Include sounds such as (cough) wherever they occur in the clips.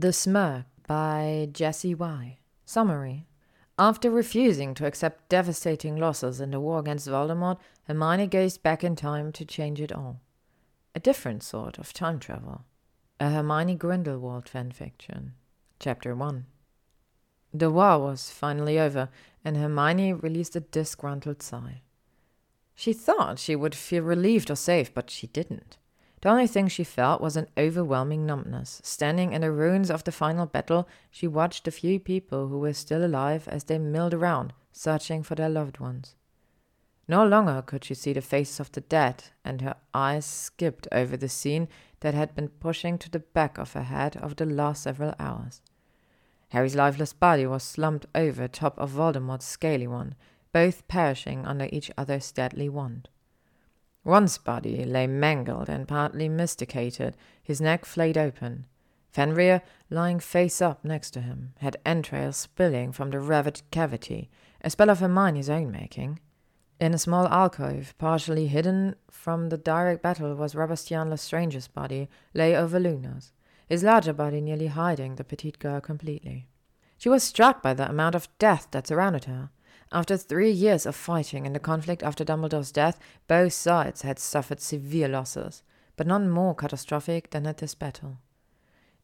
The Smurg by Jesse Y. Summary After refusing to accept devastating losses in the war against Voldemort, Hermione goes back in time to change it all. A different sort of time travel. A Hermione Grindelwald fanfiction. Chapter 1 The war was finally over, and Hermione released a disgruntled sigh. She thought she would feel relieved or safe, but she didn't. The only thing she felt was an overwhelming numbness. Standing in the ruins of the final battle, she watched the few people who were still alive as they milled around, searching for their loved ones. No longer could she see the faces of the dead, and her eyes skipped over the scene that had been pushing to the back of her head over the last several hours. Harry's lifeless body was slumped over top of Voldemort's scaly one, both perishing under each other's deadly wand. Ron's body lay mangled and partly mysticated, his neck flayed open. Fenrir, lying face up next to him, had entrails spilling from the ravaged cavity, a spell of Hermione's own making. In a small alcove, partially hidden from the direct battle, was Rabastan Lestrange's body, lay over Luna's, his larger body nearly hiding the petite girl completely. She was struck by the amount of death that surrounded her. After three years of fighting in the conflict after Dumbledore's death, both sides had suffered severe losses, but none more catastrophic than at this battle.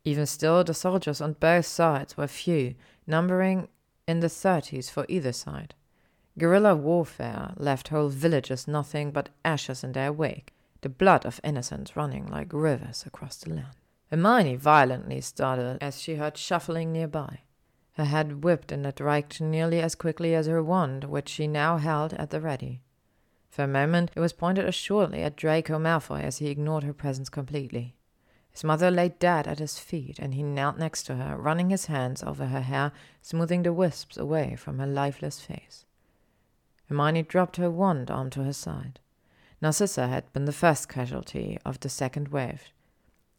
Even still, the soldiers on both sides were few, numbering in the thirties for either side. Guerrilla warfare left whole villages nothing but ashes in their wake, the blood of innocents running like rivers across the land. Hermione violently started as she heard shuffling nearby her head whipped in that direction nearly as quickly as her wand, which she now held at the ready. For a moment it was pointed assuredly at Draco Malfoy as he ignored her presence completely. His mother lay dead at his feet, and he knelt next to her, running his hands over her hair, smoothing the wisps away from her lifeless face. Hermione dropped her wand onto her side. Narcissa had been the first casualty of the second wave.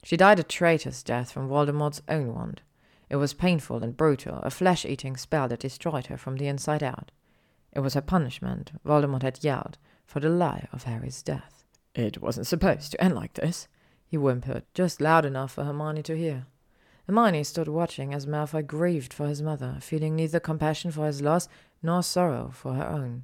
She died a traitor's death from Voldemort's own wand. It was painful and brutal, a flesh eating spell that destroyed her from the inside out. It was her punishment, Voldemort had yelled, for the lie of Harry's death. It wasn't supposed to end like this, he whimpered, just loud enough for Hermione to hear. Hermione stood watching as Malfoy grieved for his mother, feeling neither compassion for his loss nor sorrow for her own.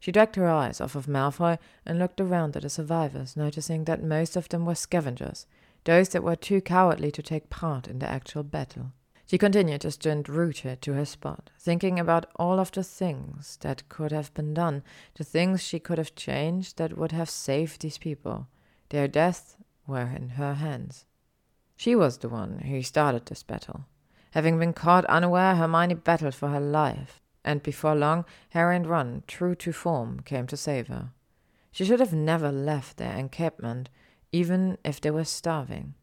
She dragged her eyes off of Malfoy and looked around at the survivors, noticing that most of them were scavengers, those that were too cowardly to take part in the actual battle. She continued to stand rooted to her spot, thinking about all of the things that could have been done, the things she could have changed that would have saved these people. Their deaths were in her hands. She was the one who started this battle. Having been caught unaware, Hermione battled for her life, and before long, Harry and Ron, true to form, came to save her. She should have never left their encampment, even if they were starving.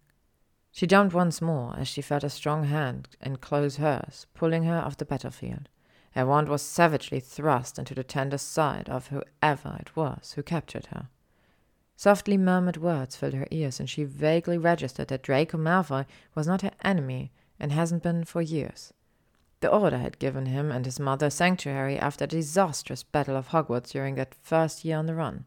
She jumped once more as she felt a strong hand enclose hers, pulling her off the battlefield. Her wand was savagely thrust into the tender side of whoever it was who captured her. Softly murmured words filled her ears, and she vaguely registered that Draco Malfoy was not her enemy and hasn't been for years. The Order had given him and his mother sanctuary after the disastrous Battle of Hogwarts during that first year on the run.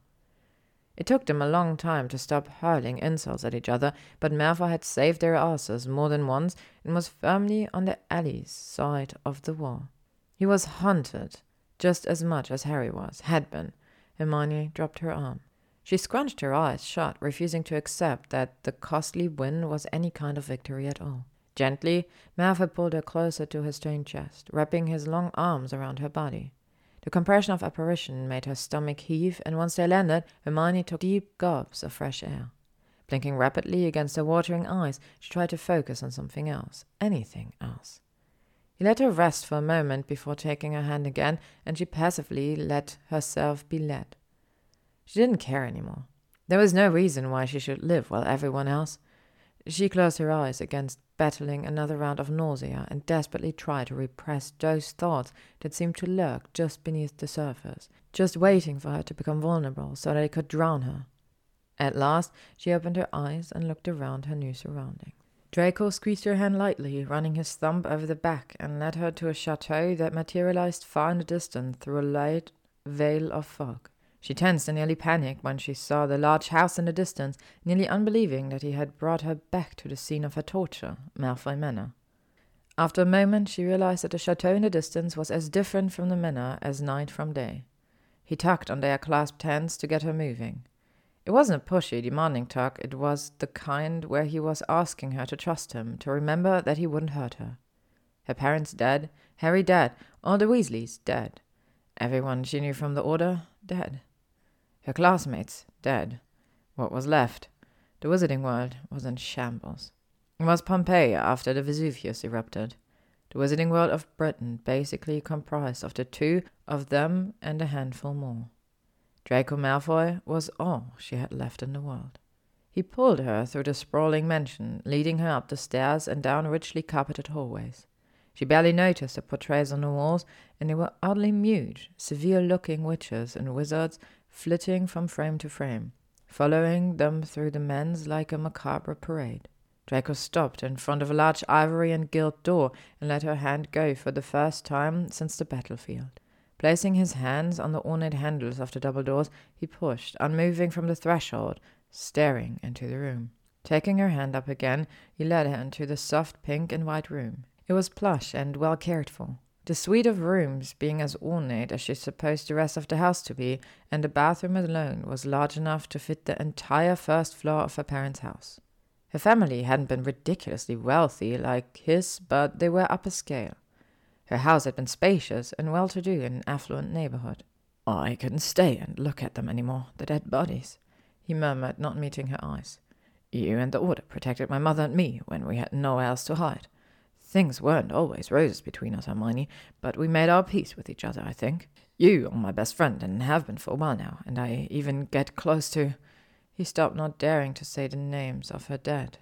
It took them a long time to stop hurling insults at each other, but Malfoy had saved their asses more than once and was firmly on the Alley's side of the wall. He was hunted just as much as Harry was, had been. Hermione dropped her arm. She scrunched her eyes shut, refusing to accept that the costly win was any kind of victory at all. Gently, Malfoy pulled her closer to his strained chest, wrapping his long arms around her body. The compression of apparition made her stomach heave, and once they landed, Hermione took deep gulps of fresh air. Blinking rapidly against her watering eyes, she tried to focus on something else, anything else. He let her rest for a moment before taking her hand again, and she passively let herself be led. She didn't care any more. There was no reason why she should live while everyone else. She closed her eyes against battling another round of nausea and desperately tried to repress those thoughts that seemed to lurk just beneath the surface, just waiting for her to become vulnerable so that they could drown her. At last, she opened her eyes and looked around her new surroundings. Draco squeezed her hand lightly, running his thumb over the back, and led her to a chateau that materialized far in the distance through a light veil of fog. She tensed and nearly panicked when she saw the large house in the distance, nearly unbelieving that he had brought her back to the scene of her torture, Malfoy Manor. After a moment, she realized that the chateau in the distance was as different from the manor as night from day. He tugged on their clasped hands to get her moving. It wasn't a pushy, demanding tug, it was the kind where he was asking her to trust him, to remember that he wouldn't hurt her. Her parents dead, Harry dead, all the Weasleys dead. Everyone she knew from the Order dead. Her classmates dead. What was left? The wizarding world was in shambles. It was Pompeii after the Vesuvius erupted. The wizarding world of Britain basically comprised of the two of them and a handful more. Draco Malfoy was all she had left in the world. He pulled her through the sprawling mansion, leading her up the stairs and down richly carpeted hallways. She barely noticed the portraits on the walls, and they were oddly mute, severe looking witches and wizards flitting from frame to frame, following them through the men's like a macabre parade. Draco stopped in front of a large ivory and gilt door and let her hand go for the first time since the battlefield. Placing his hands on the ornate handles of the double doors, he pushed, unmoving from the threshold, staring into the room. Taking her hand up again, he led her into the soft pink and white room. It was plush and well cared for. The suite of rooms being as ornate as she supposed the rest of the house to be, and the bathroom alone was large enough to fit the entire first floor of her parents' house. Her family hadn't been ridiculously wealthy like his, but they were upper scale. Her house had been spacious and well to do in an affluent neighborhood. I couldn't stay and look at them any more, the dead bodies, he murmured, not meeting her eyes. You and the Order protected my mother and me when we had nowhere else to hide. Things weren't always roses between us, Hermione, but we made our peace with each other, I think. You are my best friend and have been for a while now, and I even get close to. He stopped, not daring to say the names of her dead.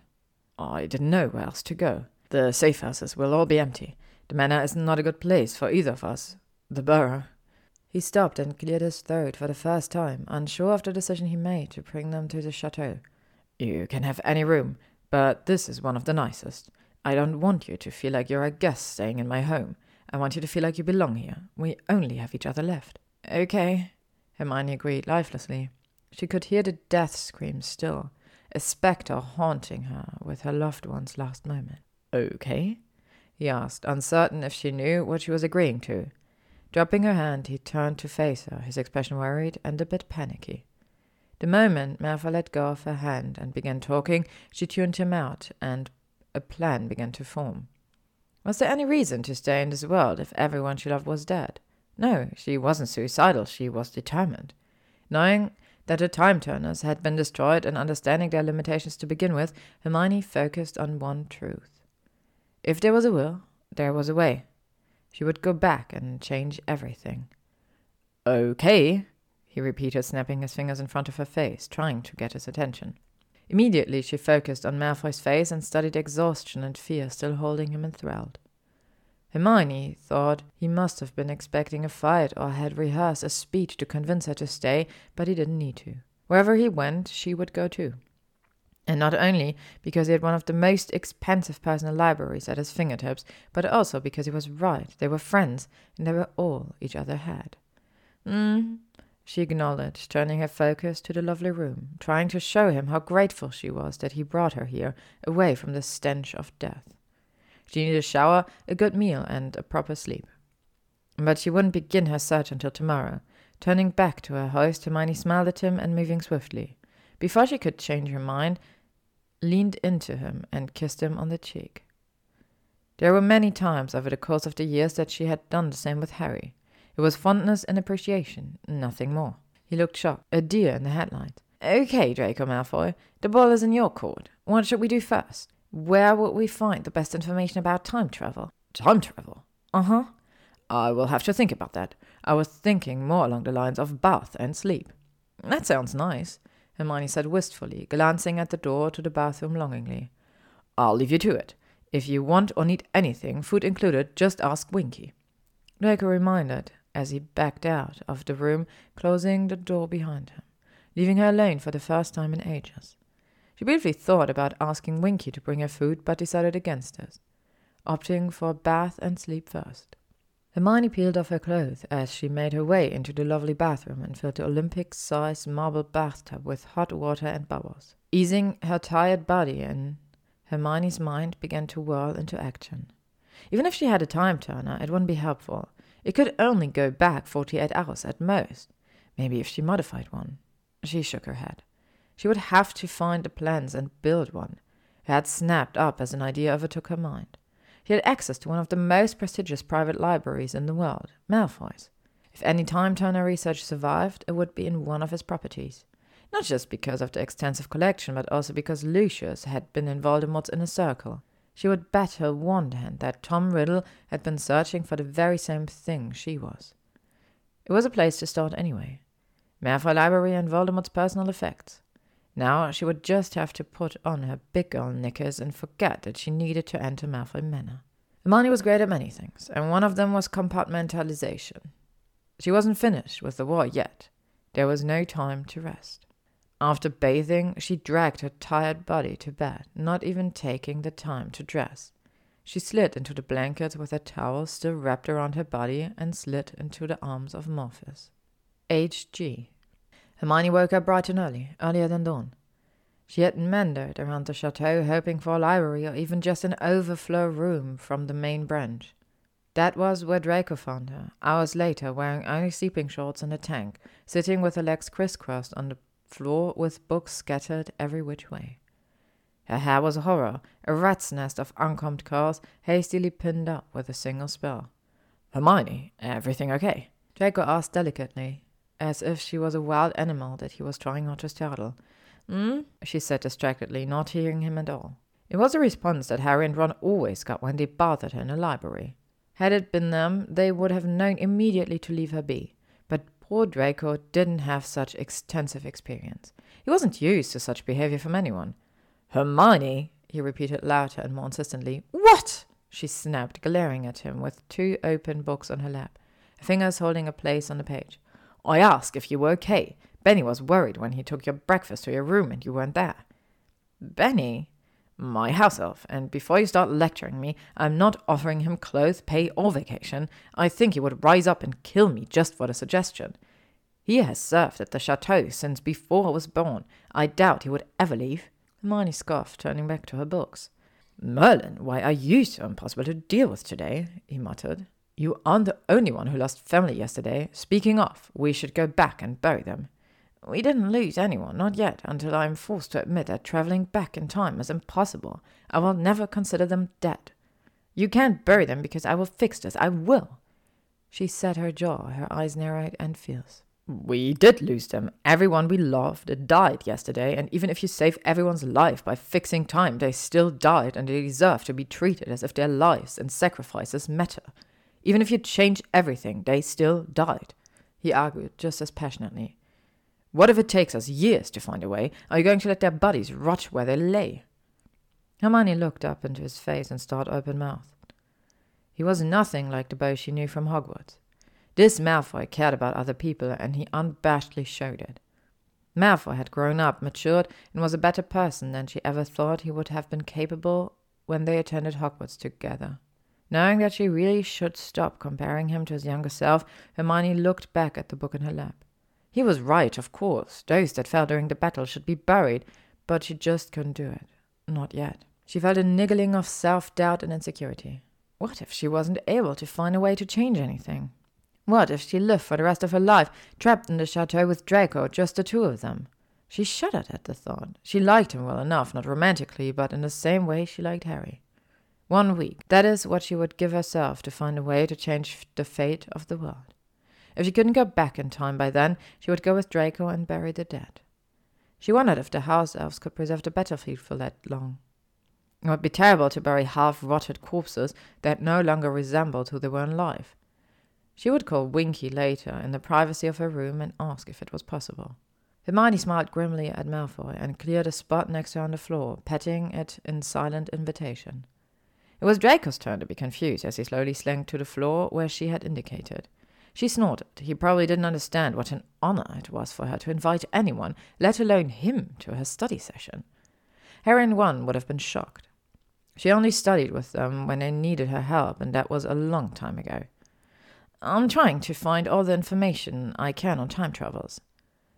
I didn't know where else to go. The safe houses will all be empty. The manor is not a good place for either of us. The burrow. He stopped and cleared his throat for the first time, unsure of the decision he made to bring them to the chateau. You can have any room, but this is one of the nicest. I don't want you to feel like you're a guest staying in my home. I want you to feel like you belong here. We only have each other left. Okay, Hermione agreed lifelessly. She could hear the death scream still, a spectre haunting her with her loved one's last moment. Okay, he asked, uncertain if she knew what she was agreeing to. Dropping her hand, he turned to face her, his expression worried and a bit panicky. The moment Malfoy let go of her hand and began talking, she tuned him out, and a plan began to form. Was there any reason to stay in this world if everyone she loved was dead? No, she wasn't suicidal, she was determined. Knowing that the time turners had been destroyed and understanding their limitations to begin with, Hermione focused on one truth. If there was a will, there was a way. She would go back and change everything. Okay, he repeated, snapping his fingers in front of her face, trying to get his attention. Immediately she focused on Malfoy's face and studied exhaustion and fear still holding him enthralled. Hermione thought he must have been expecting a fight or had rehearsed a speech to convince her to stay, but he didn't need to. Wherever he went, she would go too. And not only because he had one of the most expensive personal libraries at his fingertips, but also because he was right. They were friends, and they were all each other had. Hmm, she acknowledged, turning her focus to the lovely room, trying to show him how grateful she was that he brought her here, away from the stench of death. She needed a shower, a good meal, and a proper sleep. But she wouldn't begin her search until tomorrow. Turning back to her host, Hermione smiled at him and moving swiftly. Before she could change her mind, leaned into him and kissed him on the cheek. There were many times over the course of the years that she had done the same with Harry. It was fondness and appreciation, nothing more. He looked shocked, a deer in the headlights. Okay, Draco Malfoy, the ball is in your court. What should we do first? Where would we find the best information about time travel? Time travel? Uh huh. I will have to think about that. I was thinking more along the lines of bath and sleep. That sounds nice. Hermione said wistfully, glancing at the door to the bathroom longingly. I'll leave you to it. If you want or need anything, food included, just ask Winky. Draco reminded as he backed out of the room, closing the door behind him, leaving her alone for the first time in ages. She briefly thought about asking Winky to bring her food, but decided against it, opting for a bath and sleep first. Hermione peeled off her clothes as she made her way into the lovely bathroom and filled the Olympic sized marble bathtub with hot water and bubbles. Easing her tired body in, Hermione's mind began to whirl into action. Even if she had a time turner, it wouldn't be helpful. It could only go back 48 hours at most. Maybe if she modified one. She shook her head. She would have to find the plans and build one. It had snapped up as an idea overtook her mind. She had access to one of the most prestigious private libraries in the world, Malfoy's. If any time turner research survived, it would be in one of his properties. Not just because of the extensive collection, but also because Lucius had been involved in Voldemort's inner circle. She would bet her one hand that Tom Riddle had been searching for the very same thing she was. It was a place to start anyway. Malfoy Library and Voldemort's personal effects. Now she would just have to put on her big girl knickers and forget that she needed to enter Malfoy Manor. Hermione was great at many things, and one of them was compartmentalization. She wasn't finished with the war yet. There was no time to rest. After bathing, she dragged her tired body to bed, not even taking the time to dress. She slid into the blankets with her towel still wrapped around her body and slid into the arms of Morpheus. H.G. Hermione woke up bright and early, earlier than dawn. She had meandered around the chateau, hoping for a library or even just an overflow room from the main branch. That was where Draco found her, hours later, wearing only sleeping shorts and a tank, sitting with her legs crisscrossed on the floor with books scattered every which way. Her hair was a horror, a rat's nest of uncombed curls, hastily pinned up with a single spell. Hermione, everything okay? Draco asked delicately, as if she was a wild animal that he was trying not to startle. Hmm? she said distractedly, not hearing him at all. It was a response that Harry and Ron always got when they bothered her in the library. Had it been them, they would have known immediately to leave her be. Poor Draco didn't have such extensive experience. He wasn't used to such behavior from anyone. Hermione, he repeated louder and more insistently. What? she snapped, glaring at him with two open books on her lap, her fingers holding a place on the page. I asked if you were okay. Benny was worried when he took your breakfast to your room and you weren't there. Benny? My house elf, and before you start lecturing me, I'm not offering him clothes, pay, or vacation. I think he would rise up and kill me just for the suggestion. He has served at the chateau since before I was born. I doubt he would ever leave. Hermione scoffed, turning back to her books. Merlin, why are you so impossible to deal with today? he muttered. You aren't the only one who lost family yesterday. Speaking of, we should go back and bury them. We didn't lose anyone, not yet, until I am forced to admit that traveling back in time is impossible. I will never consider them dead. You can't bury them because I will fix this. I will. She set her jaw, her eyes narrowed and fierce. We did lose them. Everyone we loved died yesterday, and even if you save everyone's life by fixing time, they still died and they deserve to be treated as if their lives and sacrifices matter. Even if you change everything, they still died, he argued just as passionately. What if it takes us years to find a way? Are you going to let their bodies rot where they lay? Hermione looked up into his face and stared open mouthed. He was nothing like the boy she knew from Hogwarts. This Malfoy cared about other people, and he unabashedly showed it. Malfoy had grown up, matured, and was a better person than she ever thought he would have been capable when they attended Hogwarts together. Knowing that she really should stop comparing him to his younger self, Hermione looked back at the book in her lap. He was right, of course. Those that fell during the battle should be buried, but she just couldn't do it. Not yet. She felt a niggling of self doubt and insecurity. What if she wasn't able to find a way to change anything? What if she lived for the rest of her life, trapped in the chateau with Draco, just the two of them? She shuddered at the thought. She liked him well enough, not romantically, but in the same way she liked Harry. One week. That is what she would give herself to find a way to change the fate of the world. If she couldn't go back in time by then, she would go with Draco and bury the dead. She wondered if the house elves could preserve the battlefield for that long. It would be terrible to bury half rotted corpses that no longer resembled who they were in life. She would call Winky later in the privacy of her room and ask if it was possible. Hermione smiled grimly at Malfoy and cleared a spot next to her on the floor, patting it in silent invitation. It was Draco's turn to be confused as he slowly slunk to the floor where she had indicated. She snorted. He probably didn't understand what an honor it was for her to invite anyone, let alone him, to her study session. Harry and Ron would have been shocked. She only studied with them when they needed her help, and that was a long time ago. I'm trying to find all the information I can on time travels,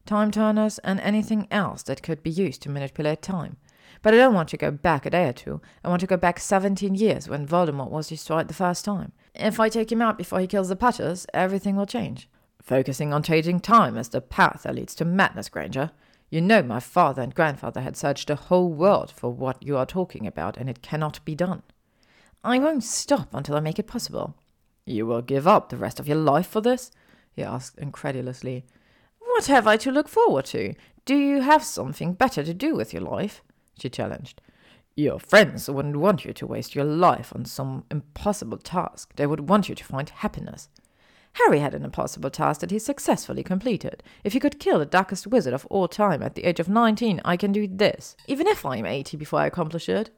time turners, and anything else that could be used to manipulate time. But I don't want to go back a day or two. I want to go back 17 years when Voldemort was destroyed the first time. If I take him out before he kills the Potters, everything will change. Focusing on changing time is the path that leads to madness, Granger. You know my father and grandfather had searched the whole world for what you are talking about, and it cannot be done. I won't stop until I make it possible. You will give up the rest of your life for this? he asked incredulously. What have I to look forward to? Do you have something better to do with your life? she challenged. Your friends wouldn't want you to waste your life on some impossible task. They would want you to find happiness. Harry had an impossible task that he successfully completed. If he could kill the darkest wizard of all time at the age of nineteen, I can do this, even if I am eighty before I accomplish it.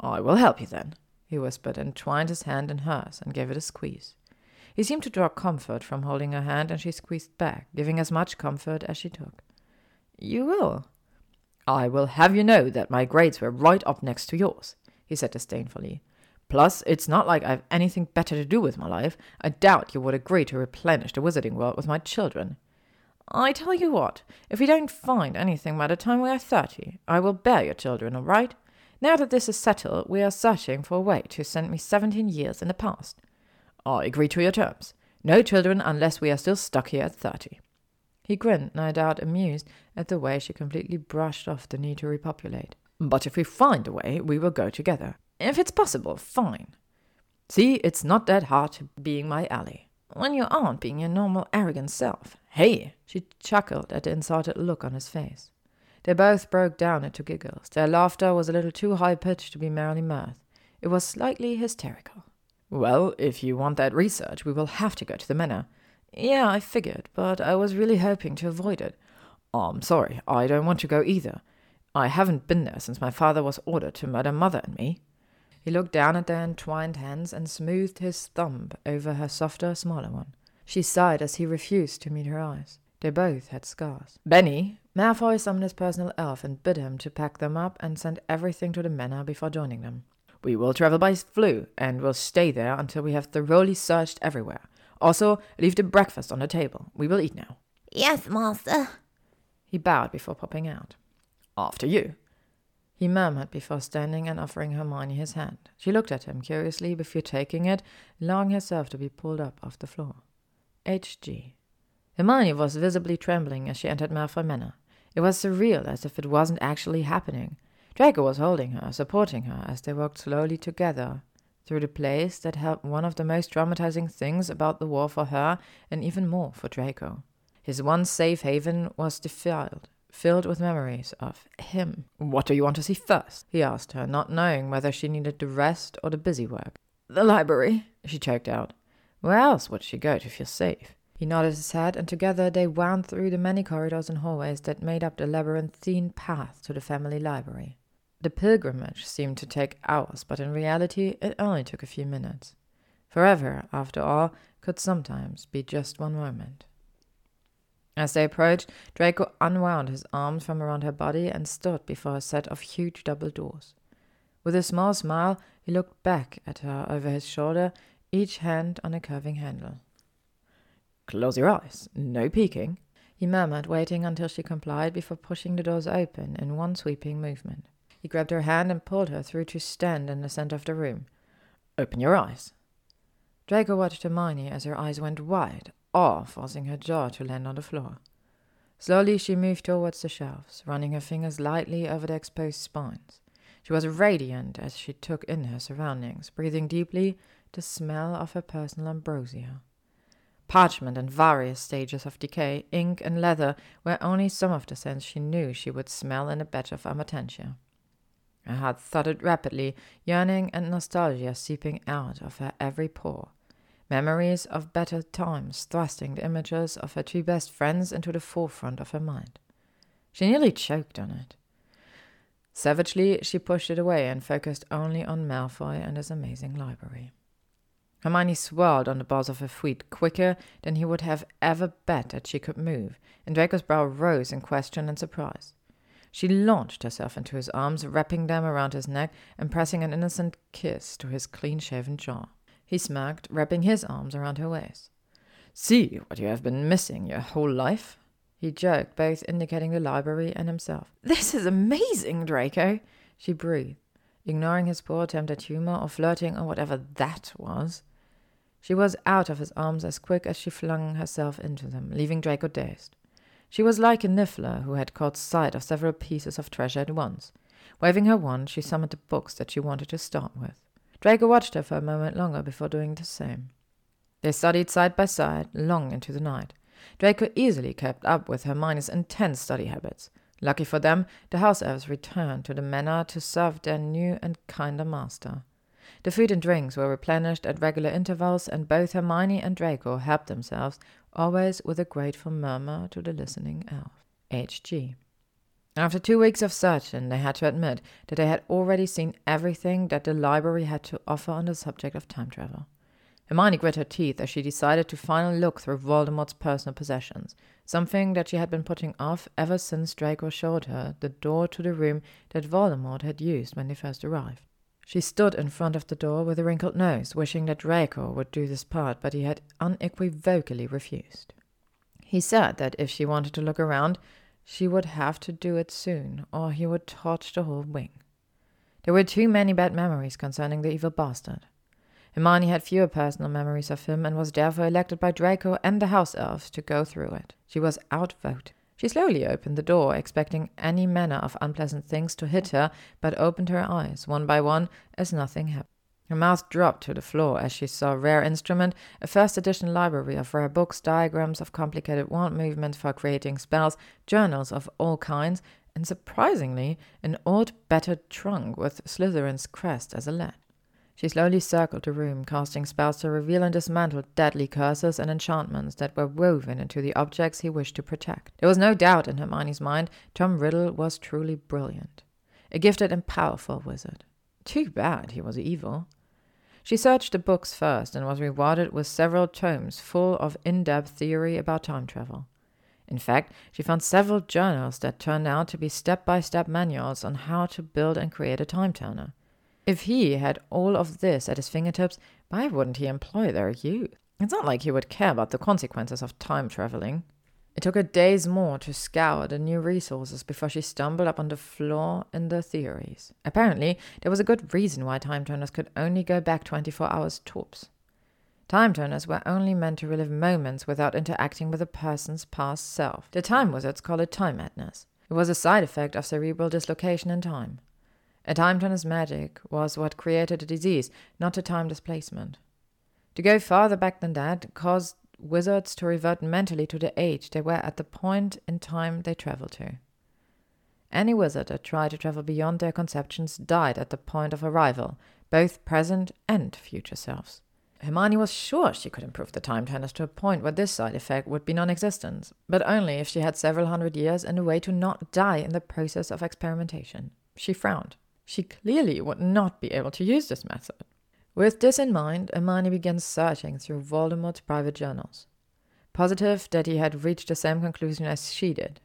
I will help you then, he whispered, and twined his hand in hers and gave it a squeeze. He seemed to draw comfort from holding her hand, and she squeezed back, giving as much comfort as she took. You will. I will have you know that my grades were right up next to yours, he said disdainfully. Plus, it's not like I've anything better to do with my life. I doubt you would agree to replenish the wizarding world with my children. I tell you what, if we don't find anything by the time we are thirty, I will bear your children, all right? Now that this is settled, we are searching for a way to send me seventeen years in the past. I agree to your terms. No children unless we are still stuck here at thirty. He grinned, no doubt amused at the way she completely brushed off the need to repopulate. But if we find a way, we will go together. If it's possible, fine. See, it's not that hard being my ally. When you aren't being your normal arrogant self. Hey! She chuckled at the insulted look on his face. They both broke down into giggles. Their laughter was a little too high pitched to be merely mirth. It was slightly hysterical. Well, if you want that research, we will have to go to the manor. Yeah, I figured, but I was really hoping to avoid it. I'm sorry, I don't want to go either. I haven't been there since my father was ordered to murder mother and me. He looked down at their entwined hands and smoothed his thumb over her softer, smaller one. She sighed as he refused to meet her eyes. They both had scars. Benny, Malfoy summoned his personal elf and bid him to pack them up and send everything to the manor before joining them. We will travel by Floo, and will stay there until we have thoroughly searched everywhere. Also, leave the breakfast on the table. We will eat now. Yes, master. He bowed before popping out. After you. He murmured before standing and offering Hermione his hand. She looked at him curiously before taking it, allowing herself to be pulled up off the floor. H.G. Hermione was visibly trembling as she entered Malfoy Manor. It was surreal, as if it wasn't actually happening. Draco was holding her, supporting her, as they walked slowly together through the place that held one of the most traumatizing things about the war for her, and even more for Draco. His once safe haven was defiled, filled with memories of him. What do you want to see first? he asked her, not knowing whether she needed the rest or the busy work. The library, she choked out. Where else would she go to feel safe? He nodded his head, and together they wound through the many corridors and hallways that made up the labyrinthine path to the family library. The pilgrimage seemed to take hours, but in reality it only took a few minutes. Forever, after all, could sometimes be just one moment. As they approached, Draco unwound his arms from around her body and stood before a set of huge double doors. With a small smile, he looked back at her over his shoulder, each hand on a curving handle. Close your eyes. No peeking, he murmured, waiting until she complied before pushing the doors open in one sweeping movement. He grabbed her hand and pulled her through to stand in the center of the room. Open your eyes. Draco watched Hermione as her eyes went wide, awe forcing her jaw to land on the floor. Slowly she moved towards the shelves, running her fingers lightly over the exposed spines. She was radiant as she took in her surroundings, breathing deeply the smell of her personal ambrosia. Parchment and various stages of decay, ink and leather were only some of the scents she knew she would smell in a batch of Amortentia. Her heart thudded rapidly, yearning and nostalgia seeping out of her every pore memories of better times thrusting the images of her two best friends into the forefront of her mind. She nearly choked on it. Savagely, she pushed it away and focused only on Malfoy and his amazing library. Hermione swirled on the balls of her feet quicker than he would have ever bet that she could move, and Draco's brow rose in question and surprise. She launched herself into his arms, wrapping them around his neck and pressing an innocent kiss to his clean shaven jaw. He smirked, wrapping his arms around her waist. See what you have been missing your whole life? He joked, both indicating the library and himself. This is amazing, Draco, she breathed, ignoring his poor attempt at humor or flirting or whatever that was. She was out of his arms as quick as she flung herself into them, leaving Draco dazed. She was like a niffler who had caught sight of several pieces of treasure at once. Waving her wand, she summoned the books that she wanted to start with. Draco watched her for a moment longer before doing the same. They studied side by side long into the night. Draco easily kept up with Hermione's intense study habits. Lucky for them, the house elves returned to the manor to serve their new and kinder master. The food and drinks were replenished at regular intervals, and both Hermione and Draco helped themselves, always with a grateful murmur to the listening elf. H.G. After two weeks of searching, they had to admit that they had already seen everything that the library had to offer on the subject of time travel. Hermione grit her teeth as she decided to finally look through Voldemort's personal possessions, something that she had been putting off ever since Draco showed her the door to the room that Voldemort had used when they first arrived. She stood in front of the door with a wrinkled nose, wishing that Draco would do this part, but he had unequivocally refused. He said that if she wanted to look around, she would have to do it soon, or he would torch the whole wing. There were too many bad memories concerning the evil bastard. Hermione had fewer personal memories of him and was therefore elected by Draco and the house elves to go through it. She was outvoted. She slowly opened the door, expecting any manner of unpleasant things to hit her, but opened her eyes, one by one, as nothing happened. Her mouth dropped to the floor as she saw rare instrument, a first edition library of rare books, diagrams of complicated wand movements for creating spells, journals of all kinds, and surprisingly, an old battered trunk with Slytherin's crest as a latch. She slowly circled the room, casting spells to reveal and dismantle deadly curses and enchantments that were woven into the objects he wished to protect. There was no doubt in Hermione's mind Tom Riddle was truly brilliant. A gifted and powerful wizard. Too bad he was evil. She searched the books first and was rewarded with several tomes full of in depth theory about time travel. In fact, she found several journals that turned out to be step by step manuals on how to build and create a time turner. If he had all of this at his fingertips, why wouldn't he employ their youth? It's not like he would care about the consequences of time traveling. It took her days more to scour the new resources before she stumbled upon the flaw in the theories. Apparently, there was a good reason why time turners could only go back 24 hours tops. Time turners were only meant to relive moments without interacting with a person's past self. The time wizards call it time madness. It was a side effect of cerebral dislocation in time. A time turner's magic was what created the disease, not a time displacement. To go farther back than that caused wizards to revert mentally to the age they were at the point in time they traveled to. Any wizard that tried to travel beyond their conceptions died at the point of arrival, both present and future selves. Hermione was sure she could improve the time turners to a point where this side effect would be non existent, but only if she had several hundred years and a way to not die in the process of experimentation. She frowned. She clearly would not be able to use this method. With this in mind, Hermione began searching through Voldemort's private journals, positive that he had reached the same conclusion as she did.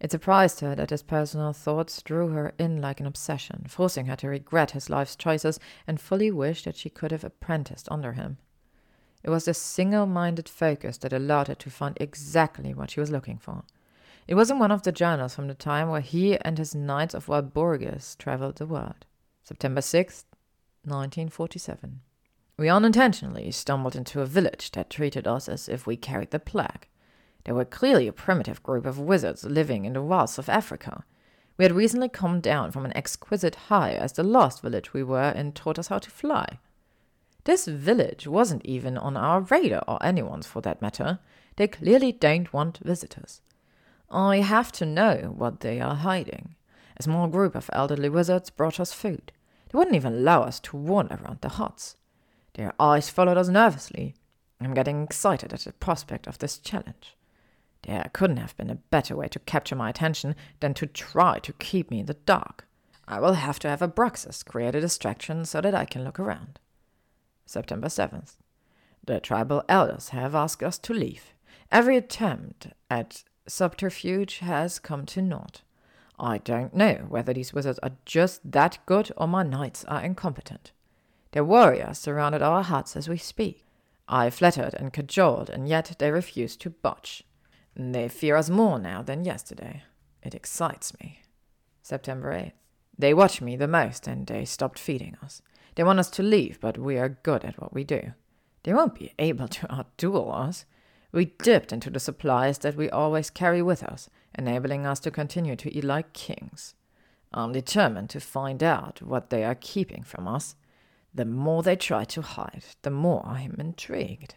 It surprised her that his personal thoughts drew her in like an obsession, forcing her to regret his life's choices and fully wish that she could have apprenticed under him. It was this single minded focus that allowed her to find exactly what she was looking for. It was in one of the journals from the time where he and his Knights of Walpurgis traveled the world. September 6th, 1947. We unintentionally stumbled into a village that treated us as if we carried the plague. They were clearly a primitive group of wizards living in the wilds of Africa. We had recently come down from an exquisite high as the last village we were in taught us how to fly. This village wasn't even on our radar, or anyone's for that matter. They clearly don't want visitors. I have to know what they are hiding. A small group of elderly wizards brought us food. They wouldn't even allow us to wander around the huts. Their eyes followed us nervously. I'm getting excited at the prospect of this challenge. There couldn't have been a better way to capture my attention than to try to keep me in the dark. I will have to have Abraxas create a distraction so that I can look around. September 7th. The tribal elders have asked us to leave. Every attempt at subterfuge has come to naught. I don't know whether these wizards are just that good or my knights are incompetent. Their warriors surrounded our huts as we speak. I flattered and cajoled, and yet they refuse to budge. They fear us more now than yesterday. It excites me. September 8th. They watch me the most, and they stopped feeding us. They want us to leave, but we are good at what we do. They won't be able to outduel us. We dipped into the supplies that we always carry with us, enabling us to continue to eat like kings. I'm determined to find out what they are keeping from us. The more they try to hide, the more I am intrigued.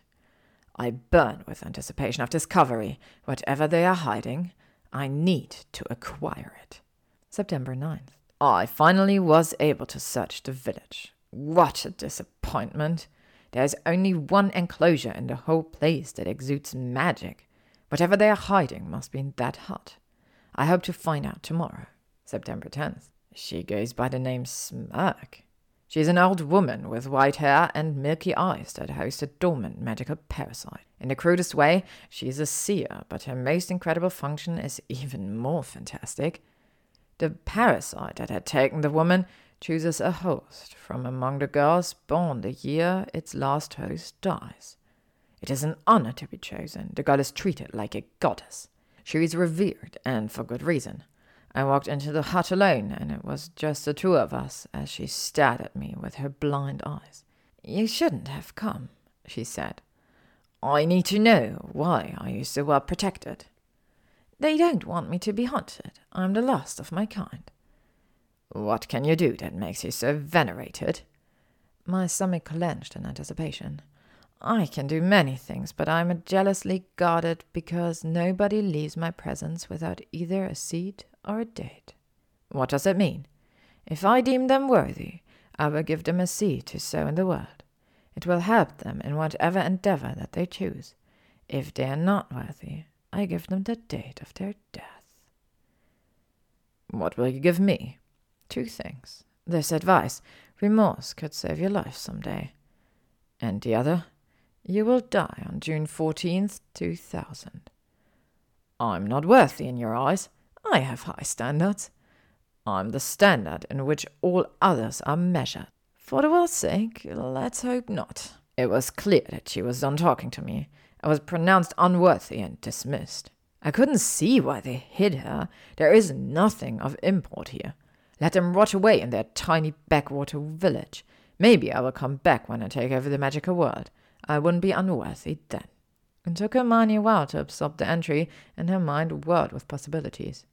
I burn with anticipation of discovery. Whatever they are hiding, I need to acquire it. September 9th. I finally was able to search the village. What a disappointment! There is only one enclosure in the whole place that exudes magic. Whatever they are hiding must be in that hut. I hope to find out tomorrow, September 10th. She goes by the name Smurg. She is an old woman with white hair and milky eyes that host a dormant magical parasite. In the crudest way, she is a seer, but her most incredible function is even more fantastic. The parasite that had taken the woman chooses a host from among the girls born the year its last host dies. It is an honor to be chosen. The girl is treated like a goddess. She is revered, and for good reason. I walked into the hut alone, and it was just the two of us as she stared at me with her blind eyes. You shouldn't have come, she said. I need to know why are you so well protected? They don't want me to be hunted. I'm the last of my kind. What can you do that makes you so venerated? My stomach clenched in anticipation. I can do many things, but I'm jealously guarded because nobody leaves my presence without either a seed or a date. What does it mean? If I deem them worthy, I will give them a seed to sow in the world. It will help them in whatever endeavor that they choose. If they are not worthy, I give them the date of their death. What will you give me? Two things. This advice remorse could save your life some day. And the other? You will die on June 14th, 2000. I'm not worthy in your eyes. I have high standards. I'm the standard in which all others are measured. For the world's sake, let's hope not. It was clear that she was done talking to me. I was pronounced unworthy and dismissed. I couldn't see why they hid her. There is nothing of import here. Let them rot away in their tiny backwater village. Maybe I will come back when I take over the magical world. I wouldn't be unworthy then. It took Hermione a while to absorb the entry, and her mind whirled with possibilities.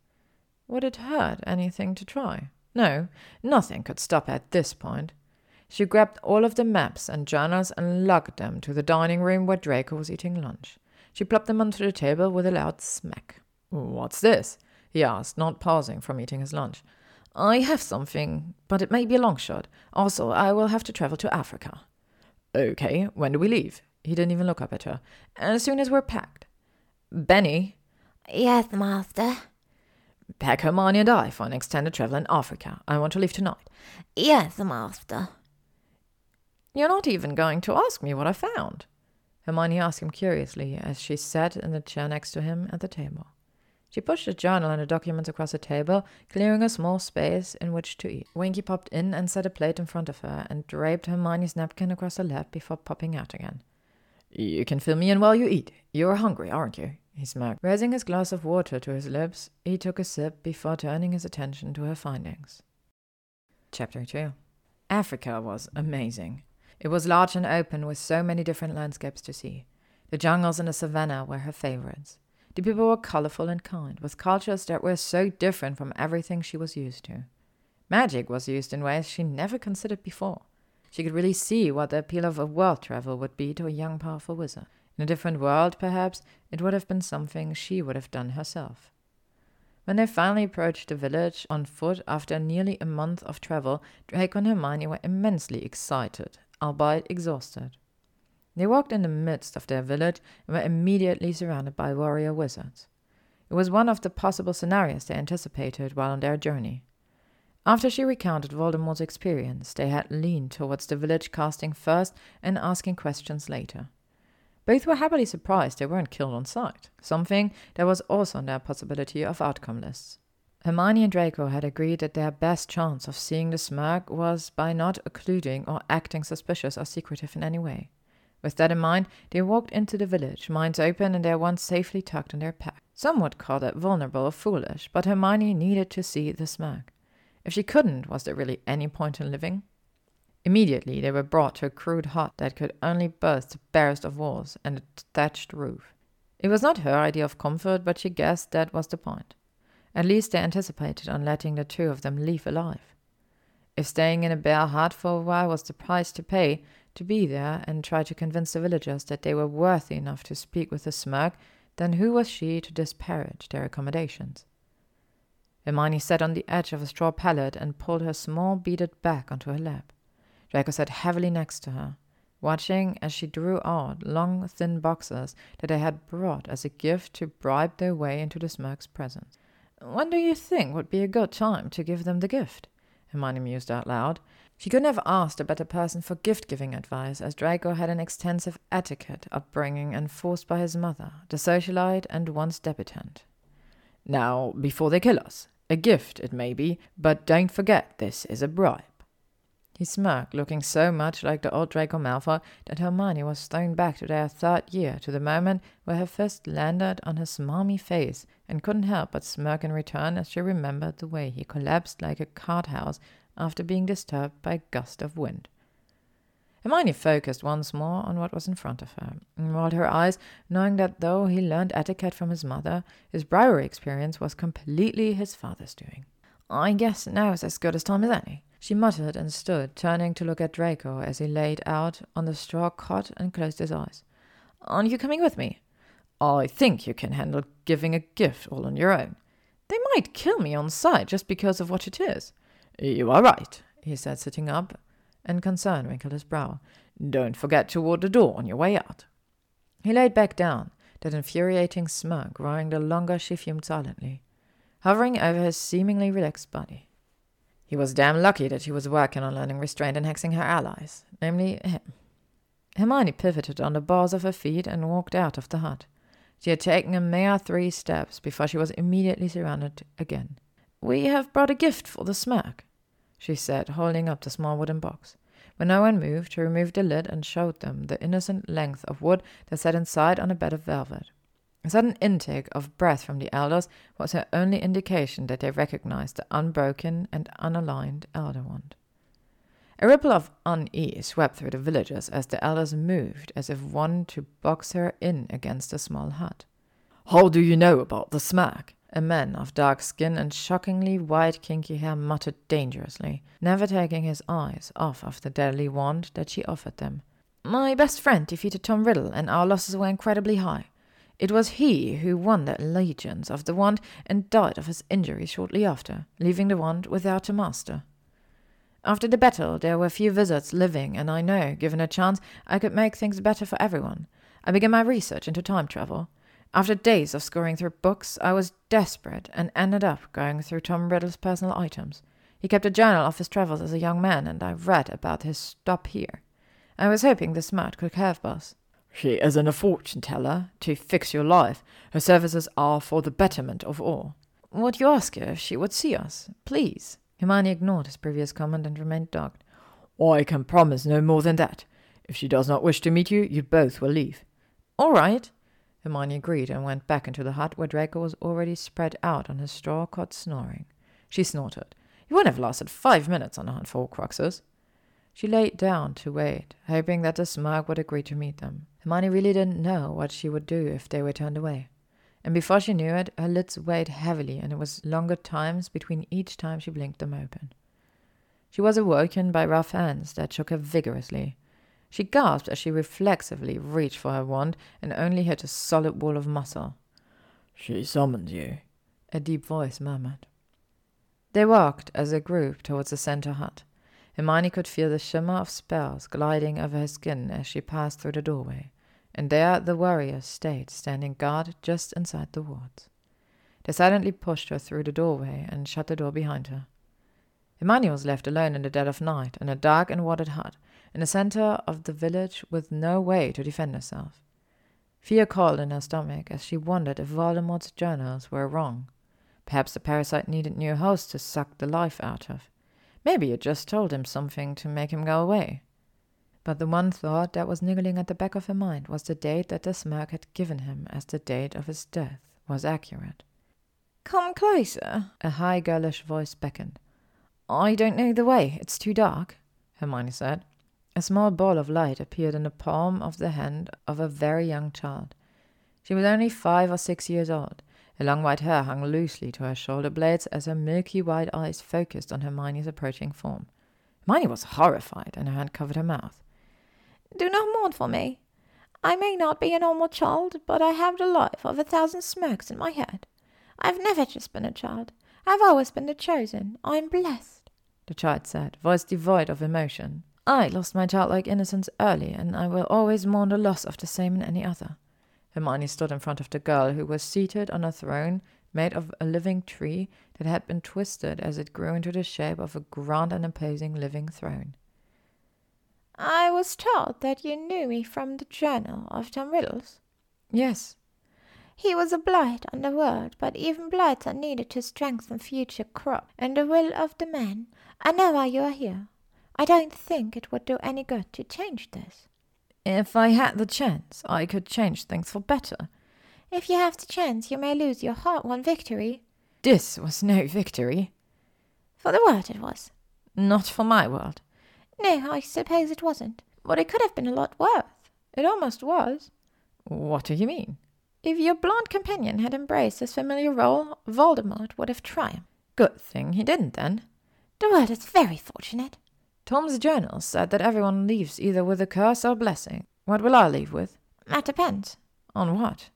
Would it hurt anything to try? No, nothing could stop her at this point. She grabbed all of the maps and journals and lugged them to the dining room where Draco was eating lunch. She plopped them onto the table with a loud smack. What's this? he asked, not pausing from eating his lunch. I have something, but it may be a long shot. Also, I will have to travel to Africa. Okay, when do we leave? He didn't even look up at her. As soon as we're packed. Benny? Yes, master. Pack Hermione and I for an extended travel in Africa. I want to leave tonight. Yes, master. You're not even going to ask me what I found. Hermione asked him curiously as she sat in the chair next to him at the table. She pushed a journal and a document across the table, clearing a small space in which to eat. Winky popped in and set a plate in front of her and draped Hermione's napkin across her lap before popping out again. You can fill me in while you eat. You're hungry, aren't you? He smirked. Raising his glass of water to his lips, he took a sip before turning his attention to her findings. Chapter 2 Africa was amazing. It was large and open with so many different landscapes to see. The jungles and the savannah were her favorites. The people were colorful and kind, with cultures that were so different from everything she was used to. Magic was used in ways she never considered before. She could really see what the appeal of a world travel would be to a young, powerful wizard. In a different world, perhaps, it would have been something she would have done herself. When they finally approached the village on foot after nearly a month of travel, Draco and Hermione were immensely excited, albeit exhausted. They walked in the midst of their village and were immediately surrounded by warrior wizards. It was one of the possible scenarios they anticipated while on their journey. After she recounted Voldemort's experience, they had leaned towards the village casting first and asking questions later. Both were happily surprised they weren't killed on sight, something that was also on their possibility of outcome lists. Hermione and Draco had agreed that their best chance of seeing the Smurg was by not occluding or acting suspicious or secretive in any way. With that in mind, they walked into the village, minds open and their wands safely tucked in their pack. Some would call that vulnerable or foolish, but Hermione needed to see the Smurg. If she couldn't, was there really any point in living? Immediately they were brought to a crude hut that could only boast the barest of walls and a thatched roof. It was not her idea of comfort, but she guessed that was the point. At least they anticipated on letting the two of them leave alive. If staying in a bare hut for a while was the price to pay to be there and try to convince the villagers that they were worthy enough to speak with a Smurg, then who was she to disparage their accommodations? Hermione sat on the edge of a straw pallet and pulled her small beaded bag onto her lap. Draco sat heavily next to her, watching as she drew out long, thin boxes that they had brought as a gift to bribe their way into the Smurg's presence. When do you think would be a good time to give them the gift? Hermione mused out loud. She couldn't have asked a better person for gift giving advice, as Draco had an extensive etiquette upbringing enforced by his mother, the socialite and once debutante. Now, before they kill us. A gift, it may be, but don't forget this is a bribe. He smirked, looking so much like the old Draco Malfoy that Hermione was thrown back to their third year, to the moment where her fist landed on his smarmy face, and couldn't help but smirk in return as she remembered the way he collapsed like a cart house after being disturbed by a gust of wind. Hermione focused once more on what was in front of her, and rolled her eyes, knowing that though he learned etiquette from his mother, his bribery experience was completely his father's doing. I guess now is as good a time as any, she muttered and stood, turning to look at Draco as he laid out on the straw cot and closed his eyes. Aren't you coming with me? I think you can handle giving a gift all on your own. They might kill me on sight just because of what it is. You are right, he said, sitting up and concern wrinkled his brow. Don't forget to ward the door on your way out. He laid back down, that infuriating smirk growing the longer she fumed silently, hovering over his seemingly relaxed body. He was damn lucky that he was working on learning restraint and hexing her allies, namely him. Hermione pivoted on the balls of her feet and walked out of the hut. She had taken a mere three steps before she was immediately surrounded again. We have brought a gift for the Smurg, she said, holding up the small wooden box. When no one moved, she removed the lid and showed them the innocent length of wood that sat inside on a bed of velvet. A sudden intake of breath from the elders was her only indication that they recognized the unbroken and unaligned elder wand. A ripple of unease swept through the villagers as the elders moved as if one to box her in against a small hut. How do you know about the Smurg? A man of dark skin and shockingly white kinky hair muttered dangerously, never taking his eyes off of the deadly wand that she offered them. My best friend defeated Tom Riddle, and our losses were incredibly high. It was he who won the allegiance of the wand and died of his injuries shortly after, leaving the wand without a master. After the battle, there were few wizards living, and I know, given a chance, I could make things better for everyone. I began my research into time travel. After days of scouring through books, I was desperate and ended up going through Tom Riddle's personal items. He kept a journal of his travels as a young man, and I read about his stop here. I was hoping the Smurg could help us. She isn't a fortune teller to fix your life. Her services are for the betterment of all. Would you ask her if she would see us, please? Hermione ignored his previous comment and remained dogged. I can promise no more than that. If she does not wish to meet you, you both will leave. All right. Hermione agreed and went back into the hut where Draco was already spread out on his straw cot snoring. She snorted. He wouldn't have lasted five minutes on a hunt for Horcruxes. She laid down to wait, hoping that the Smurg would agree to meet them. Hermione really didn't know what she would do if they were turned away. And before she knew it, her lids weighed heavily, and it was longer times between each time she blinked them open. She was awoken by rough hands that shook her vigorously. She gasped as she reflexively reached for her wand and only hit a solid wall of muscle. She summoned you, a deep voice murmured. They walked as a group towards the center hut. Hermione could feel the shimmer of spells gliding over her skin as she passed through the doorway, and there the warriors stayed standing guard just inside the wards. They silently pushed her through the doorway and shut the door behind her. Hermione was left alone in the dead of night in a dark and watered hut, in the center of the village with no way to defend herself. Fear called in her stomach as she wondered if Voldemort's journals were wrong. Perhaps the parasite needed new hosts to suck the life out of. Maybe it just told him something to make him go away. But the one thought that was niggling at the back of her mind was the date that the Smurg had given him as the date of his death was accurate. Come closer, a high girlish voice beckoned. I don't know the way. It's too dark, Hermione said. A small ball of light appeared in the palm of the hand of a very young child. She was only five or six years old. Her long white hair hung loosely to her shoulder blades as her milky white eyes focused on Hermione's approaching form. Hermione was horrified, and her hand covered her mouth. Do not mourn for me. I may not be a normal child, but I have the life of a thousand Smurgs in my head. I've never just been a child. I've always been the chosen. I'm blessed, the child said, voice devoid of emotion. I lost my childlike innocence early, and I will always mourn the loss of the same in any other. Hermione stood in front of the girl, who was seated on a throne made of a living tree that had been twisted as it grew into the shape of a grand and imposing living throne. I was told that you knew me from the journal of Tom Riddles. Yes. He was a blight on the world, but even blights are needed to strengthen future crop and the will of the man. I know why you are here. I don't think it would do any good to change this. If I had the chance, I could change things for better. If you have the chance, you may lose your hard-won victory. This was no victory. For the world it was. Not for my world. No, I suppose it wasn't. But it could have been a lot worse. It almost was. What do you mean? If your blonde companion had embraced his familiar role, Voldemort would have triumphed. Good thing he didn't then. The world is very fortunate. Tom's journal said that everyone leaves either with a curse or blessing. What will I leave with? That depends. On what?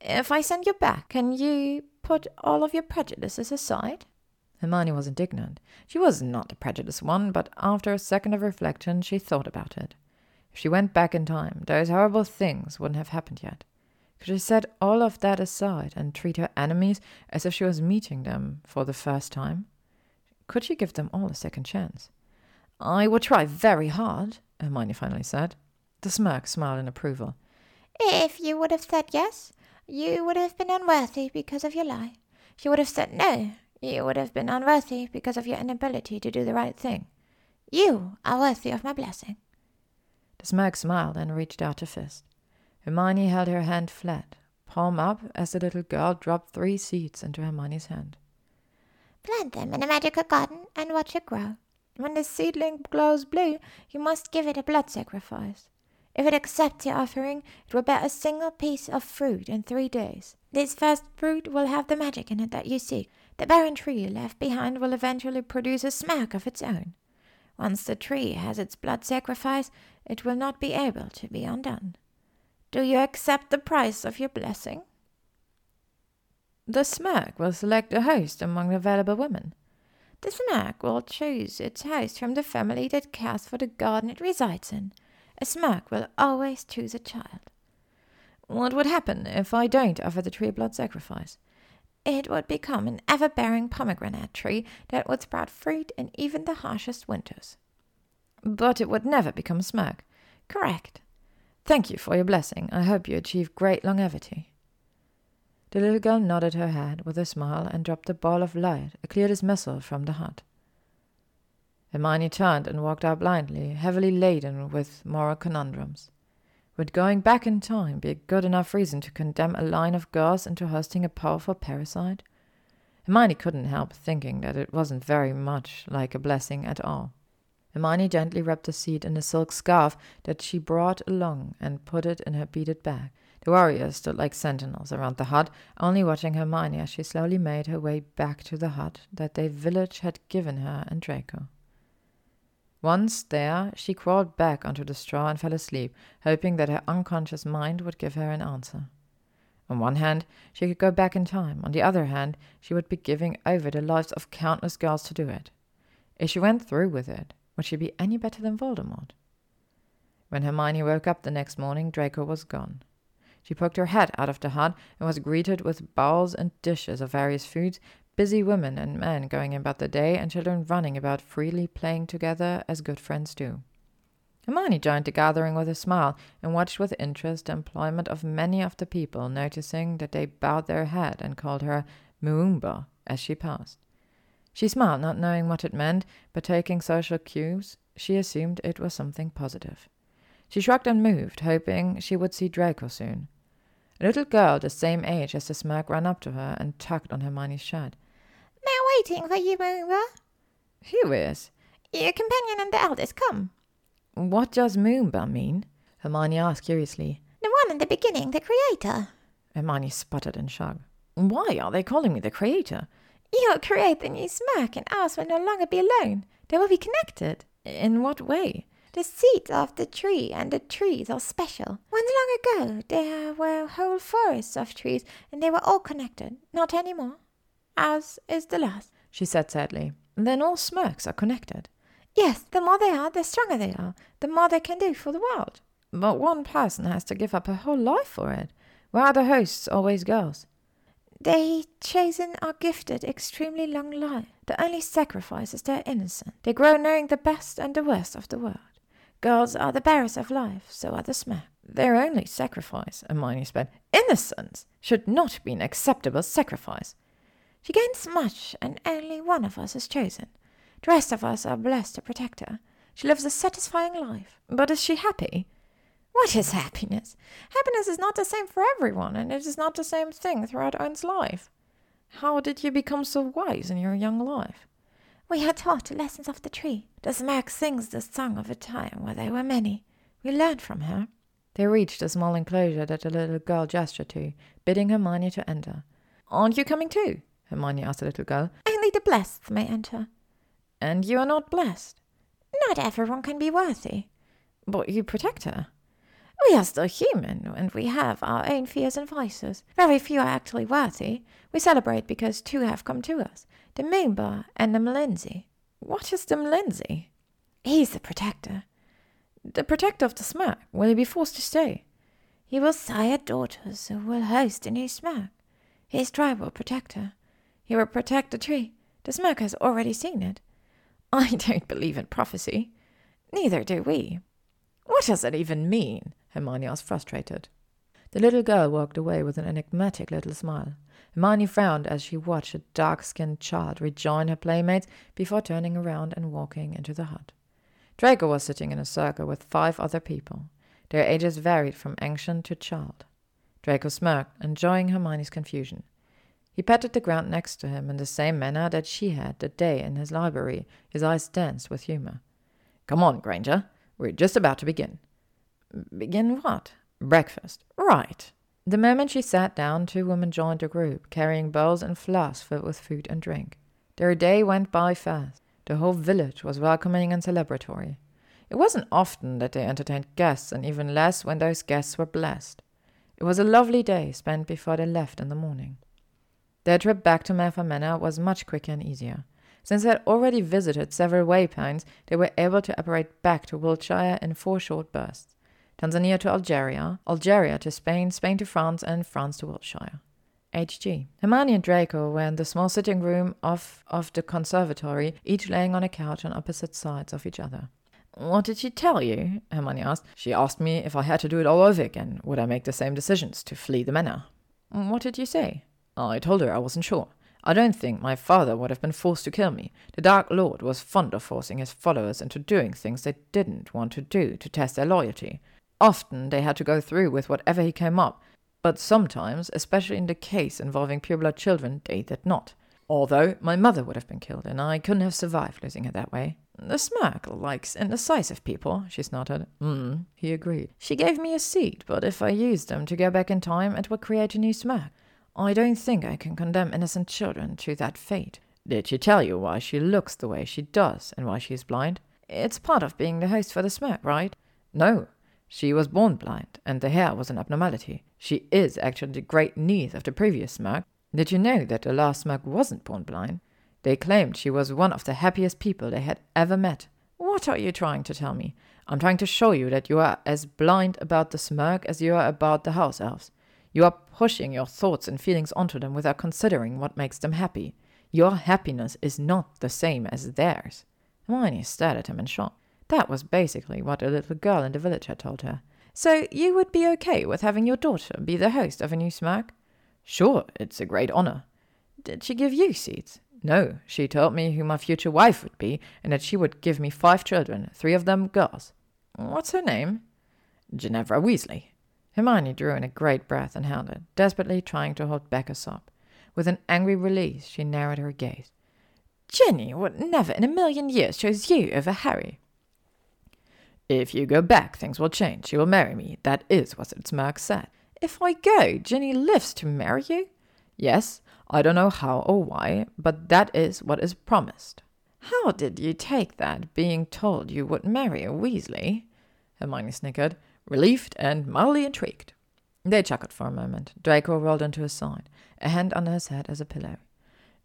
If I send you back, can you put all of your prejudices aside? Hermione was indignant. She was not a prejudiced one, but after a second of reflection, she thought about it. If she went back in time, those horrible things wouldn't have happened yet. Could she set all of that aside and treat her enemies as if she was meeting them for the first time? Could she give them all a second chance? I will try very hard, Hermione finally said. The Smurg smiled in approval. If you would have said yes, you would have been unworthy because of your lie. If you would have said no, you would have been unworthy because of your inability to do the right thing. You are worthy of my blessing. The Smurg smiled and reached out a fist. Hermione held her hand flat, palm up, as the little girl dropped three seeds into Hermione's hand. Plant them in a magical garden and watch it grow. When the seedling glows blue, you must give it a blood sacrifice. If it accepts your offering, it will bear a single piece of fruit in three days. This first fruit will have the magic in it that you seek. The barren tree you left behind will eventually produce a Smurg of its own. Once the tree has its blood sacrifice, it will not be able to be undone. Do you accept the price of your blessing? The Smurg will select a host among the available women. The Smurg will choose its host from the family that cares for the garden it resides in. A Smurg will always choose a child. What would happen if I don't offer the tree blood sacrifice? It would become an ever bearing pomegranate tree that would sprout fruit in even the harshest winters. But it would never become a Smurg. Correct. Thank you for your blessing. I hope you achieve great longevity. The little girl nodded her head with a smile and dropped a ball of light, a clear dismissal, from the hut. Hermione turned and walked out blindly, heavily laden with moral conundrums. Would going back in time be a good enough reason to condemn a line of girls into hosting a powerful parricide? Hermione couldn't help thinking that it wasn't very much like a blessing at all. Hermione gently wrapped the seed in a silk scarf that she brought along and put it in her beaded bag. The warriors stood like sentinels around the hut, only watching Hermione as she slowly made her way back to the hut that the village had given her and Draco. Once there, she crawled back onto the straw and fell asleep, hoping that her unconscious mind would give her an answer. On one hand, she could go back in time. On the other hand, she would be giving over the lives of countless girls to do it. If she went through with it, would she be any better than Voldemort? When Hermione woke up the next morning, Draco was gone. She poked her head out of the hut and was greeted with bowls and dishes of various foods, busy women and men going about the day, and children running about freely playing together as good friends do. Hermione joined the gathering with a smile and watched with interest the employment of many of the people, noticing that they bowed their head and called her Moomba as she passed. She smiled, not knowing what it meant, but taking social cues, she assumed it was something positive. She shrugged and moved, hoping she would see Draco soon. A little girl the same age as the Smurg ran up to her and tugged on Hermione's shirt. They're waiting for you, Moomba. Who is? Your companion and the eldest, come. What does Moomba mean? Hermione asked curiously. The one in the beginning, the creator. Hermione sputtered and shrugged. Why are they calling me the creator? You'll create the new Smurg, and ours will no longer be alone. They will be connected. In what way? The seeds of the tree and the trees are special. Once long ago, there were whole forests of trees, and they were all connected. Not anymore. Ours is the last, she said sadly. Then all Smurgs are connected. Yes, the more they are, the stronger they are, the more they can do for the world. But one person has to give up her whole life for it. Why are the hosts always girls? They chosen are gifted extremely long life. The only sacrifice is their innocence. They grow knowing the best and the worst of the world. Girls are the bearers of life, so are the Smurg. Their only sacrifice, Hermione spent, innocence should not be an acceptable sacrifice. She gains much, and only one of us is chosen. The rest of us are blessed to protect her. She lives a satisfying life. But is she happy? What is happiness? Happiness is not the same for everyone, and it is not the same thing throughout one's life. How did you become so wise in your young life? We are taught the lessons of the tree. The Smurg sings the song of a time where there were many. We learned from her. They reached a small enclosure that the little girl gestured to, bidding Hermione to enter. Aren't you coming too? Hermione asked the little girl. Only the blessed may enter. And you are not blessed? Not everyone can be worthy. But you protect her. We are still human, and we have our own fears and vices. Very few are actually worthy. We celebrate because two have come to us the Moomba and the Mlinzi. What is the Mlinzi? He's the protector. The protector of the Smurg. Will he be forced to stay? He will sire daughters who will host a new Smurg. His tribe will protect her. He will protect the tree. The Smurg has already seen it. I (laughs) don't believe in prophecy. Neither do we. What does that even mean? Hermione asked, frustrated. The little girl walked away with an enigmatic little smile. Hermione frowned as she watched a dark skinned child rejoin her playmates before turning around and walking into the hut. Draco was sitting in a circle with five other people. Their ages varied from ancient to child. Draco smirked, enjoying Hermione's confusion. He patted the ground next to him in the same manner that she had that day in his library, his eyes danced with humor. Come on, Granger. We're just about to begin. Begin what? Breakfast. Right. The moment she sat down, two women joined the group, carrying bowls and flasks filled with food and drink. Their day went by fast. The whole village was welcoming and celebratory. It wasn't often that they entertained guests, and even less when those guests were blessed. It was a lovely day spent before they left in the morning. Their trip back to Malfoy Manor was much quicker and easier. Since they had already visited several waypoints, they were able to apparate back to Wiltshire in four short bursts. Tanzania to Algeria, Algeria to Spain, Spain to France, and France to Wiltshire. HG. Hermione and Draco were in the small sitting room of, of the conservatory, each laying on a couch on opposite sides of each other. What did she tell you? Hermione asked. She asked me if I had to do it all over again, would I make the same decisions to flee the manor? What did you say? I told her I wasn't sure. I don't think my father would have been forced to kill me. The Dark Lord was fond of forcing his followers into doing things they didn't want to do to test their loyalty. Often they had to go through with whatever he came up, but sometimes, especially in the case involving pureblood children, they did not. Although my mother would have been killed, and I couldn't have survived losing her that way. The Smurg likes indecisive people, she snorted. Hmm, he agreed. She gave me a seed, but if I used them to go back in time, it would create a new Smurg. I don't think I can condemn innocent children to that fate. Did she tell you why she looks the way she does and why she is blind? It's part of being the host for the Smurg, right? No, she was born blind, and the hair was an abnormality. She is actually the great niece of the previous Smurg. Did you know that the last Smurg wasn't born blind? They claimed she was one of the happiest people they had ever met. What are you trying to tell me? I'm trying to show you that you are as blind about the Smurg as you are about the house elves. You are pushing your thoughts and feelings onto them without considering what makes them happy. Your happiness is not the same as theirs. Hermione stared at him in shock. That was basically what a little girl in the village had told her. So you would be okay with having your daughter be the host of a new Smurg? Sure, it's a great honor. Did she give you seeds? No, she told me who my future wife would be, and that she would give me five children, three of them girls. What's her name? Ginevra Weasley. Hermione drew in a great breath and held it, desperately trying to hold back a sob. With an angry release, she narrowed her gaze. Ginny would never in a million years choose you over Harry. If you go back, things will change. You will marry me. That is what Smurg said. If I go, Ginny lives to marry you? Yes, I don't know how or why, but that is what is promised. How did you take that, being told you would marry a Weasley? Hermione snickered, relieved and mildly intrigued. They chuckled for a moment. Draco rolled onto his side, a hand under his head as a pillow.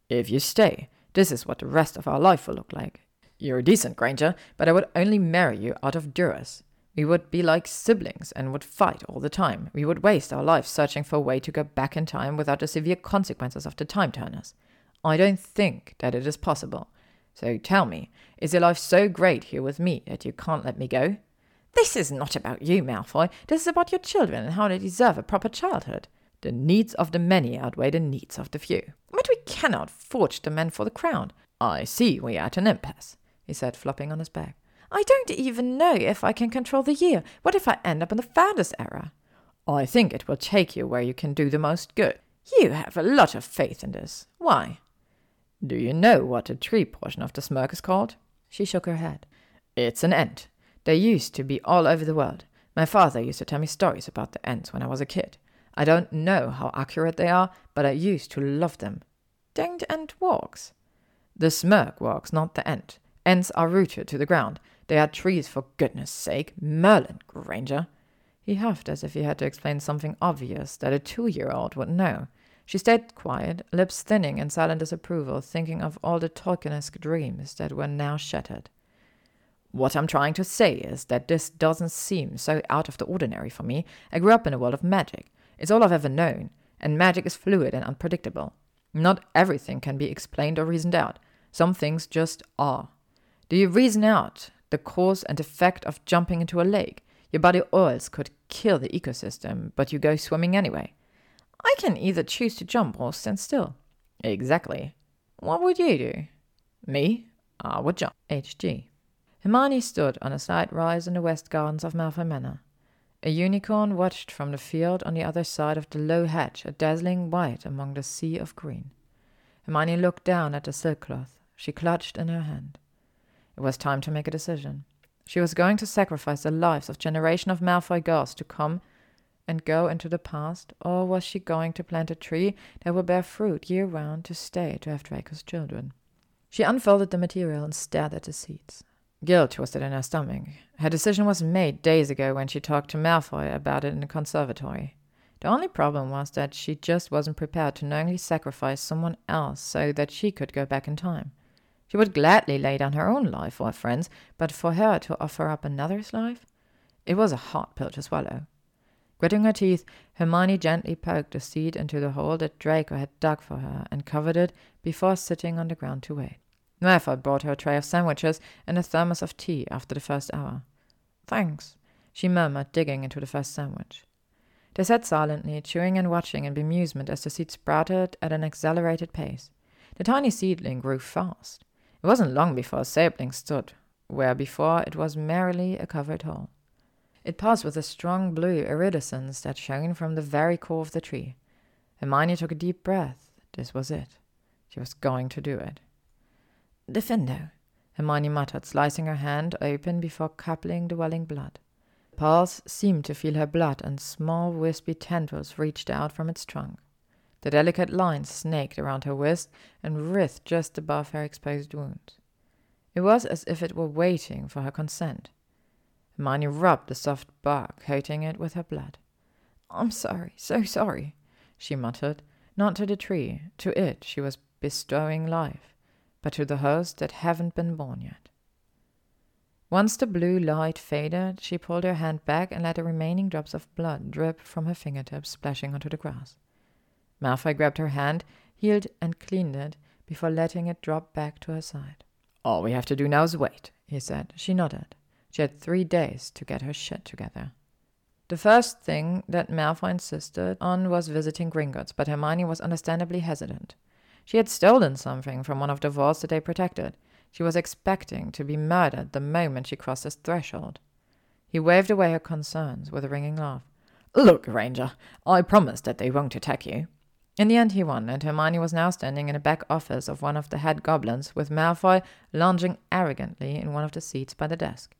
If you stay, this is what the rest of our life will look like. You're a decent, Granger, but I would only marry you out of duress. We would be like siblings and would fight all the time. We would waste our lives searching for a way to go back in time without the severe consequences of the time turners. I don't think that it is possible. So tell me, is your life so great here with me that you can't let me go? This is not about you, Malfoy. This is about your children and how they deserve a proper childhood. The needs of the many outweigh the needs of the few. But we cannot forge the men for the crown. I see we are at an impasse, he said, flopping on his back. I don't even know if I can control the year. What if I end up in the Founders era? I think it will take you where you can do the most good. You have a lot of faith in this. Why? Do you know what the tree portion of the Smurg is called? She shook her head. It's an ent. They used to be all over the world. My father used to tell me stories about the ents when I was a kid. I don't know how accurate they are, but I used to love them. Don't ent walks? The Smurg walks, not the ent. Ents are rooted to the ground. They are trees, for goodness sake. Merlin, Granger. He huffed as if he had to explain something obvious that a two year old would know. She stayed quiet, lips thinning in silent disapproval, thinking of all the Tolkienesque dreams that were now shattered. What I'm trying to say is that this doesn't seem so out of the ordinary for me. I grew up in a world of magic. It's all I've ever known, and magic is fluid and unpredictable. Not everything can be explained or reasoned out. Some things just are. Do you reason out the cause and effect of jumping into a lake? Your body oils could kill the ecosystem, but you go swimming anyway. I can either choose to jump or stand still. Exactly. What would you do? Me? I would jump. H.G. Hermione stood on a slight rise in the west gardens of Malfoy Manor. A unicorn watched from the field on the other side of the low hedge, a dazzling white among the sea of green. Hermione looked down at the silk cloth she clutched in her hand. It was time to make a decision. She was going to sacrifice the lives of generation of Malfoy girls to come and go into the past, or was she going to plant a tree that would bear fruit year round to stay to have Draco's children? She unfolded the material and stared at the seeds. Guilt twisted in her stomach. Her decision was made days ago when she talked to Malfoy about it in the conservatory. The only problem was that she just wasn't prepared to knowingly sacrifice someone else so that she could go back in time. She would gladly lay down her own life for her friends, but for her to offer up another's life? It was a hard pill to swallow. Gritting her teeth, Hermione gently poked the seed into the hole that Draco had dug for her and covered it before sitting on the ground to wait. Malfoy brought her a tray of sandwiches and a thermos of tea after the first hour. Thanks, she murmured, digging into the first sandwich. They sat silently, chewing and watching in bemusement as the seed sprouted at an accelerated pace. The tiny seedling grew fast. It wasn't long before sapling stood, where before it was merely a covered hole. It passed with a strong blue iridescence that shone from the very core of the tree. Hermione took a deep breath. This was it. She was going to do it. Diffindo, Hermione muttered, slicing her hand open before coupling the welling blood. Pulse seemed to feel her blood, and small wispy tendrils reached out from its trunk. The delicate lines snaked around her wrist and writhed just above her exposed wound. It was as if it were waiting for her consent. Hermione rubbed the soft bark, coating it with her blood. I'm sorry, so sorry, she muttered, not to the tree, to it she was bestowing life but to the host that haven't been born yet. Once the blue light faded, she pulled her hand back and let the remaining drops of blood drip from her fingertips, splashing onto the grass. Malfoy grabbed her hand, healed and cleaned it before letting it drop back to her side. All we have to do now is wait, he said. She nodded. She had three days to get her shit together. The first thing that Malfoy insisted on was visiting Gringotts, but Hermione was understandably hesitant. She had stolen something from one of the vaults that they protected. She was expecting to be murdered the moment she crossed his threshold. He waved away her concerns with a ringing laugh. Look, Granger, I promise that they won't attack you. In the end, he won, and Hermione was now standing in a back office of one of the head goblins, with Malfoy lounging arrogantly in one of the seats by the desk.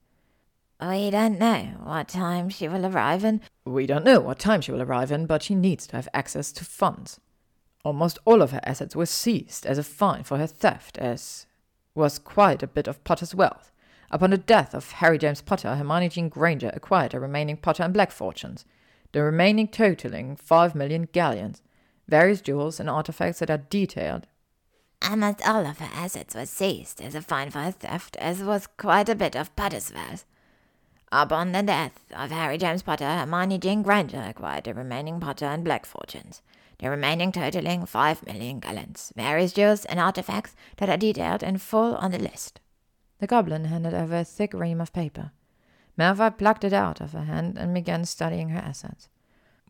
We don't know what time she will arrive in. We don't know what time she will arrive in, but she needs to have access to funds. Almost all of her assets were seized as a fine for her theft, as was quite a bit of Potter's wealth. Upon the death of Harry James Potter, Hermione Jean Granger acquired the remaining Potter and Black fortunes, the remaining totaling five million galleons, various jewels and artifacts that are detailed. Almost all of her assets were seized as a fine for her theft, as was quite a bit of Potter's wealth. Upon the death of Harry James Potter, Hermione Jean Granger acquired the remaining Potter and Black fortunes, the remaining totaling five million galleons, various jewels and artifacts that are detailed in full on the list. The goblin handed over a thick ream of paper. Malfoy plucked it out of her hand and began studying her assets.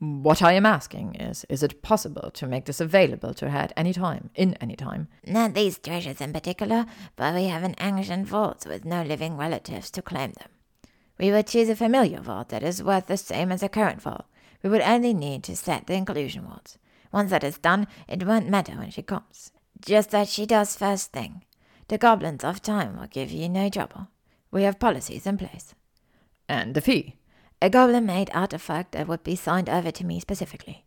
What I am asking is, is it possible to make this available to her at any time, in any time? Not these treasures in particular, but we have an ancient vault with no living relatives to claim them. We would choose a familiar vault that is worth the same as a current vault. We would only need to set the inclusion wards. Once that is done, it won't matter when she comes. Just that she does first thing. The goblins of time will give you no trouble. We have policies in place. And the fee? A goblin made artifact that would be signed over to me specifically.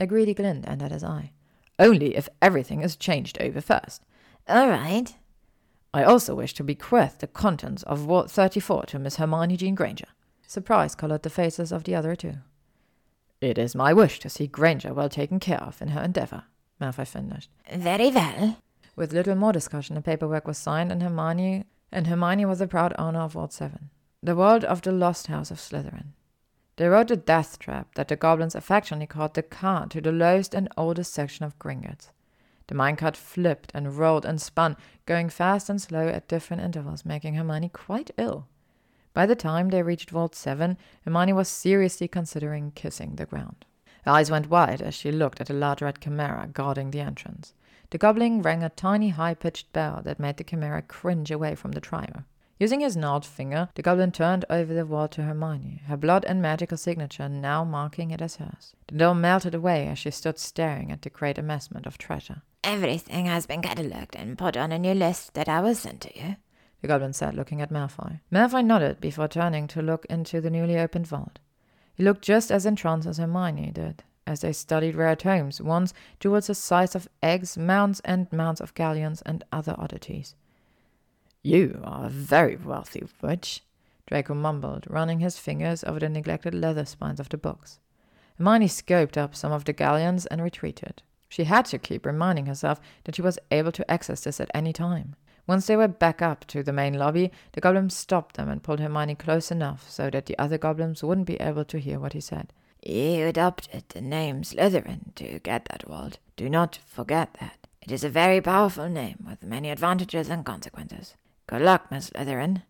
A greedy glint entered his eye. Only if everything is changed over first. All right. I also wish to bequeath the contents of Vault 34 to Miss Hermione Jean Granger. Surprise colored the faces of the other two. It is my wish to see Granger well taken care of in her endeavor, Malfoy finished. Very well. With little more discussion, the paperwork was signed, and Hermione and Hermione was the proud owner of Vault Seven, the world of the lost house of Slytherin. They wrote the death trap that the goblins affectionately called the car to the lowest and oldest section of Gringotts. The minecart flipped and rolled and spun, going fast and slow at different intervals, making Hermione quite ill. By the time they reached Vault 7, Hermione was seriously considering kissing the ground. Her eyes went wide as she looked at the large red chimera guarding the entrance. The goblin rang a tiny high pitched bell that made the chimera cringe away from the trio. Using his gnarled finger, the goblin turned over the wall to Hermione, her blood and magical signature now marking it as hers. The doll melted away as she stood staring at the great amassment of treasure. Everything has been catalogued and put on a new list that I will send to you the goblin said, looking at Malfoy. Malfoy nodded before turning to look into the newly opened vault. He looked just as entranced as Hermione did, as they studied rare tomes, ones jewels the size of eggs, mounds and mounds of galleons, and other oddities. You are a very wealthy witch, Draco mumbled, running his fingers over the neglected leather spines of the books. Hermione scoped up some of the galleons and retreated. She had to keep reminding herself that she was able to access this at any time. Once they were back up to the main lobby, the goblin stopped them and pulled Hermione close enough so that the other goblins wouldn't be able to hear what he said. You adopted the name Slytherin to get that world. Do not forget that. It is a very powerful name with many advantages and consequences. Good luck, Miss Slytherin.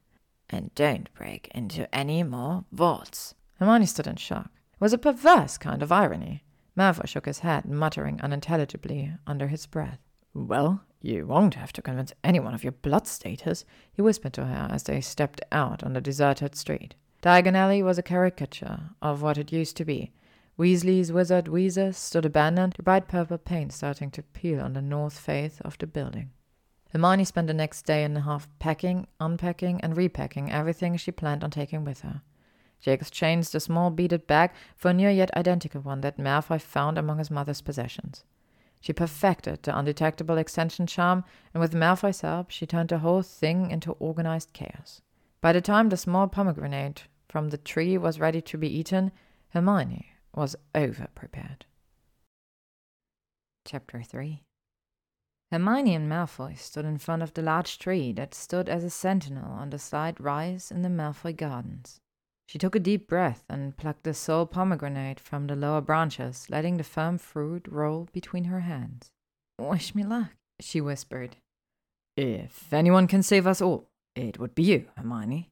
And don't break into any more vaults. Hermione stood in shock. It was a perverse kind of irony. Malfoy shook his head, muttering unintelligibly under his breath. Well, you won't have to convince anyone of your blood status, he whispered to her as they stepped out on the deserted street. Diagon Alley was a caricature of what it used to be. Weasley's Wizard Wheezes stood abandoned, the bright purple paint starting to peel on the north face of the building. Hermione spent the next day and a half packing, unpacking, and repacking everything she planned on taking with her. She exchanged a small beaded bag for a near yet identical one that Malfoy found among his mother's possessions. She perfected the undetectable extension charm, and with Malfoy's help, she turned the whole thing into organized chaos. By the time the small pomegranate from the tree was ready to be eaten, Hermione was over prepared. Chapter 3 Hermione and Malfoy stood in front of the large tree that stood as a sentinel on the slight rise in the Malfoy gardens. She took a deep breath and plucked a sole pomegranate from the lower branches, letting the firm fruit roll between her hands. Wish me luck, she whispered. If anyone can save us all, it would be you, Hermione.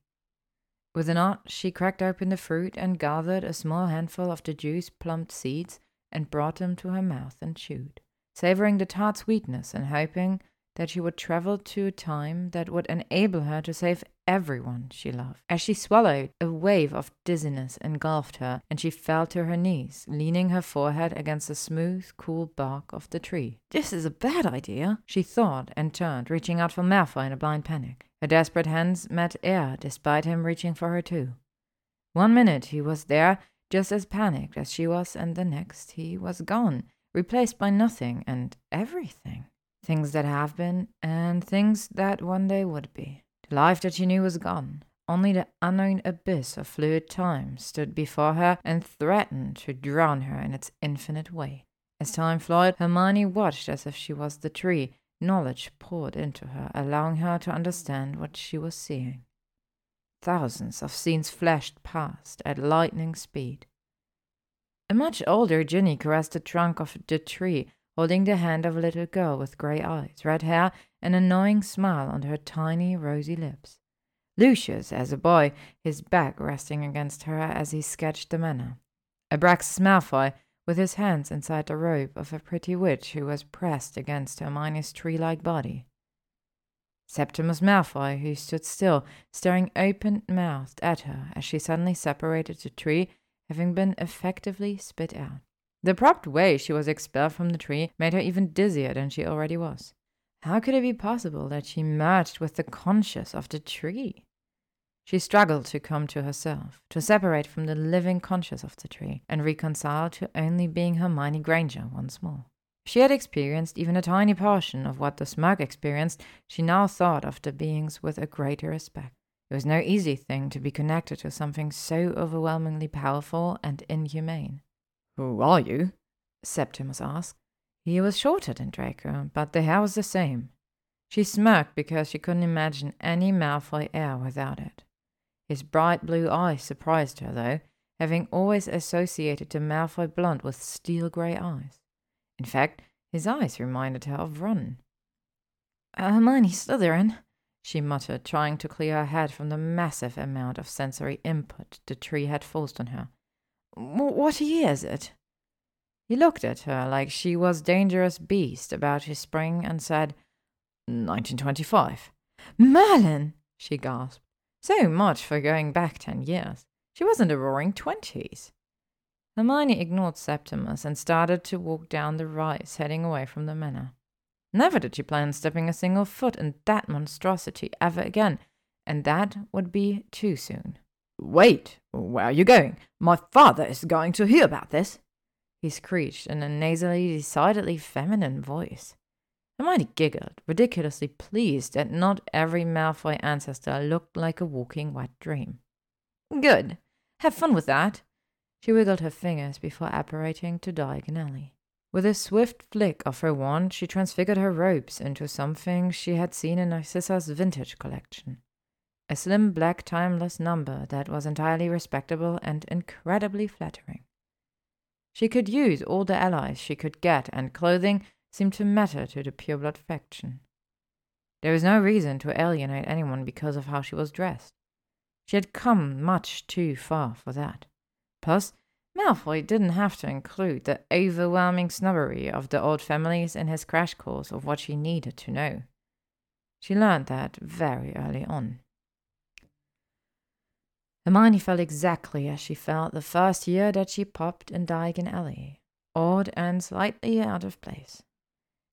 With a nod, she cracked open the fruit and gathered a small handful of the juice plumped seeds and brought them to her mouth and chewed, savoring the tart sweetness and hoping that she would travel to a time that would enable her to save everyone she loved. As she swallowed, a wave of dizziness engulfed her, and she fell to her knees, leaning her forehead against the smooth, cool bark of the tree. This is a bad idea, she thought, and turned, reaching out for Malfoy in a blind panic. Her desperate hands met air, despite him reaching for her too. One minute he was there, just as panicked as she was, and the next he was gone, replaced by nothing and everything. Things that have been, and things that one day would be. The life that she knew was gone. Only the unknown abyss of fluid time stood before her and threatened to drown her in its infinite way. As time flowed, Hermione watched as if she was the tree. Knowledge poured into her, allowing her to understand what she was seeing. Thousands of scenes flashed past at lightning speed. A much older Ginny caressed the trunk of the tree, holding the hand of a little girl with grey eyes, red hair, and a knowing smile on her tiny rosy lips. Lucius, as a boy, his back resting against her as he sketched the manor. Abraxas Malfoy, with his hands inside the robe of a pretty witch who was pressed against Hermione's tree-like body. Septimus Malfoy, who stood still, staring open-mouthed at her as she suddenly separated the tree, having been effectively spit out. The abrupt way she was expelled from the tree made her even dizzier than she already was. How could it be possible that she merged with the conscious of the tree? She struggled to come to herself, to separate from the living conscious of the tree, and reconcile to only being Hermione Granger once more. She had experienced even a tiny portion of what the Smurg experienced. She now thought of the beings with a greater respect. It was no easy thing to be connected to something so overwhelmingly powerful and inhumane. Who are you? Septimus asked. He was shorter than Draco, but the hair was the same. She smirked because she couldn't imagine any Malfoy air without it. His bright blue eyes surprised her, though, having always associated the Malfoy blonde with steel grey eyes. In fact, his eyes reminded her of Ron. Hermione Slytherin, she muttered, trying to clear her head from the massive amount of sensory input the tree had forced on her. What year is it? He looked at her like she was dangerous beast about his spring and said, 1925. Merlin! she gasped. So much for going back ten years. She was in the roaring twenties. Hermione ignored Septimus and started to walk down the rise, heading away from the manor. Never did she plan on stepping a single foot in that monstrosity ever again, and that would be too soon. Wait, where are you going? My father is going to hear about this. He screeched in a nasally, decidedly feminine voice. Hermione giggled, ridiculously pleased that not every Malfoy ancestor looked like a walking wet dream. Good. Have fun with that. She wiggled her fingers before apparating to Diagon Alley. With a swift flick of her wand, she transfigured her robes into something she had seen in Narcissa's vintage collection a slim black timeless number that was entirely respectable and incredibly flattering. She could use all the allies she could get, and clothing seemed to matter to the pureblood faction. There was no reason to alienate anyone because of how she was dressed. She had come much too far for that. Plus, Malfoy didn't have to include the overwhelming snobbery of the old families in his crash course of what she needed to know. She learned that very early on. Hermione felt exactly as she felt the first year that she popped in Diagon Alley, odd and slightly out of place.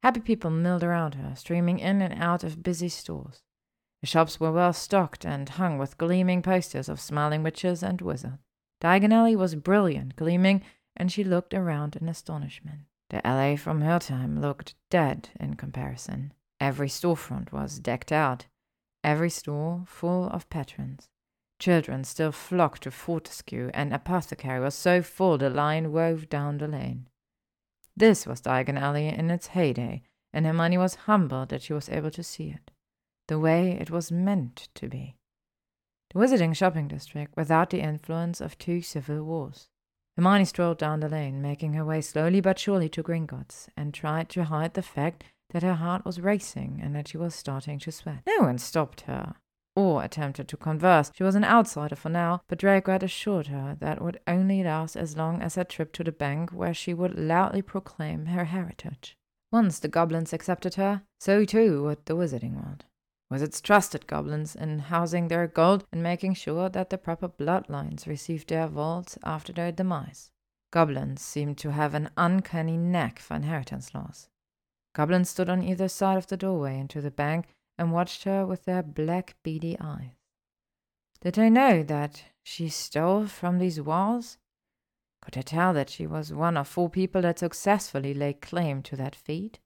Happy people milled around her, streaming in and out of busy stores. The shops were well stocked and hung with gleaming posters of smiling witches and wizards. Diagon Alley was brilliant, gleaming, and she looked around in astonishment. The alley from her time looked dead in comparison. Every storefront was decked out, every store full of patrons. Children still flocked to Fortescue, and Apothecary was so full the line wove down the lane. This was Diagon Alley in its heyday, and Hermione was humbled that she was able to see it, the way it was meant to be. The Wizarding shopping district without the influence of two civil wars. Hermione strolled down the lane, making her way slowly but surely to Gringotts, and tried to hide the fact that her heart was racing and that she was starting to sweat. No one stopped her, or attempted to converse. She was an outsider for now, but Draco had assured her that would only last as long as her trip to the bank where she would loudly proclaim her heritage. Once the goblins accepted her, so too would the wizarding world. Was its trusted goblins in housing their gold and making sure that the proper bloodlines received their vaults after their demise. Goblins seemed to have an uncanny knack for inheritance laws. Goblins stood on either side of the doorway into the bank and watched her with their black, beady eyes. Did they know that she stole from these walls? Could they tell that she was one of four people that successfully laid claim to that feat?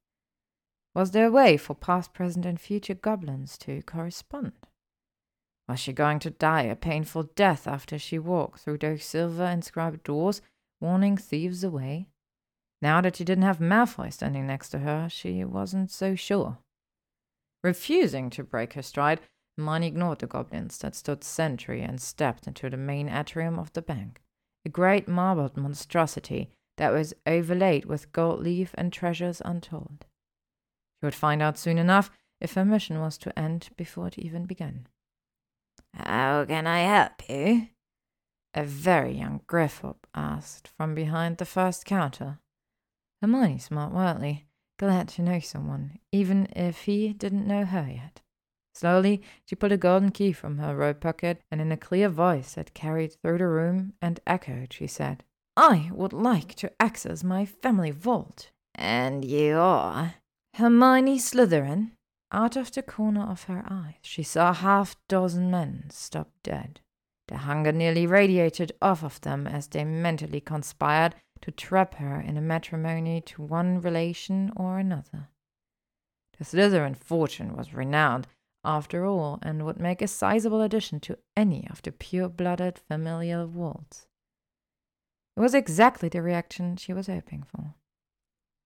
Was there a way for past, present, and future goblins to correspond? Was she going to die a painful death after she walked through those silver inscribed doors, warning thieves away? Now that she didn't have Malfoy standing next to her, she wasn't so sure. Refusing to break her stride, Hermione ignored the goblins that stood sentry and stepped into the main atrium of the bank, a great marbled monstrosity that was overlaid with gold leaf and treasures untold. Would find out soon enough if her mission was to end before it even began. How can I help you? A very young Griphook asked from behind the first counter. Hermione smiled wildly, glad to know someone, even if he didn't know her yet. Slowly, she pulled a golden key from her robe pocket, and in a clear voice that carried through the room and echoed, she said, I would like to access my family vault. And you are? Hermione Slytherin. Out of the corner of her eyes, she saw half dozen men stop dead. The hunger nearly radiated off of them as they mentally conspired to trap her in a matrimony to one relation or another. The Slytherin fortune was renowned after all, and would make a sizable addition to any of the pure blooded familial vaults. It was exactly the reaction she was hoping for.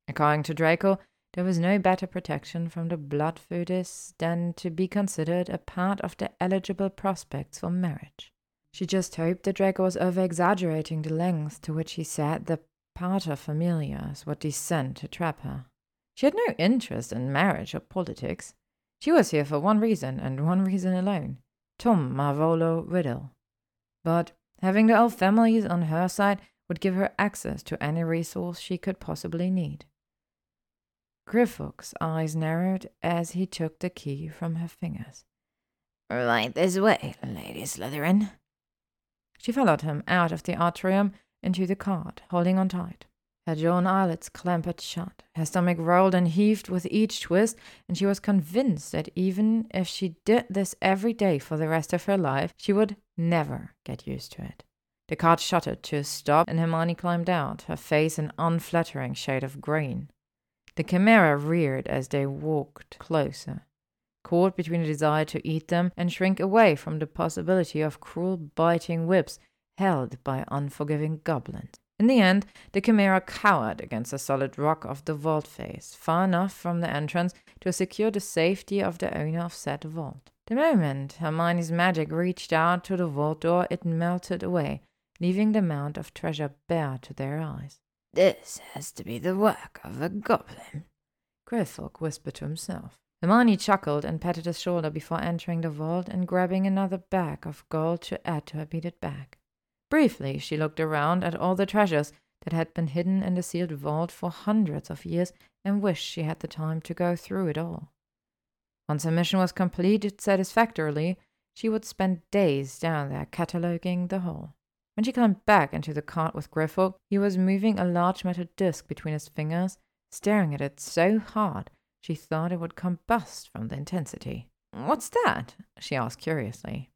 According to Draco, there was no better protection from the blood feudis than to be considered a part of the eligible prospects for marriage. She just hoped that Draco was over exaggerating the length to which he said the paterfamilias would descend to trap her. She had no interest in marriage or politics. She was here for one reason, and one reason alone Tom Marvolo Riddle. But having the old families on her side would give her access to any resource she could possibly need. Griphook's eyes narrowed as he took the key from her fingers. Right this way, Lady Slytherin. She followed him out of the atrium into the cart, holding on tight. Her jaw and eyelids clamped shut. Her stomach rolled and heaved with each twist, and she was convinced that even if she did this every day for the rest of her life, she would never get used to it. The cart shuddered to a stop, and Hermione climbed out, her face an unflattering shade of green. The chimera reared as they walked closer, caught between a desire to eat them and shrink away from the possibility of cruel biting whips held by unforgiving goblins. In the end, the Chimera cowered against the solid rock of the vault face, far enough from the entrance to secure the safety of the owner of said vault. The moment Hermione's magic reached out to the vault door, it melted away, leaving the mound of treasure bare to their eyes. This has to be the work of a goblin, Greythorpe whispered to himself. Hermione chuckled and patted his shoulder before entering the vault and grabbing another bag of gold to add to her beaded bag. Briefly, she looked around at all the treasures that had been hidden in the sealed vault for hundreds of years and wished she had the time to go through it all. Once her mission was completed satisfactorily, she would spend days down there cataloguing the whole. When she climbed back into the cart with Griphook, he was moving a large metal disc between his fingers, staring at it so hard she thought it would combust from the intensity. What's that? she asked curiously.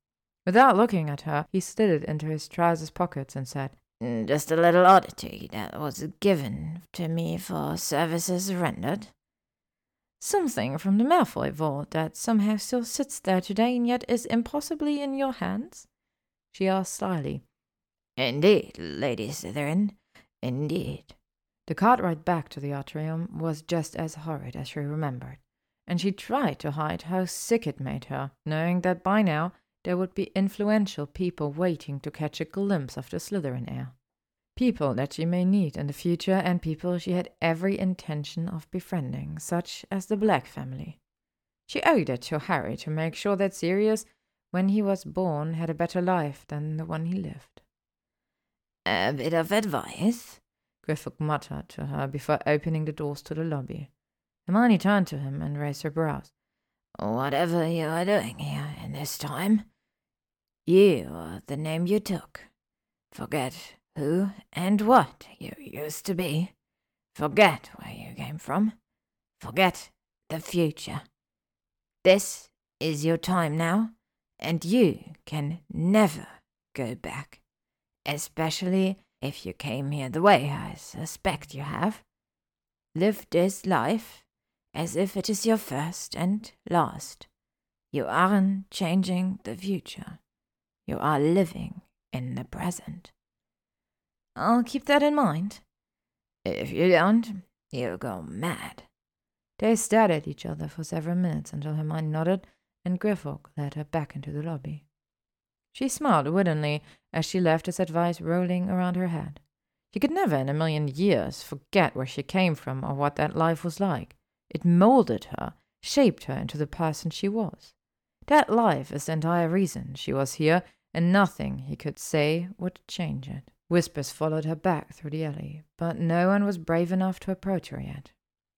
Without looking at her, he slid it into his trousers pockets and said, mm, Just a little oddity that was given to me for services rendered. Something from the Malfoy vault that somehow still sits there today and yet is impossibly in your hands? She asked slyly. Indeed, Lady Slytherin, indeed. The cart ride back to the atrium was just as horrid as she remembered, and she tried to hide how sick it made her, knowing that by now there would be influential people waiting to catch a glimpse of the Slytherin heir. People that she may need in the future, and people she had every intention of befriending, such as the Black family. She owed it to Harry to make sure that Sirius, when he was born, had a better life than the one he lived. A bit of advice? Griphook muttered to her before opening the doors to the lobby. Hermione turned to him and raised her brows. Whatever you are doing here in this time, you are the name you took. Forget who and what you used to be. Forget where you came from. Forget the future. This is your time now, and you can never go back, especially if you came here the way I suspect you have. Live this life as if it is your first and last. You aren't changing the future. You are living in the present. I'll keep that in mind. If you don't, you'll go mad. They stared at each other for several minutes until Hermione nodded and Griphook led her back into the lobby. She smiled woodenly as she left his advice rolling around her head. She could never in a million years forget where she came from or what that life was like. It molded her, shaped her into the person she was. That life is the entire reason she was here, and nothing he could say would change it. Whispers followed her back through the alley, but no one was brave enough to approach her yet.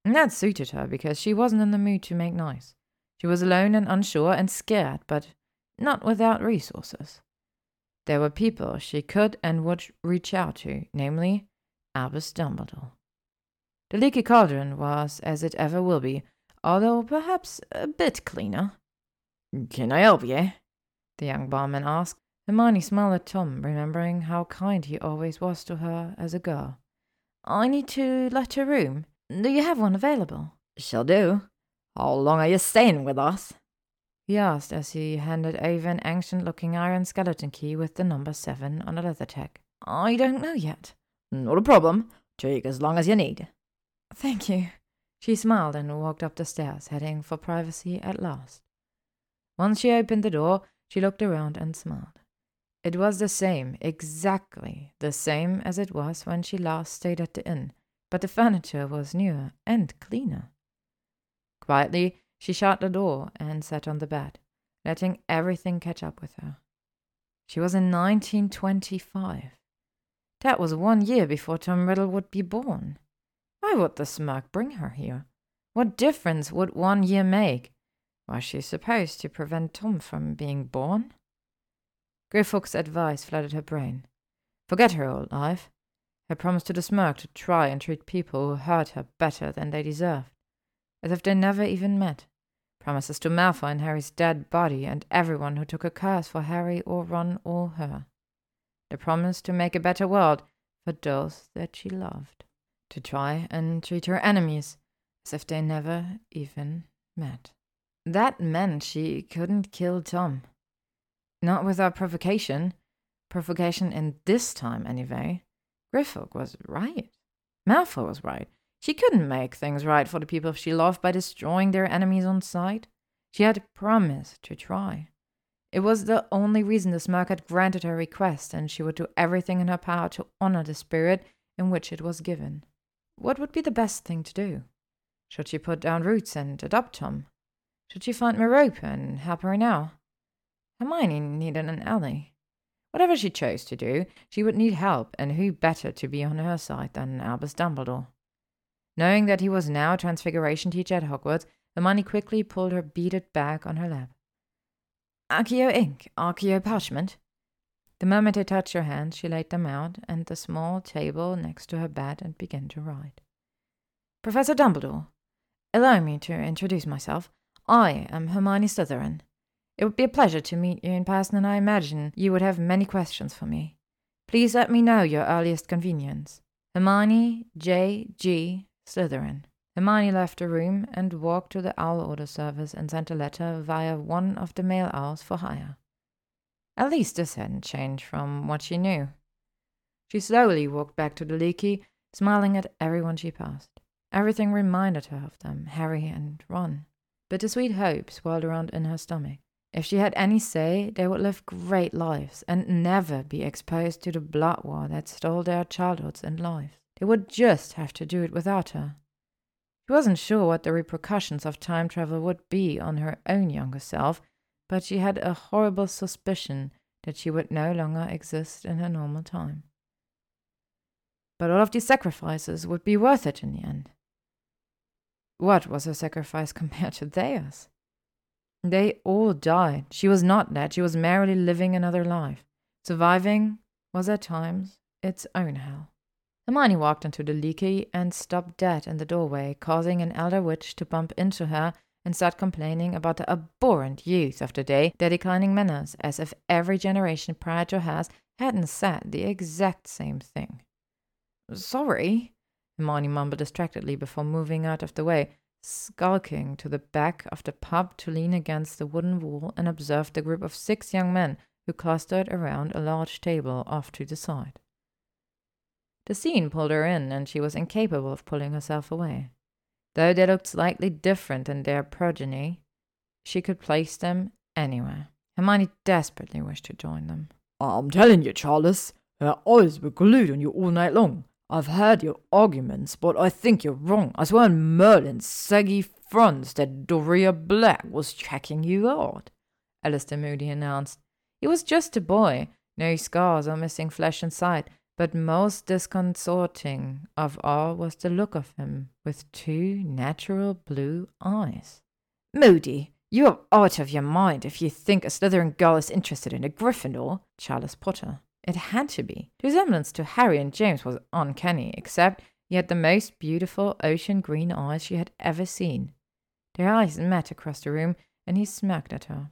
That suited her because she wasn't in the mood to make noise. She was alone and unsure and scared, but not without resources. There were people she could and would reach out to, namely Albus Dumbledore. The leaky cauldron was as it ever will be, although perhaps a bit cleaner. Can I help you? The young barman asked. Hermione smiled at Tom, remembering how kind he always was to her as a girl. I need to let a room. Do you have one available? Shall do. How long are you staying with us? He asked as he handed over an ancient looking iron skeleton key with the number seven on a leather tag. I don't know yet. Not a problem. Take as long as you need. Thank you. She smiled and walked up the stairs, heading for privacy at last. Once she opened the door, she looked around and smiled. It was the same, exactly the same as it was when she last stayed at the inn, but the furniture was newer and cleaner. Quietly, she shut the door and sat on the bed, letting everything catch up with her. She was in 1925. That was one year before Tom Riddle would be born. Why would the Smurg bring her here? What difference would one year make? Was she supposed to prevent Tom from being born? Griphook's advice flooded her brain. Forget her old life. Her promise to the Smurg to try and treat people who hurt her better than they deserved, as if they never even met. Promises to Malfoy and Harry's dead body and everyone who took a curse for Harry or Ron or her. The promise to make a better world for those that she loved. To try and treat her enemies as if they never even met. That meant she couldn't kill Tom. Not without provocation. Provocation in this time, anyway. Griphook was right. Malfoy was right. She couldn't make things right for the people she loved by destroying their enemies on sight. She had promised to try. It was the only reason the Smurg had granted her request, and she would do everything in her power to honor the spirit in which it was given. What would be the best thing to do? Should she put down roots and adopt Tom? Should she find Merope and help her now? Hermione needed an ally. Whatever she chose to do, she would need help, and who better to be on her side than Albus Dumbledore? Knowing that he was now a Transfiguration teacher at Hogwarts, Hermione quickly pulled her beaded bag on her lap. Accio ink, Accio parchment. The moment he touched her hands, she laid them out and the small table next to her bed and began to write. Professor Dumbledore, allow me to introduce myself. I am Hermione Slytherin. It would be a pleasure to meet you in person, and I imagine you would have many questions for me. Please let me know your earliest convenience. Hermione J. G. Slytherin. Hermione left the room and walked to the owl order service and sent a letter via one of the mail owls for hire. At least this hadn't changed from what she knew. She slowly walked back to the leaky, smiling at everyone she passed. Everything reminded her of them, Harry and Ron. Bittersweet hope swirled around in her stomach. If she had any say, they would live great lives and never be exposed to the blood war that stole their childhoods and lives. They would just have to do it without her. She wasn't sure what the repercussions of time travel would be on her own younger self, but she had a horrible suspicion that she would no longer exist in her normal time. But all of these sacrifices would be worth it in the end. What was her sacrifice (laughs) compared to theirs? They all died. She was not dead. She was merely living another life. Surviving was at times its own hell. Hermione walked into the leaky and stopped dead in the doorway, causing an elder witch to bump into her and start complaining about the abhorrent youth of the day, their declining manners, as if every generation prior to hers hadn't said the exact same thing. Sorry, Hermione mumbled distractedly before moving out of the way, skulking to the back of the pub to lean against the wooden wall and observe the group of six young men who clustered around a large table off to the side. The scene pulled her in, and she was incapable of pulling herself away. Though they looked slightly different than their progeny, she could place them anywhere. Hermione desperately wished to join them. I'm telling you, Charles, her eyes were glued on you all night long. I've heard your arguments, but I think you're wrong. I swear on Merlin's saggy fronts that Dorea Black was checking you out, Alastor Moody announced. He was just a boy, no scars or missing flesh in sight, but most disconcerting of all was the look of him with two natural blue eyes. Moody, you're out of your mind if you think a Slytherin girl is interested in a Gryffindor, Charles Potter. It had to be. The resemblance to Harry and James was uncanny, except he had the most beautiful ocean green eyes she had ever seen. Their eyes met across the room, and he smirked at her.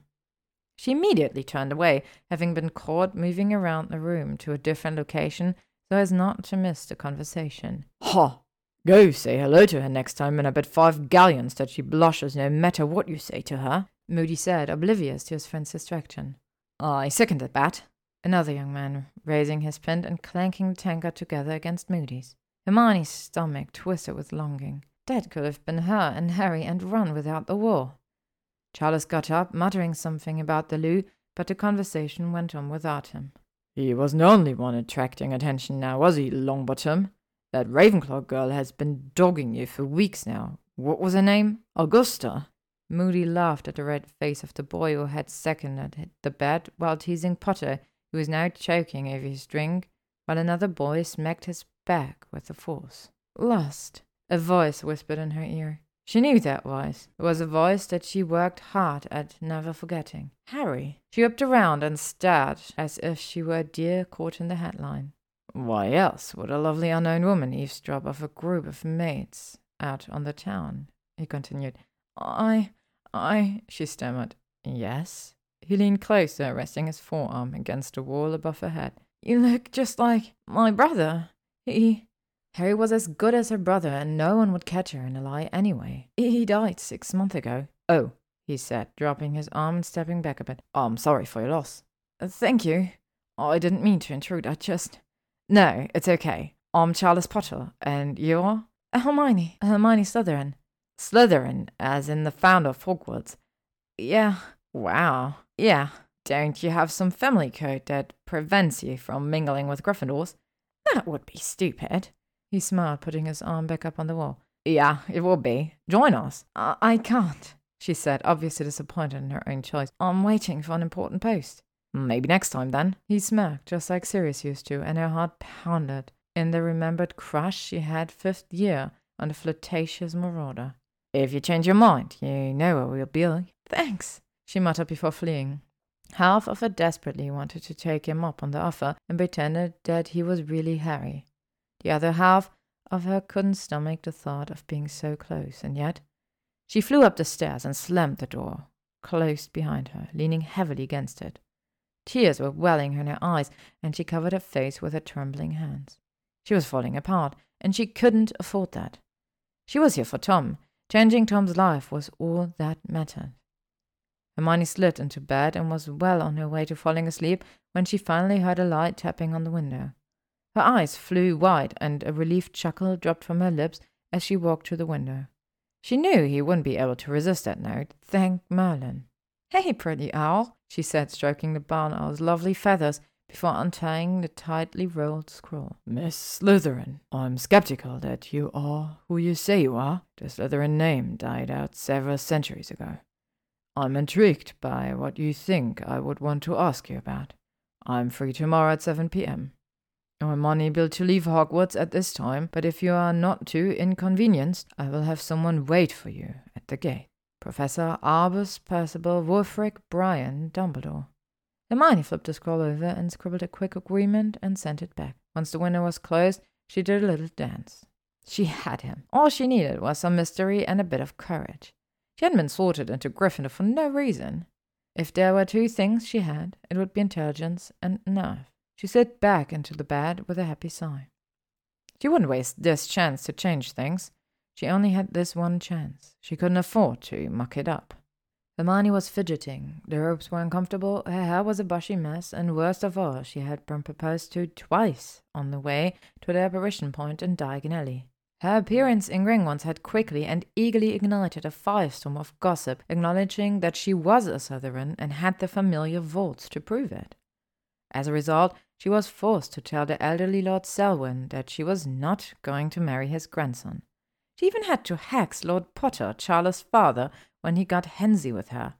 She immediately turned away, having been caught moving around the room to a different location so as not to miss the conversation. Ha! Go say hello to her next time, and I bet five galleons that she blushes no matter what you say to her, Moody said, oblivious to his friend's distraction. I second that, Another young man, raising his pint and clanking the tankard together against Moody's. Hermione's stomach twisted with longing. That could have been her and Harry and Ron without the war. Charles got up, muttering something about the loo, but the conversation went on without him. He wasn't the only one attracting attention now, was he, Longbottom? That Ravenclaw girl has been dogging you for weeks now. What was her name? Augusta? Moody laughed at the red face of the boy who had seconded the bet while teasing Potter, who was now choking over his drink, while another boy smacked his back with the force. Lust, a voice whispered in her ear. She knew that voice. It was a voice that she worked hard at never forgetting. Harry. She whipped around and stared as if she were a deer caught in the headline. Why else would a lovely unknown woman eavesdrop of a group of mates out on the town? He continued. I. I. She stammered. Yes? He leaned closer, resting his forearm against the wall above her head. You look just like my brother. He. Harry was as good as her brother, and no one would catch her in a lie anyway. He died six months ago. Oh, he said, dropping his arm and stepping back a bit. Oh, I'm sorry for your loss. Uh, thank you. Oh, I didn't mean to intrude. I just. No, it's okay. I'm Charles Potter, and you're Hermione. Hermione Slytherin. Slytherin, as in the founder of Hogwarts. Yeah. Wow. Yeah. Don't you have some family code that prevents you from mingling with Gryffindors? That would be stupid. He smiled, putting his arm back up on the wall. Yeah, it will be. Join us. I, I can't, she said, obviously disappointed in her own choice. I'm waiting for an important post. Maybe next time then. He smirked, just like Sirius used to, and her heart pounded in the remembered crush she had fifth year on the flirtatious marauder. If you change your mind, you know where we'll be. Thanks, she muttered before fleeing. Half of her desperately wanted to take him up on the offer and pretended that he was really Harry. The other half of her couldn't stomach the thought of being so close, and yet she flew up the stairs and slammed the door, closed behind her, leaning heavily against it. Tears were welling in her eyes, and she covered her face with her trembling hands. She was falling apart, and she couldn't afford that. She was here for Tom. Changing Tom's life was all that mattered. Hermione slid into bed and was well on her way to falling asleep when she finally heard a light tapping on the window. Her eyes flew wide, and a relieved chuckle dropped from her lips as she walked to the window. She knew he wouldn't be able to resist that note. Thank Merlin. Hey, pretty owl, she said, stroking the barn owl's lovely feathers before untying the tightly rolled scroll. Miss Slytherin, I'm skeptical that you are who you say you are. The Slytherin name died out several centuries ago. I'm intrigued by what you think I would want to ask you about. I'm free tomorrow at 7 p.m. I'm unable to leave Hogwarts at this time, but if you are not too inconvenienced, I will have someone wait for you at the gate. Professor Albus Percival Wulfric Brian Dumbledore. Hermione flipped the scroll over and scribbled a quick agreement and sent it back. Once the window was closed, she did a little dance. She had him. All she needed was some mystery and a bit of courage. She hadn't been sorted into Gryffindor for no reason. If there were two things she had, it would be intelligence and nerve. She slid back into the bed with a happy sigh. She wouldn't waste this chance to change things. She only had this one chance. She couldn't afford to muck it up. Hermione was fidgeting. The robes were uncomfortable, her hair was a bushy mess, and worst of all, she had been proposed to twice on the way to the apparition point in Diagon Alley. Her appearance in Gringotts had quickly and eagerly ignited a firestorm of gossip, acknowledging that she was a Slytherin and had the familiar vaults to prove it. As a result, she was forced to tell the elderly Lord Selwyn that she was not going to marry his grandson. She even had to hex Lord Potter, Charles's father, when he got handsy with her.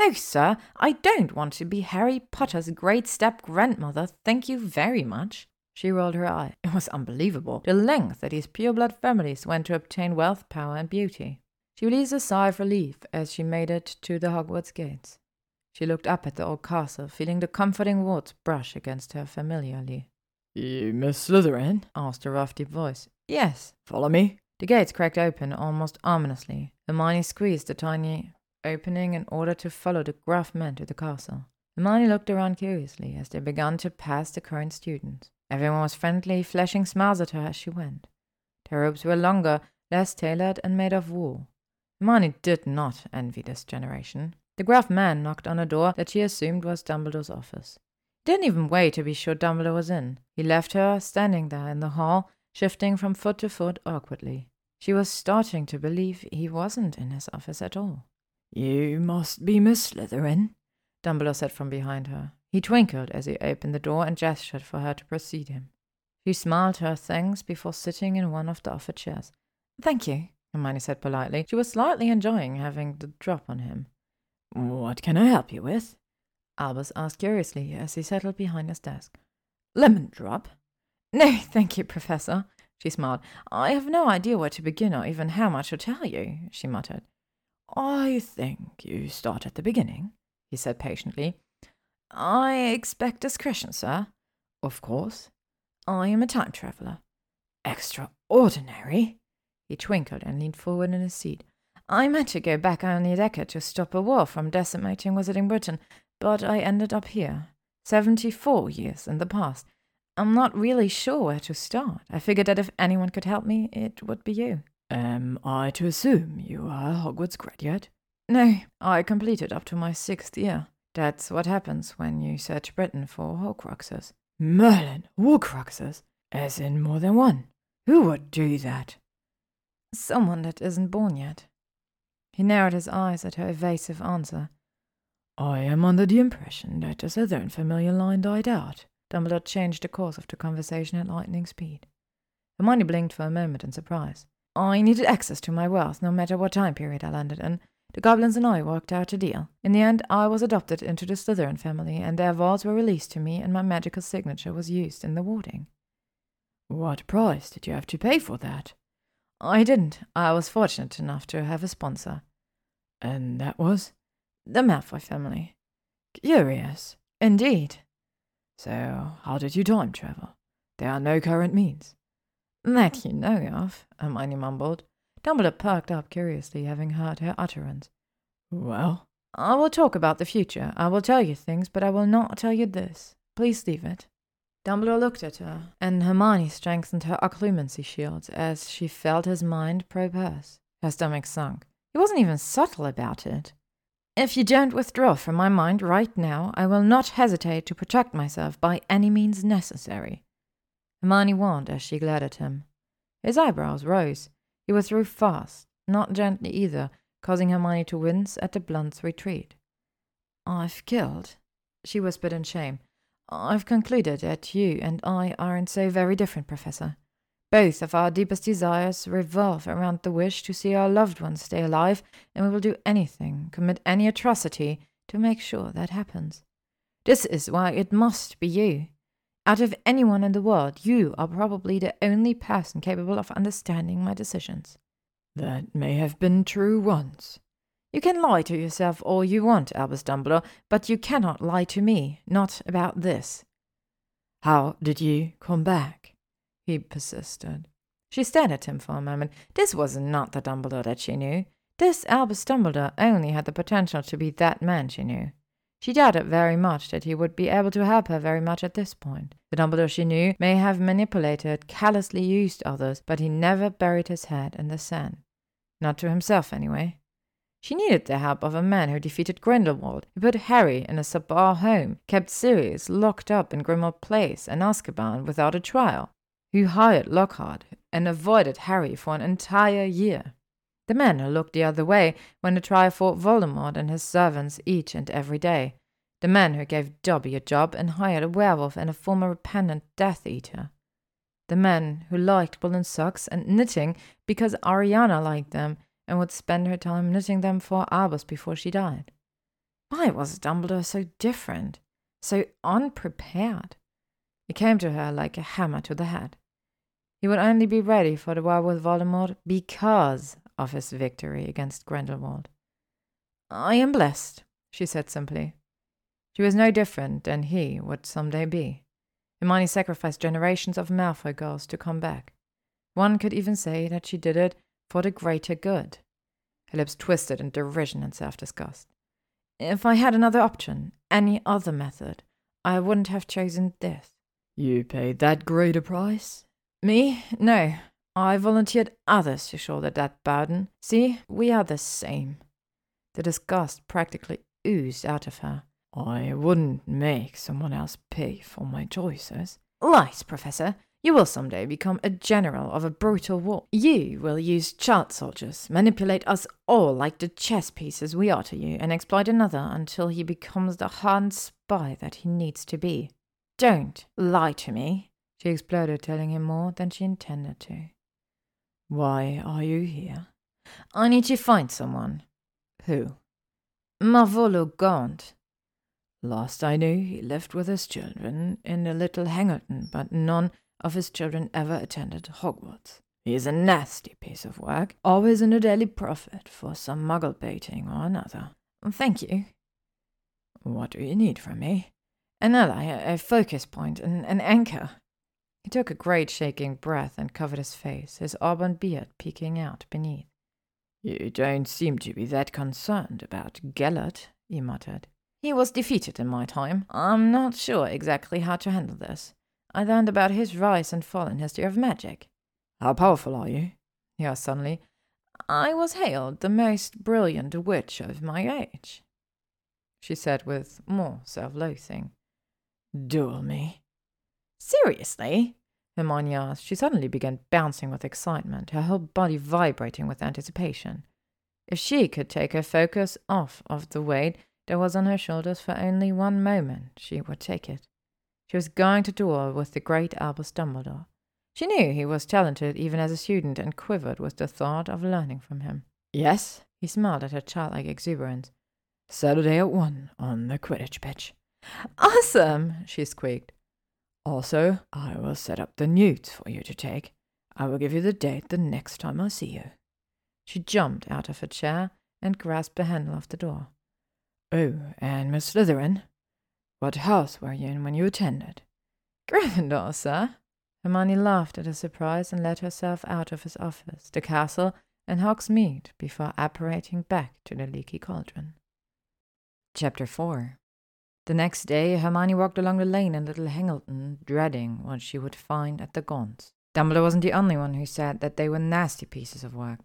No, sir, I don't want to be Harry Potter's great step grandmother, thank you very much. She rolled her eye. It was unbelievable, the length that these pure-blood families went to obtain wealth, power, and beauty. She released a sigh of relief as she made it to the Hogwarts gates. She looked up at the old castle, feeling the comforting wards brush against her familiarly. You Miss Slytherin? asked a rough, deep voice. Yes. Follow me. The gates cracked open almost ominously. Hermione squeezed the tiny opening in order to follow the gruff men to the castle. Hermione looked around curiously as they began to pass the current students. Everyone was friendly, flashing smiles at her as she went. Their robes were longer, less tailored, and made of wool. Hermione did not envy this generation. The gruff man knocked on a door that she assumed was Dumbledore's office. He didn't even wait to be sure Dumbledore was in. He left her standing there in the hall, shifting from foot to foot awkwardly. She was starting to believe he wasn't in his office at all. You must be Miss Slytherin, Dumbledore said from behind her. He twinkled as he opened the door and gestured for her to precede him. She smiled her thanks before sitting in one of the offered chairs. Thank you, Hermione said politely. She was slightly enjoying having the drop on him. What can I help you with? Albus asked curiously as he settled behind his desk. Lemon drop? No, thank you, Professor, she smiled. I have no idea where to begin or even how much to tell you, she muttered. I think you start at the beginning, he said patiently. I expect discretion, sir. Of course. I am a time traveller. Extraordinary. He twinkled and leaned forward in his seat. I meant to go back on the Decker to stop a war from decimating Wizarding Britain, but I ended up here. Seventy-four years in the past. I'm not really sure where to start. I figured that if anyone could help me, it would be you. Am I to assume you are a Hogwarts graduate? No, I completed up to my sixth year. That's what happens when you search Britain for Horcruxes. Merlin, Horcruxes? As in more than one? Who would do that? Someone that isn't born yet. He narrowed his eyes at her evasive answer. I am under the impression that the Southern familiar line died out. Dumbledore changed the course of the conversation at lightning speed. Hermione blinked for a moment in surprise. I needed access to my wealth no matter what time period I landed in. The goblins and I worked out a deal. In the end, I was adopted into the Slytherin family, and their vaults were released to me, and my magical signature was used in the warding. What price did you have to pay for that? I didn't. I was fortunate enough to have a sponsor. And that was? The Malfoy family. Curious. Indeed. So, how did you time travel? There are no current means. That you know of, Hermione mumbled. Dumbledore perked up curiously, having heard her utterance. Well? I will talk about the future. I will tell you things, but I will not tell you this. Please leave it. Dumbledore looked at her, and Hermione strengthened her occlumency shield as she felt his mind probe hers. Her stomach sunk. He wasn't even subtle about it. If you don't withdraw from my mind right now, I will not hesitate to protect myself by any means necessary. Hermione warned as she glared at him. His eyebrows rose. He withdrew fast, not gently either, causing Hermione to wince at the blunt retreat. I've killed, she whispered in shame. I've concluded that you and I aren't so very different, Professor. Both of our deepest desires revolve around the wish to see our loved ones stay alive, and we will do anything, commit any atrocity, to make sure that happens. This is why it must be you. Out of anyone in the world, you are probably the only person capable of understanding my decisions. That may have been true once. You can lie to yourself all you want, Albus Dumbledore, but you cannot lie to me, not about this. How did you come back? he persisted. She stared at him for a moment. This was not the Dumbledore that she knew. This Albus Dumbledore only had the potential to be that man she knew. She doubted very much that he would be able to help her very much at this point. The Dumbledore she knew may have manipulated, callously used others, but he never buried his head in the sand. Not to himself, anyway. She needed the help of a man who defeated Grindelwald, who put Harry in a sub-bar home, kept Sirius locked up in Grimmauld Place and Azkaban without a trial, who hired Lockhart and avoided Harry for an entire year. The man who looked the other way when the trial fought Voldemort and his servants each and every day. The man who gave Dobby a job and hired a werewolf and a former repentant Death Eater. The man who liked woolen socks and knitting because Ariana liked them and would spend her time knitting them for Albus before she died. Why was Dumbledore so different, so unprepared? It came to her like a hammer to the head. He would only be ready for the war with Voldemort because of his victory against Grindelwald. I am blessed, she said simply. She was no different than he would some day be. Hermione sacrificed generations of Malfoy girls to come back. One could even say that she did it for the greater good. Her lips twisted in derision and self disgust. If I had another option, any other method, I wouldn't have chosen this. You paid that great a price? Me? No. I volunteered others to shoulder that burden. See, we are the same. The disgust practically oozed out of her. I wouldn't make someone else pay for my choices. Lies, Professor. You will someday become a general of a brutal war. You will use child soldiers, manipulate us all like the chess pieces we are to you, and exploit another until he becomes the hardened spy that he needs to be. Don't lie to me she exploded, telling him more than she intended to. Why are you here? I need to find someone. Who? Marvolo Gaunt. Last I knew, he lived with his children in the little Hangleton, but none of his children ever attended Hogwarts. He is a nasty piece of work, always in a Daily Prophet for some muggle baiting or another. Thank you. What do you need from me? An ally, a focus point, an, an anchor. He took a great shaking breath and covered his face, his auburn beard peeking out beneath. You don't seem to be that concerned about Gellert, he muttered. He was defeated in my time. I'm not sure exactly how to handle this. I learned about his rise and fall in history of magic. How powerful are you? he asked suddenly. I was hailed the most brilliant witch of my age, she said with more self loathing. Duel me. Seriously? Hermione asked. She suddenly began bouncing with excitement, her whole body vibrating with anticipation. If she could take her focus off of the weight that was on her shoulders for only one moment, she would take it. She was going to duel with the great Albus Dumbledore. She knew he was talented even as a student and quivered with the thought of learning from him. Yes, he smiled at her childlike exuberance. Saturday at one on the Quidditch pitch. Awesome, she squeaked. Also, I will set up the newts for you to take. I will give you the date the next time I see you. She jumped out of her chair and grasped the handle of the door. Oh, and Miss Slytherin? What house were you in when you attended? Gryffindor, sir. Hermione laughed at his surprise and led herself out of his office, the castle, and Hogsmeade before apparating back to the leaky cauldron. Chapter 4 the next day, Hermione walked along the lane in Little Hangleton, dreading what she would find at the Gaunts. Dumbledore wasn't the only one who said that they were nasty pieces of work.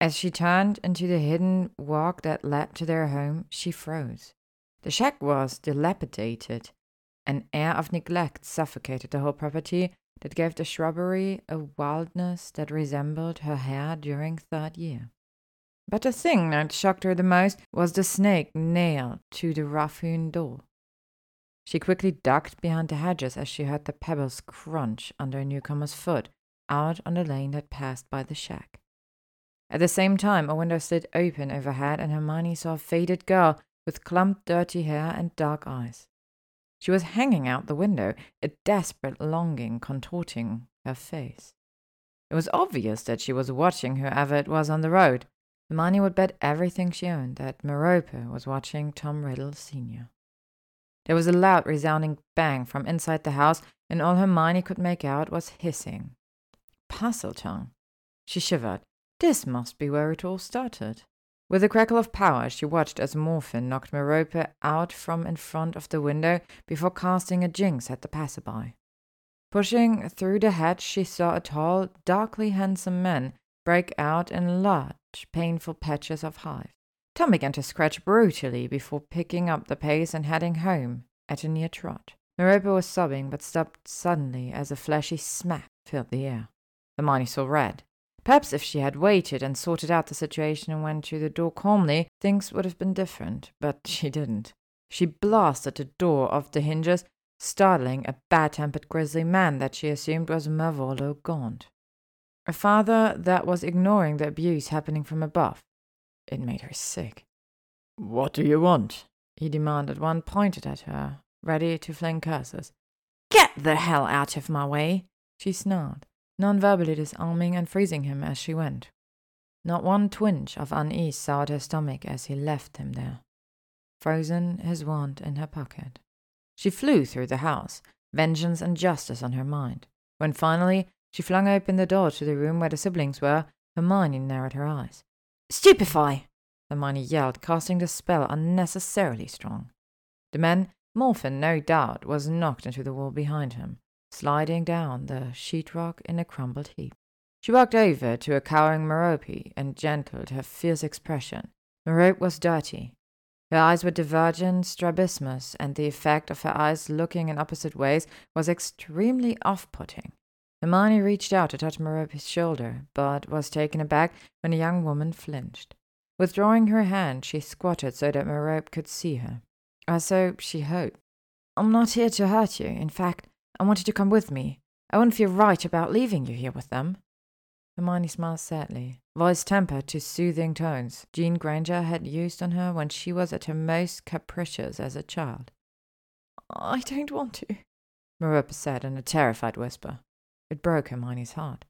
As she turned into the hidden walk that led to their home, she froze. The shack was dilapidated. An air of neglect suffocated the whole property that gave the shrubbery a wildness that resembled her hair during third year. But the thing that shocked her the most was the snake nailed to the rough-hewn door. She quickly ducked behind the hedges as she heard the pebbles crunch under a newcomer's foot out on the lane that passed by the shack. At the same time, a window slid open overhead, and Hermione saw a faded girl with clumped, dirty hair and dark eyes. She was hanging out the window, a desperate longing contorting her face. It was obvious that she was watching whoever it was on the road. Hermione would bet everything she owned that Merope was watching Tom Riddle Sr. There was a loud, resounding bang from inside the house, and all Hermione could make out was hissing. Parseltongue. She shivered. This must be where it all started. With a crackle of power, she watched as Morphin knocked Merope out from in front of the window before casting a jinx at the passerby. Pushing through the hatch, she saw a tall, darkly handsome man break out in large, painful patches of hive. Tom began to scratch brutally before picking up the pace and heading home at a near trot. Merope was sobbing, but stopped suddenly as a flashy smack filled the air. Hermione saw red. Perhaps if she had waited and sorted out the situation and went to the door calmly, things would have been different, but (laughs) she didn't. She blasted the door off the hinges, startling a bad tempered grizzly man that she assumed was Marvolo Gaunt. A father that was ignoring the abuse happening from above. It made her sick. What do you want? he demanded, one pointed at her, ready to fling curses. Get the hell out of my way, she snarled non-verbally disarming and freezing him as she went. Not one twinge of unease soured her stomach as he left him there, frozen his wand in her pocket. She flew through the house, vengeance and justice on her mind. When finally she flung open the door to the room where the siblings were, Hermione narrowed her eyes. Stupefy! Hermione yelled, casting the spell unnecessarily strong. The man, Morphin, no doubt, was knocked into the wall behind him sliding down the sheetrock in a crumbled heap. She walked over to a cowering Merope and gentled her fierce expression. Merope was dirty. Her eyes were divergent strabismus, and the effect of her eyes looking in opposite ways was extremely off-putting. Hermione reached out to touch Merope's shoulder, but was taken aback when the young woman flinched. Withdrawing her hand, she squatted so that Merope could see her. Or so she hoped. I'm not here to hurt you. In fact, I wanted to come with me. I wouldn't feel right about leaving you here with them. Hermione smiled sadly, voice tempered to soothing tones Jean Granger had used on her when she was at her most capricious as a child. I don't want to, Merope said in a terrified whisper. It broke Hermione's heart.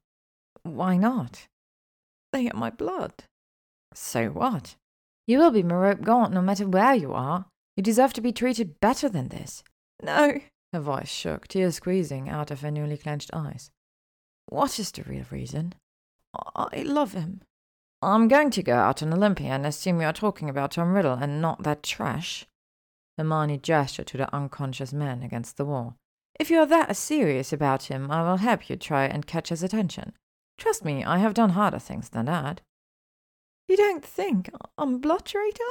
Why not? They are my blood. So what? You will be Merope Gaunt no matter where you are. You deserve to be treated better than this. No, her voice shook, tears squeezing out of her newly clenched eyes. What is the real reason? I love him. I'm going to go out on Olympia and assume you are talking about Tom Riddle and not that trash. Hermione gestured to the unconscious man against the wall. If you are that serious about him, I will help you try and catch his attention. Trust me, I have done harder things than that. You don't think I'm blood traitor?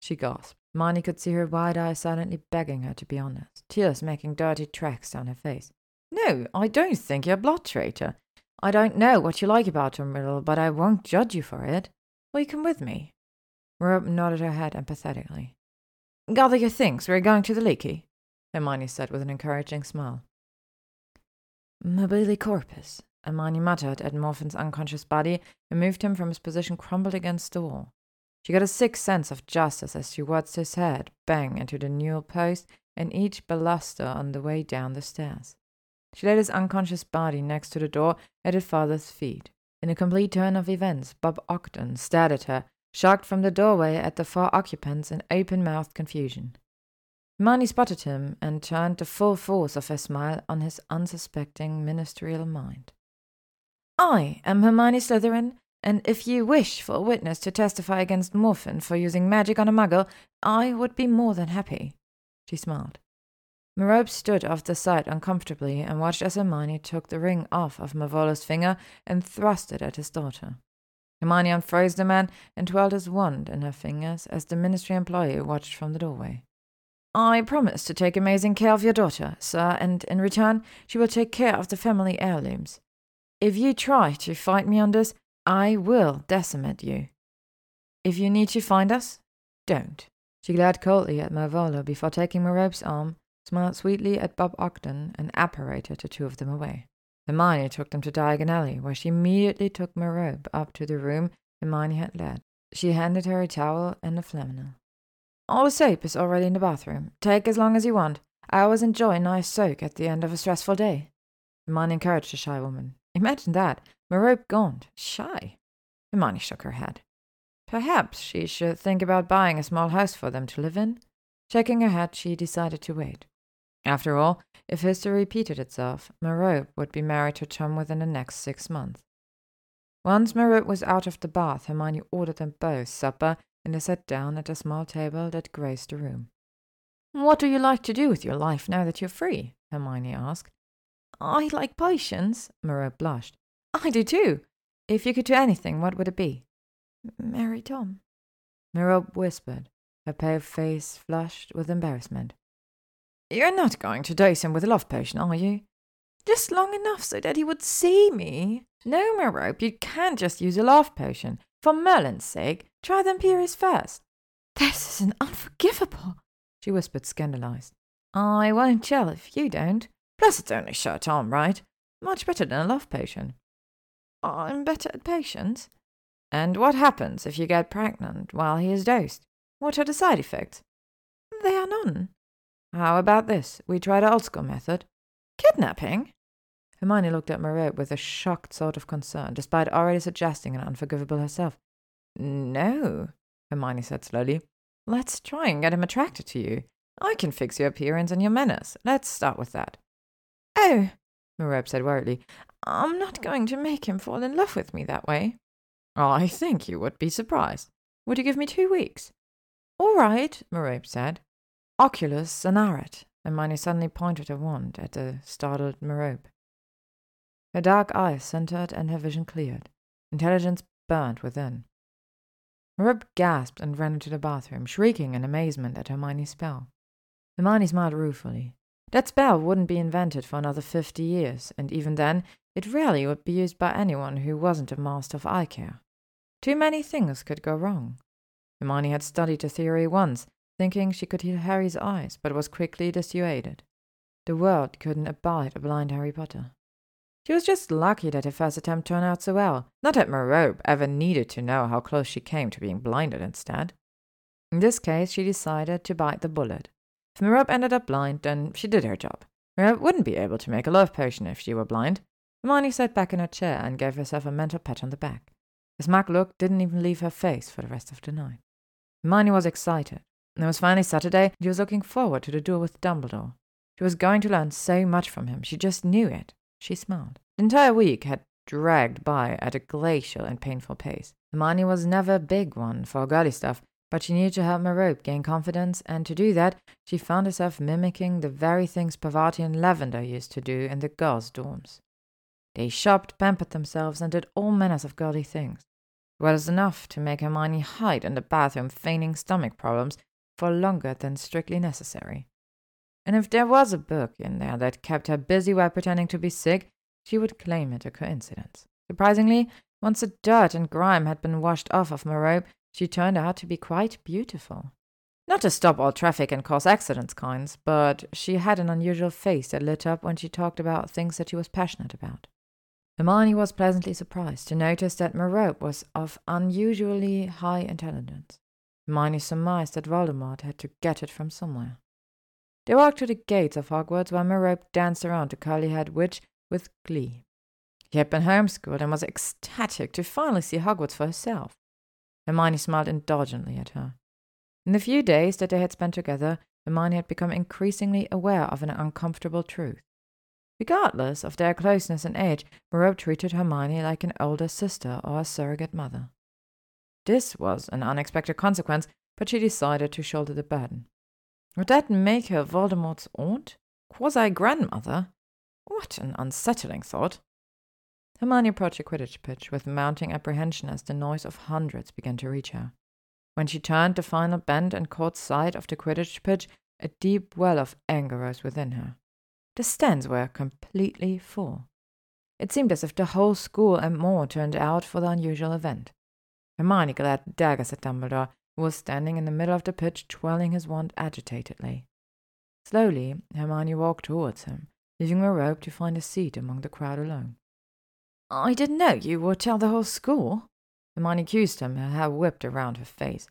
She gasped. Marnie could see her wide eyes silently begging her to be honest, tears making dirty tracks down her face. No, I don't think you're a blood traitor. I don't know what you like about Tom Riddle, but I won't judge you for it. Will you come with me? Merope nodded her head empathetically. Gather your things, we're going to the Leaky, Hermione said with an encouraging smile. Mobilicorpus, Hermione muttered at Morphin's unconscious body and moved him from his position crumbled against the wall. She got a sick sense of justice as she watched his head bang into the newel post and each baluster on the way down the stairs. She laid his unconscious body next to the door at her father's feet. In a complete turn of events, Bob Ogden stared at her, shocked from the doorway at the four occupants in open mouthed confusion. Hermione spotted him and turned the full force of her smile on his unsuspecting ministerial mind. I am Hermione Slytherin, and if ye wish for a witness to testify against Morphin for using magic on a muggle, I would be more than happy. She smiled. Merope stood off the side uncomfortably and watched as Hermione took the ring off of Marvolo's finger and thrust it at his daughter. Hermione unfroze the man and twirled his wand in her fingers as the ministry employee watched from the doorway. I promise to take amazing care of your daughter, sir, and in return she will take care of the family heirlooms. If you try to fight me on this, I will decimate you. If you need to find us, don't. She glared coldly at Marvolo before taking Merope's arm, smiled sweetly at Bob Ogden, and apparated the two of them away. Hermione took them to Diagon Alley, where she immediately took Merope up to the room Hermione had led. She handed her a towel and a flannel. All the soap is already in the bathroom. Take as long as you want. I always enjoy a nice soak at the end of a stressful day. Hermione encouraged the shy woman. Imagine that. Merope gaunt, shy. Hermione shook her head. Perhaps she should think about buying a small house for them to live in. Shaking her head, she decided to wait. After all, if history repeated itself, Merope would be married to Tom within the next six months. Once Merope was out of the bath, Hermione ordered them both supper, and they sat down at a small table that graced the room. What do you like to do with your life now that you're free? Hermione asked. I like potions, Merope blushed. I do too. If you could do anything, what would it be? Marry Tom. Merope whispered, her pale face flushed with embarrassment. You're not going to dose him with a love potion, are you? Just long enough so that he would see me. No, Merope, you can't just use a love potion. For Merlin's sake, try the Imperius first. This isn't unforgivable, she whispered, scandalized. I won't tell if you don't. Plus, it's only shirt on, right? Much better than a love potion. I'm better at patience. And what happens if you get pregnant while he is dosed? What are the side effects? There are none. How about this? We try the old school method. Kidnapping? Hermione looked at Merope with a shocked sort of concern, despite already suggesting an unforgivable herself. No, Hermione said slowly. Let's try and get him attracted to you. I can fix your appearance and your manners. Let's start with that. Oh, Merope said worriedly, I'm not going to make him fall in love with me that way. I think you would be surprised. Would you give me two weeks? All right, Merope said. Oculus Scenaret. Hermione suddenly pointed her wand at the startled Merope. Her dark eyes centered and her vision cleared. Intelligence burned within. Merope gasped and ran into the bathroom, shrieking in amazement at Hermione's spell. Hermione smiled ruefully. That spell wouldn't be invented for another fifty years, and even then, it rarely would be used by anyone who wasn't a master of eye care. Too many things could go wrong. Hermione had studied the theory once, thinking she could heal Harry's eyes, but was quickly dissuaded. The world couldn't abide a blind Harry Potter. She was just lucky that her first attempt turned out so well, not that Merope ever needed to know how close she came to being blinded instead. In this case, she decided to bite the bullet. If Merope ended up blind, then she did her job. Merope wouldn't be able to make a love potion if she were blind. Hermione sat back in her chair and gave herself a mental pat on the back. The smug look didn't even leave her face for the rest of the night. Hermione was excited. It was finally Saturday, and she was looking forward to the duel with Dumbledore. She was going to learn so much from him. She just knew it. She smiled. The entire week had dragged by at a glacial and painful pace. Hermione was never a big one for girly stuff, but she needed to help Merope gain confidence, and to do that, she found herself mimicking the very things Parvati and Lavender used to do in the girls' dorms. They shopped, pampered themselves, and did all manners of girly things. It was enough to make Hermione hide in the bathroom feigning stomach problems for longer than strictly necessary. And if there was a book in there that kept her busy while pretending to be sick, she would claim it a coincidence. Surprisingly, once the dirt and grime had been washed off of Merope, she turned out to be quite beautiful. Not to stop all traffic and cause accidents kinds, but she had an unusual face that lit up when she talked about things that she was passionate about. Hermione was pleasantly surprised to notice that Merope was of unusually high intelligence. Hermione surmised that Voldemort had to get it from somewhere. They walked to the gates of Hogwarts while Merope danced around the curly-haired witch with glee. She had been homeschooled and was ecstatic to finally see Hogwarts for herself. Hermione smiled indulgently at her. In the few days that they had spent together, Hermione had become increasingly aware of an uncomfortable truth. Regardless of their closeness in age, Merope treated Hermione like an older sister or a surrogate mother. This was an unexpected consequence, but she decided to shoulder the burden. Would that make her Voldemort's aunt? Quasi grandmother? What an unsettling thought. Hermione approached the Quidditch pitch with mounting apprehension as the noise of hundreds began to reach her. When she turned the final bend and caught sight of the Quidditch pitch, a deep well of anger rose within her. The stands were completely full. It seemed as if the whole school and more turned out for the unusual event. Hermione glared daggers at Dumbledore, who was standing in the middle of the pitch, twirling his wand agitatedly. Slowly, Hermione walked towards him, leaving Merope to find a seat among the crowd alone. I didn't know you would tell the whole school. Hermione accused him, her hair whipped around her face.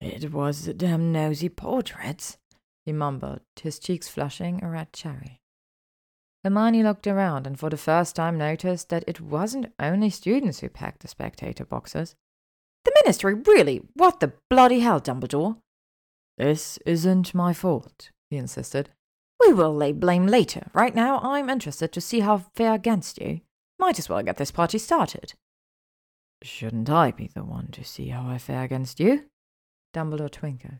It was the damn nosy portraits, he mumbled, his cheeks flushing a red cherry. Hermione looked around and for the first time noticed that it wasn't only students who packed the spectator boxes. The Ministry, really? What the bloody hell, Dumbledore? This isn't my fault, he insisted. We will lay blame later. Right now, I'm interested to see how fair against you. Might as well get this party started. Shouldn't I be the one to see how I fare against you? Dumbledore twinkled.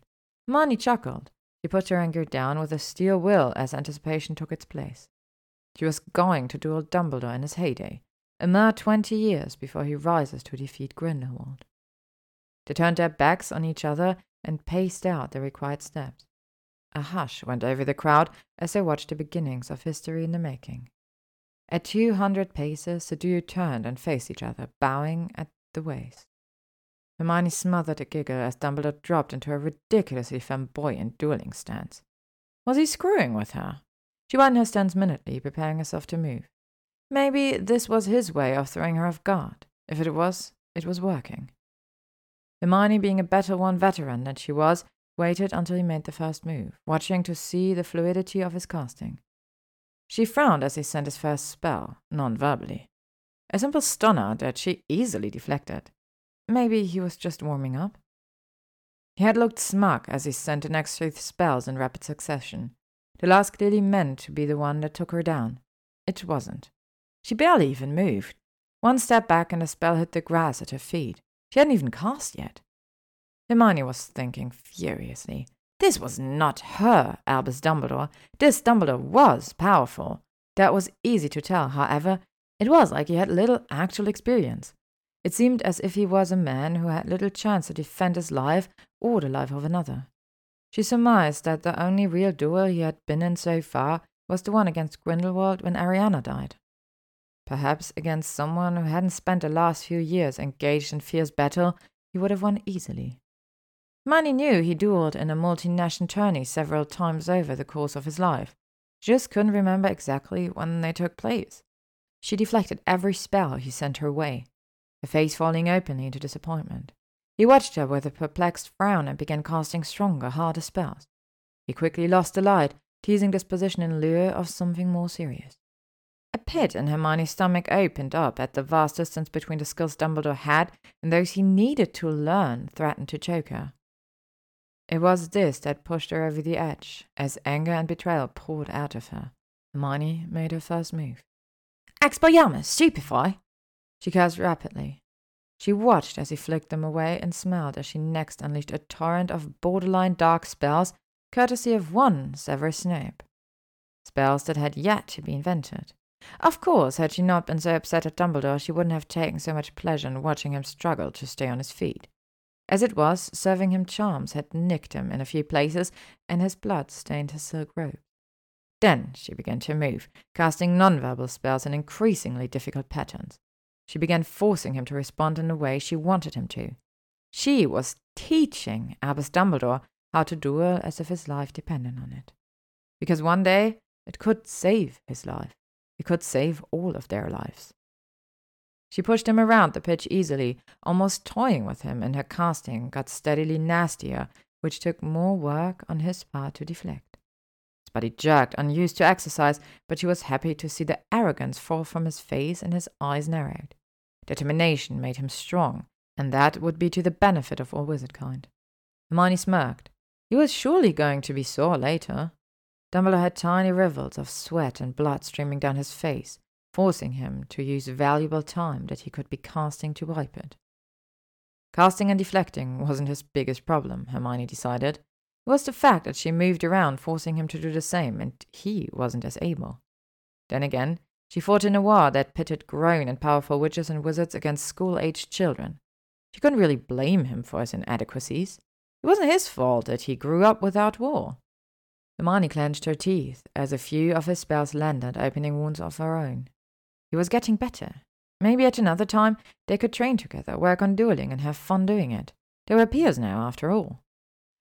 Hermione chuckled. She put her anger down with a steel will as anticipation took its place. She was going to duel Dumbledore in his heyday, a mere twenty years before he rises to defeat Grindelwald. They turned their backs on each other and paced out the required steps. A hush went over the crowd as they watched the beginnings of history in the making. At two hundred paces, the duo turned and faced each other, bowing at the waist. Hermione smothered a giggle as Dumbledore dropped into a ridiculously flamboyant dueling stance. Was he screwing with her? She widened her stance minutely, preparing herself to move. Maybe this was his way of throwing her off guard. If it was, it was working. Hermione, being a better one veteran than she was, waited until he made the first move, watching to see the fluidity of his casting. She frowned as he sent his first spell, non verbally. A simple stunner that she easily deflected. Maybe he was just warming up. He had looked smug as he sent the next three spells in rapid succession. The last clearly meant to be the one that took her down. It wasn't. She barely even moved. One step back and the spell hit the grass at her feet. She hadn't even cast yet. Hermione was thinking furiously. This was not her Albus Dumbledore. This Dumbledore was powerful. That was easy to tell, however. It was like he had little actual experience. It seemed as if he was a man who had little chance to defend his life or the life of another. She surmised that the only real duel he had been in so far was the one against Grindelwald when Ariana died. Perhaps against someone who hadn't spent the last few years engaged in fierce battle, he would have won easily. Hermione knew he dueled in a multinational tourney several times over the course of his life. She just couldn't remember exactly when they took place. She deflected every spell he sent her way, her face falling openly into disappointment. He watched her with a perplexed frown and began casting stronger, harder spells. He quickly lost the light, teasing disposition in lieu of something more serious. A pit in Hermione's stomach opened up at the vast distance between the skills Dumbledore had and those he needed to learn threatened to choke her. It was this that pushed her over the edge, as anger and betrayal poured out of her. Hermione made her first move. Expelliarmus, stupefy! She cursed rapidly. She watched as he flicked them away and smiled as she next unleashed a torrent of borderline dark spells, courtesy of one Severus Snape. Spells that had yet to be invented. Of course, had she not been so upset at Dumbledore, she wouldn't have taken so much pleasure in watching him struggle to stay on his feet. As it was, serving him charms had nicked him in a few places, and his blood stained his silk robe. Then she began to move, casting nonverbal spells in increasingly difficult patterns. She began forcing him to respond in the way she wanted him to. She was teaching Albus Dumbledore how to duel as if his life depended on it. Because one day it could save his life. It could save all of their lives. She pushed him around the pitch easily, almost toying with him, and her casting got steadily nastier, which took more work on his part to deflect. His body jerked, unused to exercise, but she was happy to see the arrogance fall from his face and his eyes narrowed. Determination made him strong, and that would be to the benefit of all wizard kind. Hermione smirked. He was surely going to be sore later. Dumbledore had tiny rivers of sweat and blood streaming down his face, forcing him to use valuable time that he could be casting to wipe it. Casting and deflecting wasn't his biggest problem, Hermione decided. It was the fact that she moved around, forcing him to do the same, and he wasn't as able. Then again, she fought in a war that pitted grown and powerful witches and wizards against school aged children. She couldn't really blame him for his inadequacies. It wasn't his fault that he grew up without war. Hermione clenched her teeth as a few of his spells landed, opening wounds of her own. He was getting better. Maybe at another time they could train together, work on dueling, and have fun doing it. They were peers now, after all.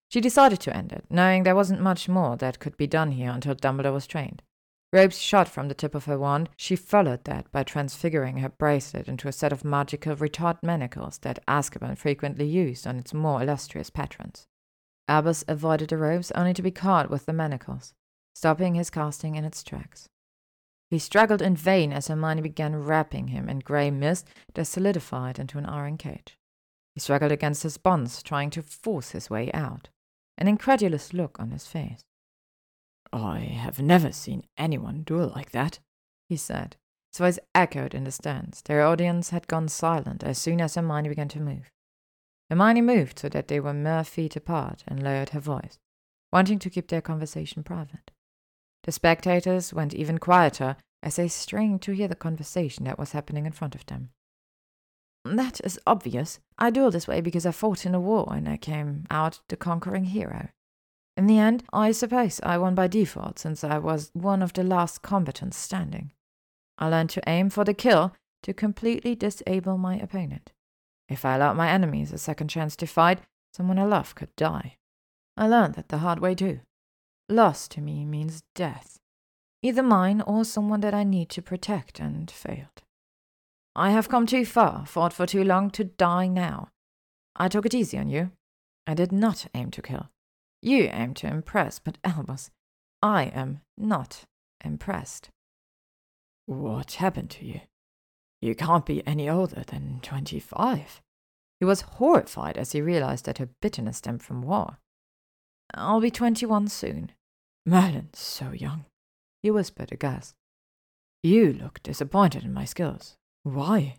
She decided to end it, knowing there wasn't much more that could be done here until Dumbledore was trained. Ropes shot from the tip of her wand, she followed that by transfiguring her bracelet into a set of magical retard manacles that Azkaban frequently used on its more illustrious patrons. Albus avoided the ropes only to be caught with the manacles, stopping his casting in its tracks. He struggled in vain as Hermione began wrapping him in grey mist that solidified into an iron cage. He struggled against his bonds, trying to force his way out, an incredulous look on his face. I have never seen anyone duel like that, he said. His voice echoed in the stands. Their audience had gone silent as soon as Hermione began to move. Hermione moved so that they were mere feet apart and lowered her voice, wanting to keep their conversation private. The spectators went even quieter as they strained to hear the conversation that was happening in front of them. That is obvious. I duel this way because I fought in a war and I came out the conquering hero. In the end, I suppose I won by default since I was one of the last combatants standing. I learned to aim for the kill to completely disable my opponent. If I allowed my enemies a second chance to fight, someone I love could die. I learned that the hard way too. Loss to me means death, either mine or someone that I need to protect and failed. I have come too far, fought for too long to die now. I took it easy on you. I did not aim to kill. You aim to impress, but Albus, I am not impressed. What happened to you? You can't be any older than twenty five. He was horrified as he realized that her bitterness stemmed from war. I'll be twenty one soon. Merlin, so young, he whispered aghast. You look disappointed in my skills. Why?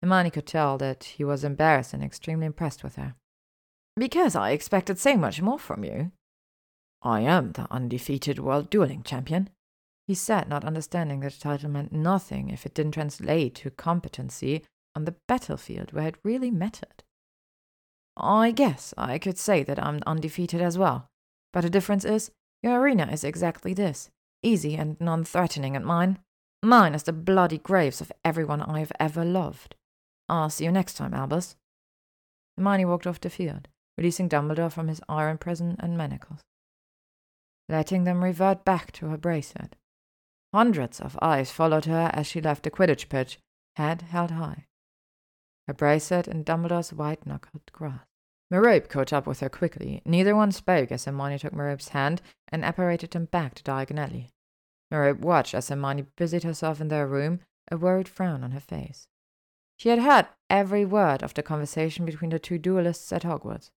Hermione could tell that he was embarrassed and extremely impressed with her. Because I expected so much more from you. I am the undefeated world dueling champion, he said, not understanding that the title meant nothing if it didn't translate to competency on the battlefield where it really mattered. I guess I could say that I'm undefeated as well, but the difference is your arena is exactly this easy and non threatening, and mine Mine is the bloody graves of everyone I have ever loved. I'll see you next time, Albus. Hermione walked off the field, releasing Dumbledore from his iron prison and manacles, letting them revert back to her bracelet. Hundreds of eyes followed her as she left the Quidditch pitch, head held high. Her bracelet in Dumbledore's white-knuckled grasp. Merope caught up with her quickly. Neither one spoke as Hermione took Merope's hand and apparated them back to Diagon Alley. Watched as Hermione busied herself in their room, a worried frown on her face. She had heard every word of the conversation between the two duelists at Hogwarts.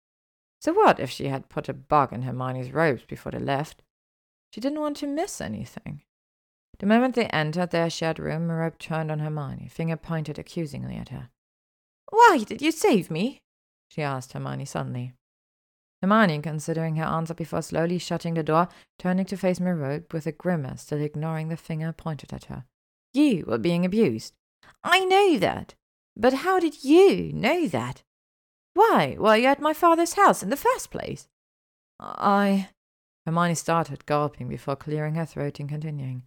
So what if she had put a bug in Hermione's robes before they left? She didn't want to miss anything. The moment they entered their shared room, Merope turned on Hermione, finger pointed accusingly at her. Why did you save me? she asked Hermione suddenly. Hermione, considering her answer before slowly shutting the door, turning to face Merope with a grimace, still ignoring the finger pointed at her. You were being abused. I know that. But how did you know that? Why were you at my father's house in the first place? I. Hermione started, gulping before clearing her throat and continuing.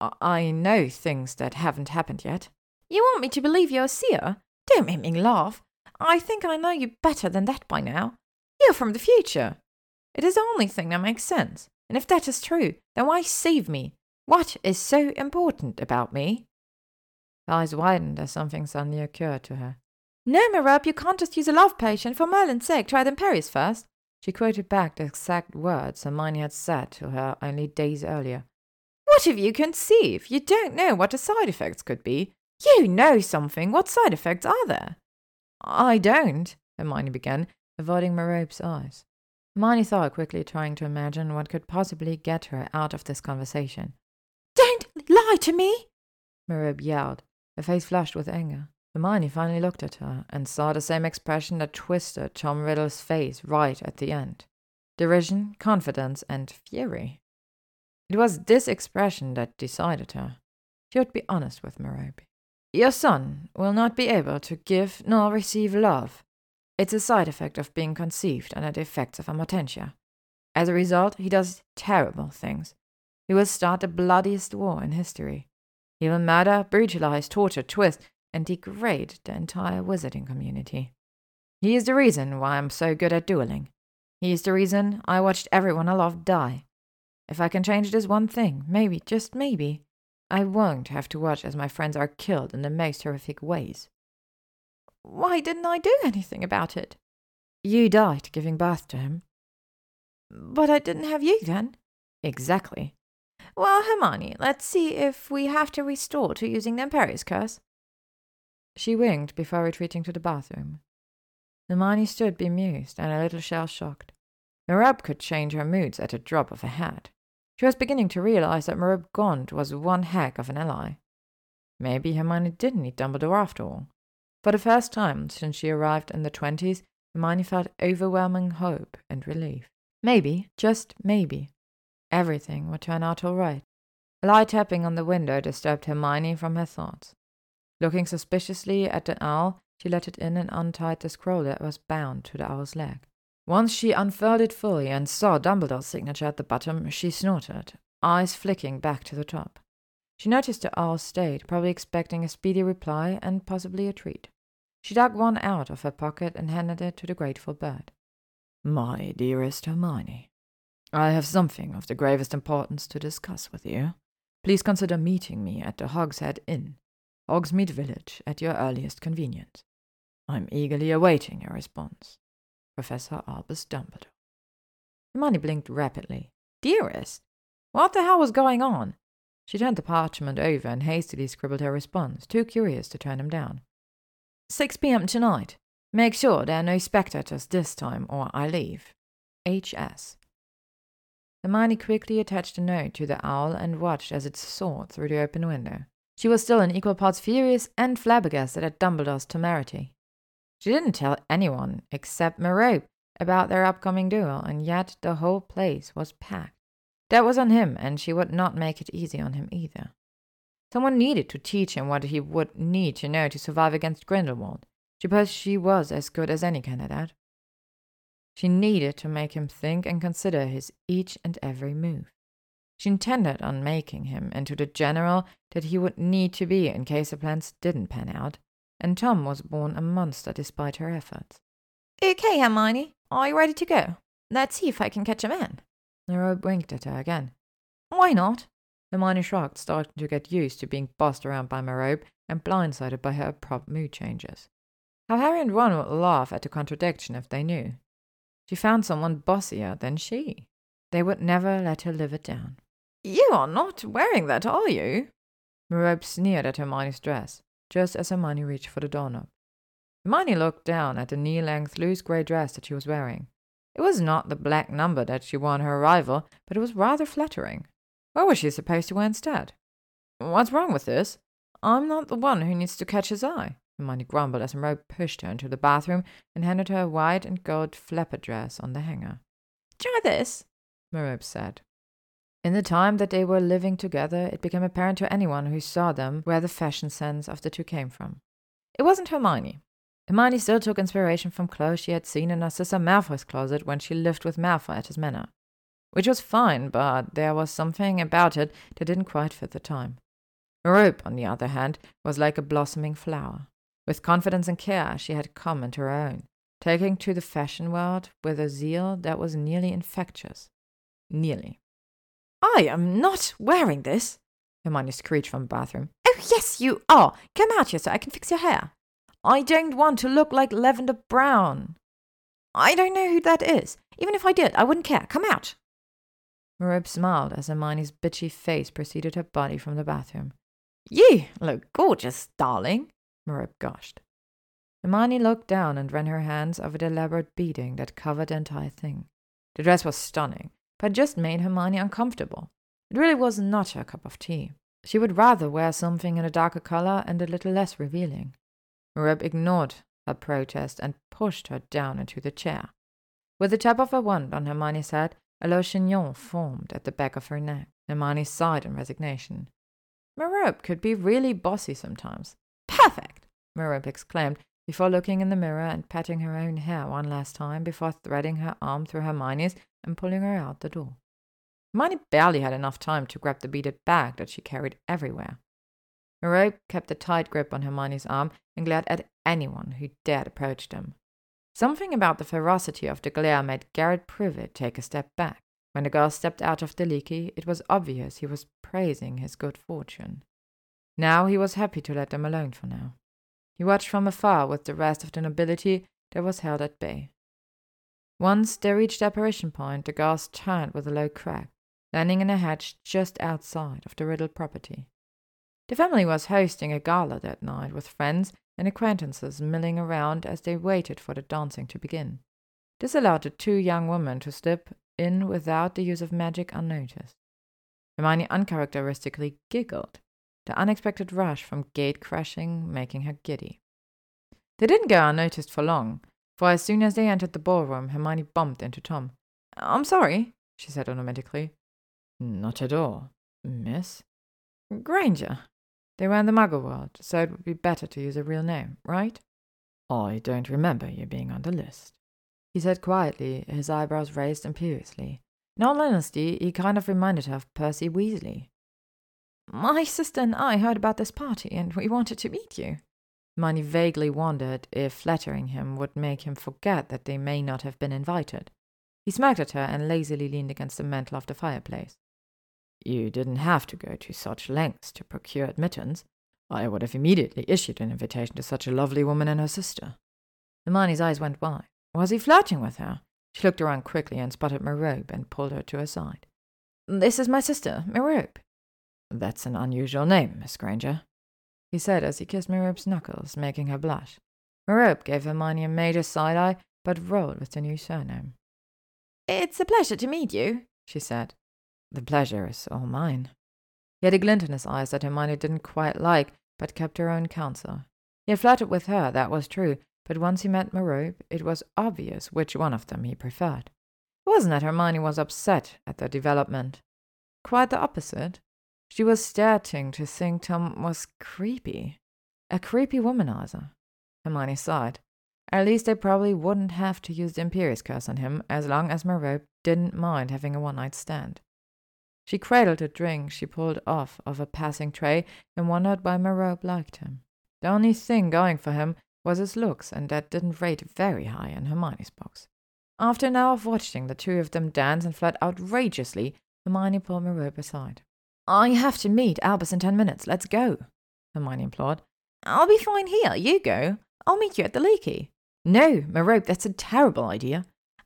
I know things that haven't happened yet. You want me to believe you're a seer? Don't make me laugh. I think I know you better than that by now. You're from the future. It is the only thing that makes sense. And if that is true, then why save me? What is so important about me? Her eyes widened as something suddenly occurred to her. No, Merope, you can't just use a love potion. For Merlin's sake, try them Imperius first. She quoted back the exact words Hermione had said to her only days earlier. What have you conceived? You don't know what the side effects could be. You know something. What side effects are there? I don't, Hermione began, avoiding Merope's eyes. Hermione thought quickly, trying to imagine what could possibly get her out of this conversation. Don't lie to me! Merope yelled, her face flushed with anger. Hermione finally looked at her and saw the same expression that twisted Tom Riddle's face right at the end derision, confidence, and fury. It was this expression that decided her. She would be honest with Merope. Your son will not be able to give nor receive love it's a side effect of being conceived under the effects of amortentia. As a result, he does terrible things. He will start the bloodiest war in history. He will murder, brutalize, torture, twist, and degrade the entire wizarding community. He is the reason why I'm so good at dueling. He is the reason I watched everyone I loved die. If I can change this one thing, maybe, just maybe, I won't have to watch as my friends are killed in the most horrific ways. Why didn't I do anything about it? You died giving birth to him. But I didn't have you then. Exactly. Well, Hermione, let's see if we have to restore to using the Imperius curse. She winked before retreating to the bathroom. Hermione stood bemused and a little shell shocked. Merope could change her moods at a drop of a hat. She was beginning to realize that Merope Gaunt was one heck of an ally. Maybe Hermione didn't need Dumbledore after all. For the first time since she arrived in the twenties, Hermione felt overwhelming hope and relief. Maybe, just maybe, everything would turn out all right. A light tapping on the window disturbed Hermione from her thoughts. Looking suspiciously at the owl, she let it in and untied the scroll that was bound to the owl's leg. Once she unfurled it fully and saw Dumbledore's signature at the bottom, she snorted, eyes flicking back to the top. She noticed the owl stayed, probably expecting a speedy reply and possibly a treat. She dug one out of her pocket and handed it to the grateful bird. My dearest Hermione, I have something of the gravest importance to discuss with you. Please consider meeting me at the Hogshead Inn, Hogsmeade Village, at your earliest convenience. I'm eagerly awaiting your response. Professor Albus Dumbledore. Hermione blinked rapidly. Dearest? What the hell was going on? She turned the parchment over and hastily scribbled her response, too curious to turn him down. 6 p.m. tonight. Make sure there are no spectators this time, or I leave. H.S. Hermione quickly attached a note to the owl and watched as it soared through the open window. She was still in equal parts furious and flabbergasted at Dumbledore's temerity. She didn't tell anyone except Merope about their upcoming duel, and yet the whole place was packed. That was on him, and she would not make it easy on him either. Someone needed to teach him what he would need to know to survive against Grindelwald. Suppose she was as good as any candidate. She needed to make him think and consider his each and every move. She intended on making him into the general that he would need to be in case the plans didn't pan out, and Tom was born a monster despite her efforts. Okay, Hermione, are you ready to go? Let's see if I can catch a man. Merope winked at her again. Why not? Hermione shrugged, starting to get used to being bossed around by Merope and blindsided by her abrupt mood changes. How Harry and Ron would laugh at the contradiction if they knew. She found someone bossier than she. They would never let her live it down. You are not wearing that, are you? Merope sneered at Hermione's dress just as Hermione reached for the doorknob. Hermione looked down at the knee length, loose grey dress that she was wearing. It was not the black number that she wore on her arrival, but it was rather flattering. What was she supposed to wear instead? What's wrong with this? I'm not the one who needs to catch his eye. Hermione grumbled as Merope pushed her into the bathroom and handed her a white and gold flapper dress on the hanger. Try this, Merope said. In the time that they were living together, it became apparent to anyone who saw them where the fashion sense of the two came from. It wasn't Hermione. Hermione still took inspiration from clothes she had seen in Narcissa Malfoy's closet when she lived with Malfoy at his manor. Which was fine, but there was something about it that didn't quite fit the time. Merope, on the other hand, was like a blossoming flower. With confidence and care, she had come into her own, taking to the fashion world with a zeal that was nearly infectious. Nearly. I am not wearing this, Hermione screeched from the bathroom. Oh, yes, you are. Come out here so I can fix your hair. I don't want to look like Lavender Brown. I don't know who that is. Even if I did, I wouldn't care. Come out. Merope smiled as Hermione's bitchy face preceded her body from the bathroom. You look gorgeous, darling, Merope gushed. Hermione looked down and ran her hands over the elaborate beading that covered the entire thing. The dress was stunning, but just made Hermione uncomfortable. It really was not her cup of tea. She would rather wear something in a darker color and a little less revealing. Merope ignored her protest and pushed her down into the chair. With the tap of her wand on Hermione's head, a low chignon formed at the back of her neck. Hermione sighed in resignation. Merope could be really bossy sometimes. Perfect! Merope exclaimed before looking in the mirror and patting her own hair one last time before threading her arm through Hermione's and pulling her out the door. Hermione barely had enough time to grab the beaded bag that she carried everywhere. Merope kept a tight grip on Hermione's arm and glared at anyone who dared approach them. Something about the ferocity of the glare made Garrett Privet take a step back. When the girl stepped out of the leaky, it was obvious he was praising his good fortune. Now he was happy to let them alone for now. He watched from afar with the rest of the nobility that was held at bay. Once they reached the apparition point, the gas turned with a low crack, landing in a hedge just outside of the Riddle property. The family was hosting a gala that night with friends and acquaintances milling around as they waited for the dancing to begin. This allowed the two young women to slip in without the use of magic unnoticed. Hermione uncharacteristically giggled, the unexpected rush from gate crashing making her giddy. They didn't go unnoticed for long, for as soon as they entered the ballroom, Hermione bumped into Tom. I'm sorry, she said automatically. Not at all, miss. Granger. They were in the muggle world, so it would be better to use a real name, right? I don't remember you being on the list, he said quietly, his eyebrows raised imperiously. In all honesty, he kind of reminded her of Percy Weasley. My sister and I heard about this party, and we wanted to meet you. Hermione vaguely wondered if flattering him would make him forget that they may not have been invited. He smirked at her and lazily leaned against the mantel of the fireplace. You didn't have to go to such lengths to procure admittance. I would have immediately issued an invitation to such a lovely woman and her sister. Hermione's eyes went wide. Was he flirting with her? She looked around quickly and spotted Merope and pulled her to her side. This is my sister, Merope. That's an unusual name, Miss Granger, he said as he kissed Merope's knuckles, making her blush. Merope gave Hermione a major side eye, but rolled with the new surname. It's a pleasure to meet you, she said. The pleasure is all mine. He had a glint in his eyes that Hermione didn't quite like, but kept her own counsel. He had flirted with her, that was true, but once he met Merope, it was obvious which one of them he preferred. It wasn't that Hermione was upset at their development. Quite the opposite. She was starting to think Tom was creepy. A creepy womanizer. Hermione sighed. At least they probably wouldn't have to use the Imperius curse on him as long as Merope didn't mind having a one night stand. She cradled a drink she pulled off of a passing tray and wondered why Merope liked him. The only thing going for him was his looks, and that didn't rate very high in Hermione's box. After an hour of watching the two of them dance and flirt outrageously, Hermione pulled Merope aside. I have to meet Albus in ten minutes. Let's go, Hermione implored. I'll be fine here. You go. I'll meet you at the Leaky. No, Merope, that's a terrible idea.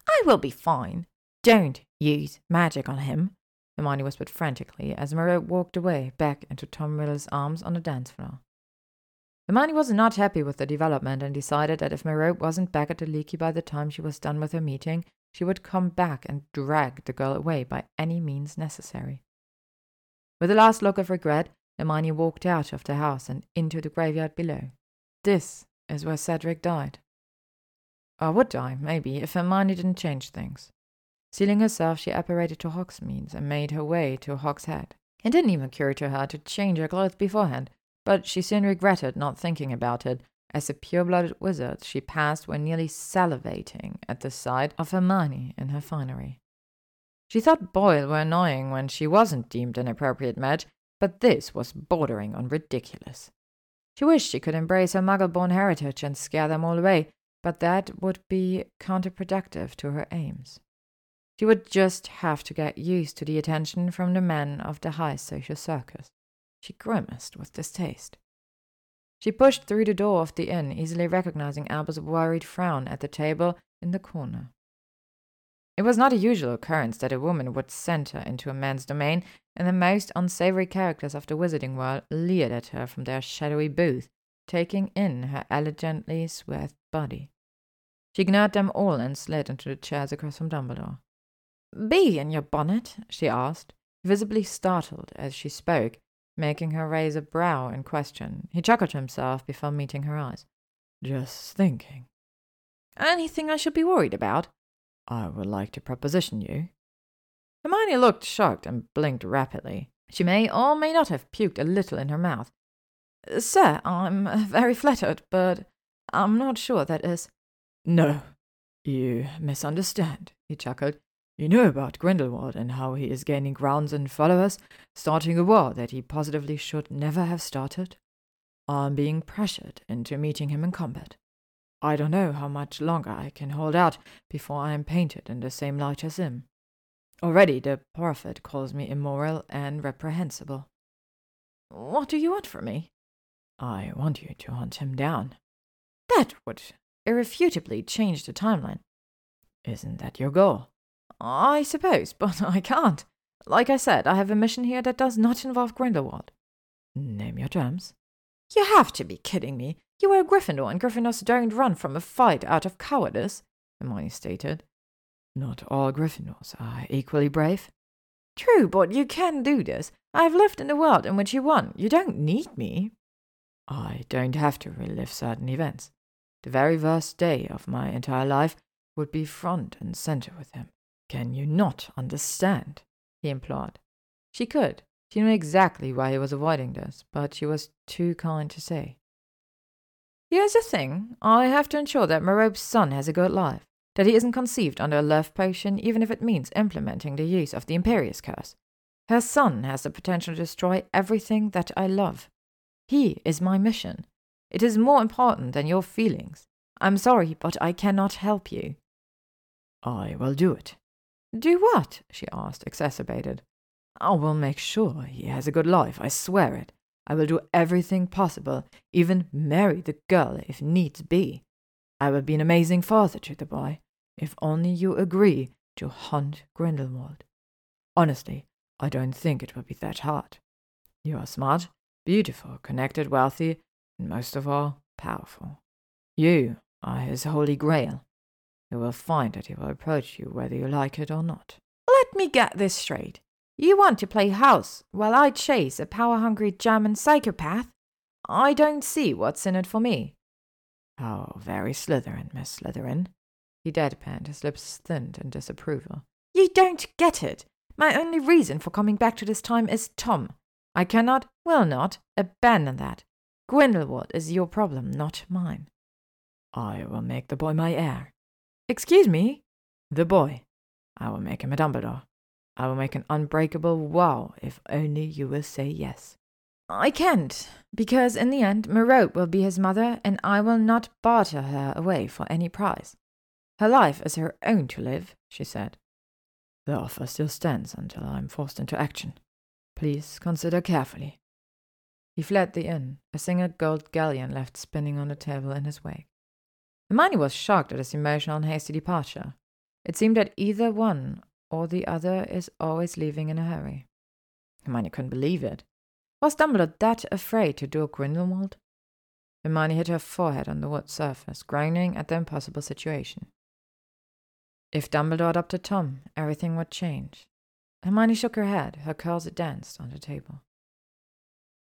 I will be fine. Don't use magic on him, Hermione whispered frantically as Merope walked away back into Tom Riddle's arms on the dance floor. Hermione was not happy with the development and decided that if Merope wasn't back at the Leaky by the time she was done with her meeting, she would come back and drag the girl away by any means necessary. With a last look of regret, Hermione walked out of the house and into the graveyard below. This is where Cedric died. Or would die, maybe, if Hermione didn't change things. Sealing herself, she apparated to Hogsmeade and made her way to Hogshead. It didn't even occur to her to change her clothes beforehand, but she soon regretted not thinking about it. As a pure-blooded wizard, she passed when nearly salivating at the sight of Hermione in her finery. She thought Boyle were annoying when she wasn't deemed an appropriate match, but this was bordering on ridiculous. She wished she could embrace her muggle-born heritage and scare them all away, but that would be counterproductive to her aims. She would just have to get used to the attention from the men of the high social circus. She grimaced with distaste. She pushed through the door of the inn, easily recognizing Albus' worried frown at the table in the corner. It was not a usual occurrence that a woman would senter into a man's domain, and the most unsavory characters of the wizarding world leered at her from their shadowy booth, taking in her elegantly swathed body. She ignored them all and slid into the chairs across from Dumbledore. Bee in your bonnet? she asked, visibly startled as she spoke, making her raise a brow in question. He chuckled to himself before meeting her eyes. Just thinking. Anything I should be worried about? I would like to proposition you. Hermione looked shocked and blinked rapidly. She may or may not have puked a little in her mouth. Sir, I'm very flattered, but I'm not sure that is. No, you misunderstand, he chuckled. You know about Grindelwald and how he is gaining grounds and followers, starting a war that he positively should never have started? I'm being pressured into meeting him in combat. I don't know how much longer I can hold out before I am painted in the same light as him. Already the prophet calls me immoral and reprehensible. What do you want from me? I want you to hunt him down. That would irrefutably change the timeline. Isn't that your goal? I suppose, (laughs) but I can't. Like I said, I have a mission here that does not involve Grindelwald. Name your terms. You have to be kidding me. You are a Gryffindor, and Gryffindors don't run from a fight out of cowardice, Hermione stated. Not all Gryffindors are equally brave. True, but you can do this. I've lived in a world in which you won. You don't need me. I don't have to relive certain events. The very worst day of my entire life would be front and center with him. Can you not understand? he implored. She could. She knew exactly why he was avoiding this, but she was too kind to say. Here's the thing I have to ensure that Merope's son has a good life, that he isn't conceived under a love potion, even if it means implementing the use of the Imperius Curse. Her son has the potential to destroy everything that I love. He is my mission. It is more important than your feelings. I'm sorry, but I cannot help you. I will do it. Do what? she asked, exacerbated. I will make sure he has a good life, I swear it. I will do everything possible, even marry the girl if needs be. I will be an amazing father to the boy, if only you agree to hunt Grindelwald. Honestly, I don't think it will be that hard. You are smart, beautiful, connected, wealthy, and most of all, powerful. You are his holy grail. You will find that he will approach you whether you like it or not. Let me get this straight. You want to play house while I chase a power hungry German psychopath? I don't see what's in it for me. Oh, very Slytherin, Miss Slytherin. He deadpanned, his lips thinned in disapproval. You don't get it. My only reason for coming back to this time is Tom. I cannot, will not, abandon that. Grindelwald is your problem, not mine. I will make the boy my heir. Excuse me? The boy. I will make him a Dumbledore. I will make an unbreakable vow if only you will say yes. I can't, because in the end, Merope will be his mother, and I will not barter her away for any price. Her life is her own to live, she said. The offer still stands until I am forced into action. Please consider carefully. He fled the inn, a single gold galleon left spinning on the table in his wake. Hermione was shocked at his emotional and hasty departure. It seemed that either one or the other is always leaving in a hurry. Hermione couldn't believe it. Was Dumbledore that afraid to do Grindelwald? Hermione hit her forehead on the wood surface, groaning at the impossible situation. If Dumbledore adopted Tom, everything would change. Hermione shook her head, her curls danced on the table.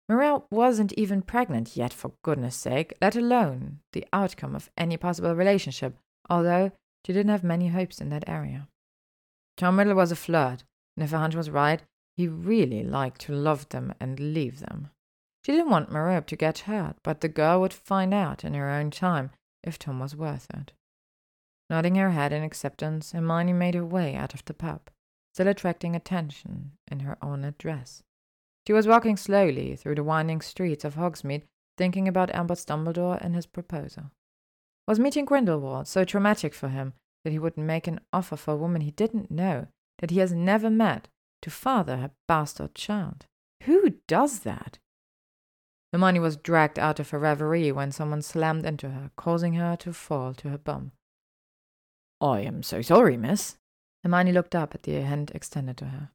Merope wasn't even pregnant yet, for goodness sake, let alone the outcome of any possible relationship, although she didn't have many hopes in that area. Tom was a flirt, and if her hunch was right, he really liked to love them and leave them. She didn't want Merope to get hurt, but the girl would find out in her own time if Tom was worth it. Nodding her head in acceptance, Hermione made her way out of the pub, still attracting attention in her ornate dress. She was walking slowly through the winding streets of Hogsmeade, thinking about Albus Dumbledore and his proposal. Was meeting Grindelwald so traumatic for him that he would make an offer for a woman he didn't know, that he has never met, to father a bastard child. Who does that? Hermione was dragged out of her reverie when someone slammed into her, causing her to fall to her bum. I am so sorry, miss. Hermione looked up at the hand extended to her.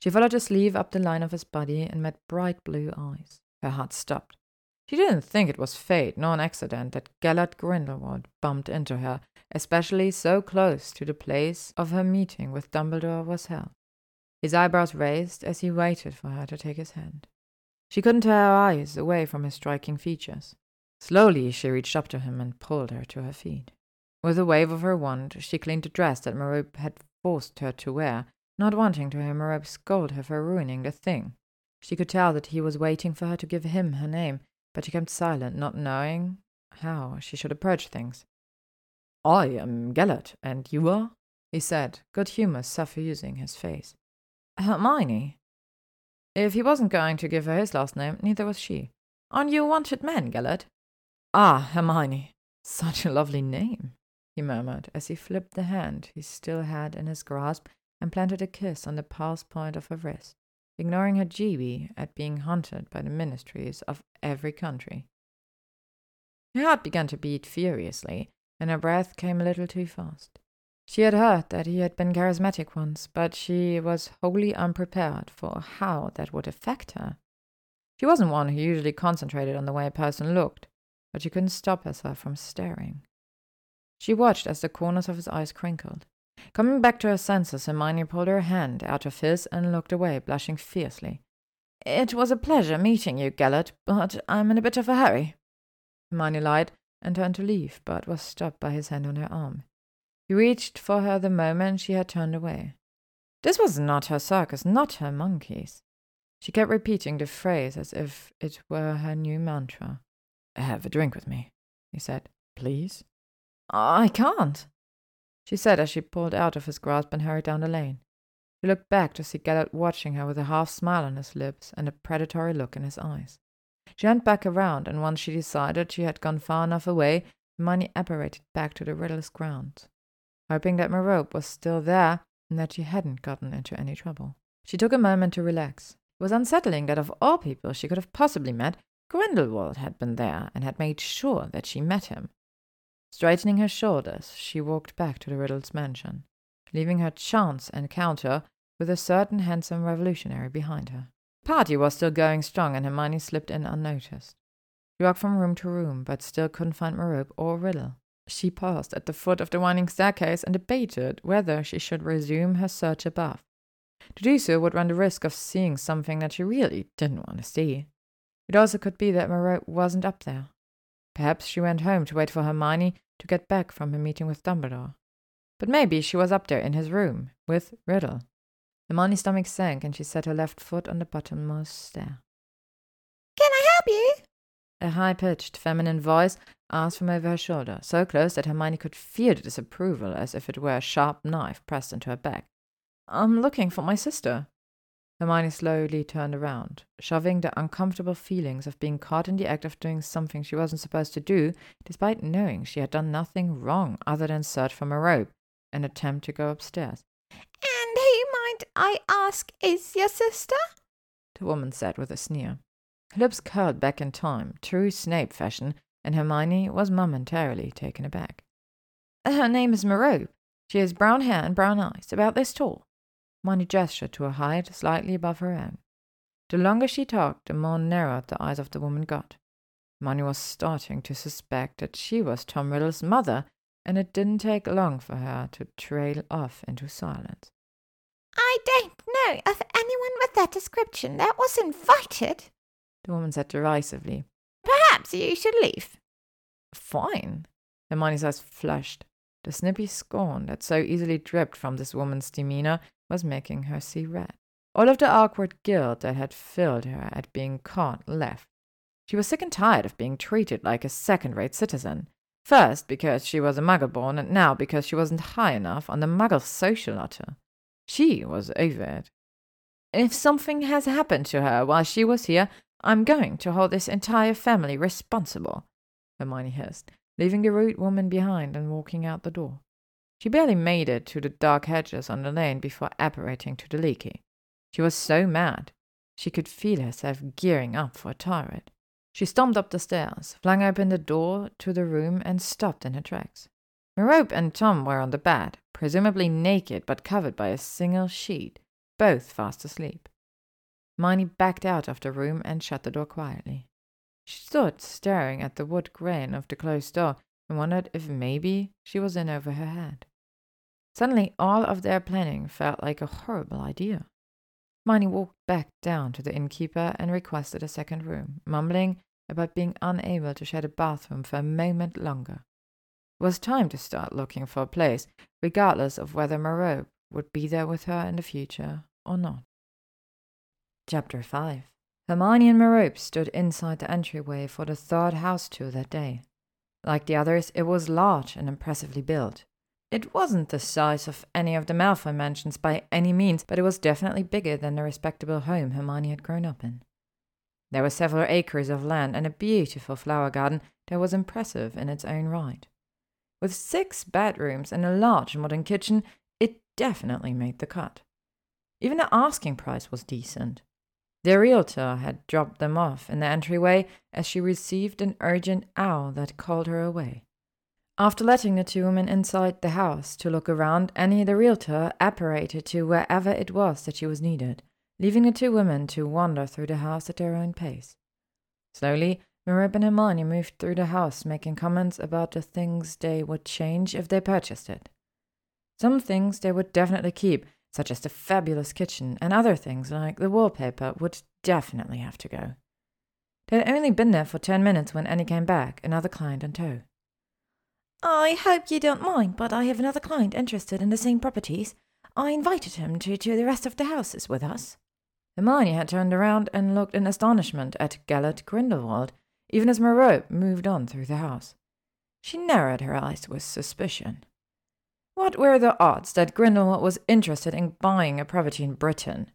She followed the sleeve up the line of his body and met bright blue eyes. Her heart stopped. She didn't think it was fate nor an accident that Gellert Grindelwald bumped into her especially so close to the place of her meeting with Dumbledore was held. His eyebrows raised as he waited for her to take his hand. She couldn't tear her eyes away from his striking features. Slowly she reached up to him and pulled her to her feet. With a wave of her wand, she cleaned the dress that Merope had forced her to wear, not wanting to hear Merope scold her for ruining the thing. She could tell that he was waiting for her to give him her name, but she kept silent, not knowing how she should approach things. I am Gellert, and you are? he said, good humour suffusing his face. Hermione. If he wasn't going to give her his last name, neither was she. Aren't you a wanted man, Gellert? Ah, Hermione. Such a lovely name, he murmured as he flipped the hand he still had in his grasp and planted a kiss on the pulse point of her wrist, ignoring her GB at being hunted by the ministries of every country. Her heart began to beat furiously, and her breath came a little too fast. She had heard that he had been charismatic once, but she was wholly unprepared for how that would affect her. She wasn't one who usually concentrated on the way a person looked. but she couldn't stop herself from staring. She watched as the corners of his eyes crinkled. Coming back to her senses, Hermione pulled her hand out of his and looked away, blushing fiercely. It was a pleasure meeting you, Gellert, but I'm in a bit of a hurry. Hermione lied and turned to leave, but was stopped by his hand on her arm. He reached for her the moment she had turned away. This was not her circus, not her monkeys. She kept repeating the phrase as if it were her new mantra. Have a drink with me, he said. Please? I can't, she said as she pulled out of his grasp and hurried down the lane. He looked back to see Gellert watching her with a half smile on his lips and a predatory look in his eyes. She went back around, and once she decided she had gone far enough away, Hermione apparated back to the Riddles' ground, hoping that Merope was still there and that she hadn't gotten into any trouble. She took a moment to relax. It was unsettling that of all people she could have possibly met, Grindelwald had been there and had made sure that she met him. Straightening her shoulders, she walked back to the Riddles' mansion, leaving her chance encounter with a certain handsome revolutionary behind her. The party was still going strong, and Hermione slipped in unnoticed. She walked from room to room, but still couldn't find Merope or Riddle. She paused at the foot of the winding staircase and debated whether she should resume her search above. To do so would run the risk of seeing something that she really didn't want to see. It also could be that Merope wasn't up there. Perhaps she went home to wait for Hermione to get back from her meeting with Dumbledore. But maybe she was up there in his room with Riddle. Hermione's stomach sank and she set her left foot on the bottommost stair. Can I help you? A high pitched feminine voice asked from over her shoulder, so close that Hermione could feel the disapproval as if it were a sharp knife pressed into her back. I'm looking for my sister. Hermione slowly turned around, shoving the uncomfortable feelings of being caught in the act of doing something she wasn't supposed to do, despite knowing she had done nothing wrong other than search for Merope and attempt to go upstairs. Might I ask, is your sister? The woman said with a sneer. Her lips curled back in time, true Snape fashion, and Hermione was momentarily taken aback. Her name is Merope. She has brown hair and brown eyes, about this tall. Hermione gestured to a height slightly above her own. The longer she talked, the more narrowed the eyes of the woman got. Hermione was starting to suspect that she was Tom Riddle's mother, and it didn't take long for her to trail off into silence. I don't know of anyone with that description that was invited, the woman said derisively. Perhaps you should leave. Fine. Hermione's eyes flushed. The snippy scorn that so easily dripped from this woman's demeanor was making her see red. All of the awkward guilt that had filled her at being caught left. She was sick and tired of being treated like a second rate citizen. First, because she was a muggle born, and now because she wasn't high enough on the muggle social ladder. She was over it. If something has happened to her while she was here, I'm going to hold this entire family responsible, Hermione hissed, leaving the rude woman behind and walking out the door. She barely made it to the dark hedges on the lane before apparating to the leaky. She was so mad. She could feel herself gearing up for a tirade. She stomped up the stairs, flung open the door to the room, and stopped in her tracks. Merope and Tom were on the bed, presumably naked but covered by a single sheet, both fast asleep. Hermione backed out of the room and shut the door quietly. She stood staring at the wood grain of the closed door and wondered if maybe she was in over her head. Suddenly, all of their planning felt like a horrible idea. Hermione walked back down to the innkeeper and requested a second room, mumbling about being unable to share a bathroom for a moment longer. Was time to start looking for a place, regardless of whether Merope would be there with her in the future or not. Chapter 5 Hermione and Merope stood inside the entryway for the third house tour that day. Like the others, it was large and impressively built. It wasn't the size of any of the Malfoy mansions by any means, but it was definitely bigger than the respectable home Hermione had grown up in. There were several acres of land and a beautiful flower garden that was impressive in its own right. With six bedrooms and a large modern kitchen, it definitely made the cut. Even the asking price was decent. The realtor had dropped them off in the entryway as she received an urgent owl that called her away. After letting the two women inside the house to look around, Annie the realtor apparated to wherever it was that she was needed, leaving the two women to wander through the house at their own pace. Slowly, Merope and Hermione moved through the house, making comments about the things they would change if they purchased it. Some things they would definitely keep, such as the fabulous kitchen, and other things like the wallpaper would definitely have to go. They had only been there for ten minutes when Annie came back, another client in tow. I hope you don't mind, but I have another client interested in the same properties. I invited him to tour the rest of the houses with us. Hermione had turned around and looked in astonishment at Gellert Grindelwald, even as Merope moved on through the house. She narrowed her eyes with suspicion. What were the odds that Grindelwald was interested in buying a property in Britain,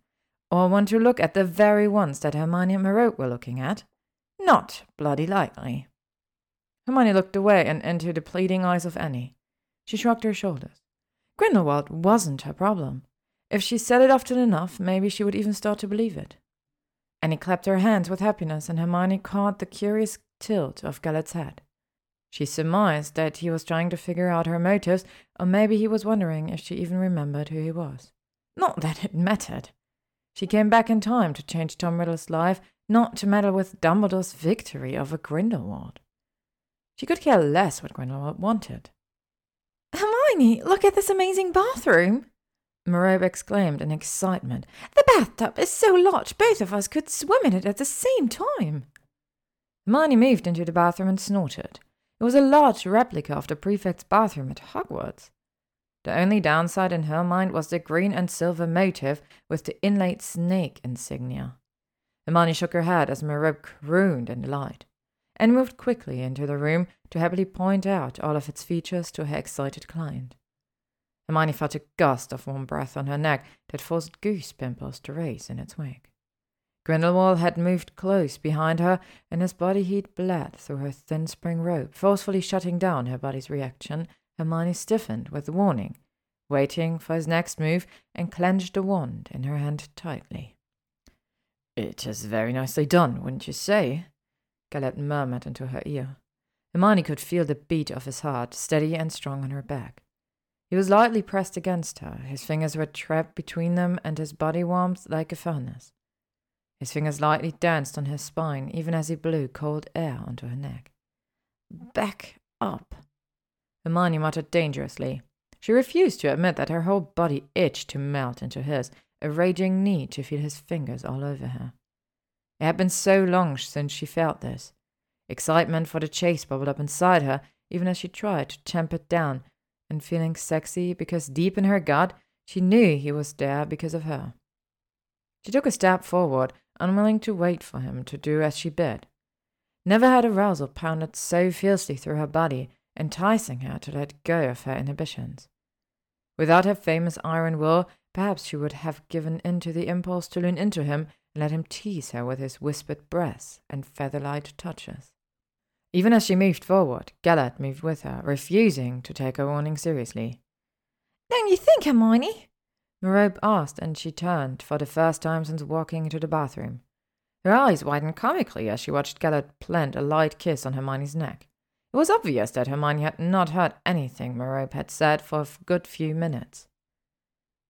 or want to look at the very ones that Hermione and Merope were looking at? Not bloody likely. Hermione looked away and into the pleading eyes of Annie. She shrugged her shoulders. Grindelwald wasn't her problem. If she said it often enough, maybe she would even start to believe it. Annie clapped her hands with happiness, and Hermione caught the curious tilt of Gellert's head. She surmised that he was trying to figure out her motives, or maybe he was wondering if she even remembered who he was. Not that it mattered. She came back in time to change Tom Riddle's life, not to meddle with Dumbledore's victory over Grindelwald. She could care less what Grindelwald wanted. Hermione, look at this amazing bathroom! Merope exclaimed in excitement. The bathtub is so large both of us could swim in it at the same time. Hermione moved into the bathroom and snorted. It was a large replica of the prefect's bathroom at Hogwarts. The only downside in her mind was the green and silver motif with the inlaid snake insignia. Hermione shook her head as Merope crooned in delight, and moved quickly into the room to happily point out all of its features to her excited client. Hermione felt a gust of warm breath on her neck that forced goose pimples to race in its wake. Grindelwald had moved close behind her, and his body heat bled through her thin spring robe, forcefully shutting down her body's reaction. Hermione stiffened with warning, waiting for his next move, and clenched the wand in her hand tightly. It is very nicely done, wouldn't you say? Gellert murmured into her ear. Hermione could feel the beat of his heart, steady and strong on her back. He was lightly pressed against her, his fingers were trapped between them, and his body warmed like a furnace. His fingers lightly danced on her spine, even as he blew cold air onto her neck. Back up. Hermione muttered dangerously. She refused to admit that her whole body itched to melt into his, a raging need to feel his fingers all over her. It had been so long since she felt this. Excitement for the chase bubbled up inside her, even as she tried to tamp it down, and feeling sexy because deep in her gut she knew he was there because of her. She took a step forward, unwilling to wait for him to do as she bid. Never had arousal pounded so fiercely through her body, enticing her to let go of her inhibitions. Without her famous iron will, perhaps she would have given in to the impulse to lean into him and let him tease her with his whispered breaths and feather-light touches. Even as she moved forward, Gellert moved with her, refusing to take her warning seriously. Don't you think, Hermione? Merope asked, and she turned for the first time since walking into the bathroom. Her eyes widened comically as she watched Gellert plant a light kiss on Hermione's neck. It was obvious that Hermione had not heard anything Merope had said for a good few minutes.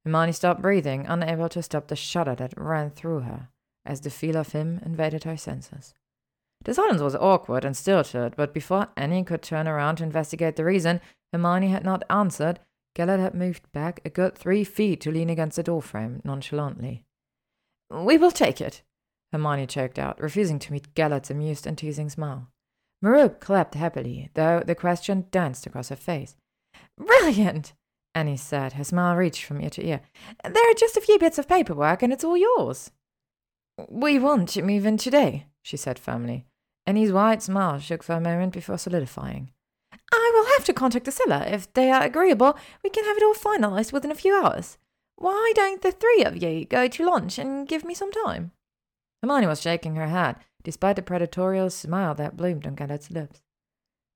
Hermione stopped breathing, unable to stop the shudder that ran through her as the feel of him invaded her senses. The silence was awkward and stilted, but before Annie could turn around to investigate the reason Hermione had not answered, Gellert had moved back a good three feet to lean against the doorframe nonchalantly. We will take it, Hermione choked out, refusing to meet Gellert's amused and teasing smile. Merope clapped happily, though the question danced across her face. Brilliant, Annie said, her smile reached from ear to ear. There are just a few bits of paperwork, and it's all yours. We want to move in today, she said firmly. Annie's wide smile shook for a moment before solidifying. I will have to contact the seller. If they are agreeable, we can have it all finalized within a few hours. Why don't the three of you go to lunch and give me some time? Hermione was shaking her head, despite the predatorial smile that bloomed on Gellert's lips.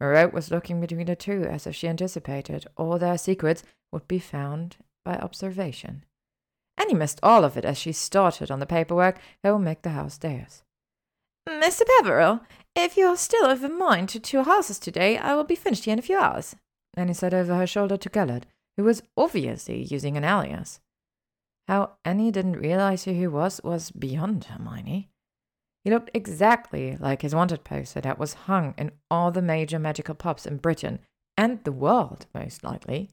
Merope was looking between the two as if she anticipated all their secrets would be found by observation. Annie missed all of it as she started on the paperwork that would make the house theirs. Mr. Peverell, if you are still of a mind to two houses today, I will be finished here in a few hours. Annie said over her shoulder to Gellert, who was obviously using an alias. How Annie didn't realize who he was was beyond Hermione. He looked exactly like his wanted poster that was hung in all the major magical pubs in Britain and the world, most likely.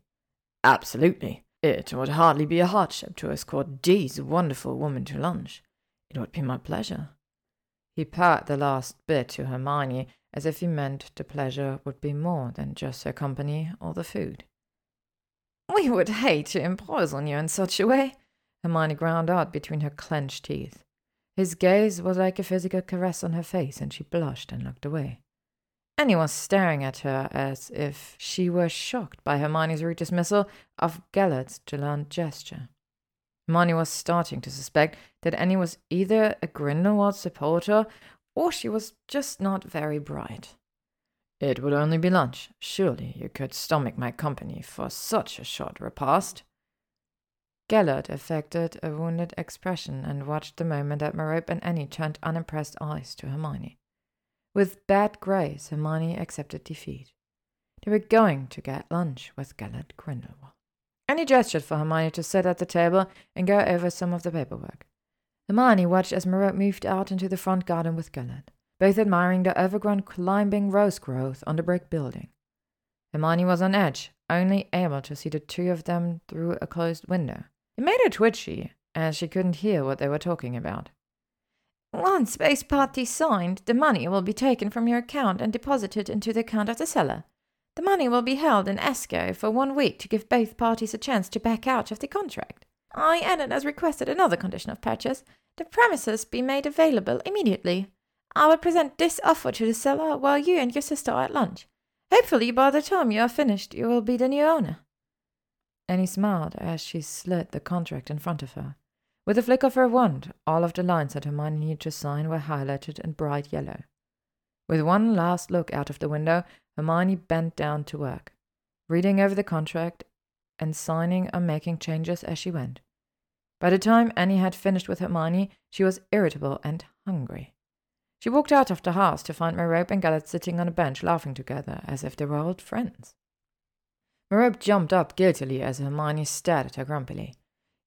Absolutely. It would hardly be a hardship to escort D's wonderful woman to lunch. It would be my pleasure. He purred the last bit to Hermione as if he meant the pleasure would be more than just her company or the food. We would hate to impose on you in such a way, Hermione ground out between her clenched teeth. His gaze was like a physical caress on her face, and she blushed and looked away. Annie was staring at her as if she were shocked by Hermione's rude dismissal of Gellert's gallant gesture. Hermione was starting to suspect that Annie was either a Grindelwald supporter or she was just not very bright. It would only be lunch. Surely you could stomach my company for such a short repast. Gellert affected a wounded expression and watched the moment that Merope and Annie turned unimpressed eyes to Hermione. With bad grace, Hermione accepted defeat. They were going to get lunch with Gellert Grindelwald. Annie gestured for Hermione to sit at the table and go over some of the paperwork. Hermione watched as Merope moved out into the front garden with Gellert, both admiring the overgrown climbing rose growth on the brick building. Hermione was on edge, only able to see the two of them through a closed window. It made her twitchy, as she couldn't hear what they were talking about. Once both parties signed, the money will be taken from your account and deposited into the account of the seller. The money will be held in escrow for one week to give both parties a chance to back out of the contract. I added as requested another condition of purchase the premises be made available immediately. I will present this offer to the seller while you and your sister are at lunch. Hopefully, by the time you are finished, you will be the new owner. Annie smiled as she slid the contract in front of her. With a flick of her wand, all of the lines that Hermione needed to sign were highlighted in bright yellow. With one last look out of the window, Hermione bent down to work, reading over the contract and signing and making changes as she went. By the time Annie had finished with Hermione, she was irritable and hungry. She walked out of the house to find Merope and Gellert sitting on a bench laughing together as if they were old friends. Merope jumped up guiltily as Hermione stared at her grumpily.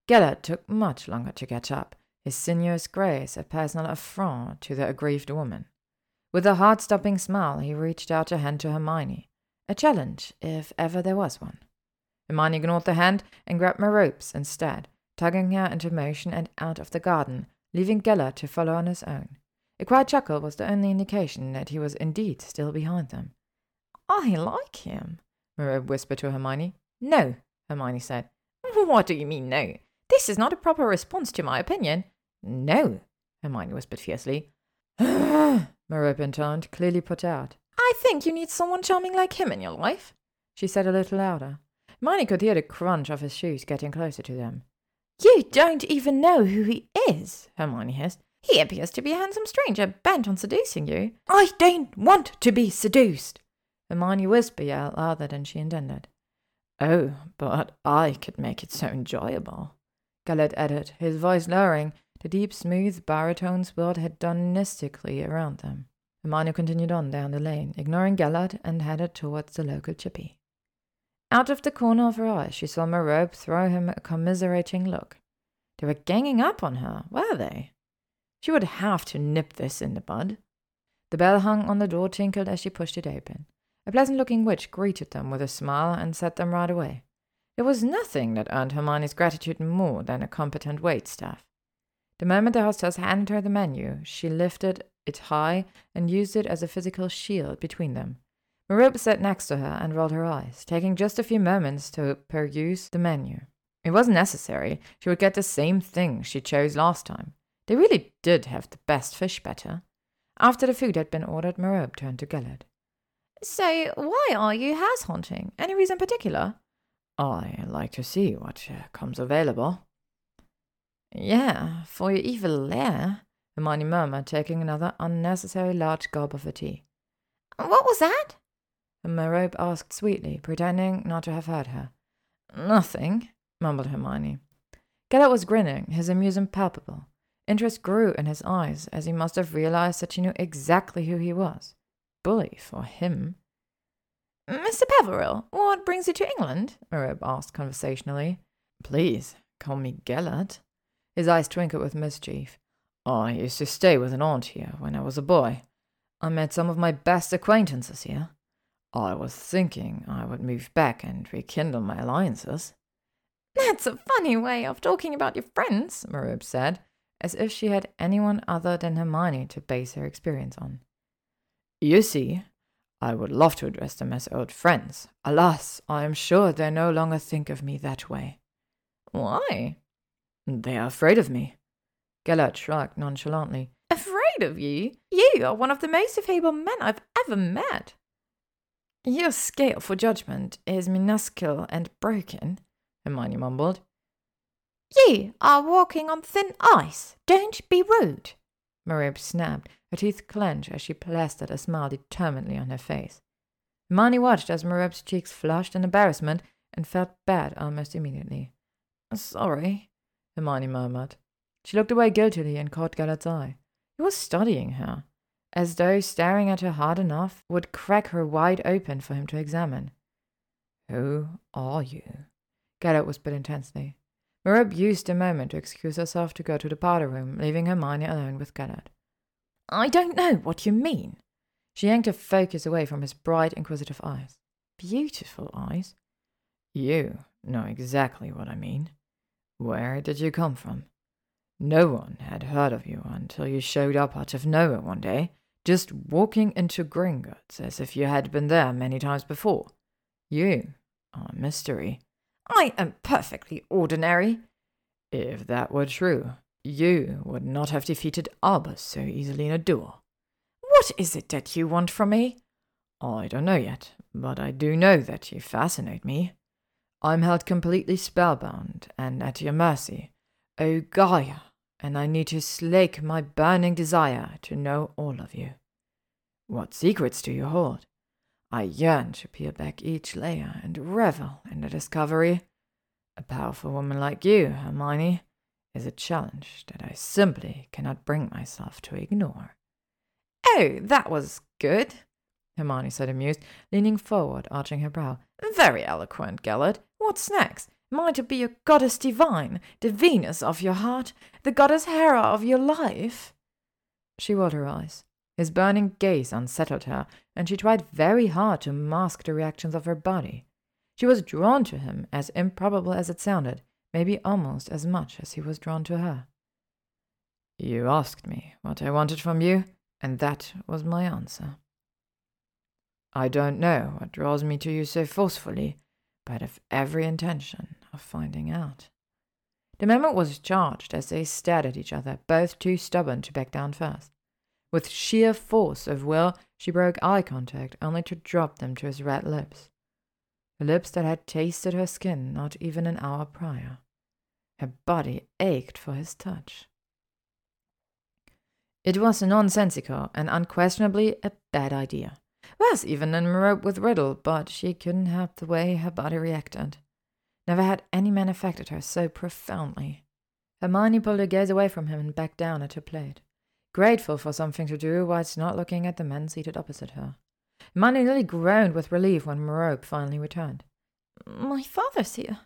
Gellert took much longer to catch up, his sinuous grace a personal affront to the aggrieved woman. With a heart-stopping smile, he reached out a hand to Hermione, a challenge, if ever there was one. Hermione ignored the hand and grabbed Merope's instead, tugging her into motion and out of the garden, leaving Gellert to follow on his own. A quiet chuckle was the only indication that he was indeed still behind them. I like him, Merope whispered to Hermione. No, Hermione said. What do you mean, no? This is not a proper response to my opinion. No, Hermione whispered fiercely. Merope intoned, clearly put out. I think you need someone charming like him in your life, she said a little louder. Hermione could hear the crunch of his shoes getting closer to them. You don't even know who he is, Hermione hissed. He appears to be a handsome stranger bent on seducing you. I don't want to be seduced, Hermione whispered out louder than she intended. Oh, but I could make it so enjoyable. Gellert added, his voice lowering. The deep, smooth baritone swirled hedonistically around them. Hermione continued on down the lane, ignoring Gellert, and headed towards the local chippy. Out of the corner of her eye, she saw Merope throw him a commiserating look. They were ganging up on her, were they? She would have to nip this in the bud. The bell hung on the door tinkled as she pushed it open. A pleasant looking witch greeted them with a smile and set them right away. There was nothing that earned Hermione's gratitude more than a competent waitstaff. The moment the hostess handed her the menu, she lifted it high and used it as a physical shield between them. Merope sat next to her and rolled her eyes, taking just a few moments to peruse the menu. It wasn't necessary. She would get the same thing she chose last time. They really did have the best fish batter. After the food had been ordered, Merope turned to Gellert. So, why are you house hunting? Any reason particular? I like to see what uh, comes available. Yeah, for your evil lair, Hermione murmured, taking another unnecessary large gulp of her tea. What was that? Merope asked sweetly, pretending not to have heard her. Nothing, mumbled Hermione. Gellert was grinning, his amusement palpable. Interest grew in his eyes as he must have realized that she knew exactly who he was. Bully for him. Mr. Peverell, what brings you to England? Merope asked conversationally. Please, call me Gellert. His eyes twinkled with mischief. I used to stay with an aunt here when I was a boy. I met some of my best acquaintances here. I was thinking I would move back and rekindle my alliances. That's a funny way of talking about your friends, Merope said, as if she had anyone other than Hermione to base her experience on. You see, I would love to address them as old friends. Alas, I am sure they no longer think of me that way. Why? They are afraid of me. Gellert shrugged nonchalantly. Afraid of you? You are one of the most affable men I've ever met. Your scale for judgment is minuscule and broken, Hermione mumbled. You are walking on thin ice. Don't be rude. Merope snapped, her teeth clenched as she plastered a smile determinedly on her face. Hermione watched as Merope's cheeks flushed in embarrassment and felt bad almost immediately. Sorry, Hermione murmured. She looked away guiltily and caught Gellert's eye. He was studying her, as though staring at her hard enough would crack her wide open for him to examine. Who are you? Gellert whispered intensely. Merope used the moment to excuse herself to go to the powder room, leaving Hermione alone with Gellert. I don't know what you mean. She yanked her focus away from his bright, inquisitive eyes. Beautiful eyes. You know exactly what I mean. Where did you come from? No one had heard of you until you showed up out of nowhere one day, just walking into Gringotts as if you had been there many times before. You are a mystery. I am perfectly ordinary. If that were true, you would not have defeated Albus so easily in a duel. What is it that you want from me? I don't know yet, but I do know that you fascinate me. I'm held completely spellbound and at your mercy, O Gaia, and I need to slake my burning desire to know all of you. What secrets do you hold? I yearn to peel back each layer and revel in the discovery. A powerful woman like you, Hermione, is a challenge that I simply cannot bring myself to ignore. Oh, that was good, Hermione said, amused, leaning forward, arching her brow. Very eloquent, Gellert. What's next? Am I to be a goddess divine, the Venus of your heart, the goddess Hera of your life? She rolled her eyes. His burning gaze unsettled her, and she tried very hard to mask the reactions of her body. She was drawn to him, as improbable as it sounded, maybe almost as much as he was drawn to her. You asked me what I wanted from you, and that was my answer. I don't know what draws me to you so forcefully, but of every intention of finding out. The moment was charged as they stared at each other, both too stubborn to back down first. With sheer force of will, she broke eye contact, only to drop them to his red lips. The lips that had tasted her skin not even an hour prior. Her body ached for his touch. It was nonsensical and unquestionably a bad idea. Worse even than Merope with Riddle, but she couldn't help the way her body reacted. Never had any man affected her so profoundly. Hermione pulled her gaze away from him and backed down at her plate grateful for something to do whilst not looking at the men seated opposite her. Hermione nearly groaned with relief when Merope finally returned. My father's here,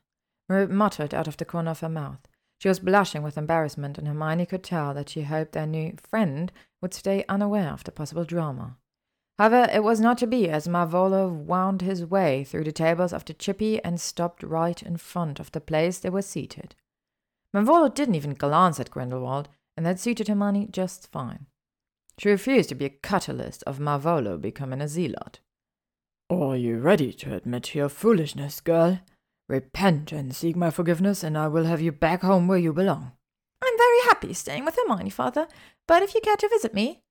Merope muttered out of the corner of her mouth. She was blushing with embarrassment, and Hermione could tell that she hoped their new friend would stay unaware of the possible drama. However, it was not to be, as Marvolo wound his way through the tables of the chippy and stopped right in front of the place they were seated. Marvolo didn't even glance at Grindelwald, and that suited Hermione just fine. She refused to be a catalyst of Marvolo becoming a zealot. Are you ready to admit your foolishness, girl? Repent and seek my forgiveness, and I will have you back home where you belong. I'm very happy staying with Hermione, father, but if you care to visit me.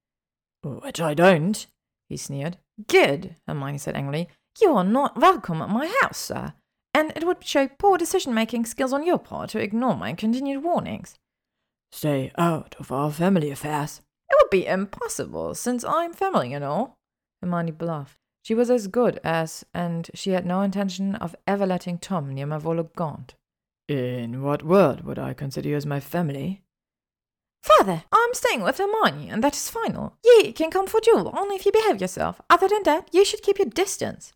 Which I don't, he sneered. Good, Hermione said angrily. You are not welcome at my house, sir, and it would show poor decision making skills on your part to ignore my continued warnings. Stay out of our family affairs. It would be impossible, since I'm family and all. Hermione bluffed. She was as good as, and she had no intention of ever letting Tom near Marvolo Gaunt. In what world would I consider you as my family? Father, I'm staying with Hermione, and that is final. Ye can come for duel only if you behave yourself. Other than that, you should keep your distance.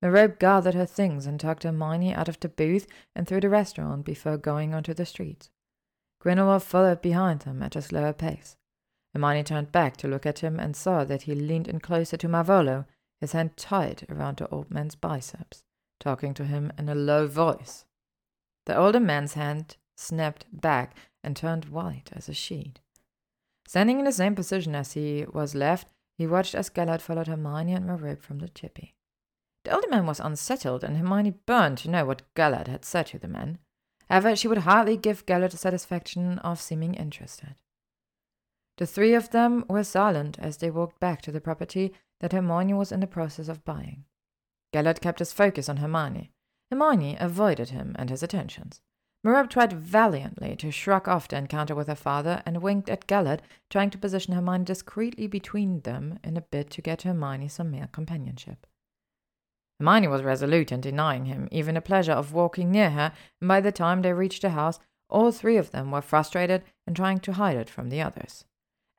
Merope gathered her things and tucked Hermione out of the booth and through the restaurant before going onto the street. Grindelwald followed behind them at a slower pace. Hermione turned back to look at him and saw that he leaned in closer to Marvolo, his hand tight around the old man's biceps, talking to him in a low voice. The older man's hand snapped back and turned white as a sheet. Standing in the same position as he was left, he watched as Gellert followed Hermione and Merope from the chippy. The older man was unsettled, and Hermione burned to know what Gellert had said to the man. However, she would hardly give Gellert the satisfaction of seeming interested. The three of them were silent as they walked back to the property that Hermione was in the process of buying. Gellert kept his focus on Hermione. Hermione avoided him and his attentions. Merope tried valiantly to shrug off the encounter with her father and winked at Gellert, trying to position Hermione discreetly between them in a bid to get Hermione some mere companionship. Hermione was resolute in denying him even the pleasure of walking near her, and by the time they reached the house, all three of them were frustrated and trying to hide it from the others.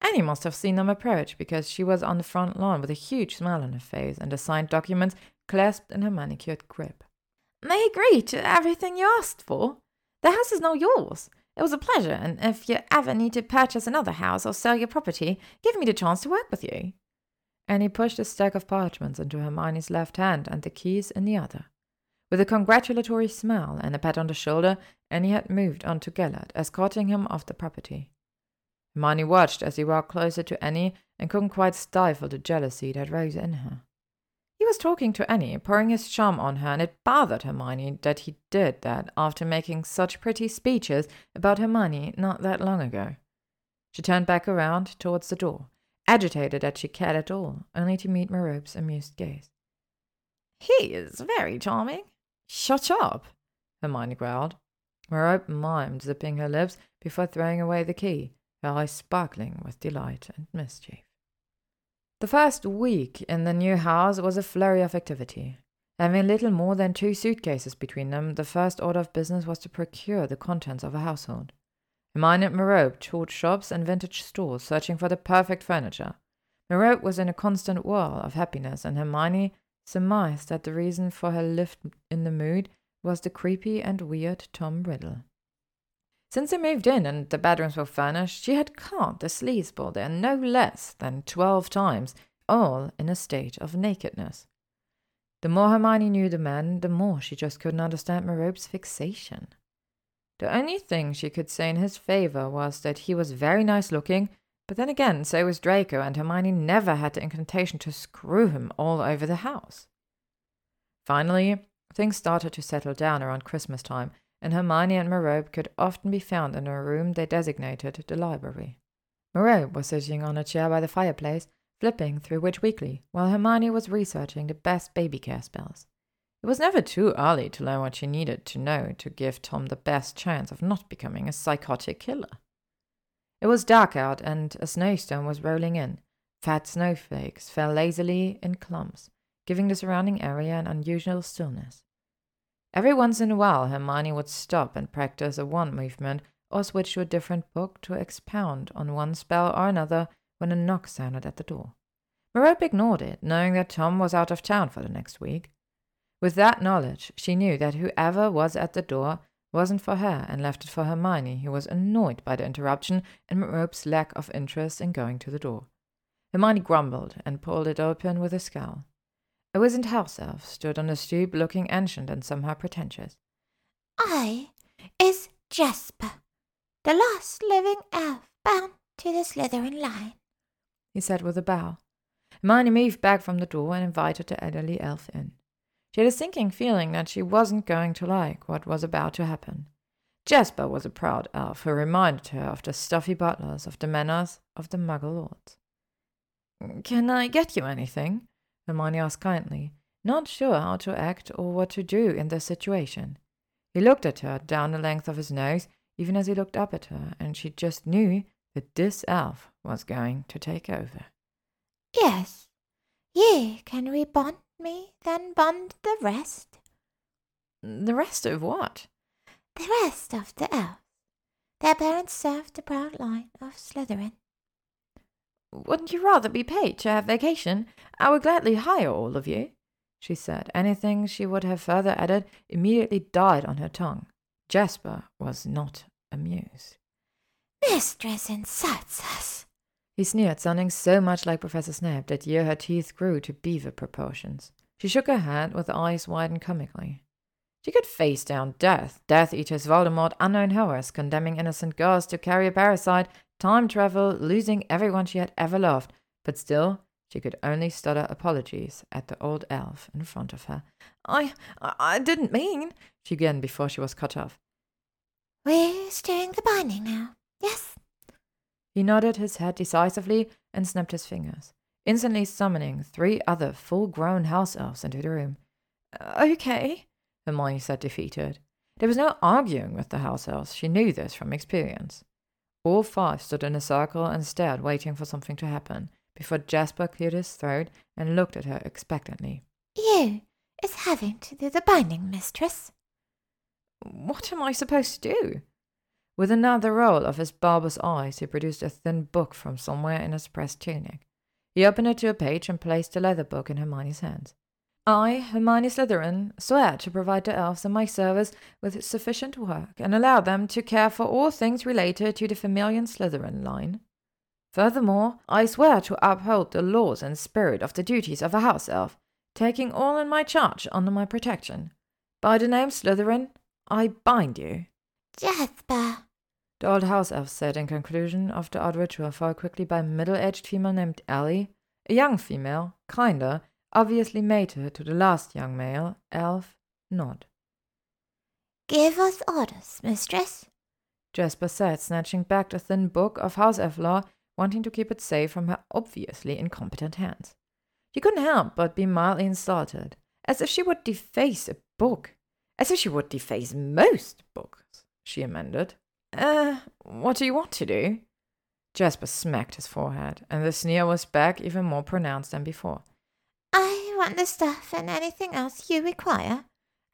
Annie must have seen them approach because she was on the front lawn with a huge smile on her face and the signed documents clasped in her manicured grip. They agree to everything you asked for. The house is now yours. It was a pleasure, and if you ever need to purchase another house or sell your property, give me the chance to work with you. And he pushed a stack of parchments into Hermione's left hand and the keys in the other. With a congratulatory smile and a pat on the shoulder, Annie had moved on to Gellert, escorting him off the property. Hermione watched as he walked closer to Annie and couldn't quite stifle the jealousy that rose in her. He was talking to Annie, pouring his charm on her, and it bothered Hermione that he did that after making such pretty speeches about Hermione not that long ago. She turned back around towards the door, agitated that she cared at all, only to meet Merope's amused gaze. He is very charming. Shut up, Hermione growled. Merope mimed, zipping her lips before throwing away the key, her eyes sparkling with delight and mischief. The first week in the new house was a flurry of activity. Having little more than two suitcases between them, the first order of business was to procure the contents of a household. Hermione and Merope toured shops and vintage stores, searching for the perfect furniture. Merope was in a constant whirl of happiness, and Hermione surmised that the reason for her lift in the mood was the creepy and weird Tom Riddle. Since they moved in and the bedrooms were furnished, she had caught the sleazeball there no less than twelve times, all in a state of nakedness. The more Hermione knew the man, the more she just couldn't understand Merope's fixation. The only thing she could say in his favor was that he was very nice looking, but then again, so was Draco, and Hermione never had the inclination to screw him all over the house. Finally, things started to settle down around Christmas time, and Hermione and Merope could often be found in a room they designated the library. Merope was sitting on a chair by the fireplace, flipping through Witch Weekly, while Hermione was researching the best baby care spells. It was never too early to learn what she needed to know to give Tom the best chance of not becoming a psychotic killer. It was dark out, and a snowstorm was rolling in. Fat snowflakes fell lazily in clumps, giving the surrounding area an unusual stillness. Every once in a while, Hermione would stop and practice a wand movement or switch to a different book to expound on one spell or another when a knock sounded at the door. Merope ignored it, knowing that Tom was out of town for the next week. With that knowledge, she knew that whoever was at the door wasn't for her and left it for Hermione, who was annoyed by the interruption and Merope's lack of interest in going to the door. Hermione grumbled and pulled it open with a scowl. A wizened house elf stood on the stoop looking ancient and somehow pretentious. I is Jasper, the last living elf bound to the Slytherin line, he said with a bow. Hermione moved back from the door and invited the elderly elf in. She had a sinking feeling that she wasn't going to like what was about to happen. Jasper was a proud elf who reminded her of the stuffy butlers of the manors of the Muggle lords. Can I get you anything? Hermione asked kindly, not sure how to act or what to do in this situation. He looked at her down the length of his nose, even as he looked up at her, and she just knew that this elf was going to take over. Yes. Ye can rebond me, then bond the rest. The rest of what? The rest of the elves. Their parents served the proud line of Slytherin. Wouldn't you rather be paid to have vacation? I would gladly hire all of you, she said. Anything she would have further added immediately died on her tongue. Jasper was not amused. Mistress insults us. He sneered, sounding so much like Professor Snape that year her teeth grew to beaver proportions. She shook her head with eyes widened comically. She could face down death, Death Eaters, Voldemort, unknown horrors, condemning innocent girls to carry a parasite, time travel, losing everyone she had ever loved, but still she could only stutter apologies at the old elf in front of her. I, I, I didn't mean, she began before she was cut off. We're stirring the binding now. Yes? He nodded his head decisively and snapped his fingers, instantly summoning three other full grown house elves into the room. Okay, Hermione said, defeated. There was no arguing with the house elves. She knew this from experience. All five stood in a circle and stared, waiting for something to happen, before Jasper cleared his throat and looked at her expectantly. You is having to do the binding, mistress. What am I supposed to do? With another roll of his bulbous eyes, he produced a thin book from somewhere in his pressed tunic. He opened it to a page and placed the leather book in Hermione's hands. I, Hermione Slytherin, swear to provide the elves in my service with sufficient work and allow them to care for all things related to the familiar Slytherin line. Furthermore, I swear to uphold the laws and spirit of the duties of a house elf, taking all in my charge under my protection. By the name Slytherin, I bind you. Jasper, the old house elf said in conclusion of the odd ritual, followed quickly by a middle aged female named Ellie, a young female, Kinda, obviously mated to the last young male, elf, Nod. Give us orders, mistress, Jasper said, snatching back the thin book of house elf law, wanting to keep it safe from her obviously incompetent hands. She couldn't help but be mildly insulted, as if she would deface a book, as if she would deface most books, she amended. Uh, what do you want to do? Jasper smacked his forehead, and the sneer was back even more pronounced than before. I want the stuff and anything else you require.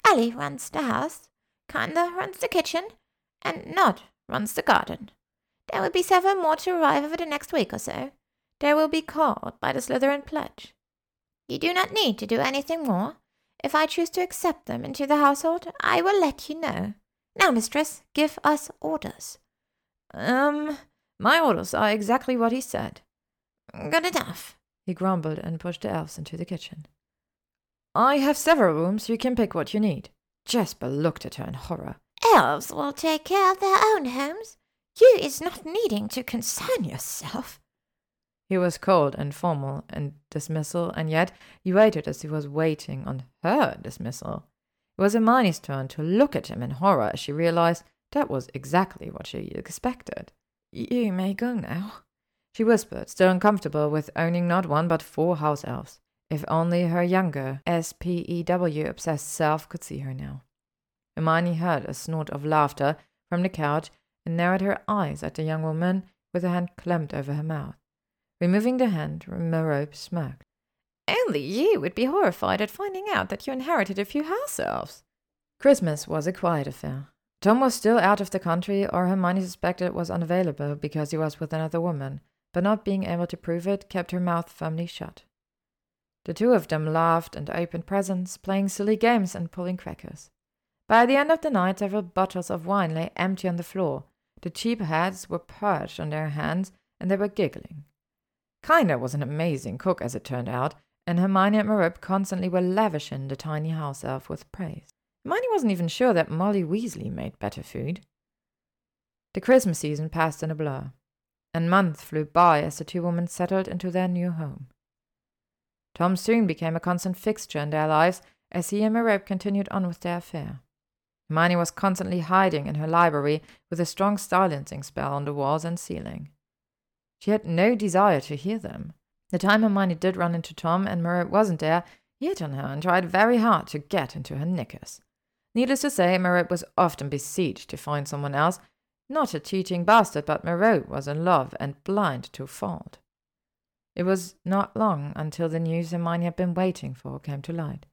Ellie runs the house, Kinda runs the kitchen, and Nod runs the garden. There will be several more to arrive over the next week or so. They will be called by the Slytherin Pledge. You do not need to do anything more. If I choose to accept them into the household, I will let you know. Now, mistress, give us orders. Um, my orders are exactly what he said. Good enough. He grumbled and pushed the elves into the kitchen. I have several rooms, you can pick what you need. Jasper looked at her in horror. Elves will take care of their own homes. You is not needing to concern yourself. He was cold and formal in dismissal, and yet he waited as he was waiting on her dismissal. It was Hermione's turn to look at him in horror as she realized that was exactly what she expected. You may go now, she whispered, still uncomfortable with owning not one but four house elves. If only her younger, SPEW obsessed self could see her now. Hermione heard a snort of laughter from the couch and narrowed her eyes at the young woman with her hand clamped over her mouth. Removing the hand, Merope smirked. Only you would be horrified at finding out that you inherited a few house elves. Christmas was a quiet affair. Tom was still out of the country, or Hermione suspected it was unavailable because he was with another woman, but not being able to prove it kept her mouth firmly shut. The two of them laughed and opened presents, playing silly games and pulling crackers. By the end of the night, several bottles of wine lay empty on the floor. The cheap heads were perched on their hands, and they were giggling. Kinda was an amazing cook, as it turned out, and Hermione and Merope constantly were lavishing the tiny house elf with praise. Hermione wasn't even sure that Molly Weasley made better food. The Christmas season passed in a blur and months flew by as the two women settled into their new home. Tom soon became a constant fixture in their lives as he and Merope continued on with their affair. Hermione was constantly hiding in her library with a strong silencing spell on the walls and ceiling. She had no desire to hear them. The time Hermione did run into Tom and Merope wasn't there, he hit on her and tried very hard to get into her knickers. Needless to say, Merope was often besieged to find someone else not a cheating bastard, but Merope was in love and blind to fault. It was not long until the news Hermione had been waiting for came to light.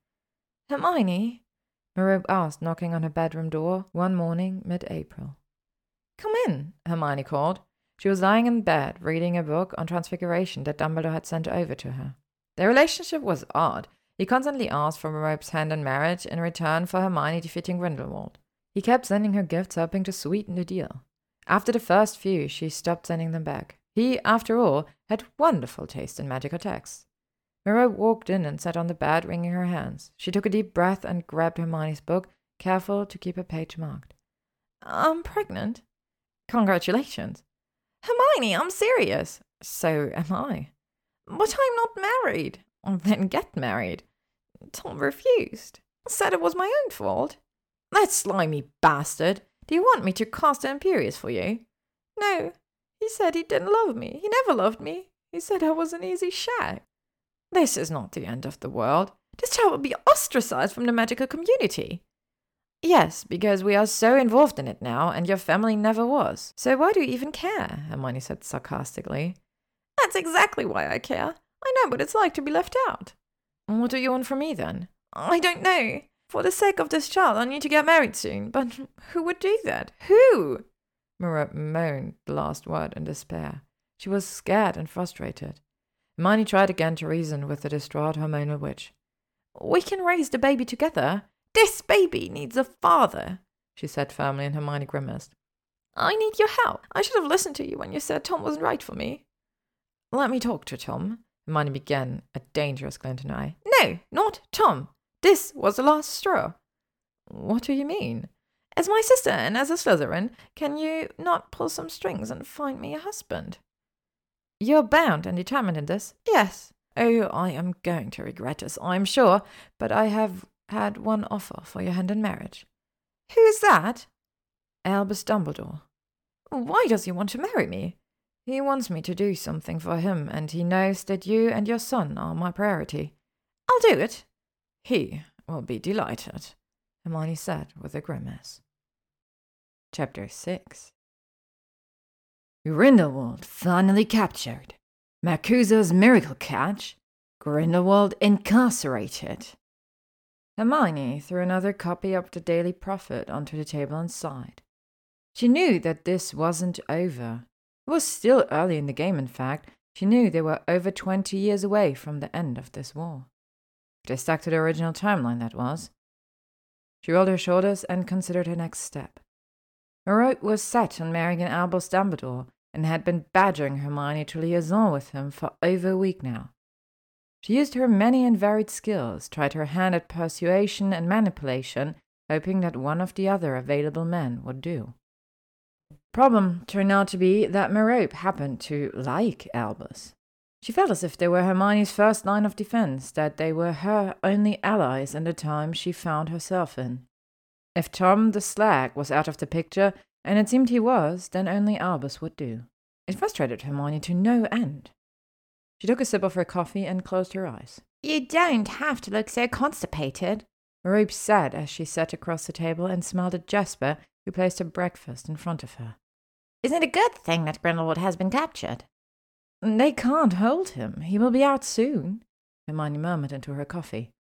Hermione? Merope asked, knocking on her bedroom door one morning mid-April. Come in, Hermione called. She was lying in bed, reading a book on transfiguration that Dumbledore had sent over to her. Their relationship was odd. He constantly asked for Merope's hand in marriage in return for Hermione defeating Grindelwald. He kept sending her gifts hoping to sweeten the deal. After the first few, she stopped sending them back. He, after all, had wonderful taste in magical texts. Merope walked in and sat on the bed, wringing her hands. She took a deep breath and grabbed Hermione's book, careful to keep a page marked. I'm pregnant. Congratulations. Hermione, I'm serious. So am I. But I'm not married. Then get married. Tom refused. Said it was my own fault. That slimy bastard. Do you want me to cast an Imperius for you? No. He said he didn't love me. He never loved me. He said I was an easy shag. This is not the end of the world. This child will be ostracized from the magical community. Yes, because we are so involved in it now, and your family never was. So why do you even care? Hermione said sarcastically. That's exactly why I care. I know what it's like to be left out. What do you want from me then? I don't know. For the sake of this child, I need to get married soon. But who would do that? Who? Merope moaned the last word in despair. She was scared and frustrated. Hermione tried again to reason with the distraught hormonal witch. We can raise the baby together. This baby needs a father, she said firmly, and Hermione grimaced. I need your help. I should have listened to you when you said Tom wasn't right for me. Let me talk to Tom, Hermione began, a dangerous glint in her eye. No, not Tom. This was the last straw. What do you mean? As my sister and as a Slytherin, can you not pull some strings and find me a husband? You're bound and determined in this? Yes. Oh, I am going to regret this, I'm sure, but I have had one offer for your hand in marriage. Who is that? Albus Dumbledore. Why does he want to marry me? He wants me to do something for him, and he knows that you and your son are my priority. I'll do it. He will be delighted, Hermione said with a grimace. Chapter 6 Grindelwald finally captured. MACUSA's miracle catch. Grindelwald incarcerated. Hermione threw another copy of the Daily Prophet onto the table and sighed. She knew that this wasn't over. It was still early in the game, in fact. She knew they were over 20 years away from the end of this war. They stuck to the original timeline, that was. She rolled her shoulders and considered her next step. Merope was set on marrying an Albus Dumbledore and had been badgering Hermione to liaison with him for over a week now. She used her many and varied skills, tried her hand at persuasion and manipulation, hoping that one of the other available men would do. Problem turned out to be that Merope happened to like Albus. She felt as if they were Hermione's first line of defense, that they were her only allies in the time she found herself in. If Tom the Slag was out of the picture, and it seemed he was, then only Albus would do. It frustrated Hermione to no end. She took a sip of her coffee and closed her eyes. You don't have to look so constipated, Merope said as she sat across the table and smiled at Jasper, who placed her breakfast in front of her. Isn't it a good thing that Grindelwald has been captured? They can't hold him. He will be out soon, Hermione murmured into her coffee.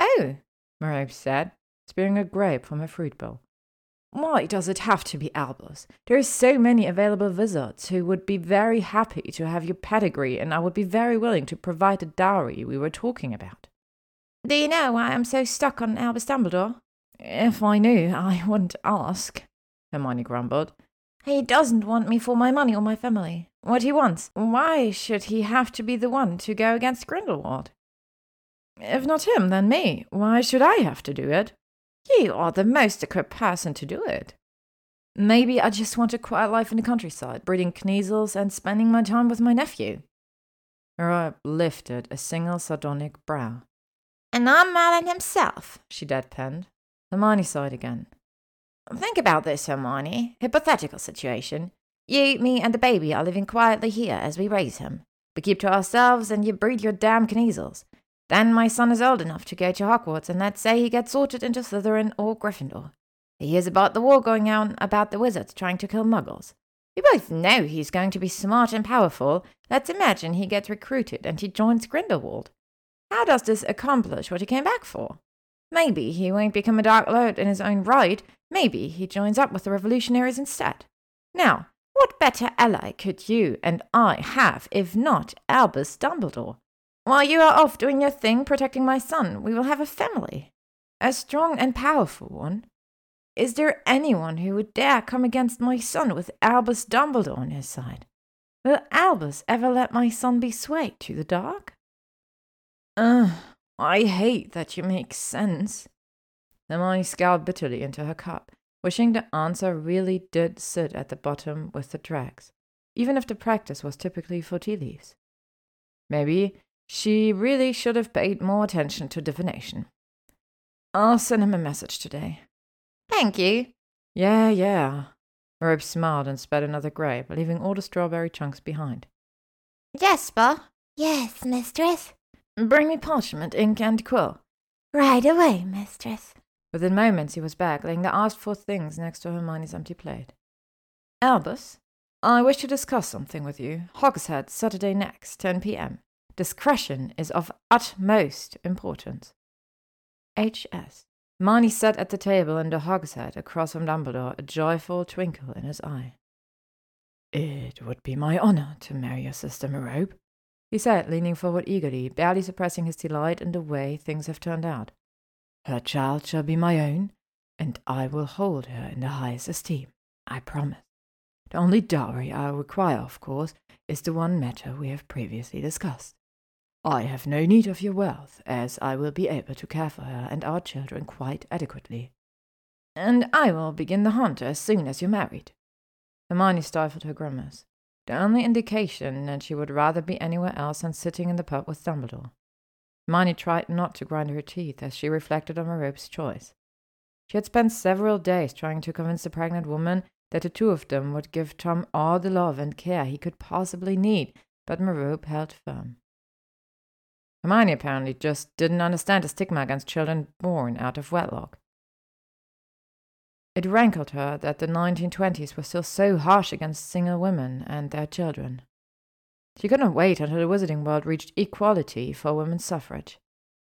Oh, Merope said, spearing a grape from her fruit bowl. Why does it have to be Albus? There are so many available wizards who would be very happy to have your pedigree, and I would be very willing to provide the dowry we were talking about. Do you know why I'm so stuck on Albus Dumbledore? If I knew, I wouldn't ask, Hermione grumbled. He doesn't want me for my money or my family. What he wants, why should he have to be the one to go against Grindelwald? If not him, then me. Why should I have to do it? You are the most equipped person to do it. Maybe I just want a quiet life in the countryside, breeding Kneazles and spending my time with my nephew. Merope lifted a single sardonic brow. And I'm Merlin himself, she deadpanned. Hermione sighed again. Think about this, Hermione. Hypothetical situation. You, me, and the baby are living quietly here as we raise him. We keep to ourselves, and you breed your damn Kneazles. Then my son is old enough to go to Hogwarts, and let's say he gets sorted into Slytherin or Gryffindor. He hears about the war going on, about the wizards trying to kill muggles. We both know he's going to be smart and powerful. Let's imagine he gets recruited and he joins Grindelwald. How does this accomplish what he came back for? Maybe he won't become a Dark Lord in his own right. Maybe he joins up with the revolutionaries instead. Now, what better ally could you and I have if not Albus Dumbledore? While you are off doing your thing protecting my son, we will have a family. A strong and powerful one. Is there anyone who would dare come against my son with Albus Dumbledore on his side? Will Albus ever let my son be swayed to the dark? Ugh, I hate that you make sense. The Hermione scowled bitterly into her cup, wishing the answer really did sit at the bottom with the dregs, even if the practice was typically for tea leaves. Maybe she really should have paid more attention to divination. I'll send him a message today. Thank you. Yeah, yeah. Merope smiled and spat another grape, leaving all the strawberry chunks behind. Jasper? Yes, mistress. Bring me parchment, ink, and quill. Right away, mistress. Within moments he was back, laying the asked for things next to Hermione's empty plate. Albus, I wish to discuss something with you. Hogshead, Saturday next, 10 p.m. Discretion is of utmost importance. H.S. Hermione sat at the table in the hogshead across from Dumbledore, a joyful twinkle in his eye. It would be my honor to marry your sister Merope, he said, leaning forward eagerly, barely suppressing his delight in the way things have turned out. Her child shall be my own, and I will hold her in the highest esteem, I promise. The only dowry I require, of course, is the one matter we have previously discussed. I have no need of your wealth, as I will be able to care for her and our children quite adequately. And I will begin the hunt as soon as you're married. Hermione stifled her grimace the only indication that she would rather be anywhere else than sitting in the pub with Dumbledore. Hermione tried not to grind her teeth as she reflected on Merope's choice. She had spent several days trying to convince the pregnant woman that the two of them would give Tom all the love and care he could possibly need, but Merope held firm. Hermione apparently just didn't understand the stigma against children born out of wedlock. It rankled her that the 1920s were still so harsh against single women and their children. She couldn't wait until the wizarding world reached equality for women's suffrage.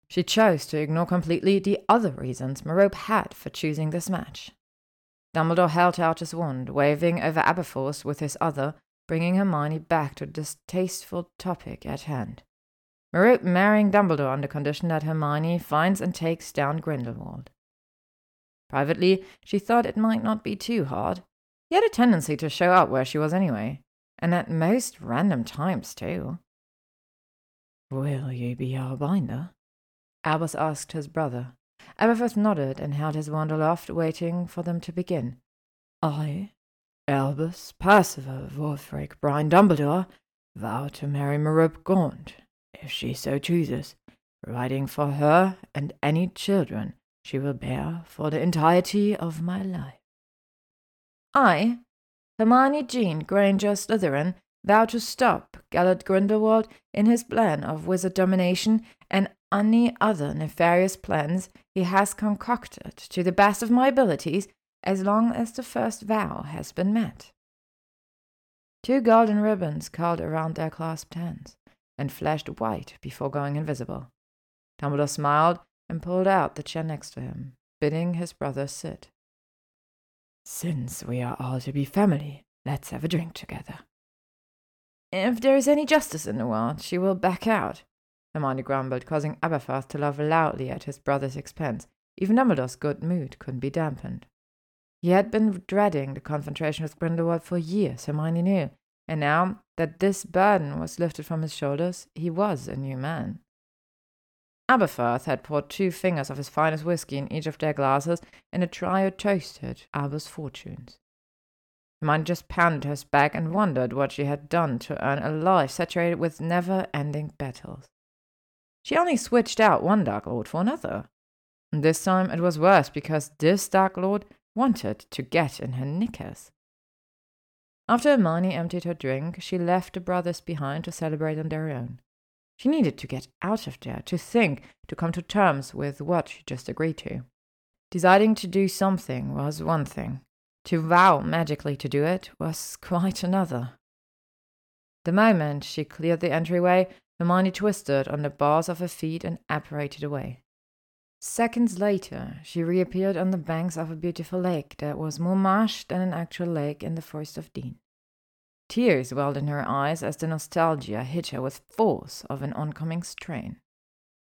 She chose to ignore completely the other reasons Merope had for choosing this match. Dumbledore held out his wand, waving over Aberforth with his other, bringing Hermione back to the distasteful topic at hand. Merope marrying Dumbledore on the condition that Hermione finds and takes down Grindelwald. Privately, she thought it might not be too hard. He had a tendency to show up where she was anyway, and at most random times, too. Will you be our binder? Albus asked his brother. Aberforth nodded and held his wand aloft, waiting for them to begin. I, Albus Percival Wulfric Brian Dumbledore, vow to marry Merope Gaunt, if she so chooses, providing for her and any children she will bear for the entirety of my life. I, Hermione Jean Granger Slytherin, vow to stop Gellert Grindelwald in his plan of wizard domination and any other nefarious plans he has concocted to the best of my abilities as long as the first vow has been met. Two golden ribbons curled around their clasped hands and flashed white before going invisible. Dumbledore smiled and pulled out the chair next to him, bidding his brother sit. Since we are all to be family, let's have a drink together. If there is any justice in the world, she will back out, Hermione grumbled, causing Aberforth to laugh loudly at his brother's expense. Even Dumbledore's good mood couldn't be dampened. He had been dreading the confrontation with Grindelwald for years, Hermione knew, and now that this burden was lifted from his shoulders, he was a new man. Aberforth had poured two fingers of his finest whisky in each of their glasses, and the trio toasted Albus' fortunes. Hermione just pounded her back and wondered what she had done to earn a life saturated with never-ending battles. She only switched out one Dark Lord for another. And this time it was worse because this Dark Lord wanted to get in her knickers. After Hermione emptied her drink, she left the brothers behind to celebrate on their own. She needed to get out of there, to think, to come to terms with what she just agreed to. Deciding to do something was one thing. To vow magically to do it was (laughs) quite another. The moment she cleared the entryway, Hermione twisted on the bars of her feet and apparated away. Seconds later, she reappeared on the banks of a beautiful lake that was more marsh than an actual lake in the Forest of Dean. Tears welled in her eyes as the nostalgia hit her with force of an oncoming strain.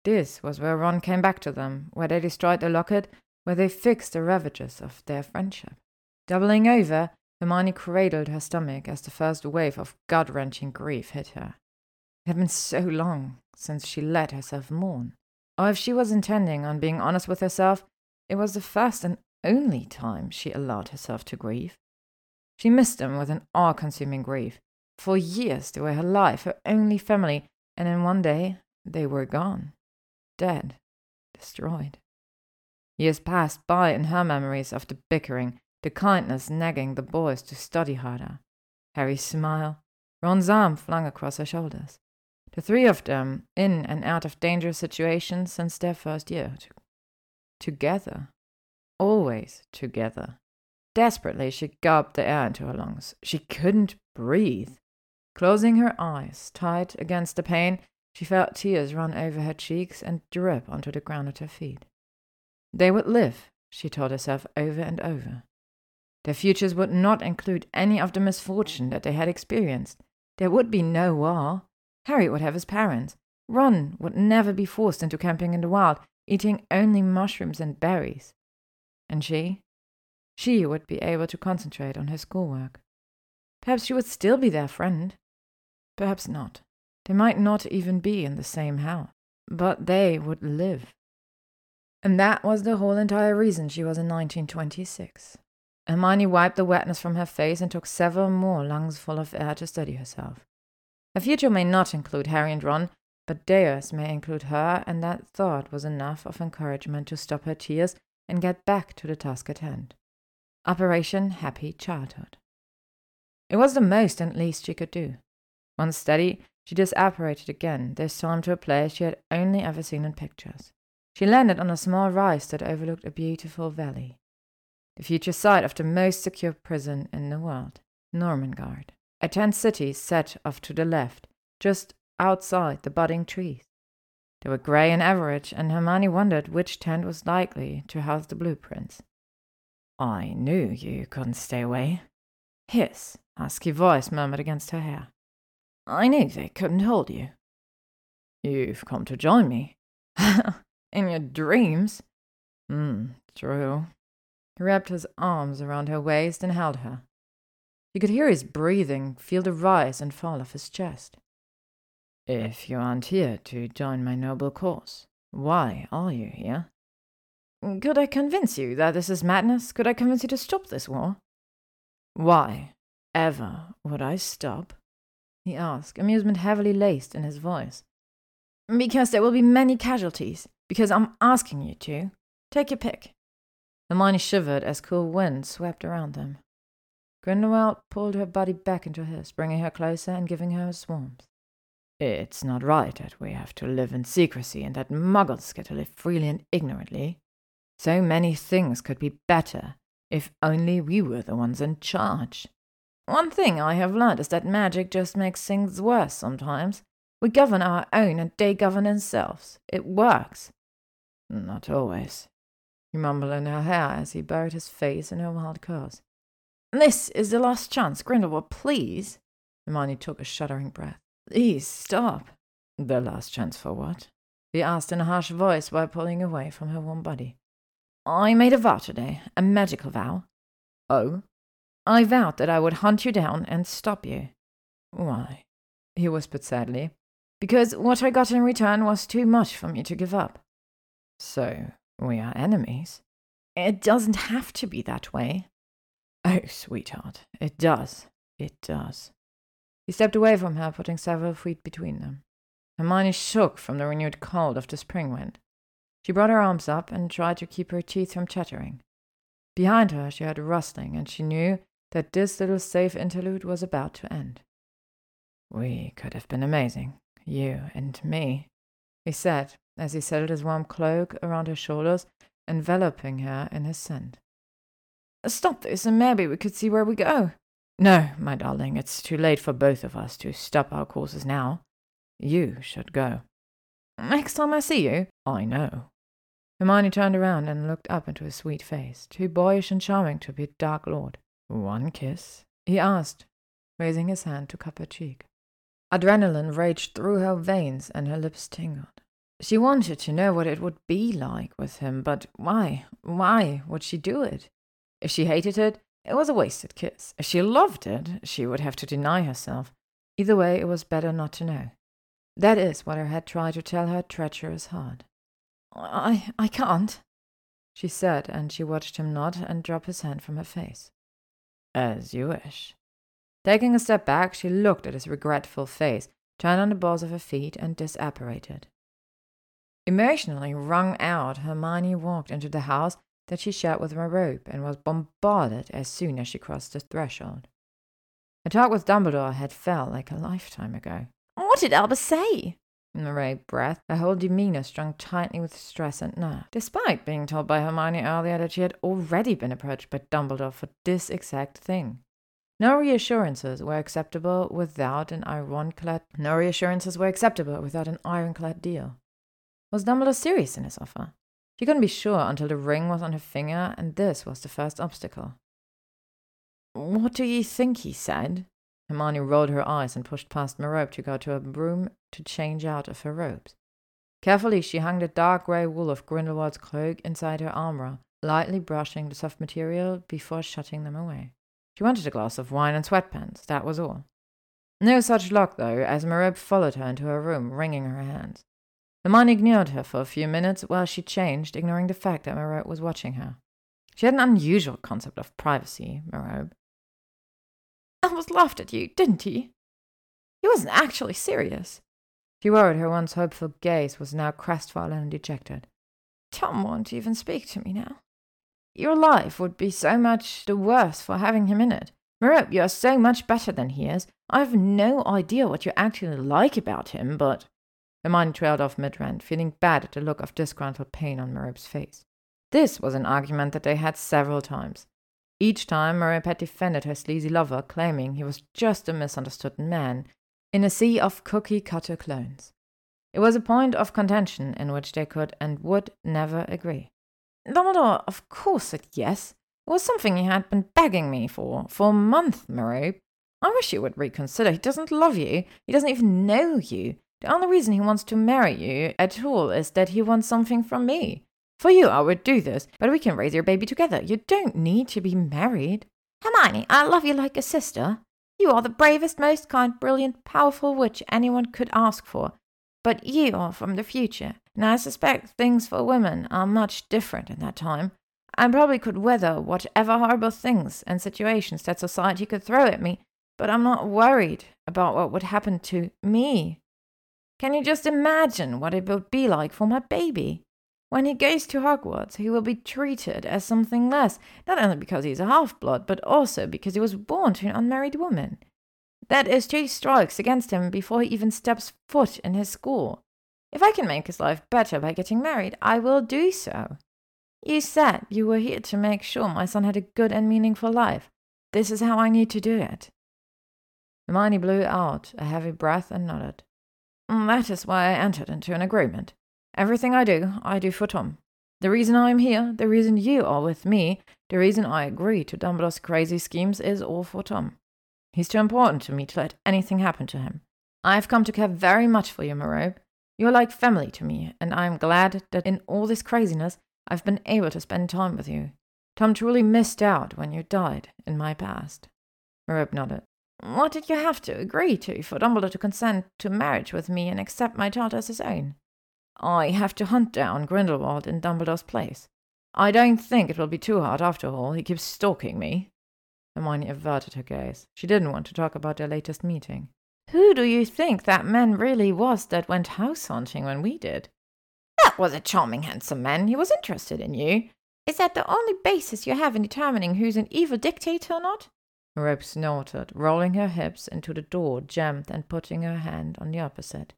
This was where Ron came back to them, where they destroyed the locket, where they fixed the ravages of their friendship. Doubling over, Hermione cradled her stomach as the first wave of gut wrenching grief hit her. It had been so long since she let herself mourn. Or if she was intending on being honest with herself, it was the first and only time she allowed herself to grieve. She missed them with an all consuming grief. For years they were her life, her only family, and then one day they were gone. Dead. Destroyed. Years passed by in her memories of the bickering, the kindness nagging the boys to study harder. Harry's smile, Ron's arm flung across her shoulders. The three of them in and out of dangerous situations since their first year. Together. Always together. Desperately, she gulped the air into her lungs. She couldn't breathe. Closing her eyes tight against the pain, she felt tears run over her cheeks and drip onto the ground at her feet. They would live, she told herself over and over. Their futures would not include any of the misfortune that they had experienced. There would be no war. Harry would have his parents. Ron would never be forced into camping in the wild, eating only mushrooms and berries. And she? She would be able to concentrate on her schoolwork. Perhaps she would still be their friend. Perhaps not. They might not even be in the same house. But they would live. And that was the whole entire reason she was in 1926. Hermione wiped the wetness from her face and took several more lungs full of air to steady herself. Her future may not include Harry and Ron, but theirs may include her, and that thought was enough of encouragement to stop her tears and get back to the task at hand. Operation Happy Childhood. It was the most and least she could do. Once steady, she disapparated again, this time to a place she had only ever seen in pictures. She landed on a small rise that overlooked a beautiful valley the future site of the most secure prison in the world, Nurmengard. A tent city set off to the left, just outside the budding trees. They were grey and average, and Hermione wondered which tent was likely to house the blueprints. I knew you couldn't stay away. His husky voice murmured against her hair. I knew they couldn't hold you. You've come to join me. (laughs) In your dreams? Hmm, true. He wrapped his arms around her waist and held her. He could hear his breathing, feel the rise and fall of his chest. If you aren't here to join my noble cause, why are you here? Mm, could I convince you that this is madness? Could I convince you to stop this war? Why ever would I stop? he asked, amusement heavily laced in his voice. Because there will be many casualties. Because I'm asking you to. Take your pick. Hermione shivered as cool wind swept around them. Grindelwald pulled her body back into his, bringing her closer and giving her his warmth. It's not right that we have to live in secrecy and that muggles get to live freely and ignorantly. So many things could be better if only we were the ones in charge. One thing I have learned is that magic just makes things worse sometimes. We govern our own and they govern themselves. It works. Not always he mumbled in her hair as he buried his face in her wild curls. This is the last chance, Grindelwald, please. Hermione took a shuddering breath. Please stop. The last chance for what? he asked in a harsh voice while pulling away from her warm body. I made a vow today, a magical vow. Oh? I vowed that I would hunt you down and stop you. Why? he whispered sadly. Because what I got in return was too much for me to give up. So, we are enemies. It doesn't have to be that way. Oh, sweetheart, it does. It does. He stepped away from her, putting several feet between them. Hermione shook from the renewed cold of the spring wind. She brought her arms up and tried to keep her teeth from chattering. Behind her she heard a rustling, and she knew that this little safe interlude was about to end. We could have been amazing, you and me, he said, as he settled his warm cloak around her shoulders, enveloping her in his scent. Stop this, and maybe we could see where we go. No, my darling, it's too late for both of us to stop our courses now. You should go. Next time I see you, I know. Hermione turned around and looked up into his sweet face, too boyish and charming to be a dark lord. One kiss? he asked, raising his hand to cup her cheek. Adrenaline raged through her veins and her lips tingled. She wanted to know what it would be like with him, but why? Why would she do it? If she hated it, it was a wasted kiss. If she loved it, she would have to deny herself. Either way, it was better not to know. That is what her head tried to tell her treacherous heart. I, I can't, she said, and she watched him nod and drop his hand from her face. As you wish. Taking a step back, she looked at his regretful face, turned on the balls of her feet, and disapparated. Emotionally wrung out, Hermione walked into the house that she shared with Merope and was bombarded as soon as she crossed the threshold. Her talk with Dumbledore had felt like a lifetime ago. What did Albus say? Murray breath, her whole demeanour strung tightly with stress and nerve, despite being told by Hermione earlier that she had already been approached by Dumbledore for this exact thing. No reassurances were acceptable without an ironclad. No reassurances were acceptable without an ironclad deal. Was Dumbledore serious in his offer? She couldn't be sure until the ring was on her finger, and this was the first obstacle. What do you think he said? Hermione rolled her eyes and pushed past Merope to go to a broom to change out of her robes. Carefully, she hung the dark grey wool of Grindelwald's cloak inside her armor, lightly brushing the soft material before shutting them away. She wanted a glass of wine and sweatpants, that was all. No such luck, though, as Merope followed her into her room, wringing her hands. Hermione ignored her for a few minutes while she changed, ignoring the fact that Merope was watching her. She had an unusual concept of privacy, Merope. Albus laughed at you, didn't he? He wasn't actually serious. She worried her once hopeful gaze was now crestfallen and dejected. Tom won't even speak to me now. Your life would be so much the worse for having him in it. Merope, you are so much better than he is. I've no idea what you actually like about him, but. Her mind trailed off mid rant, feeling bad at the look of disgruntled pain on Merope's face. This was an argument that they had several times. Each time, Merope had defended her sleazy lover, claiming he was just a misunderstood man in a sea of cookie cutter clones. It was a point of contention in which they could and would never agree. Dumbledore, of course, said yes. It was something he had been begging me for, for a month, Merope. I wish you would reconsider. He doesn't love you. He doesn't even know you. The only reason he wants to marry you at all is that he wants something from me. For you, I would do this, but we can raise your baby together. You don't need to be married. Hermione, I love you like a sister. You are the bravest, most kind, brilliant, powerful witch anyone could ask for. But you are from the future, and I suspect things for women are much different in that time. I probably could weather whatever horrible things and situations that society could throw at me, but I'm not worried about what would happen to me. Can you just imagine what it would be like for my baby? When he goes to Hogwarts, he will be treated as something less, not only because he's a half blood, but also because he was born to an unmarried woman. That is two strikes against him before he even steps foot in his school. If I can make his life better by getting married, I will do so. You said you were here to make sure my son had a good and meaningful life. This is how I need to do it. Hermione blew out a heavy breath and nodded. Mm, that is why I entered into an agreement. Everything I do, I do for Tom. The reason I am here, the reason you are with me, the reason I agree to Dumbledore's crazy schemes is all for Tom. He's too important to me to let anything happen to him. I have come to care very much for you, Merope. You're like family to me, and I am glad that in all this craziness I've been able to spend time with you. Tom truly missed out when you died in my past. Merope nodded. What did you have to agree to for Dumbledore to consent to marriage with me and accept my child as his own? I have to hunt down Grindelwald in Dumbledore's place. I don't think it will be too hard after all. He keeps stalking me. Hermione averted her gaze. She didn't want to talk about their latest meeting. Who do you think that man really was that went house hunting when we did? That was a charming, handsome man. He was interested in you. Is that the only basis you have in determining who's an evil dictator or not? Merope snorted, rolling her hips into the door jammed and putting her hand on the opposite.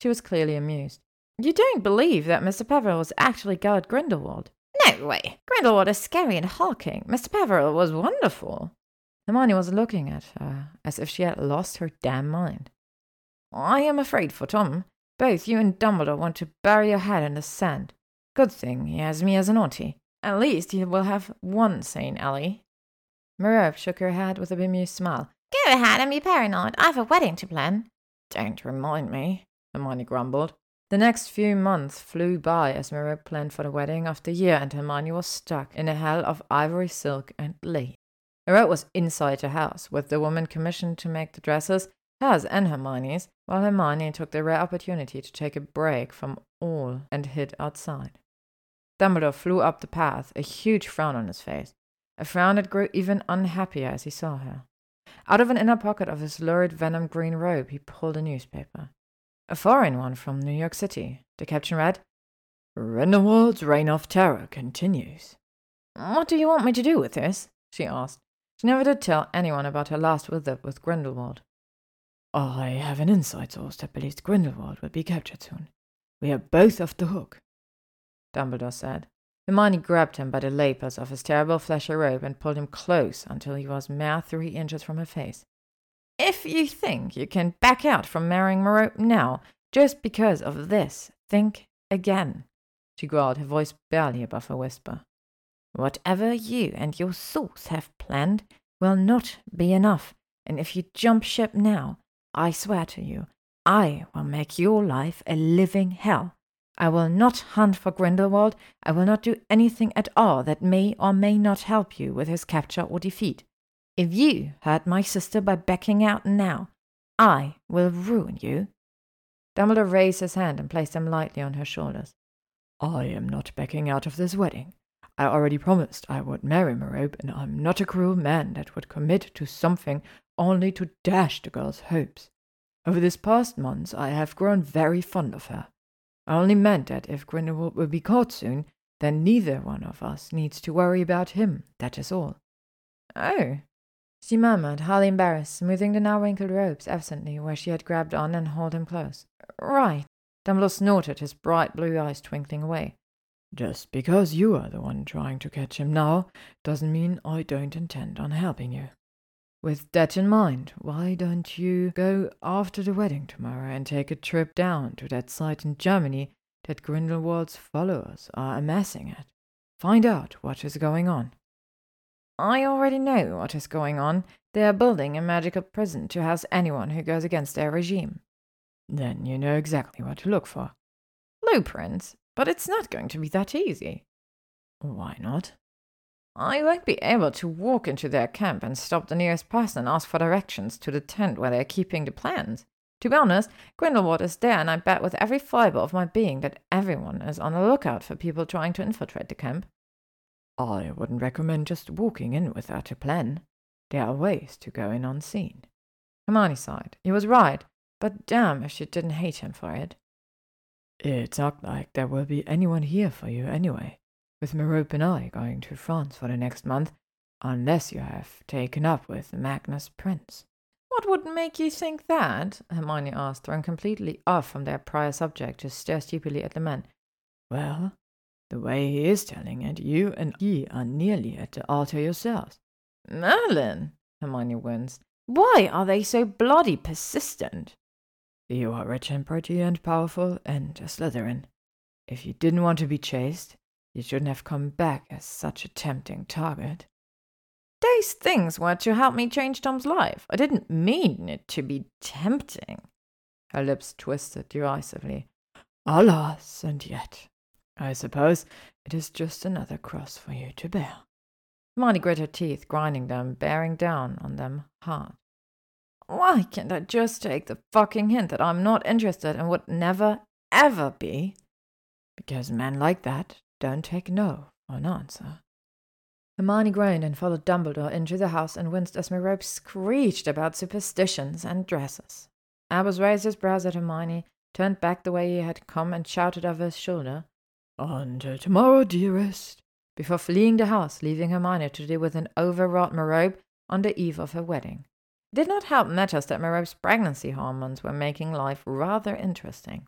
She was clearly amused. You don't believe that Mr. Peverell was actually Gellert Grindelwald? No way. Grindelwald is scary and hulking. Mr. Peverell was wonderful. Hermione was looking at her as if she had lost her damn mind. I am afraid for Tom. Both you and Dumbledore want to bury your head in the sand. Good thing he has me as an auntie. At least he will have one sane Ellie. Merope shook her head with a bemused smile. Go ahead and be paranoid. I've a wedding to plan. Don't remind me, Hermione grumbled. The next few months flew by as Merope planned for the wedding of the year, and Hermione was stuck in a hell of ivory silk and lace. Merope was inside the house, with the woman commissioned to make the dresses, hers and Hermione's, while Hermione took the rare opportunity to take a break from all and hid outside. Dumbledore flew up the path, a huge frown on his face, a frown that grew even unhappier as he saw her. Out of an inner pocket of his lurid venom green robe, he pulled a newspaper. A foreign one from New York City. The caption read, Grindelwald's reign of terror continues. What do you want me to do with this? she asked. She never did tell anyone about her last visit with Grindelwald. I have an inside source that believes Grindelwald will be captured soon. We are both off the hook, Dumbledore said. Hermione grabbed him by the lapels of his terrible fleshy robe and pulled him close until he was mere three inches from her face. If you think you can back out from marrying Merope now, just because of this, think again, she growled, her voice barely above a whisper. Whatever you and your source have planned will not be enough, and if you jump ship now, I swear to you, I will make your life a living hell. I will not hunt for Grindelwald. I will not do anything at all that may or may not help you with his capture or defeat. If you hurt my sister by backing out now, I will ruin you. Dumbledore raised his hand and placed them lightly on her shoulders. I am not backing out of this wedding. I already promised I would marry Merope, and I'm not a cruel man that would commit to something only to dash the girl's hopes. Over this past months I have grown very fond of her. I only meant that if Grindelwald will be caught soon, then neither one of us needs to worry about him, that is all. Oh, she murmured, highly embarrassed, smoothing the now wrinkled robes absently where she had grabbed on and held him close. Right. Dumbledore snorted, his bright blue eyes twinkling away. Just because you are the one trying to catch him now doesn't mean I don't intend on helping you. With that in mind, why don't you go after the wedding tomorrow and take a trip down to that site in Germany that Grindelwald's followers are amassing at? Find out what is going on. I already know what is going on. They are building a magical prison to house anyone who goes against their regime. Then you know exactly what to look for. Blueprints? But it's not going to be that easy. Why not? I won't be able to walk into their camp and stop the nearest person and ask for directions to the tent where they're keeping the plans. To be honest, Grindelwald is there, and I bet with every fibre of my being that everyone is on the lookout for people trying to infiltrate the camp. I wouldn't recommend just walking in without a plan. There are ways to go in unseen. Hermione sighed. He was right, but damn if she didn't hate him for it. It's not like there will be anyone here for you anyway, with Merope and I going to France for the next month, unless you have taken up with Magnus Prince. What would make you think that? Hermione asked, thrown completely off from their prior subject to stare stupidly at the man. Well, the way he is telling it, you and he are nearly at the altar yourselves. Merlin, Hermione winced. Why are they so bloody persistent? You are rich and pretty and powerful and a Slytherin. If you didn't want to be chased, you shouldn't have come back as such a tempting target. Those things were to help me change Tom's life. I didn't mean it to be tempting. Her lips twisted derisively. Alas, and yet. I suppose it is just another cross for you to bear. Hermione grit her teeth, grinding them, bearing down on them hard. Why can't I just take the fucking hint that I'm not interested and would never, ever be? Because men like that don't take no for an answer. Hermione groaned and followed Dumbledore into the house and winced as Merope screeched about superstitions and dresses. Albus raised his brows at Hermione, turned back the way he had come, and shouted over his shoulder, until tomorrow, dearest, before fleeing the house, leaving Hermione to deal with an overwrought Merope on the eve of her wedding. It did not help matters that Merope's pregnancy hormones were making life rather interesting.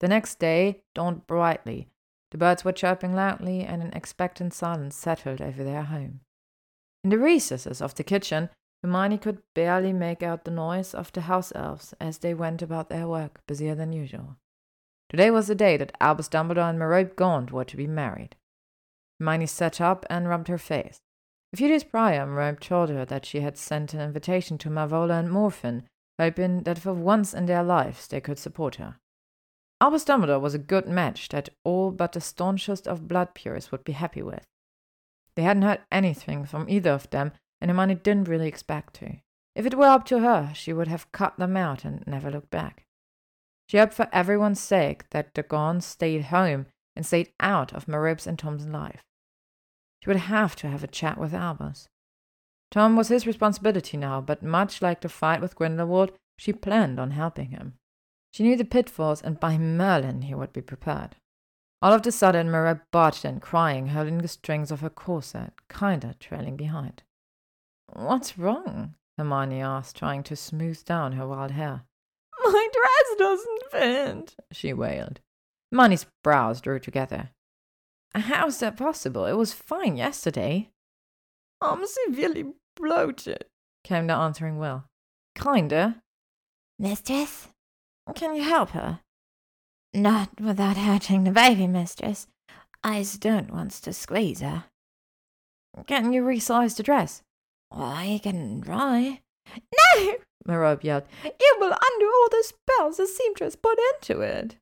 The next day dawned brightly. The birds were chirping loudly, and an expectant silence settled over their home. In the recesses of the kitchen, Hermione could barely make out the noise of the house elves as they went about their work, busier than usual. Today was the day that Albus Dumbledore and Merope Gaunt were to be married. Hermione sat up and rubbed her face. A few days prior, Merope told her that she had sent an invitation to Marvolo and Morfin, hoping that for once in their lives they could support her. Albus Dumbledore was a good match that all but the staunchest of blood purists would be happy with. They hadn't heard anything from either of them, and Hermione didn't really expect to. If it were up to her, she would have cut them out and never looked back. She hoped for everyone's sake that Gaunt stayed home and stayed out of Merope's and Tom's life. She would have to have a chat with Albus. Tom was his responsibility now, but much like the fight with Grindelwald, she planned on helping him. She knew the pitfalls, and by Merlin he would be prepared. All of a sudden, Merope barged in, crying, holding the strings of her corset, kinda trailing behind. What's wrong? Hermione asked, trying to smooth down her wild hair. (laughs) My dress doesn't fit, she wailed. Hermione's brows drew together. How's that possible? It was fine yesterday. I'm severely bloated, came the answering Will. Kinda. Mistress? Can you help her? Not without hurting the baby, mistress. Ice don't want to squeeze her. Can you resize the dress? I can try. No! Merope yelled. It will undo all the spells the seamstress put into it.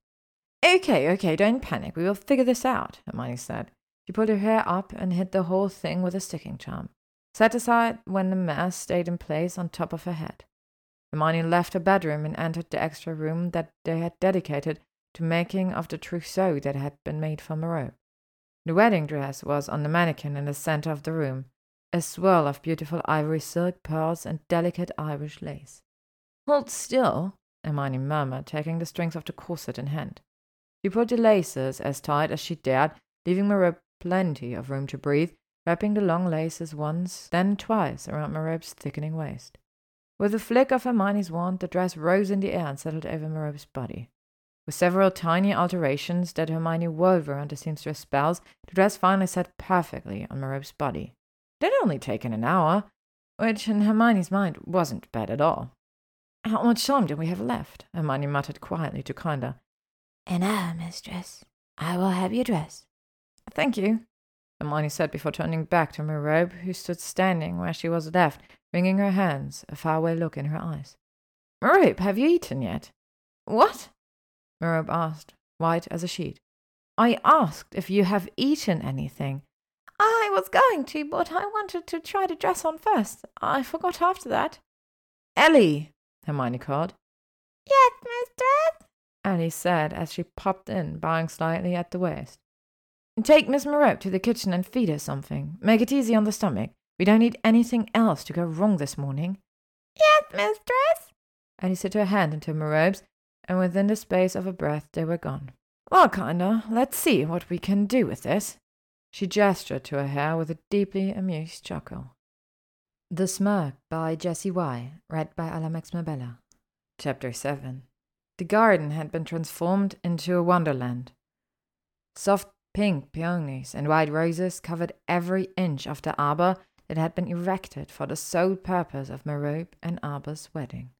Okay, okay, don't panic. We will figure this out, Hermione said. She pulled her hair up and hid the whole thing with a sticking charm, set aside when the mass stayed in place on top of her head. Hermione left her bedroom and entered the extra room that they had dedicated to making of the trousseau that had been made for Merope. The wedding dress was on the mannequin in the center of the room, a swirl of beautiful ivory silk, pearls, and delicate Irish lace. Hold still, Hermione murmured, taking the strings of the corset in hand. She pulled the laces as tight as she dared, leaving Merope plenty of room to breathe, wrapping the long laces once, then twice around Merope's thickening waist. With a flick of Hermione's wand, the dress rose in the air and settled over Merope's body. With several tiny alterations that Hermione wove around the seamstress' spells, the dress finally sat perfectly on Merope's body. Had only taken an hour, which in Hermione's mind wasn't bad at all. How much time do we have left? Hermione muttered quietly to Kinda. An hour, mistress. I will have you dress. Thank you, Hermione said before turning back to Merope, who stood standing where she was left, wringing her hands, a faraway look in her eyes. Merope, have you eaten yet? What? Merope asked, white as a sheet. I asked if you have eaten anything. Was going to, but I wanted to try the dress on first. I forgot after that. Ellie, Hermione called. Yes, mistress, Ellie said as she popped in, bowing slightly at the waist. Take Miss Merope to the kitchen and feed her something. Make it easy on the stomach. We don't need anything else to go wrong this morning. Yes, mistress. Ellie set her hand into Merope's, and within the space of a breath they were gone. Well, kinda. Let's see what we can do with this. She gestured to her hair with a deeply amused chuckle. The Smurg by Jessie Y. Read by Alamax Mabella. Chapter 7 The garden had been transformed into a wonderland. Soft pink peonies and white roses covered every inch of the arbor that had been erected for the sole purpose of Merope and Arbor's wedding.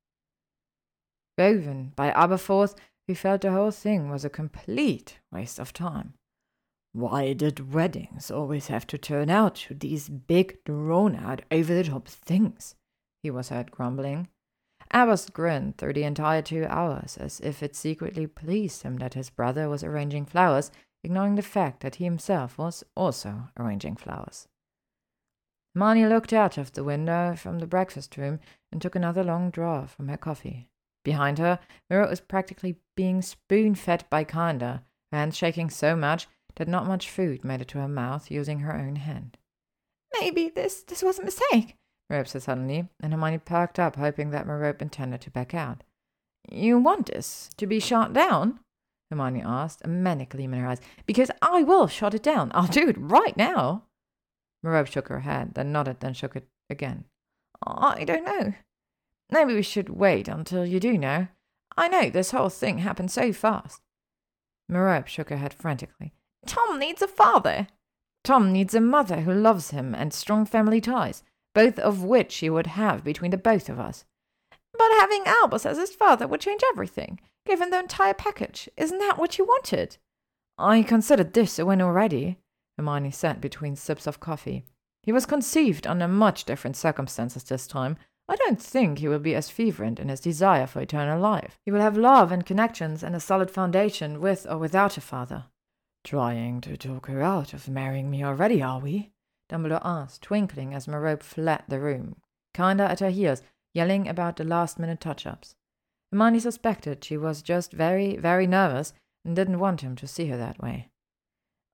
Woven by Aberforth, we felt the whole thing was a complete waste of time. Why did weddings always have to turn out to these big, drawn out, over the top things? He was heard grumbling. Albus grinned through the entire two hours as if it secretly pleased him that his brother was arranging flowers, ignoring the fact that he himself was also arranging flowers. Marnie looked out of the window from the breakfast room and took another long draw from her coffee. Behind her, Mira was practically being spoon fed by Kinda, her hands shaking so much that not much food made it to her mouth using her own hand. Maybe this this was a mistake, Merope said suddenly, and Hermione perked up, hoping that Merope intended to back out. You want this to be shot down? Hermione asked, a manic gleam in her eyes. Because I will shut it down. I'll do it right now. Merope shook her head, then nodded, then shook it again. I don't know. Maybe we should wait until you do know. I know this whole thing happened so fast. Merope shook her head frantically. Tom needs a father. Tom needs a mother who loves him and strong family ties, both of which he would have between the both of us. But having Albus as his father would change everything, give him the entire package. Isn't that what you wanted? I considered this a win already, Hermione said between sips of coffee. He was conceived under much different circumstances this time, I don't think he will be as fervent in his desire for eternal life. He will have love and connections and a solid foundation with or without a father. Trying to talk her out of marrying me already, are we? Dumbledore asked, twinkling as Merope fled the room, kinda at her heels, yelling about the last minute touch ups. Hermione suspected she was just very, very nervous and didn't want him to see her that way.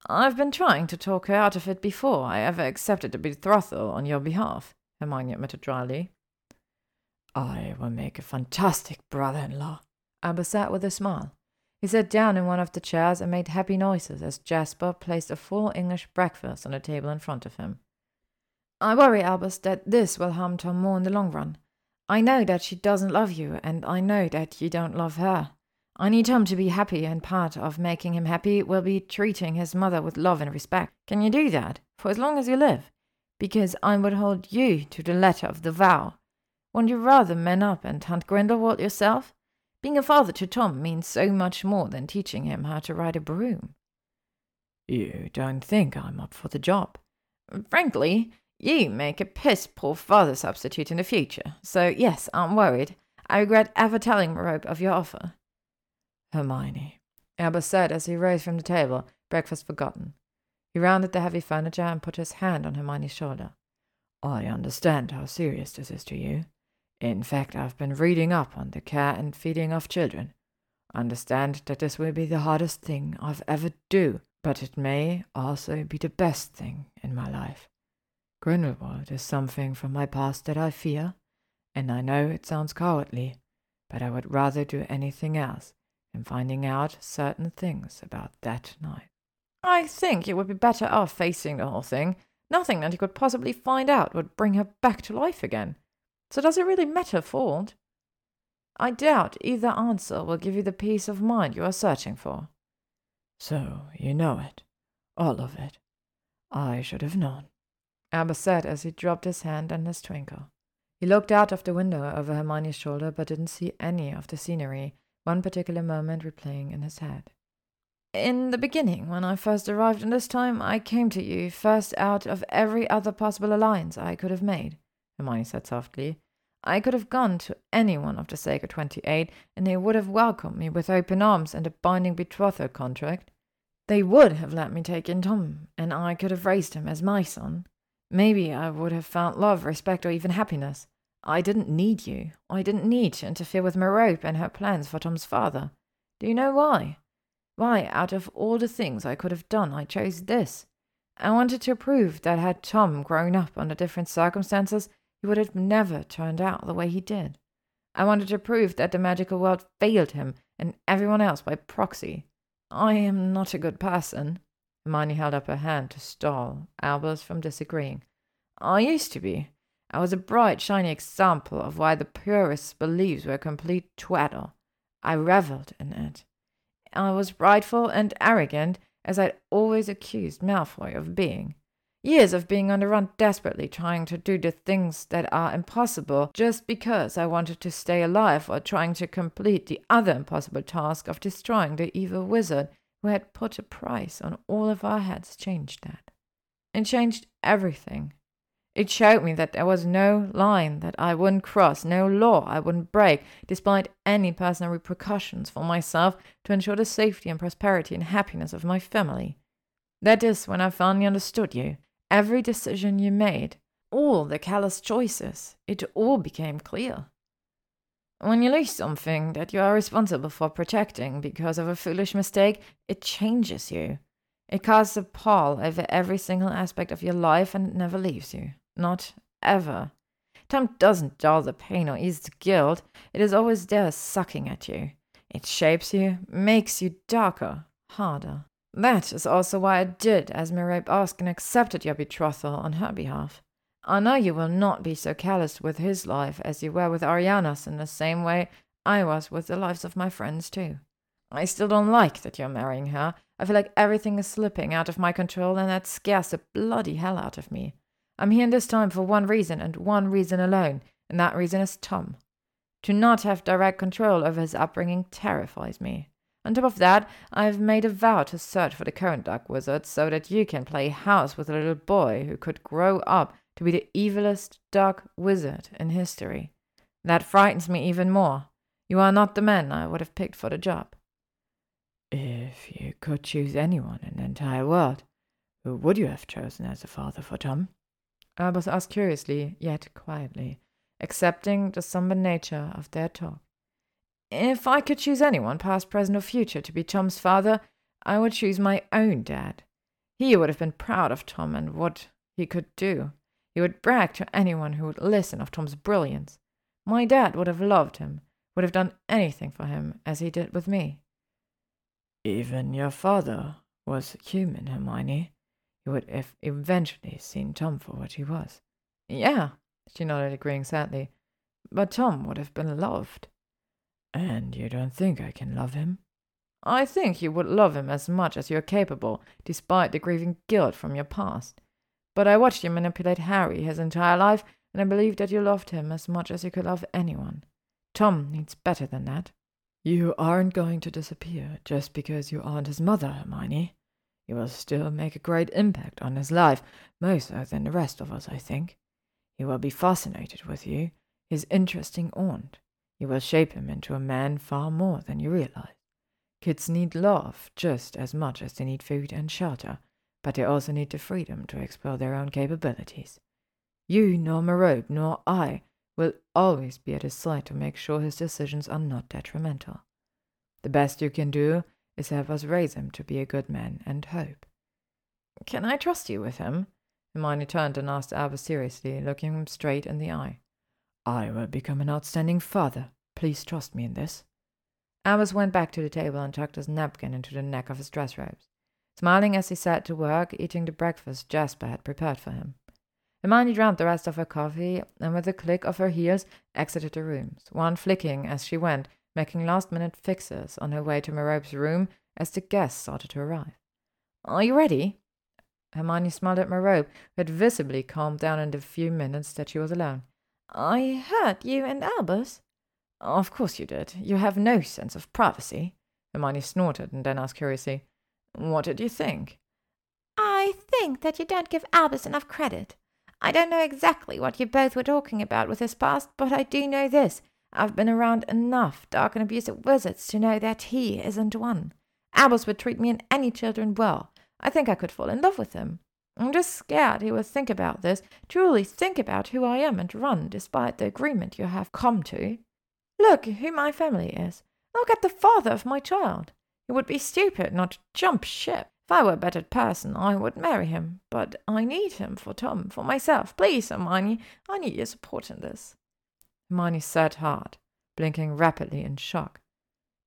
I've been trying to talk her out of it before I ever accepted a betrothal on your behalf, Hermione admitted dryly. I will make a fantastic brother in law, Albus said with a smile. He sat down in one of the chairs and made happy noises as Jasper placed a full English breakfast on the table in front of him. I worry, Albus, that this will harm Tom more in the long run. I know that she doesn't love you, and I know that you don't love her. I need Tom to be happy, and part of making him happy will be treating his mother with love and respect. Can you do that, for as long as you live? Because I would hold you to the letter of the vow. Wouldn't you rather man up and hunt Grindelwald yourself? Being a father to Tom means so much more than teaching him how to ride a broom. You don't think I'm up for the job? Frankly, you make a piss poor father substitute in the future. So, yes, I'm worried. I regret ever telling Merope of your offer. Hermione, Albus said as he rose from the table, breakfast forgotten. He rounded the heavy furniture and put his hand on Hermione's shoulder. I understand how serious this is to you. In fact, I've been reading up on the care and feeding of children. Understand that this will be the hardest thing I've ever do, but it may also be the best thing in my life. Grindelwald is something from my past that I fear, and I know it sounds cowardly, but I would rather do anything else than finding out certain things about that night. I think you would be better off facing the whole thing. Nothing that you could possibly find out would bring her back to life again. So does it really matter, Ford? I doubt either answer will give you the peace of mind you are searching for. So you know it. All of it. I should have known. Albus said as he dropped his hand and his twinkle. He looked out of the window over Hermione's shoulder but didn't see any of the scenery, one particular moment replaying in his head. In the beginning, when I first arrived in this time, I came to you first out of every other possible alliance I could have made. Hermione said softly. I could have gone to any one of the Sacred Twenty-Eight, and they would have welcomed me with open arms and a binding betrothal contract. They would have let me take in Tom, and I could have raised him as my son. Maybe I would have found love, respect, or even happiness. I didn't need you. I didn't need to interfere with Merope and her plans for Tom's father. Do you know why? Why, out of all the things I could have done, I chose this. I wanted to prove that had Tom grown up under different circumstances, he would have never turned out the way he did. I wanted to prove that the magical world failed him and everyone else by proxy. I am not a good person. Hermione held up her hand to stall Albus from disagreeing. I used to be. I was a bright, shiny example of why the purists' beliefs were complete twaddle. I revelled in it. I was prideful and arrogant, as I'd always accused Malfoy of being. Years of being on the run desperately trying to do the things that are impossible just because I wanted to stay alive or trying to complete the other impossible task of destroying the evil wizard who had put a price on all of our heads changed that. It changed everything. It showed me that there was no line that I wouldn't cross, no law I wouldn't break, despite any personal repercussions for myself to ensure the safety and prosperity and happiness of my family. That is when I finally understood you every decision you made, all the callous choices, it all became clear. When you lose something that you are responsible for protecting because of a foolish mistake, it changes you. It casts a pall over every single aspect of your life and never leaves you. Not ever. Time doesn't dull the pain or ease the guilt, it is always there sucking at you. It shapes you, makes you darker, harder. That is also why I did as Merope asked and accepted your betrothal on her behalf. I know you will not be so callous with his life as you were with Ariana's in the same way I was with the lives of my friends too. I still don't like that you're marrying her. I feel like everything is slipping out of my control and that scares the bloody hell out of me. I'm here in this time for one reason and one reason alone, and that reason is Tom. To not have direct control over his upbringing terrifies me. On top of that, I've made a vow to search for the current Dark Wizard so that you can play house with a little boy who could grow up to be the evilest dark wizard in history. That frightens me even more. You are not the man I would have picked for the job. If you could choose anyone in the entire world, who would you have chosen as a father for Tom? Albus asked curiously, yet quietly, accepting the somber nature of their talk. If I could choose anyone, past, present, or future, to be Tom's father, I would choose my own dad. He would have been proud of Tom and what he could do. He would brag to anyone who would listen of Tom's brilliance. My dad would have loved him, would have done anything for him, as he did with me. Even your father was human, Hermione. You would have eventually seen Tom for what he was. Yeah, she nodded, agreeing sadly. But Tom would have been loved. And you don't think I can love him? I think you would love him as much as you're capable, despite the grieving guilt from your past. But I watched you manipulate Harry his entire life, and I believe that you loved him as much as you could love anyone. Tom needs better than that. You aren't going to disappear just because you aren't his mother, Hermione. You will still make a great impact on his life, more so than the rest of us, I think. He will be fascinated with you, his interesting aunt. You will shape him into a man far more than you realize. Kids need love just as much as they need food and shelter, but they also need the freedom to explore their own capabilities. You, nor Merope, nor I will always be at his side to make sure his decisions are not detrimental. The best you can do is help us raise him to be a good man and hope. Can I trust you with him? Hermione turned and asked Albus seriously, looking him straight in the eye. I will become an outstanding father. Please trust me in this. Amos went back to the table and tucked his napkin into the neck of his dress robes, smiling as he sat to work, eating the breakfast Jasper had prepared for him. Hermione drank the rest of her coffee and, with a click of her heels, exited the rooms, one flicking as she went, making last minute fixes on her way to Merope's room as the guests started to arrive. Are you ready? Hermione smiled at Merope, who had visibly calmed down in the few minutes that she was alone. I heard you and Albus. Of course you did. You have no sense of privacy. Hermione snorted and then asked curiously, What did you think? I think that you don't give Albus enough credit. I don't know exactly what you both were talking about with his past, but I do know this. I've been around enough dark and abusive wizards to know that he isn't one. Albus would treat me and any children well. I think I could fall in love with him. I'm just scared he will think about this, truly think about who I am and run despite the agreement you have come to. Look who my family is. Look at the father of my child. It would be stupid not to jump ship. If I were a better person, I would marry him, but I need him for Tom, for myself. Please, Hermione, I need your support in this. Hermione sat hard, blinking rapidly in shock.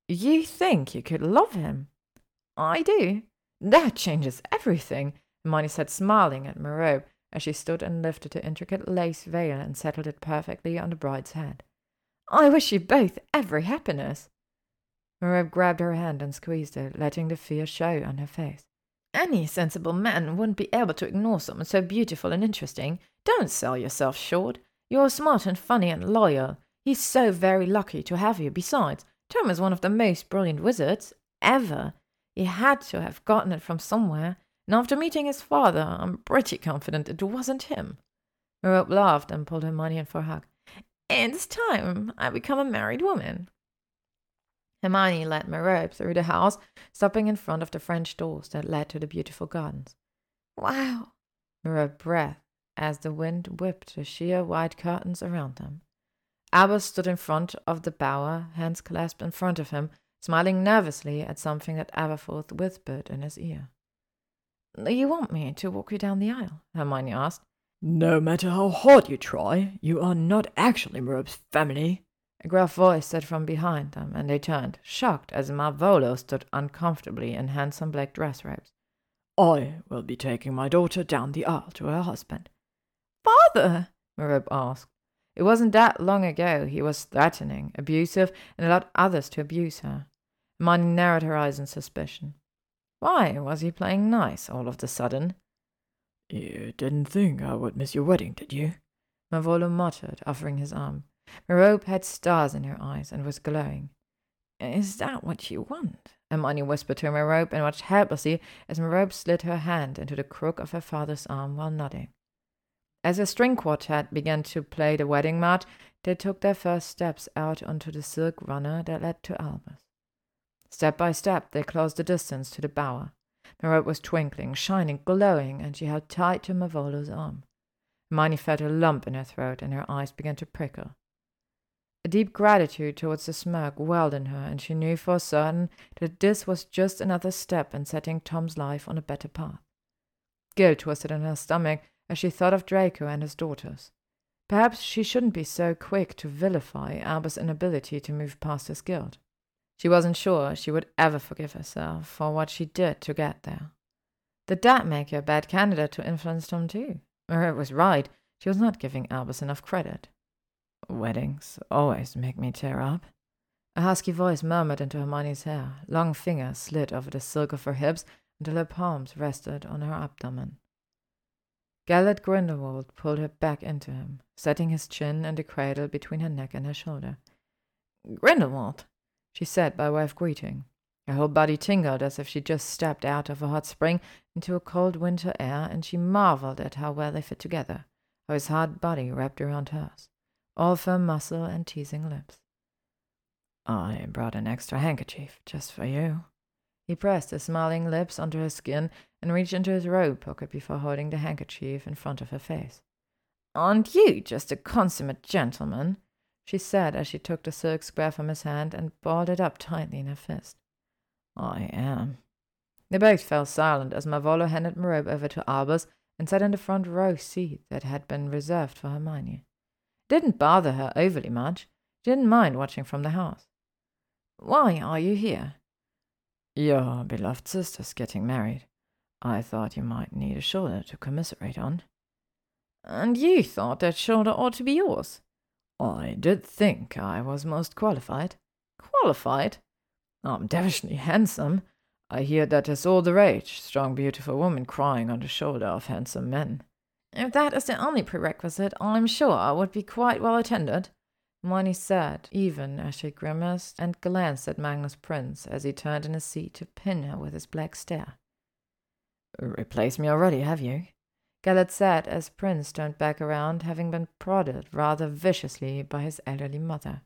You think you could love him? I do. That changes everything, Hermione said, smiling at Merope as she stood and lifted the intricate lace veil and settled it perfectly on the bride's head. I wish you both every happiness. Merope grabbed her hand and squeezed it, letting the fear show on her face. Any sensible man wouldn't be able to ignore someone so beautiful and interesting. Don't sell yourself short. You're smart and funny and loyal. He's so very lucky to have you. Besides, Tom is one of the most brilliant wizards ever. He had to have gotten it from somewhere, and after meeting his father, I'm pretty confident it wasn't him. Merope laughed and pulled Hermione in for a hug. It's time I become a married woman. Hermione led Merope through the house, stopping in front of the French doors that led to the beautiful gardens. Wow! Merope breathed as the wind whipped the sheer white curtains around them. Albus stood in front of the bower, hands clasped in front of him, smiling nervously at something that Aberforth whispered in his ear. You want me to walk you down the aisle? Hermione asked. No matter how hard you try, you are not actually Merope's family, a gruff voice said from behind them, and they turned, shocked as Marvolo stood uncomfortably in handsome black dress robes. I will be taking my daughter down the aisle to her husband. Father? Merope asked. It wasn't that long ago he was threatening, abusive, and allowed others to abuse her. Hermione narrowed her eyes in suspicion. Why was he playing nice all of a sudden? You didn't think I would miss your wedding, did you? Marvolo muttered, offering his arm. Merope had stars in her eyes and was glowing. Is that what you want? Hermione whispered to Merope and watched helplessly as Merope slid her hand into the crook of her father's arm while nodding. As a string quartet began to play the wedding march, they took their first steps out onto the silk runner that led to Albus. Step by step, they closed the distance to the bower. Merope was twinkling, shining, glowing, and she held tight to Marvolo's arm. Hermione felt a lump in her throat, and her eyes began to prickle. A deep gratitude towards the Smurg welled in her, and she knew for certain that this was just another step in setting Tom's life on a better path. Guilt twisted in her stomach as she thought of Draco and his daughters. Perhaps she shouldn't be so quick to vilify Albus' inability to move past his guilt. She wasn't sure she would ever forgive herself for what she did to get there. Did that make her a bad candidate to influence Tom too? Or it was right, she was not giving Albus enough credit. Weddings always make me tear up. A husky voice murmured into Hermione's hair. Long fingers slid over the silk of her hips until her palms rested on her abdomen. Gellert Grindelwald pulled her back into him, setting his chin in the cradle between her neck and her shoulder. Grindelwald, she said by way of greeting. Her whole body tingled as if she just stepped out of a hot spring into a cold winter air, and she marveled at how well they fit together, how his hard body wrapped around hers all firm muscle and teasing lips. I brought an extra handkerchief just for you. He pressed his smiling lips onto her skin and reached into his robe pocket before holding the handkerchief in front of her face. Aren't you just a consummate gentleman? She said as she took the silk square from his hand and balled it up tightly in her fist. I am. They both fell silent as Marvolo handed Merope over to Albus and sat in the front row seat that had been reserved for Hermione didn't bother her overly much. Didn't mind watching from the house. Why are you here? Your beloved sister's getting married. I thought you might need a shoulder to commiserate on. And you thought that shoulder ought to be yours? I did think I was most qualified. Qualified? I'm devilishly handsome. I hear that is all the rage, strong, beautiful women crying on the shoulder of handsome men. If that is the only prerequisite, I'm sure I would be quite well attended. Hermione said, even as she grimaced and glanced at Magnus Prince as he turned in his seat to pin her with his black stare. Replaced me already, have you? Gellert said as Prince turned back around, having been prodded rather viciously by his elderly mother.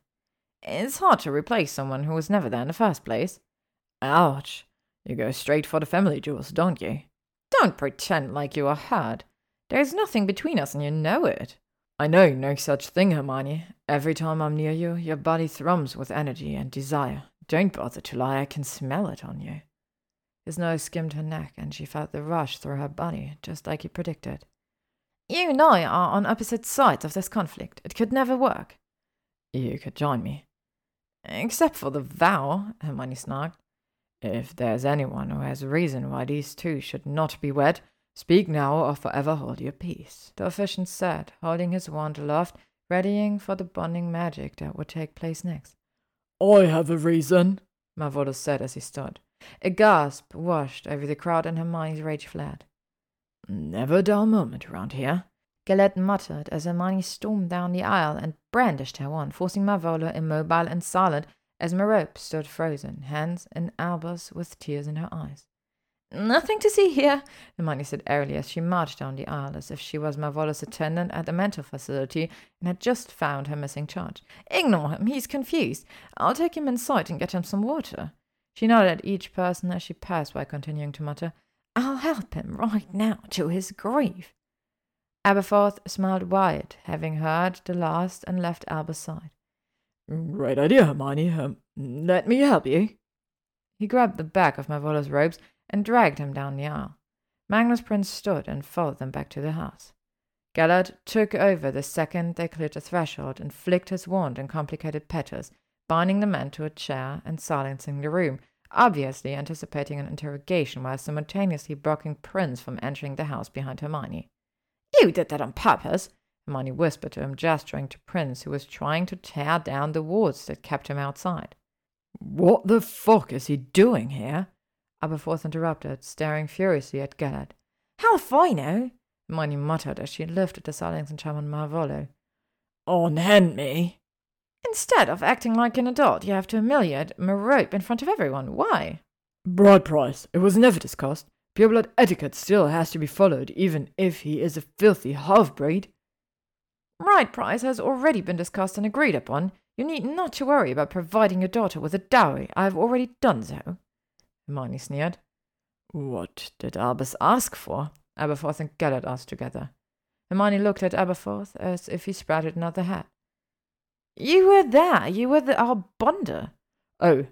It's hard to replace someone who was never there in the first place. Ouch! You go straight for the family jewels, don't you? Don't pretend like you are hurt. There's nothing between us, and you know it. I know no such thing, Hermione. Every time I'm near you, your body thrums with energy and desire. Don't bother to lie, I can smell it on you. His nose skimmed her neck, and she felt the rush through her body, just like he predicted. You and I are on opposite sides of this conflict. It could never work. You could join me. Except for the vow, Hermione snarked. If there's anyone who has a reason why these two should not be wed, Speak now or forever hold your peace, the officiant said, holding his wand aloft, readying for the bonding magic that would take place next. I have a reason, Marvolo said as he stood. A gasp washed over the crowd and Hermione's rage fled. Never a dull moment around here, Gellert muttered as Hermione stormed down the aisle and brandished her wand, forcing Marvolo immobile and silent as Merope stood frozen, hands in Albus with tears in her eyes. Nothing to see here, Hermione said airily as she marched down the aisle as if she was Marvolo's attendant at the mental facility and had just found her missing charge. Ignore him, he's confused. I'll take him inside and get him some water. She nodded at each person as she passed by continuing to mutter, I'll help him right now to his grave. Aberforth smiled wide, having heard the last and left Albus' side. Great idea, Hermione. Um, let me help you. He grabbed the back of Marvolo's robes and dragged him down the aisle. Magnus Prince stood and followed them back to the house. Gellert took over the second they cleared the threshold and flicked his wand in complicated petals, binding the man to a chair and silencing the room, obviously anticipating an interrogation while simultaneously blocking Prince from entering the house behind Hermione. You did that on purpose, Hermione whispered to him, gesturing to Prince, who was trying to tear down the wards that kept him outside. What the fuck is he doing here? Aberforth interrupted, staring furiously at Gellert. How if I know? Hermione muttered as she lifted the silencing charm on Marvolo. Unhand me! Instead of acting like an adult, you have to humiliate Merope in front of everyone. Why? Bride price. It was never discussed. Pureblood etiquette still has to be followed, even if he is a filthy half-breed. Right price has already been discussed and agreed upon. You need not to worry about providing your daughter with a dowry. I have already done so. Hermione sneered. What did Albus ask for? Aberforth and Gellert asked together. Hermione looked at Aberforth as if he sprouted another hat. You were there. You were the Arbonder. Oh,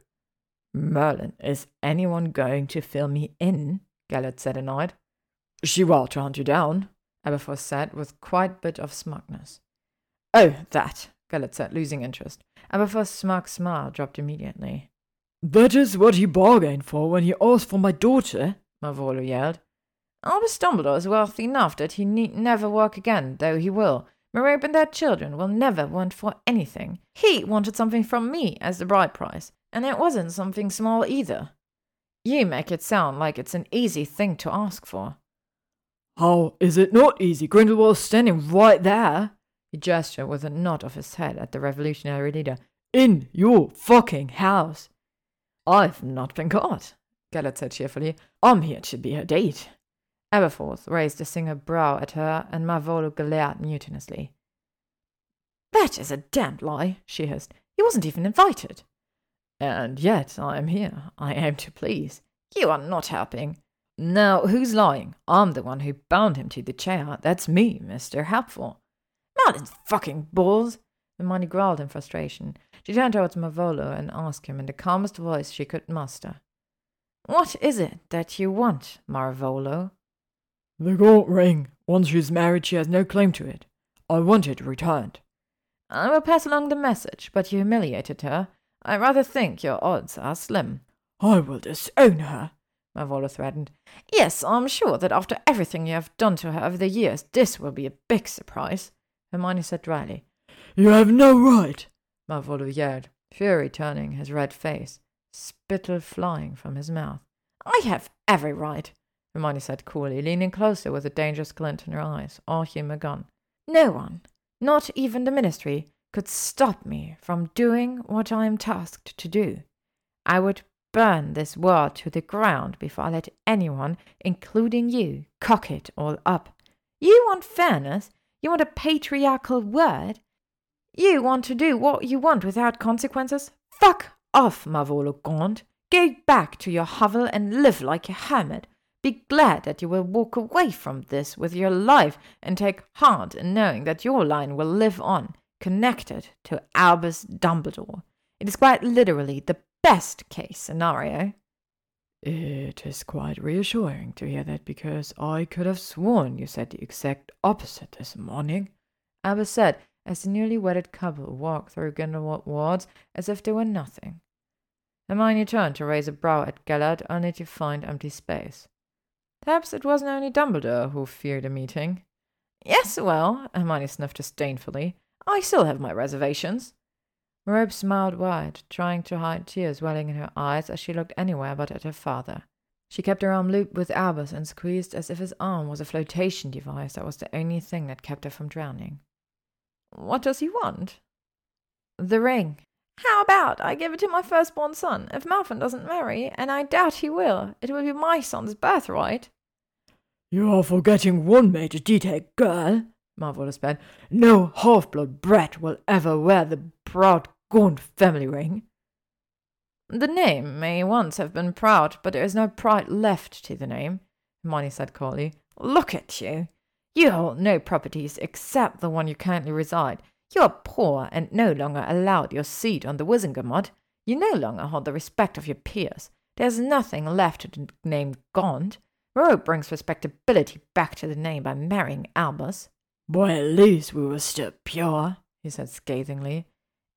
Merlin, is anyone going to fill me in? Gellert said annoyed. She will to hunt you down, Aberforth said with quite a bit of smugness. Oh, that, Gellert said, losing interest. Aberforth's smug smile dropped immediately. That is what he bargained for when he asked for my daughter, Marvolo yelled. Albus Dumbledore is wealthy enough that he need never work again, though he will. Merope and their children will never want for anything. He wanted something from me as the bride price, and it wasn't something small either. You make it sound like it's an easy thing to ask for. How is it not easy? Grindelwald's standing right there. He gestured with a nod of his head at the revolutionary leader. In your fucking house. I've not been caught, Gellert said cheerfully. I'm here to be her date. Aberforth raised a single brow at her, and Marvolo glared mutinously. That is a damned lie, she hissed. He wasn't even invited. And yet I am here. I aim to please. You are not helping. Now, who's lying? I'm the one who bound him to the chair. That's me, Mr. Helpful. Not fucking balls. Hermione growled in frustration. She turned towards Marvolo and asked him in the calmest voice she could muster. What is it that you want, Marvolo? The gold ring. Once she's married, she has no claim to it. I want it returned. I will pass along the message, but you humiliated her. I rather think your odds are slim. I will disown her, Marvolo threatened. Yes, I'm sure that after everything you have done to her over the years, this will be a big surprise, Hermione said dryly. You have no right, Marvolo yelled, fury turning his red face, spittle flying from his mouth. I have every right, Hermione said coolly, leaning closer with a dangerous glint in her eyes, all humour gone. No one, not even the Ministry, could stop me from doing what I am tasked to do. I would burn this world to the ground before I let anyone, including you, cock it all up. You want fairness? You want a patriarchal word? You want to do what you want without consequences? Fuck off, Marvolo Gaunt. Go back to your hovel and live like a hermit. Be glad that you will walk away from this with your life and take heart in knowing that your line will live on, connected to Albus Dumbledore. It is quite literally the best case scenario. It is quite reassuring to hear that because I could have sworn you said the exact opposite this morning, Albus said as the newly wedded couple walked through Grindelwald wards as if they were nothing. Hermione turned to raise a brow at Gellert only to find empty space. Perhaps it wasn't only Dumbledore who feared a meeting. Yes, well, Hermione sniffed disdainfully, I still have my reservations. Merope smiled wide, trying to hide tears welling in her eyes as she looked anywhere but at her father. She kept her arm looped with Albus and squeezed as if his arm was a flotation device that was the only thing that kept her from drowning. What does he want? The ring. How about I give it to my firstborn son? If Malfoy doesn't marry, and I doubt he will, it will be my son's birthright. You are forgetting one major detail, girl, marveled Ben. No half-blood brat will ever wear the proud Gaunt family ring. The name may once have been proud, but there is no pride left to the name, Hermione said coldly. Look at you. You hold no properties except the one you currently reside. You are poor and no longer allowed your seat on the Wizengamot. You no longer hold the respect of your peers. There's nothing left to the name Gaunt. Merope brings respectability back to the name by marrying Albus. Why, at least we were still pure, he said scathingly.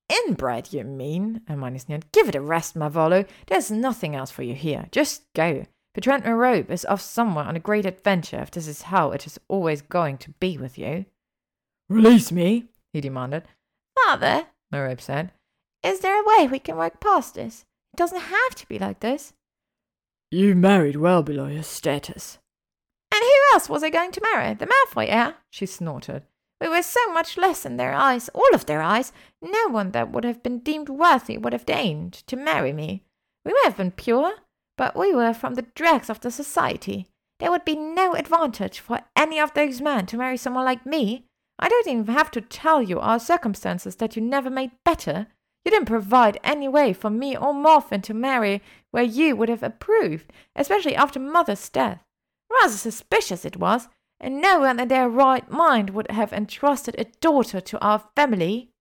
Inbred, you mean? Hermione sneered. Give it a rest, Marvolo. There's nothing else for you here. Just go. Bertrand Merope is off somewhere on a great adventure if this is how it is always going to be with you. Release me, he demanded. Father, Merope said, is there a way we can work past this? It doesn't have to be like this. You married well below your status. And who else was I going to marry? The Malfoy heir? She snorted. We were so much less in their eyes, all of their eyes. No one that would have been deemed worthy would have deigned to marry me. We may have been pure, but we were from the dregs of the society. There would be no advantage for any of those men to marry someone like me. I don't even have to tell you our circumstances that you never made better. You didn't provide any way for me or Morfin to marry where you would have approved, especially after Mother's death. Rather suspicious it was, and no one in their right mind would have entrusted a daughter to our family.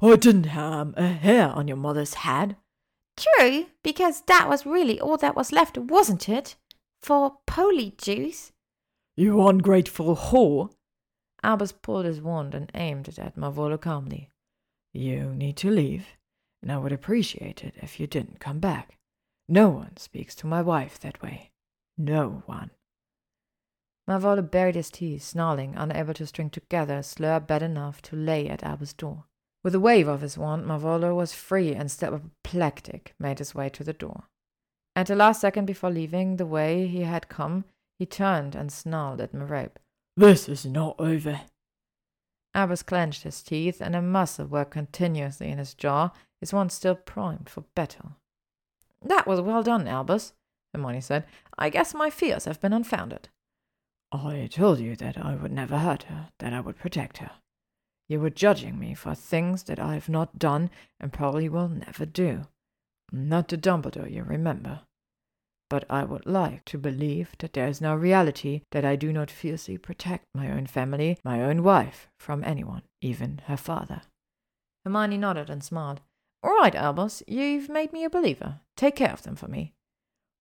I didn't harm a hair on your mother's head. True, because that was really all that was left, wasn't it? For Polyjuice. You ungrateful whore. Albus pulled his wand and aimed it at Marvolo calmly. You need to leave, and I would appreciate it if you didn't come back. No one speaks to my wife that way. No one. Marvolo buried his teeth, snarling, unable to string together a slur bad enough to lay at Albus' door. With a wave of his wand, Marvolo was free and still apoplectic, made his way to the door. At the last second before leaving the way he had come, he turned and snarled at Merope. This is not over. Albus clenched his teeth, and a muscle worked continuously in his jaw, his wand still primed for battle. That was well done, Albus, Hermione said. I guess my fears have been unfounded. I told you that I would never hurt her, that I would protect her. You were judging me for things that I have not done and probably will never do. Not to Dumbledore, you remember. But I would like to believe that there is no reality that I do not fiercely protect my own family, my own wife, from anyone, even her father. Hermione nodded and smiled. All right, Albus, you've made me a believer. Take care of them for me.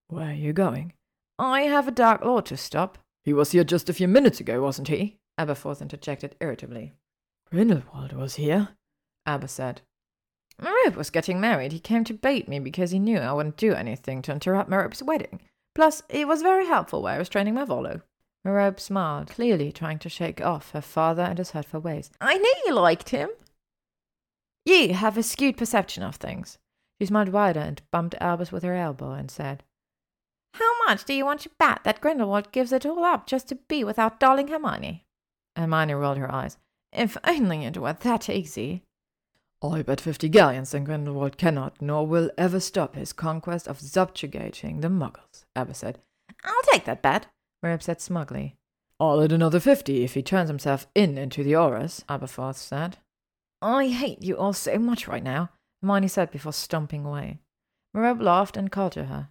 Where are you going? I have a Dark Lord to stop. He was here just a few minutes ago, wasn't he? Aberforth interjected irritably. Grindelwald was here, Albus said. Merope was getting married. He came to bait me because he knew I wouldn't do anything to interrupt Merope's wedding. Plus, it was very helpful while I was training my Volo. Merope smiled, clearly trying to shake off her father and his hurtful ways. I knew you liked him. You have a skewed perception of things. She smiled wider and bumped Albus with her elbow and said, How much do you want to bet that Grindelwald gives it all up just to be without darling Hermione? Hermione rolled her eyes. If only it were that easy. I bet fifty galleons that Grindelwald cannot nor will ever stop his conquest of subjugating the Muggles, Albus said. I'll take that bet, Merope said smugly. I'll add another fifty if he turns himself in into the Aurors, Aberforth said. I hate you all so much right now, Hermione said before stomping away. Merope laughed and called to her.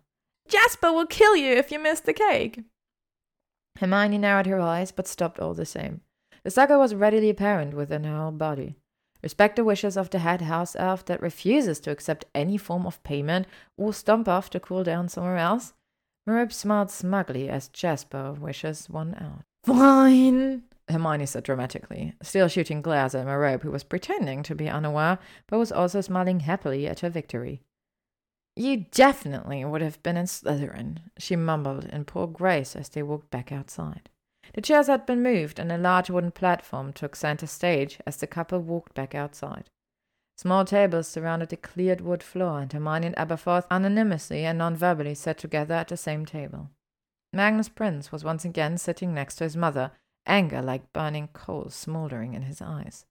Jasper will kill you if you miss the cake. Hermione narrowed her eyes, but stopped all the same. The saga was readily apparent within her whole body. Respect the wishes of the head house elf that refuses to accept any form of payment or stomp off to cool down somewhere else. Merope smiled smugly as Jasper wishes one out. Fine, Hermione said dramatically, still shooting glares at Merope, who was pretending to be unaware, but was also smiling happily at her victory. You definitely would have been in Slytherin, she mumbled in poor grace as they walked back outside. The chairs had been moved, and a large wooden platform took center stage as the couple walked back outside. Small tables surrounded the cleared wood floor, and Hermione and Aberforth anonymously and non-verbally sat together at the same table. Magnus Prince was once again sitting next to his mother, anger like burning coals smouldering in his eyes.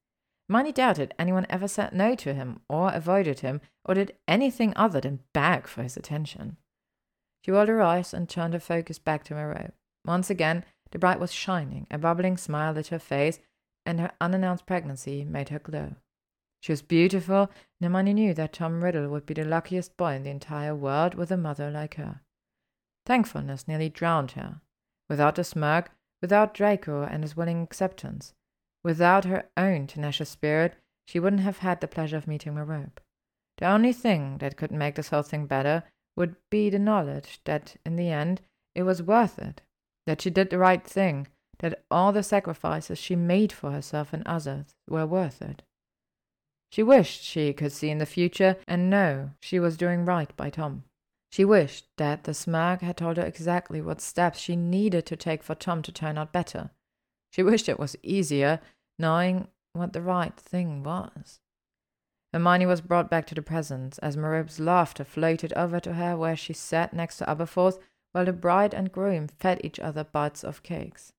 Hermione doubted anyone ever said no to him, or avoided him, or did anything other than beg for his attention. She rolled her eyes and turned her focus back to Merope. Once again, the bright was shining, a bubbling smile lit her face, and her unannounced pregnancy made her glow. She was beautiful, and Hermione knew that Tom Riddle would be the luckiest boy in the entire world with a mother like her. Thankfulness nearly drowned her. Without the Smurg, without Draco and his willing acceptance, without her own tenacious spirit, she wouldn't have had the pleasure of meeting Merope. The only thing that could make this whole thing better would be the knowledge that, in the end, it was worth it that she did the right thing, that all the sacrifices she made for herself and others were worth it. She wished she could see in the future and know she was doing right by Tom. She wished that the Smurg had told her exactly what steps she needed to take for Tom to turn out better. She wished it was easier knowing what the right thing was. Hermione was brought back to the present as Merope's laughter floated over to her where she sat next to Aberforth while the bride and groom fed each other bites of cakes.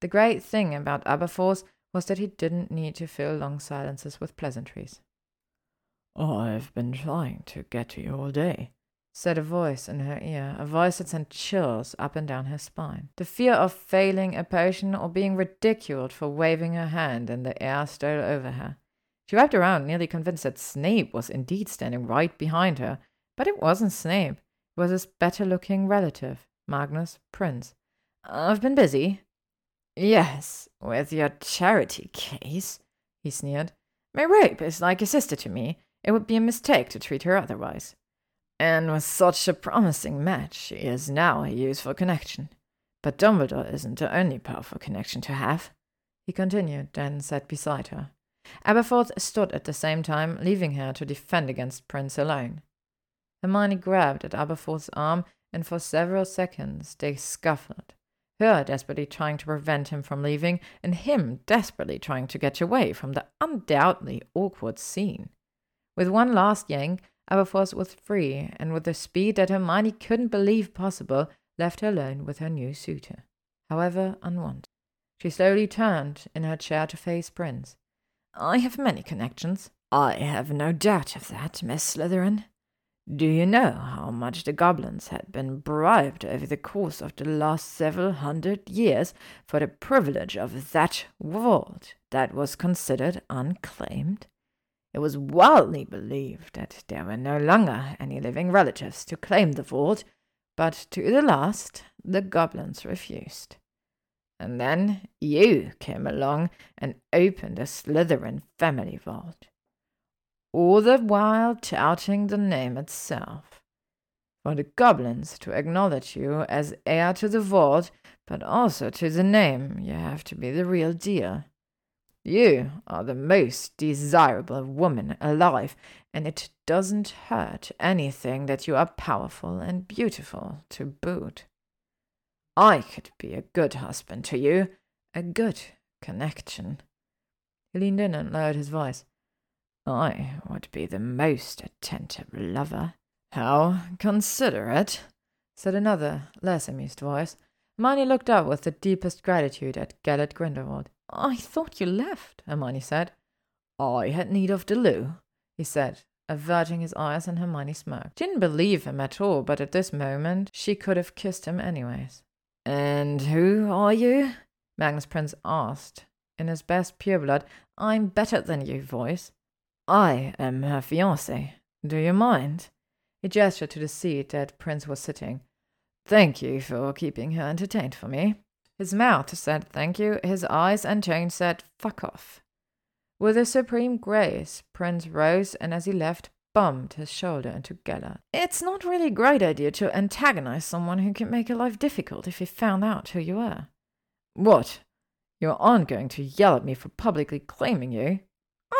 The great thing about Aberforth was that he didn't need to fill long silences with pleasantries. I've been trying to get to you all day, said a voice in her ear, a voice that sent chills up and down her spine. The fear of failing a potion or being ridiculed for waving her hand in the air stole over her. She wrapped around, nearly convinced that Snape was indeed standing right behind her. But it wasn't Snape. Was his better looking relative, Magnus Prince. I've been busy. Yes, with your charity case, he sneered. Merope is like a sister to me. It would be a mistake to treat her otherwise. And with such a promising match, she is now a useful connection. But Dumbledore isn't the only powerful connection to have, he continued, then sat beside her. Aberforth stood at the same time, leaving her to defend against Prince alone. Hermione grabbed at Aberforth's arm, and for several seconds they scuffled, her desperately trying to prevent him from leaving, and him desperately trying to get away from the undoubtedly awkward scene. With one last yank, Aberforth was free, and with a speed that Hermione couldn't believe possible, left her alone with her new suitor. However unwanted. She slowly turned in her chair to face Prince. I have many connections. I have no doubt of that, Miss Slytherin. Do you know how much the goblins had been bribed over the course of the last several hundred years for the privilege of that vault that was considered unclaimed? It was wildly believed that there were no longer any living relatives to claim the vault, but to the last the goblins refused. And then you came along and opened a Slytherin family vault, all the while touting the name itself. For the goblins to acknowledge you as heir to the vault, but also to the name, you have to be the real deal. You are the most desirable woman alive, and it doesn't hurt anything that you are powerful and beautiful to boot. I could be a good husband to you, a good connection. He leaned in and lowered his voice. I would be the most attentive lover. How considerate, said another, less amused voice. Hermione looked up with the deepest gratitude at Gellert Grindelwald. I thought you left, Hermione said. I had need of the loo, he said, averting his eyes, and Hermione smirked. Didn't believe him at all, but at this moment she could have kissed him anyways. And who are you? Magnus Prince asked, in his best pureblood, I'm better than you voice. I am her fiancé. Do you mind? He gestured to the seat that Prince was sitting. Thank you for keeping her entertained for me. His mouth said thank you, his eyes and tone said fuck off. With a supreme grace, Prince rose and as he left, bumped his shoulder into Gellert. It's not really a great idea to antagonize someone who can make your life difficult if he found out who you are. What? You aren't going to yell at me for publicly claiming you?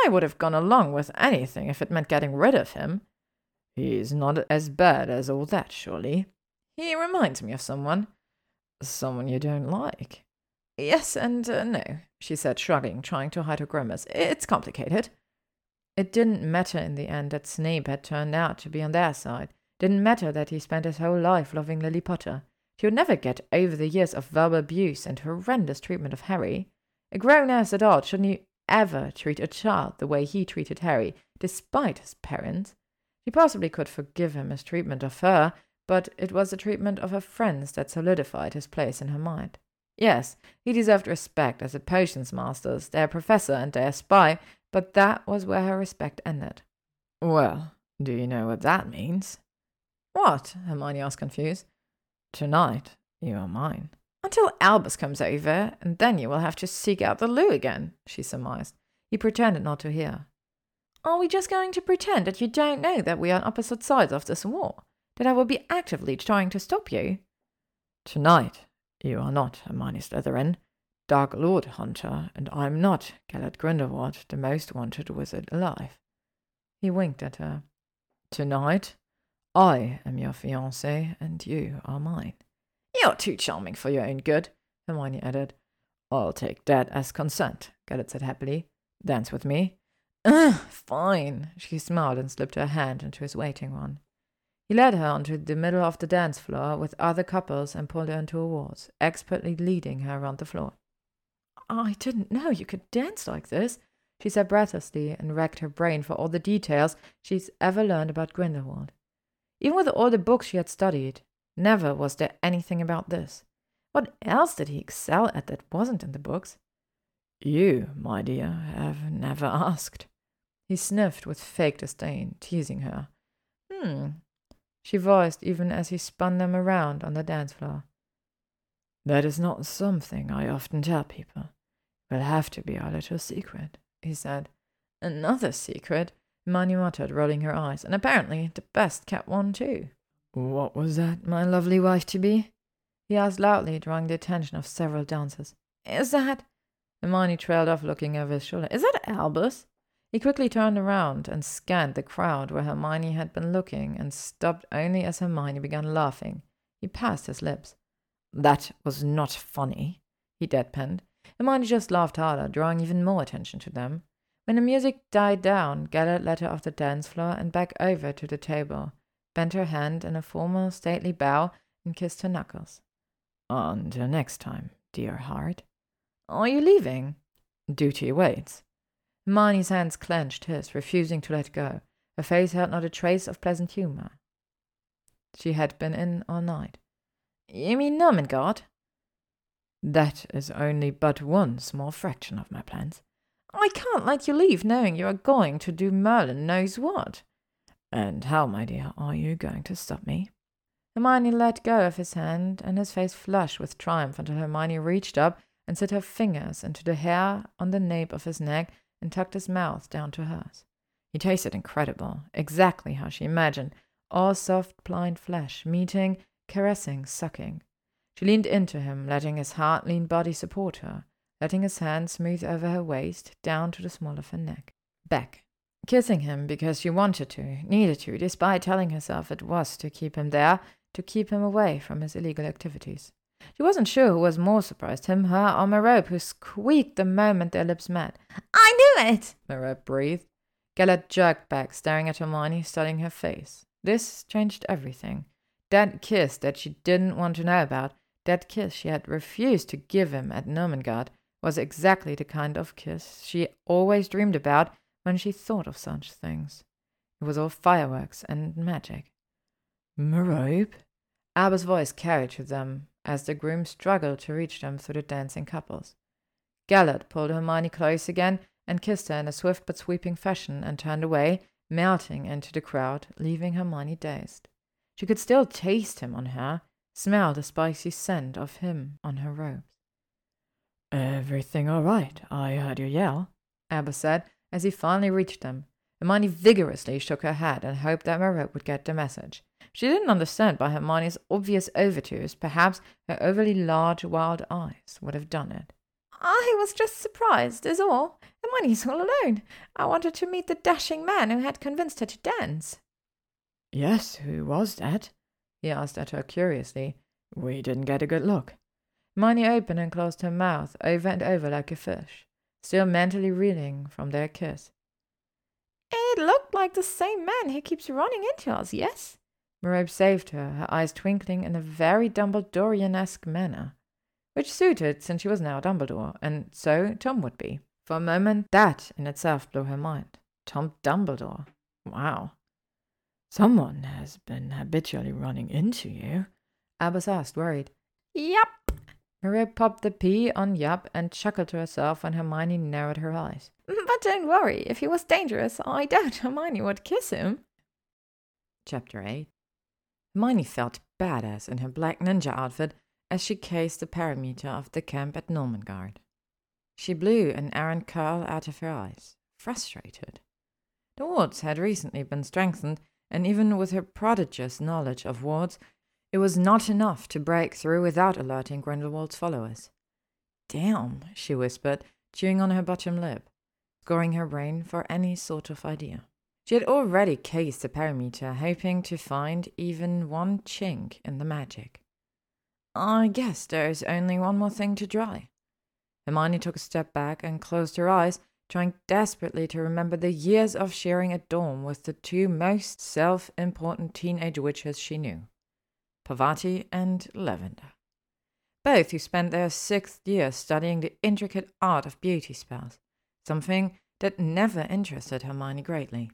I would have gone along with anything if it meant getting rid of him. He's not as bad as all that, surely. He reminds me of someone. Someone you don't like? Yes and uh, no, she said, shrugging, trying to hide her grimace. It's complicated. It didn't matter in the end that Snape had turned out to be on their side. Didn't matter that he spent his whole life loving Lily Potter. He would never get over the years of verbal abuse and horrendous treatment of Harry. A grown-ass adult shouldn't ever treat a child the way he treated Harry, despite his parents. She possibly could forgive him his treatment of her, but it was the treatment of her friends that solidified his place in her mind. Yes, he deserved respect as a potions master, their professor and their spy, but that was where her respect ended. Well, do you know what that means? What? Hermione asked confused. Tonight, you are mine. Until Albus comes over, and then you will have to seek out the loo again, she surmised. He pretended not to hear. Are we just going to pretend that you don't know that we are on opposite sides of this war? that I will be actively trying to stop you. Tonight, you are not Hermione Slytherin, Dark Lord Hunter, and I'm not Gellert Grindelwald, the most wanted wizard alive. He winked at her. Tonight, I am your fiancé, and you are mine. You're too charming for your own good, Hermione added. I'll take that as consent, Gellert said happily. Dance with me. Ugh, fine. She smiled and slipped her hand into his waiting one. He led her onto the middle of the dance floor with other couples and pulled her into a waltz, expertly leading her around the floor. I didn't know you could dance like this, she said breathlessly and racked her brain for all the details she's ever learned about Grindelwald. Even with all the books she had studied, never was there anything about this. What else did he excel at that wasn't in the books? You, my dear, have never asked. He sniffed with fake disdain, teasing her. Hmm, she voiced even as he spun them around on the dance floor. That is not something I often tell people. It will have to be our little secret, he said. Another secret, Hermione muttered, rolling her eyes, and apparently the best kept one too. What was that, my lovely wife to be? He asked loudly, drawing the attention of several dancers. Is that? Hermione trailed off, looking over his shoulder. Is that Albus? He quickly turned around and scanned the crowd where Hermione had been looking and stopped only as Hermione began laughing. He passed his lips. That was not funny, he deadpanned. Hermione just laughed harder, drawing even more attention to them. When the music died down, Gellert led her off the dance floor and back over to the table, bent her hand in a formal, stately bow, and kissed her knuckles. Until next time, dear heart. Are you leaving? Duty waits. Hermione's hands clenched his, refusing to let go. Her face held not a trace of pleasant humour. She had been in all night. You mean Nurmengard? That is only but one small fraction of my plans. I can't let you leave knowing you are going to do Merlin knows what. And how, my dear, are you going to stop me? Hermione let go of his hand, and his face flushed with triumph until Hermione reached up and set her fingers into the hair on the nape of his neck and tucked his mouth down to hers. He tasted incredible, exactly how she imagined, all soft, pliant flesh, meeting, caressing, sucking. She leaned into him, letting his hard, lean body support her, letting his hand smooth over her waist, down to the small of her neck. Back, kissing him because she wanted to, needed to, despite telling herself it was to keep him there, to keep him away from his illegal activities. She wasn't sure who was more surprised, him, her, or Merope, who squeaked the moment their lips met. I knew it! Merope breathed. Gellert jerked back, staring at Hermione, studying her face. This changed everything. That kiss that she didn't want to know about, that kiss she had refused to give him at Nurmengard, was exactly the kind of kiss she always dreamed about when she thought of such things. It was all fireworks and magic. Merope? Albus' voice carried to them, as the groom struggled to reach them through the dancing couples. Gellert pulled Hermione close again and kissed her in a swift but sweeping fashion and turned away, melting into the crowd, leaving Hermione dazed. She could still taste him on her, smell the spicy scent of him on her robes. Everything all right? I heard you yell, Albus said as he finally reached them. Hermione vigorously shook her head and hoped that Merope would get the message. She didn't understand why Hermione's obvious overtures, perhaps her overly large wild eyes, would have done it. I was just surprised, is all. Hermione's all alone. I wanted to meet the dashing man who had convinced her to dance. Yes, who was that? he asked at her curiously. We didn't get a good look. Hermione opened and closed her mouth over and over like a fish, still mentally reeling from their kiss. It looked like the same man who keeps running into us, yes? Merope saved her, her eyes twinkling in a very Dumbledorian-esque manner, which suited since she was now Dumbledore, and so Tom would be. For a moment, that in itself blew her mind. Tom Dumbledore. Wow. Someone has been habitually running into you, Albus asked, worried. Yup. Merope popped the P on yup and chuckled to herself when Hermione narrowed her eyes. Mm, but don't worry, if he was dangerous, I doubt (laughs) Hermione would kiss him. Chapter 8 Hermione felt badass in her black ninja outfit as she cased the perimeter of the camp at Nurmengard. She blew an errant curl out of her eyes, frustrated. The wards had recently been strengthened, and even with her prodigious knowledge of wards, it was not enough to break through without alerting Grindelwald's followers. Damn, she whispered, chewing on her bottom lip, scoring her brain for any sort of idea. She had already cased the perimeter, hoping to find even one chink in the magic. I guess there's only one more thing to try. Hermione took a step back and closed her eyes, trying desperately to remember the years of sharing a dorm with the two most self important teenage witches she knew Parvati and Lavender. Both who spent their sixth year studying the intricate art of beauty spells, something that never interested Hermione greatly.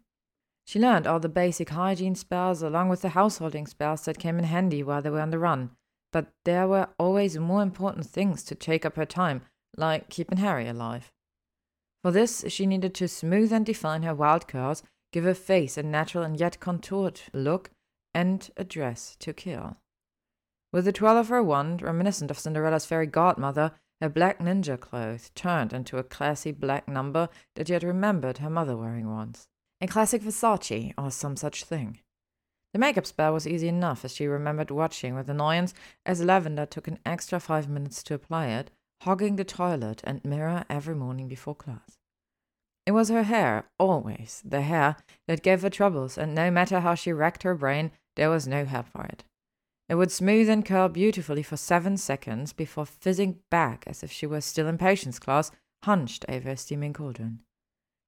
She learned all the basic hygiene spells along with the householding spells that came in handy while they were on the run, but there were always more important things to take up her time, like keeping Harry alive. For this, she needed to smooth and define her wild curls, give her face a natural and yet contoured look, and a dress to kill. With the twirl of her wand, reminiscent of Cinderella's fairy godmother, her black ninja clothes turned into a classy black number that she had remembered her mother wearing once. A classic Versace, or some such thing. The makeup spell was easy enough, as she remembered watching with annoyance as Lavender took an extra five minutes to apply it, hogging the toilet and mirror every morning before class. It was her hair, always the hair, that gave her troubles, and no matter how she racked her brain, there was no help for it. It would smooth and curl beautifully for seven seconds before fizzing back as if she were still in potions class, hunched over a steaming cauldron.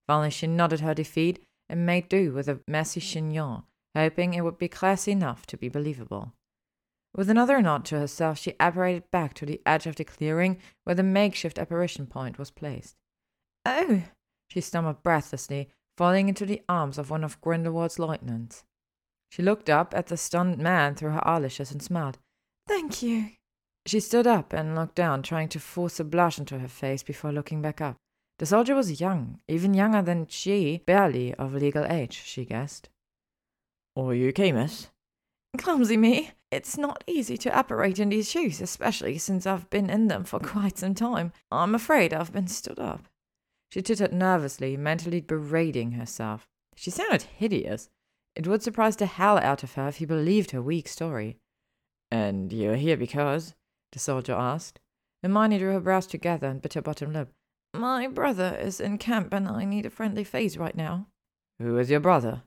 Finally, she nodded her defeat and made do with a messy chignon, hoping it would be classy enough to be believable. With another nod to herself, she apparated back to the edge of the clearing where the makeshift apparition point was placed. Oh, she stammered breathlessly, falling into the arms of one of Grindelwald's lieutenants. She looked up at the stunned man through her eyelashes and smiled. Thank you. She stood up and looked down, trying to force a blush into her face before looking back up. The soldier was young, even younger than she, barely of legal age, she guessed. Are you okay, miss? Clumsy me. It's not easy to operate in these shoes, especially since I've been in them for (laughs) quite some time. I'm afraid I've been stood up. She tittered nervously, mentally berating herself. She sounded hideous. It would surprise the hell out of her if he believed her weak story. And you're here because? the soldier asked. Hermione drew her brows together and bit her bottom lip. My brother is in camp and I need a friendly face right now. Who is your brother?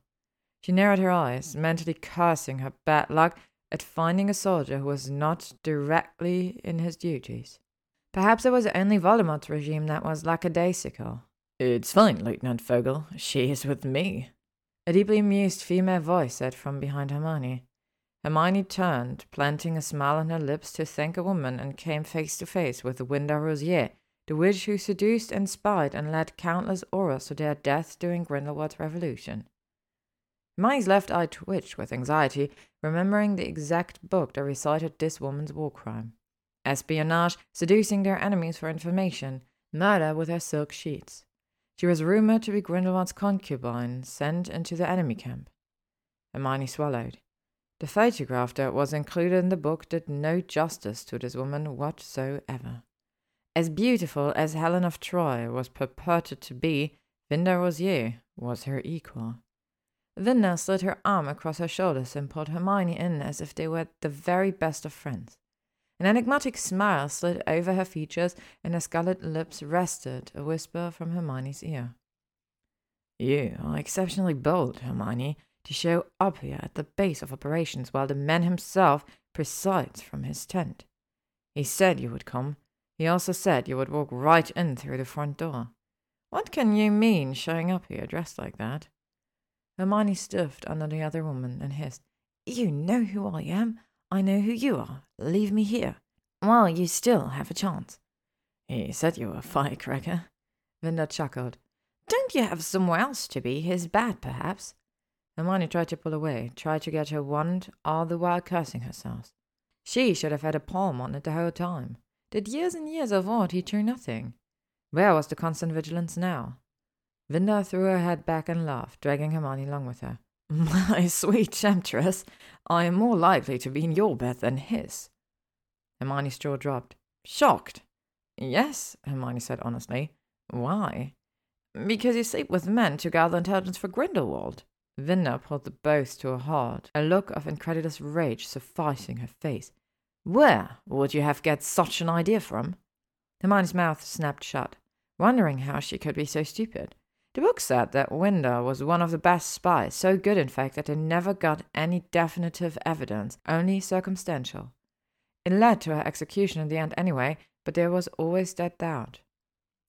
She narrowed her eyes, mentally cursing her bad luck at finding a soldier who was not directly in his duties. Perhaps it was only Voldemort's regime that was lackadaisical. It's fine, Lieutenant Fogel. She is with me. A deeply amused female voice said from behind Hermione. Hermione turned, planting a smile on her lips to thank a woman, and came face to face with the Vinda Rosier, the witch who seduced and spied and led countless Aurors to their deaths during Grindelwald's revolution. Hermione's left eye twitched with anxiety, remembering the exact book that recited this woman's war crime espionage, seducing their enemies for information, murder with her silk sheets. She was rumored to be Grindelwald's concubine, sent into the enemy camp. Hermione swallowed. The photograph that was included in the book did no justice to this woman whatsoever. As beautiful as Helen of Troy was purported to be, Vinda Rosier was her equal. Vinda slid her arm across her shoulders and pulled Hermione in as if they were the very best of friends. An enigmatic smile slid over her features, and her scarlet lips rested a whisper from Hermione's ear. You are exceptionally bold, Hermione, to show up here at the base of operations while the man himself presides from his tent. He said you would come. He also said you would walk right in through the front door. What can you mean showing up here dressed like that? Hermione stiffed under the other woman and hissed, You know who I am. I know who you are. Leave me here. While you still have a chance. He said you were a firecracker. Vinda chuckled. Don't you have somewhere else to be? His bad, perhaps? Hermione tried to pull away, tried to get her wand, all the while cursing herself. She should have had a palm on it the whole time. Did years and years of war teach her nothing? Where was the constant vigilance now? Vinda threw her head back and laughed, dragging Hermione along with her. My (laughs) sweet temptress, I am more likely to be in your bed than his. Hermione's jaw dropped. Shocked. Yes, Hermione said honestly. Why? Because you sleep with men to gather intelligence for Grindelwald. Vinda pulled the boast to a halt, a look of incredulous rage sufficing her face. Where would you have get such an idea from? Hermione's mouth snapped shut, wondering how she could be so stupid. The book said that Vinda was one of the best spies, so good in fact that they never got any definitive evidence, only circumstantial. It led to her execution in the end anyway, but there was always that doubt.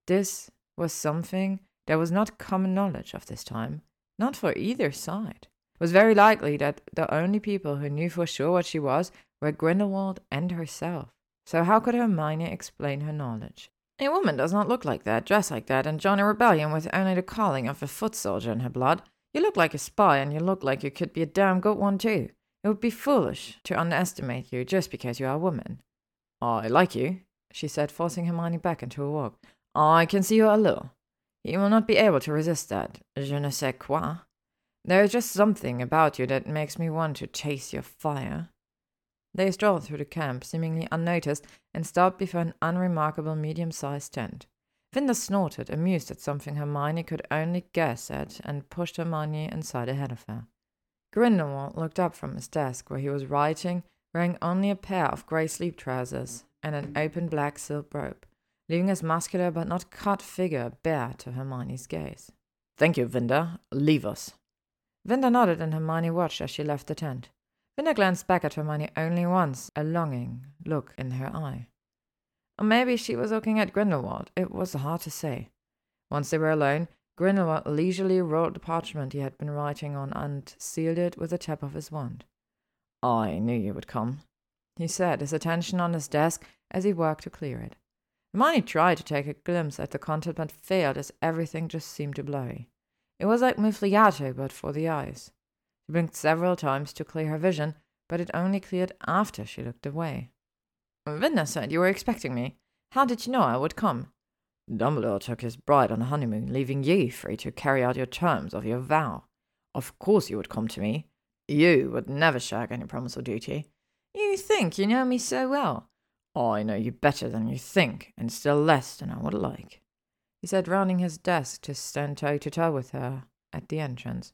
This was something that was not common knowledge of this time, not for either side. It was very likely that the only people who knew for sure what she was were Grindelwald and herself. So how could Hermione explain her knowledge? A woman does not look like that, dress like that, and join a rebellion with only the calling of a foot soldier in her blood. You look like a spy, and you look like you could be a damn good one, too. It would be foolish to underestimate you just because you are a woman. I like you, she said, forcing Hermione back into a walk. I can see your allure. You will not be able to resist that. Je ne sais quoi. There is just something about you that makes me want to chase your fire. They strolled through the camp, seemingly unnoticed, and stopped before an unremarkable medium sized tent. Vinda snorted, amused at something Hermione could only guess at, and pushed Hermione inside ahead of her. Grindelwald looked up from his desk, where he was writing, wearing only a pair of grey sleep trousers and an open black silk robe, leaving his muscular but not cut figure bare to Hermione's gaze. Thank you, Vinda. Leave us. Vinda nodded, and Hermione watched as she left the tent. Vinda glanced back at Hermione only once, a longing look in her eye. Or maybe she was looking at Grindelwald. It was hard to say. Once they were alone, Grindelwald leisurely rolled the parchment he had been writing on and sealed it with a tap of his wand. I knew you would come, he said, his attention on his desk as he worked to clear it. Hermione tried to take a glimpse at the content but failed as everything just seemed too blurry. It was like Muffliato, but for the eyes. She blinked several times to clear her vision, but it only cleared after she looked away. Vinda said you were expecting me. How did you know I would come? Dumbledore took his bride on a honeymoon, leaving you free to carry out your terms of your vow. Of course you would come to me. You would never shirk any promise or duty. You think you know me so well. I know you better than you think, and still less than I would like. He said, rounding his desk to stand toe to toe with her at the entrance.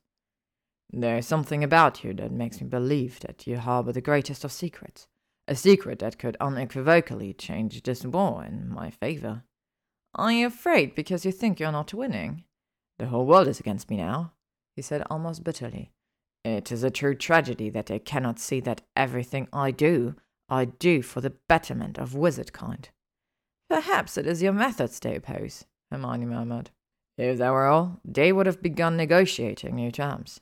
There is something about you that makes me believe that you harbor the greatest of secrets, a secret that could unequivocally change this war in my favor. Are you afraid because you think you're not winning? The whole world is against me now, he said almost bitterly. It is a true tragedy that they cannot see that everything I do, I do for the betterment of wizard kind. Perhaps it is your methods they oppose, Hermione murmured. If that were all, they would have begun negotiating new terms.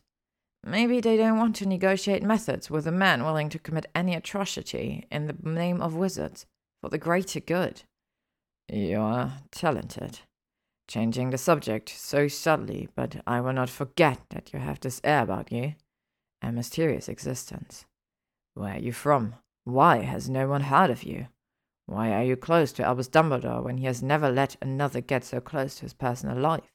Maybe they don't want to negotiate methods with a man willing to commit any atrocity in the name of wizards for the greater good. You are talented. Changing the subject so subtly, but I will not forget that you have this air about you. A mysterious existence. Where are you from? Why has no one heard of you? Why are you close to Albus Dumbledore when he has never let another get so close to his personal life?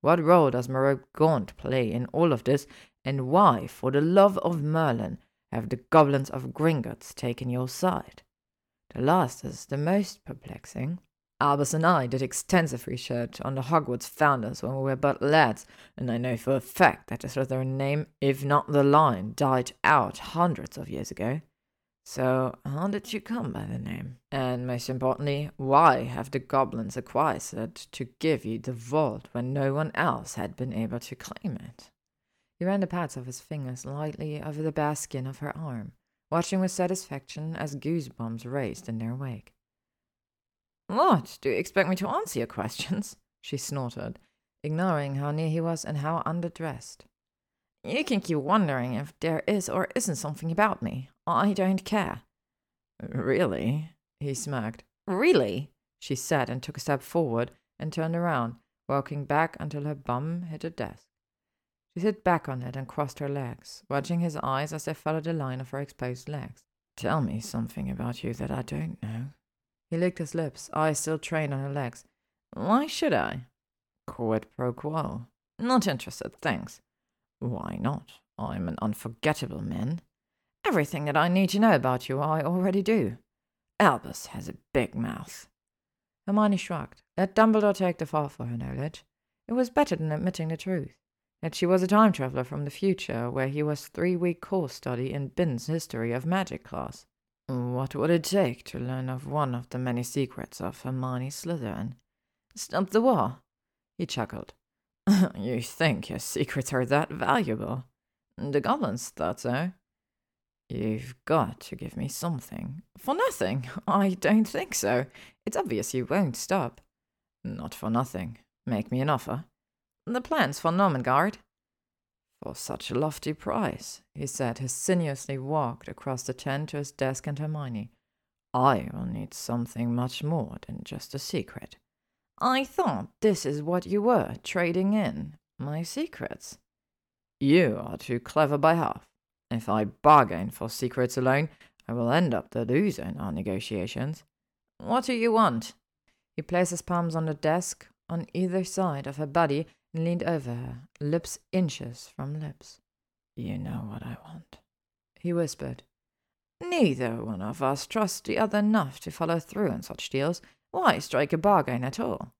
What role does Merope Gaunt play in all of this, and why, for the love of Merlin, have the goblins of Gringotts taken your side? The last is the most perplexing. Albus and I did extensive research on the Hogwarts founders when we were but lads, and I know for a fact that the Slytherin name, if not the line, died out hundreds of years ago. So, how did you come by the name? And most importantly, why have the goblins acquired it to give you the vault when no one else had been able to claim it? He ran the pads of his fingers lightly over the bare skin of her arm, watching with satisfaction as goosebumps raced in their wake. What? Do you expect me to answer your questions? (laughs) she snorted, ignoring how near he was and how underdressed. You can keep wondering if there is or isn't something about me. I don't care. Really? He smirked. Really? She said and took a step forward and turned around, walking back until her bum hit a desk. Sat back on it and crossed her legs, watching his eyes as they followed the line of her exposed legs. Tell me something about you that I don't know. He licked his lips, eyes still trained on her legs. Why should I? Quid pro quo. Not interested, thanks. Why not? I'm an unforgettable man. Everything that I need to know about you I already do. Albus has a big mouth. Hermione shrugged. Let Dumbledore take the fall for her knowledge. It was better than admitting the truth. That she was a time traveler from the future, where he was three-week course study in Binns' History of Magic class. What would it take to learn of one of the many secrets of Hermione Slytherin? Stop the war. He chuckled. (laughs) you think your secrets are that valuable? The goblins thought so. You've got to give me something. For nothing? I don't think so. It's obvious you won't stop. Not for nothing. Make me an offer. The plans for Nurmengard? For such a lofty price, he said, he sinuously walked across the tent to his desk and Hermione. I will need something much more than just a secret. I thought this is what you were trading in my secrets. You are too clever by half. If I bargain for secrets alone, I will end up the loser in our negotiations. What do you want? He placed his palms on the desk on either side of her body and leaned over her, lips inches from lips. You know what I want, he whispered. Neither one of us trusts the other enough to follow through on such deals. Why strike a bargain at all?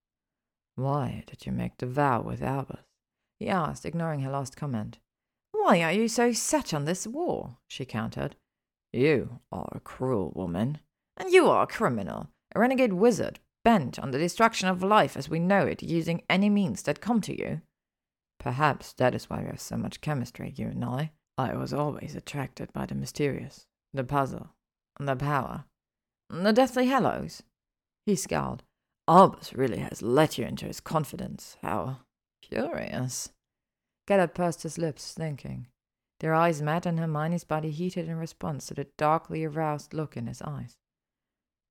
Why did you make the vow with Albus? he asked, ignoring her last comment. Why are you so set on this war? she countered. You are a cruel woman, and you are a criminal, a renegade wizard, bent on the destruction of life as we know it, using any means that come to you. Perhaps that is why we have so much chemistry, you and I. I was always attracted by the mysterious, the puzzle, the power, the Deathly Hallows. He scowled. Albus really has let you into his confidence. How curious. Gellert pursed his lips, thinking. Their eyes met, and Hermione's body heated in response to the darkly aroused look in his eyes.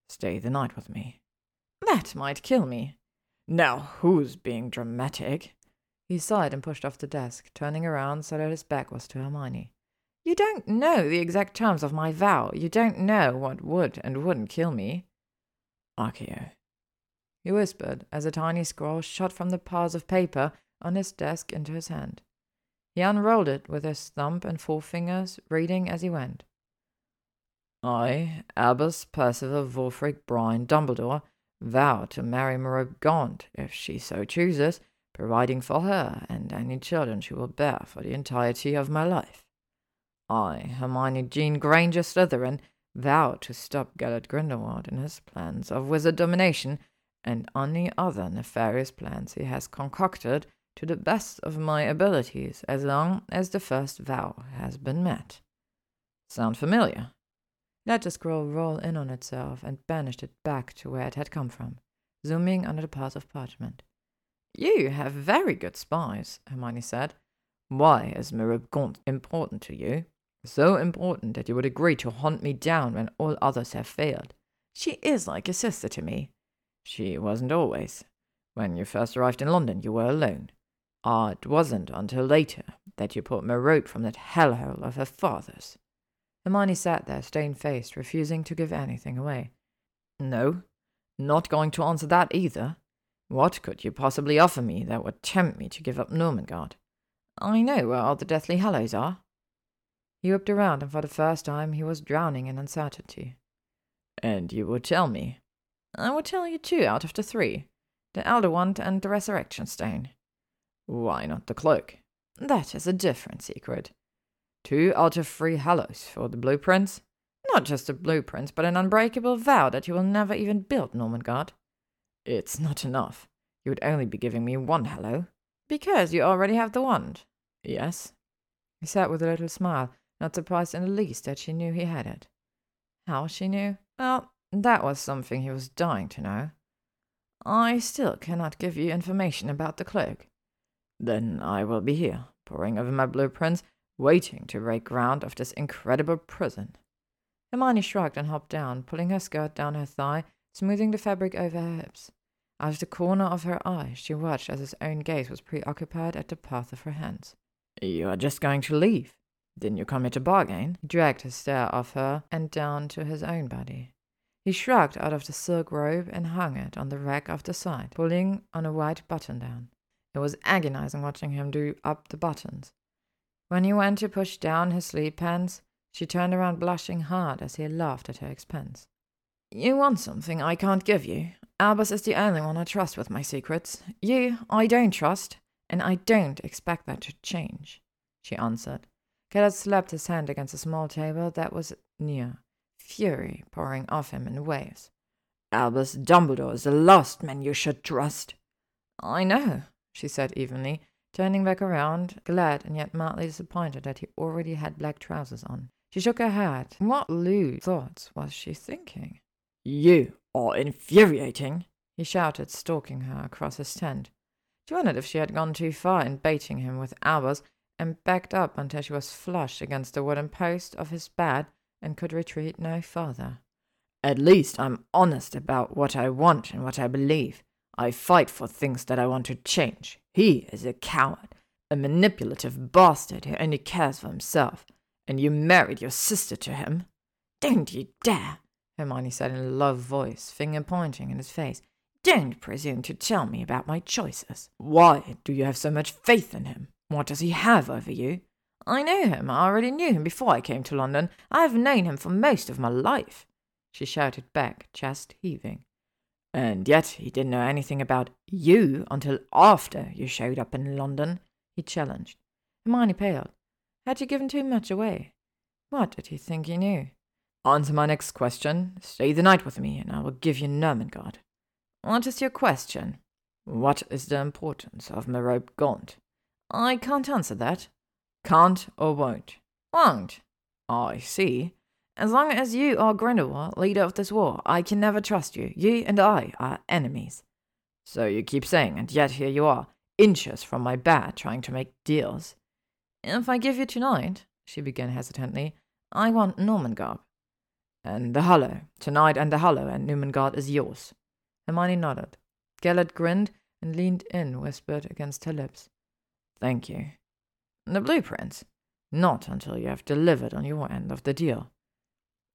Stay the night with me. That might kill me. Now, who's being dramatic? He sighed and pushed off the desk, turning around so that his back was to Hermione. You don't know the exact terms of my vow. You don't know what would and wouldn't kill me. Accio, he whispered as a tiny scroll shot from the piles of paper on his desk into his hand. He unrolled it with his thumb and forefingers, reading as he went. I, Albus Percival Wulfric Brian Dumbledore, vow to marry Merope Gaunt if she so chooses, providing for her and any children she will bear for the entirety of my life. I, Hermione Jean Granger Slytherin, vow to stop Gellert Grindelwald in his plans of wizard domination and any other nefarious plans he has concocted to the best of my abilities as long as the first vow has been met. Sound familiar? Let the scroll roll in on itself and banished it back to where it had come from, zooming under the piles of parchment. You have very good spies, Hermione said. Why is Merope Gaunt important to you? So important that you would agree to hunt me down when all others have failed. She is like a sister to me. She wasn't always. When you first arrived in London, you were alone. Ah, it wasn't until later that you put Merope from that hellhole of her father's. Hermione sat there, stone faced, refusing to give anything away. No, not going to answer that either. What could you possibly offer me that would tempt me to give up Nurmengard? I know where all the Deathly Hallows are. He whipped around, and for the first time he was drowning in uncertainty. And you would tell me? I would tell you two out of the three the Elder Wand and the Resurrection Stone. Why not the cloak? That is a different secret. Two out of three hallows for the blueprints. Not just a blueprint, but an unbreakable vow that you will never even build Nurmengard. It's not enough. You would only be giving me one hallow. Because you already have the wand. Yes. He sat with a little smile, not surprised in the least that she knew he had it. How she knew? Well, that was something he was dying to know. I still cannot give you information about the cloak. Then I will be here, poring over my blueprints, waiting to break ground of this incredible prison. Hermione shrugged and hopped down, pulling her skirt down her thigh, smoothing the fabric over her hips. Out of the corner of her eye, she watched as his own gaze was preoccupied at the path of her hands. You are just going to leave. Didn't you come here to bargain? He dragged his stare off her and down to his own body. He shrugged out of the silk robe and hung it on the rack off the side, pulling on a white button down. It was agonizing watching him do up the buttons. When he went to push down his sleeve pants, she turned around blushing hard as he laughed at her expense. You want something I can't give you. Albus is the only one I trust with my secrets. You, I don't trust, and I don't expect that to change, she answered. Gellert slapped his hand against a small table that was near, fury pouring off him in waves. Albus Dumbledore is the last man you should trust. I know, she said evenly, turning back around, glad and yet mildly disappointed that he already had black trousers on. She shook her head. What lewd thoughts was she thinking? You are infuriating, he shouted, stalking her across his tent. She wondered if she had gone too far in baiting him with Albus, and backed up until she was flush against the wooden post of his bed and could retreat no farther. At least I'm honest about what I want and what I believe. I fight for things that I want to change. He is a coward, A manipulative bastard who only cares for himself. And you married your sister to him? Don't you dare, Hermione said in a low voice, finger pointing in his face. Don't presume to tell me about my choices. Why do you have so much faith in him? What does he have over you? I know him. I already knew him before I came to London. I have known him for most of my life, she shouted back, chest heaving. And yet he didn't know anything about you until after you showed up in London, he challenged. Hermione paled. Had you given too much away? What did he think he knew? Answer my next question. Stay the night with me, and I will give you Nurmengard. What is your question? What is the importance of Merope Gaunt? I can't answer that. Can't or won't? Won't. I see. As long as you are Grindelwald, leader of this war, I can never trust you. You and I are enemies. So you keep saying, and yet here you are, inches from my bed, trying to make deals. If I give you tonight, she began hesitantly, I want Nurmengard. And the Hallow. Tonight and the Hallow, and Nurmengard is yours. Hermione nodded. Gellert grinned and leaned in, whispered against her lips. Thank you. The blueprints? Not until you have delivered on your end of the deal.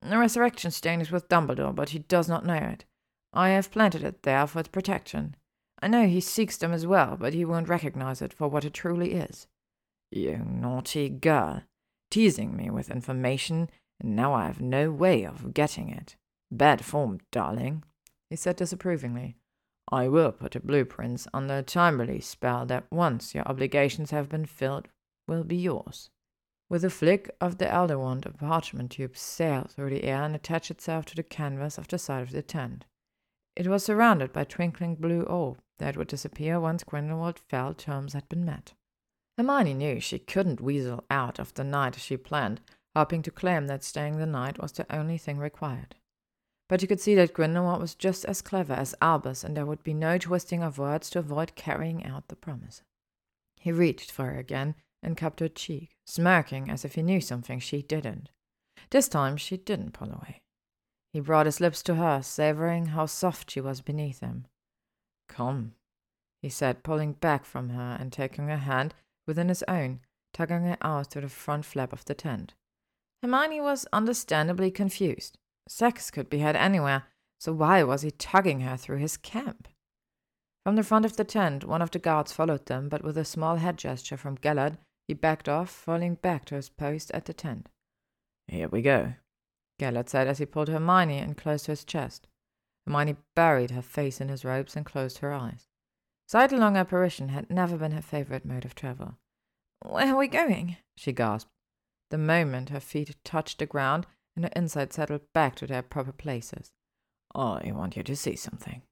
The resurrection stone is with Dumbledore, but he does not know it. I have planted it there for its protection. I know he seeks them as well, but he won't recognize it for what it truly is. You naughty girl, teasing me with information, and now I have no way of getting it. Bad form, darling, he said disapprovingly. I will put the blueprints under a time release spell that once your obligations have been filled will be yours. With a flick of the elder wand, a parchment tube sailed through the air and attached itself to the canvas of the side of the tent. It was surrounded by twinkling blue orb that would disappear once Grindelwald felt terms had been met. Hermione knew she couldn't weasel out of the night as she planned, hoping to claim that staying the night was the only thing required. But you could see that Grindelwald was just as clever as Albus, and there would be no twisting of words to avoid carrying out the promise. He reached for her again and cupped her cheek, smirking as if he knew something she didn't. This time she didn't pull away. He brought his lips to hers, savoring how soft she was beneath him. Come, he said, pulling back from her and taking her hand within his own, tugging her out through the front flap of the tent. Hermione was understandably confused. Sex could be had anywhere, so why was he tugging her through his camp? From the front of the tent, one of the guards followed them, but with a small head gesture from Gellert, he backed off, falling back to his post at the tent. Here we go, Gellert said as he pulled Hermione in close to his chest. Hermione buried her face in his robes and closed her eyes. Sight along apparition had never been her favorite mode of travel. Where are we going? she gasped. The moment her feet touched the ground and her insides settled back to their proper places. I want you to see something.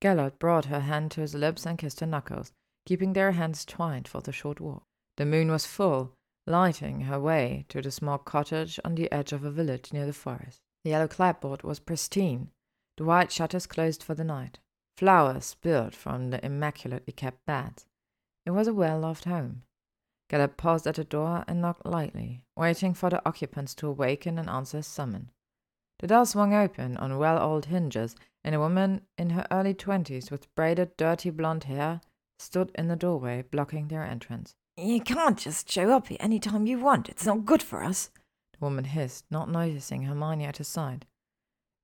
Gellert brought her hand to his lips and kissed her knuckles, keeping their hands twined for the short walk. The moon was full, lighting her way to the small cottage on the edge of a village near the forest. The yellow clapboard was pristine, the white shutters closed for the night. Flowers spilled from the immaculately kept beds. It was a well-loved home. Gellert paused at the door and knocked lightly, waiting for the occupants to awaken and answer his summon. The door swung open on well-oiled hinges, and a woman in her early twenties with braided, dirty blonde hair stood in the doorway, blocking their entrance. You can't just show up here any time you want. It's not good for us, the woman hissed, not noticing Hermione at her side.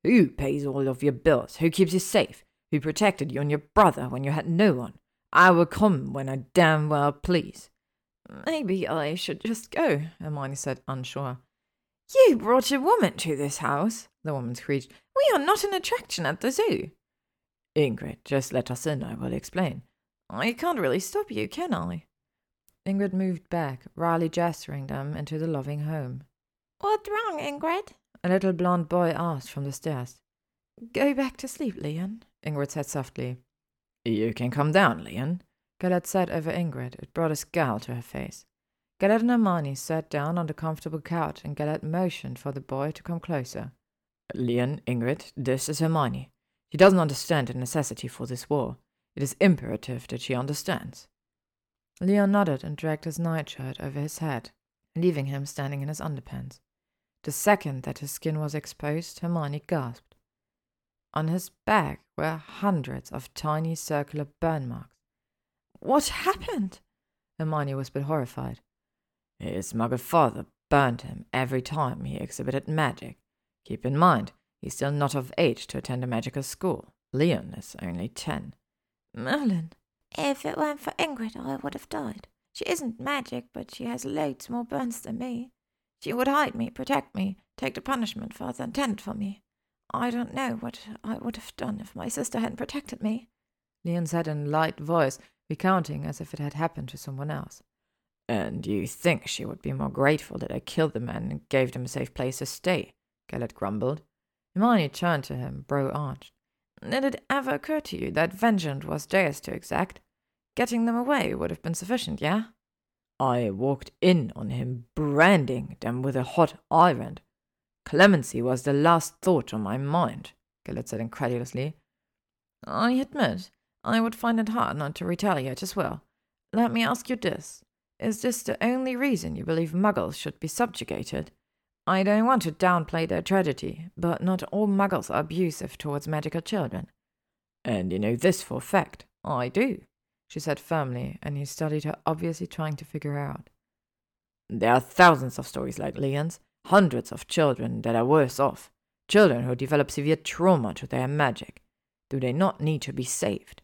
Who pays all of your bills? Who keeps you safe? Who protected you and your brother when you had no one? I will come when I damn well please. Maybe I should just go, Hermione said, unsure. You brought a woman to this house, the woman screeched. We are not an attraction at the zoo. Ingrid, just let us in, I will explain. I can't really stop you, can I? Ingrid moved back, wryly gesturing them into the loving home. What's wrong, Ingrid? A little blond boy asked from the stairs. Go back to sleep, Leon, Ingrid said softly. You can come down, Leon, Gellert said over Ingrid. It brought a scowl to her face. Gellert and Hermione sat down on the comfortable couch, and Gellert motioned for the boy to come closer. Leon, Ingrid, this is Hermione. She doesn't understand the necessity for this war. It is imperative that she understands. Leon nodded and dragged his nightshirt over his head, leaving him standing in his underpants. The second that his skin was exposed, Hermione gasped. On his back were hundreds of tiny circular burn marks. What happened? Hermione whispered, horrified. His muggle father burned him every time he exhibited magic. Keep in mind, he's still not of age to attend a magical school. Leon is only ten. Merlin. If it weren't for Ingrid, I would have died. She isn't magic, but she has loads more burns than me. She would hide me, protect me, take the punishment Father intended for me. I don't know what I would have done if my sister hadn't protected me. Leon said in a light voice, recounting as if it had happened to someone else. And you think she would be more grateful that I killed the man and gave them a safe place to stay? Gellert grumbled. Hermione turned to him, brow arched. Did it ever occur to you that vengeance was theirs to exact? Getting them away would have been sufficient, yeah? I walked in on him branding them with a hot iron. Clemency was the last thought on my mind, Gellert said incredulously. I admit, I would find it hard not to retaliate as well. Let me ask you this. Is this the only reason you believe muggles should be subjugated? I don't want to downplay their tragedy, but not all muggles are abusive towards magical children. And you know this for a fact. I do, she said firmly, and he studied her, obviously trying to figure out. There are thousands of stories like Leon's, hundreds of children that are worse off, children who develop severe trauma to their magic. Do they not need to be saved?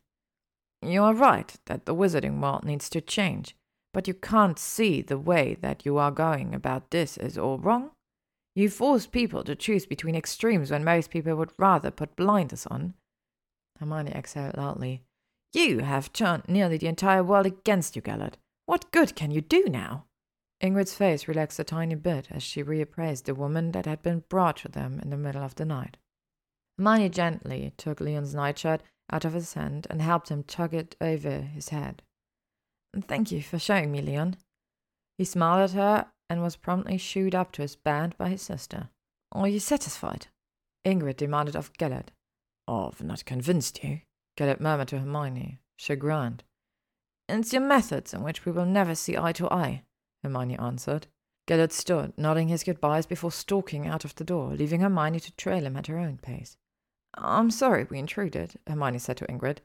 You are right that the wizarding world needs to change, but you can't see the way that you are going about this is all wrong. You force people to choose between extremes when most people would rather put blinders on. Hermione exhaled loudly. You have turned nearly the entire world against you, Gellert. What good can you do now? Ingrid's face relaxed a tiny bit as she reappraised the woman that had been brought to them in the middle of the night. Hermione gently took Leon's nightshirt out of his hand and helped him tug it over his head. Thank you for showing me, Leon. He smiled at her and was promptly shooed up to his bed by his sister. Are you satisfied? Ingrid demanded of Gellert. I've not convinced you, Gellert murmured to Hermione, chagrined. It's your methods in which we will never see eye to eye, Hermione answered. Gellert stood, nodding his goodbyes before stalking out of the door, leaving Hermione to trail him at her own pace. I'm sorry we intruded, Hermione said to Ingrid.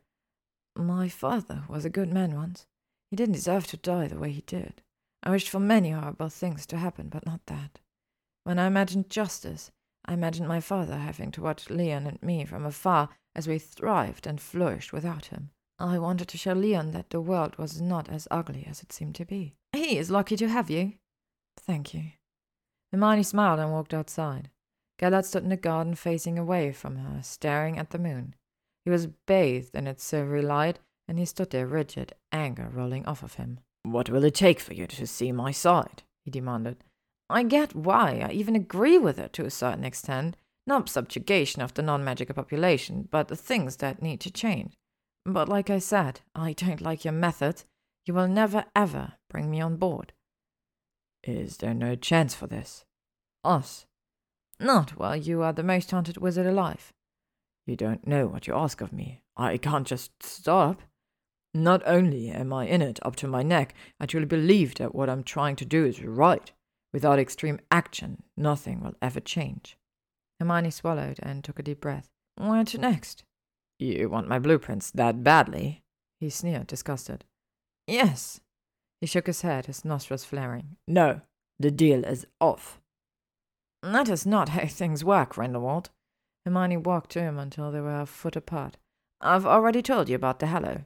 My father was a good man once. He didn't deserve to die the way he did. I wished for many horrible things to happen, but not that. When I imagined justice, I imagined my father having to watch Leon and me from afar as we thrived and flourished without him. I wanted to show Leon that the world was not as ugly as it seemed to be. He is lucky to have you. Thank you. Hermione smiled and walked outside. Gellert stood in the garden facing away from her, staring at the moon. He was bathed in its silvery light, and he stood there rigid, anger rolling off of him. What will it take for you to see my side? he demanded. I get why. I even agree with it to a certain extent. Not subjugation of the non magical population, but the things that need to change. But like I said, I don't like your methods. You will never ever bring me on board. Is there no chance for this? Us? Not while you are the most haunted wizard alive. You don't know what you ask of me. I can't just stop. Not only am I in it up to my neck, I truly believe that what I'm trying to do is right. Without extreme action, nothing will ever change. Hermione swallowed and took a deep breath. Where to next? You want my blueprints that badly? He sneered, disgusted. Yes. He shook his head, his nostrils flaring. No, the deal is off. That is not how things work, Grindelwald. Hermione walked to him until they were a foot apart. I've already told you about the Hallow.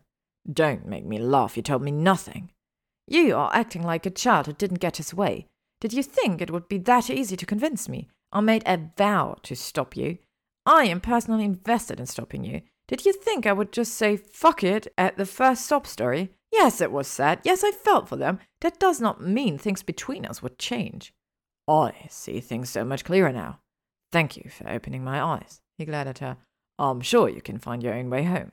Don't make me laugh. You told me nothing. You are acting like a child who didn't get his way. Did you think it would be that easy to convince me? I made a vow to stop you. I am personally invested in stopping you. Did you think I would just say fuck it at the first stop story? Yes, it was sad. Yes, I felt for them. That does not mean things between us would change. I see things so much clearer now. Thank you for opening my eyes. He glared at her. I'm sure you can find your own way home.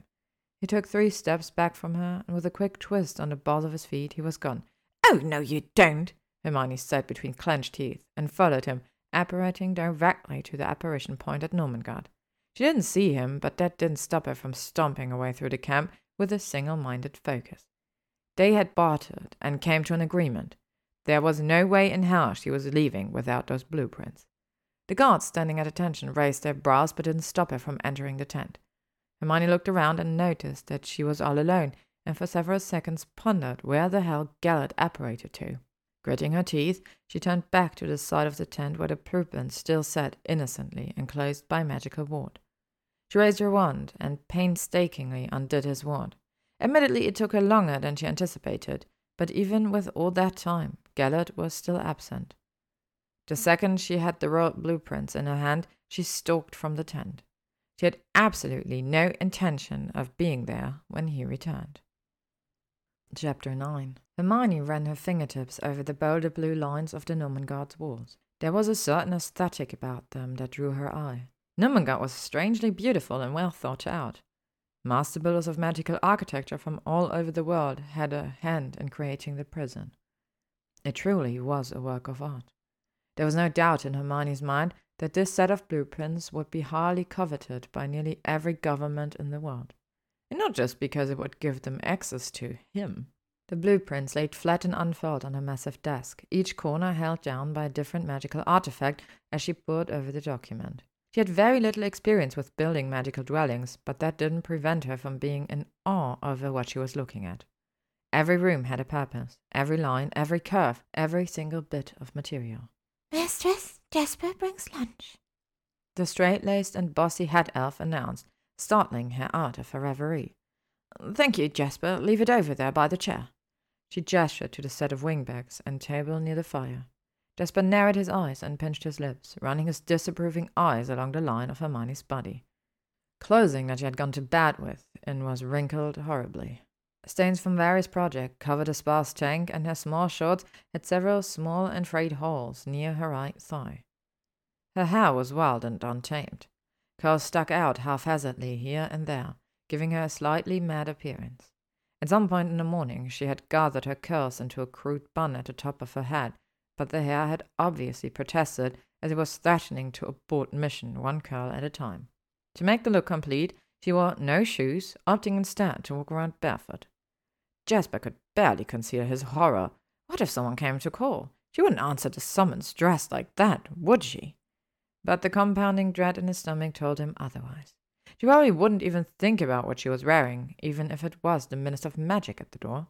He took three steps back from her, and with a quick twist on the balls of his feet, he was gone. Oh, no, you don't, Hermione said between clenched teeth, and followed him, apparating directly to the apparition point at Nurmengard. She didn't see him, but that didn't stop her from stomping away through the camp with a single minded focus. They had bartered and came to an agreement. There was no way in hell she was leaving without those blueprints. The guards standing at attention raised their brows but didn't stop her from entering the tent. Hermione looked around and noticed that she was all alone, and for several seconds pondered where the hell Gellert apparated to. Gritting her teeth, she turned back to the side of the tent where the blueprint still sat innocently enclosed by magical ward. She raised her wand and painstakingly undid his ward. Admittedly, it took her longer than she anticipated, but even with all that time, Gellert was still absent. The second she had the royal blueprints in her hand, she stalked from the tent. She had absolutely no intention of being there when he returned. Chapter 9 Hermione ran her fingertips over the bolder blue lines of the Nurmengard's walls. There was a certain aesthetic about them that drew her eye. Gnomengarde was strangely beautiful and well thought out. Master builders of magical architecture from all over the world had a hand in creating the prison. It truly was a work of art. There was no doubt in Hermione's mind that this set of blueprints would be highly coveted by nearly every government in the world. And not just because it would give them access to him. The blueprints laid flat and unfurled on a massive desk, each corner held down by a different magical artifact as she pored over the document. She had very little experience with building magical dwellings, but that didn't prevent her from being in awe over what she was looking at. Every room had a purpose, every line, every curve, every single bit of material. Mistress, Jasper brings lunch. The straight laced and bossy head elf announced, startling her out of her reverie. Thank you, Jasper. Leave it over there by the chair. She gestured to the set of wingbacks and table near the fire. Jasper narrowed his eyes and pinched his lips, running his disapproving eyes along the line of Hermione's body. Clothing that she had gone to bed with and was wrinkled horribly. Stains from various projects covered a sparse tank, and her small shorts had several small and frayed holes near her right thigh. Her hair was wild and untamed. Curls stuck out haphazardly here and there, giving her a slightly mad appearance. At some point in the morning, she had gathered her curls into a crude bun at the top of her head, but the hair had obviously protested as it was threatening to abort mission one curl at a time. To make the look complete, she wore no shoes, opting instead to walk around barefoot. Jasper could barely conceal his horror. What if someone came to call? She wouldn't answer the summons dressed like that, would she? But the compounding dread in his stomach told him otherwise. She probably wouldn't even think about what she was wearing, even if it was the Minister of Magic at the door.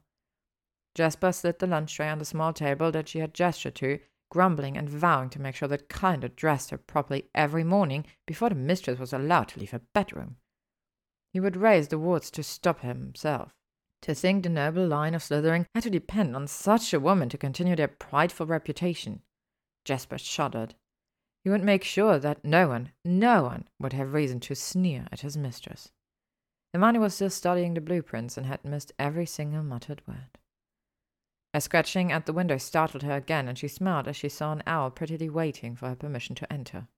Jasper slid the lunch tray on the small table that she had gestured to, grumbling and vowing to make sure that Kinda dressed her properly every morning before the mistress was allowed to leave her bedroom. He would raise the wards to stop himself. To think the noble line of Slytherin had to depend on such a woman to continue their prideful reputation. Jasper shuddered. He would make sure that no one, no one, would have reason to sneer at his mistress. Hermione was still studying the blueprints and had missed every single muttered word. A scratching at the window startled her again, and she smiled as she saw an owl prettily waiting for her permission to enter.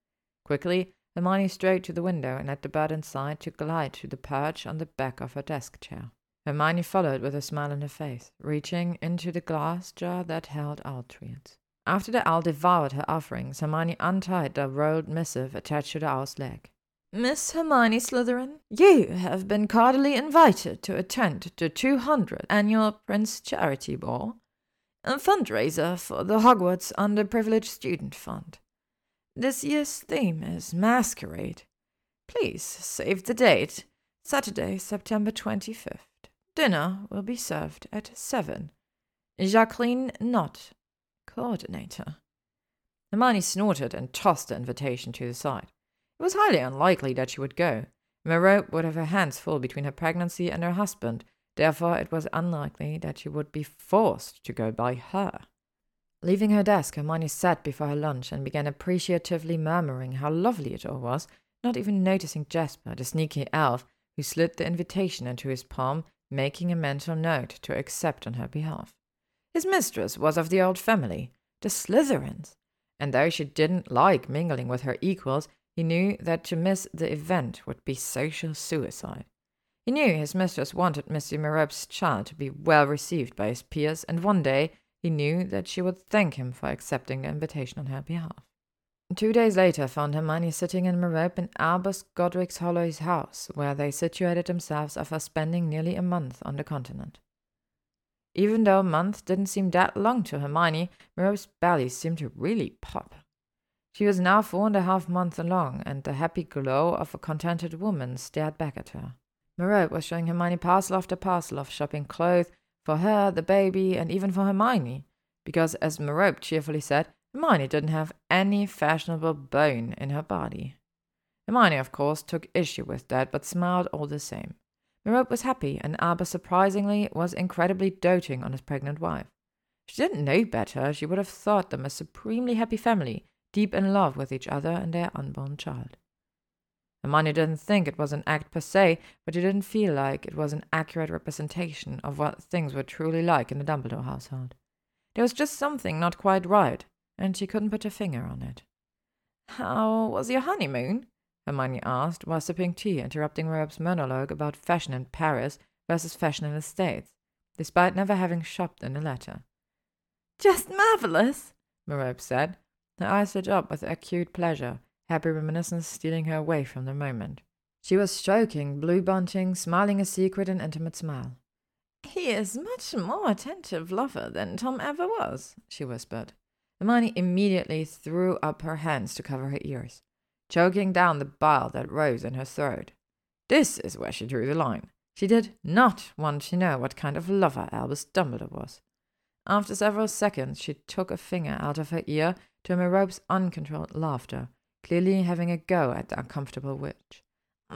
Quickly, Hermione strode to the window and let the bird inside to glide to the perch on the back of her desk chair. Hermione followed with a smile on her face, reaching into the glass jar that held owl treats. After the owl devoured her offerings, Hermione untied the rolled missive attached to the owl's leg. Miss Hermione Slytherin, you have been cordially invited to attend the 200th annual Prince Charity Ball, a fundraiser for the Hogwarts Underprivileged Student Fund. This year's theme is Masquerade. Please save the date, Saturday, September 25th. Dinner will be served at 7. Jacqueline Nott, coordinator. Hermione snorted and tossed the invitation to the side. It was highly unlikely that she would go. Merope would have her hands full between her pregnancy and her husband, therefore it was unlikely that she would be forced to go by her. Leaving her desk, Hermione sat before her lunch and began appreciatively murmuring how lovely it all was, not even noticing Jasper, the sneaky elf, who slid the invitation into his palm, making a mental note to accept on her behalf. His mistress was of the old family, the Slytherins, and though she didn't like mingling with her equals, he knew that to miss the event would be social suicide. He knew his mistress wanted Mr. Merope's child to be well received by his peers, and one day he knew that she would thank him for accepting the invitation on her behalf. Two days later found Hermione sitting in Merope in Albus Godric's Hollow's house, where they situated themselves after spending nearly a month on the continent. Even though a month didn't seem that long to Hermione, Merope's belly seemed to really pop. She was now four and a half months along, and the happy glow of a contented woman stared back at her. Merope was showing Hermione parcel after parcel of shopping clothes for her, the baby, and even for Hermione, because, as Merope cheerfully said, Hermione didn't have any fashionable bone in her body. Hermione, of course, took issue with that, but smiled all the same. Merope was happy, and Albus, surprisingly, was incredibly doting on his pregnant wife. She didn't know better, she would have thought them a supremely happy family, deep in love with each other and their unborn child. Hermione didn't think it was an act per se, but she didn't feel like it was an accurate representation of what things were truly like in the Dumbledore household. There was just something not quite right, and she couldn't put her finger on it. How was your honeymoon? Hermione asked, while sipping tea, interrupting Merope's monologue about fashion in Paris versus fashion in the States, despite never having shopped in the latter. Just marvelous, Merope said. Her eyes lit up with acute pleasure, happy reminiscence stealing her away from the moment. She was stroking Blue Bunting, smiling a secret and intimate smile. He is much more attentive lover than Tom ever was, she whispered. Hermione immediately threw up her hands to cover her ears choking down the bile that rose in her throat. This is where she drew the line. She did not want to know what kind of lover Albus Dumbledore was. After several seconds, she took a finger out of her ear to Merope's uncontrolled laughter, clearly having a go at the uncomfortable witch.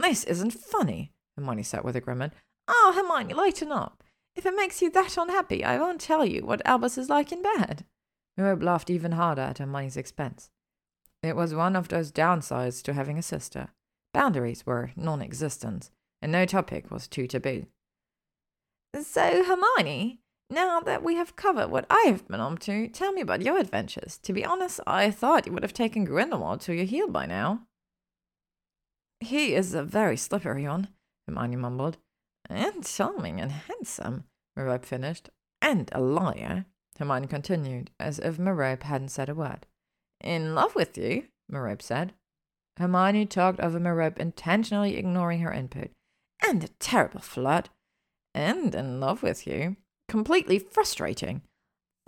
This isn't funny, Hermione said with a grin. Oh, ah, Hermione, lighten up. If it makes you that unhappy, I won't tell you what Albus is like in bed. Merope laughed even harder at Hermione's expense. It was one of those downsides to having a sister. Boundaries were non existent, and no topic was too taboo. So, Hermione, now that we have covered what I have been up to, tell me about your adventures. To be honest, I thought you would have taken Grindelwald to your heel by now. He is a very slippery one, Hermione mumbled. And charming and handsome, Merope finished. And a liar, Hermione continued, as if Merope hadn't said a word. In love with you, Merope said. Hermione talked over Merope, intentionally ignoring her input. And a terrible flirt. And in love with you. Completely frustrating.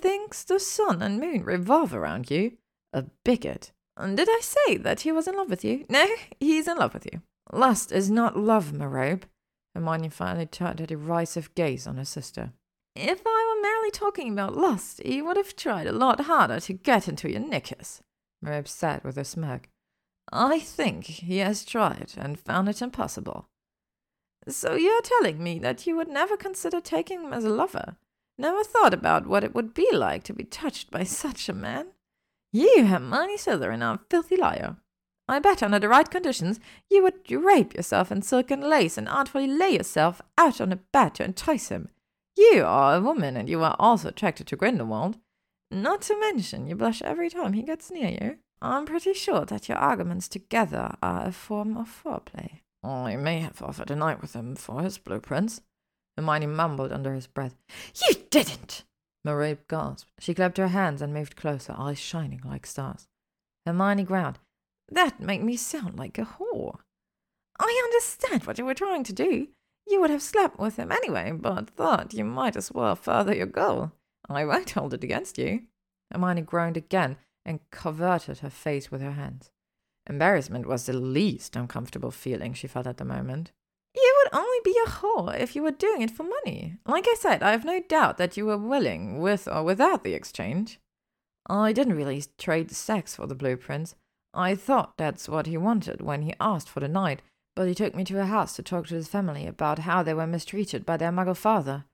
Thinks the sun and moon revolve around you. A bigot. And did I say that he was in love with you? No, he's in love with you. Lust is not love, Merope. Hermione finally turned a derisive gaze on her sister. If I merely talking about lust, he would have tried a lot harder to get into your knickers. Merope said with a smirk. I think he has tried and found it impossible. So you're telling me that you would never consider taking him as a lover? Never thought about what it would be like to be touched by such a man? You, Hermione Slytherin, are a filthy liar. I bet under the right conditions you would drape yourself in silk and lace and artfully lay yourself out on a bed to entice him. You are a woman, and you are also attracted to Grindelwald. Not to mention, you blush every time he gets near you. I'm pretty sure that your arguments together are a form of foreplay. I may have offered a night with him for his blueprints. Hermione mumbled under his breath. You didn't! Merope gasped. She clapped her hands and moved closer, eyes shining like stars. Hermione growled. That made me sound like a whore. I understand what you were trying to do. You would have slept with him anyway, but thought you might as well further your goal. I won't hold it against you. Hermione groaned again and covered her face with her hands. Embarrassment was the least uncomfortable feeling she felt at the moment. You would only be a whore if you were doing it for money. Like I said, I have no doubt that you were willing, with or without the exchange. I didn't really trade sex for the blueprints. I thought that's what he wanted when he asked for the night, but he took me to a house to talk to his family about how they were mistreated by their muggle father.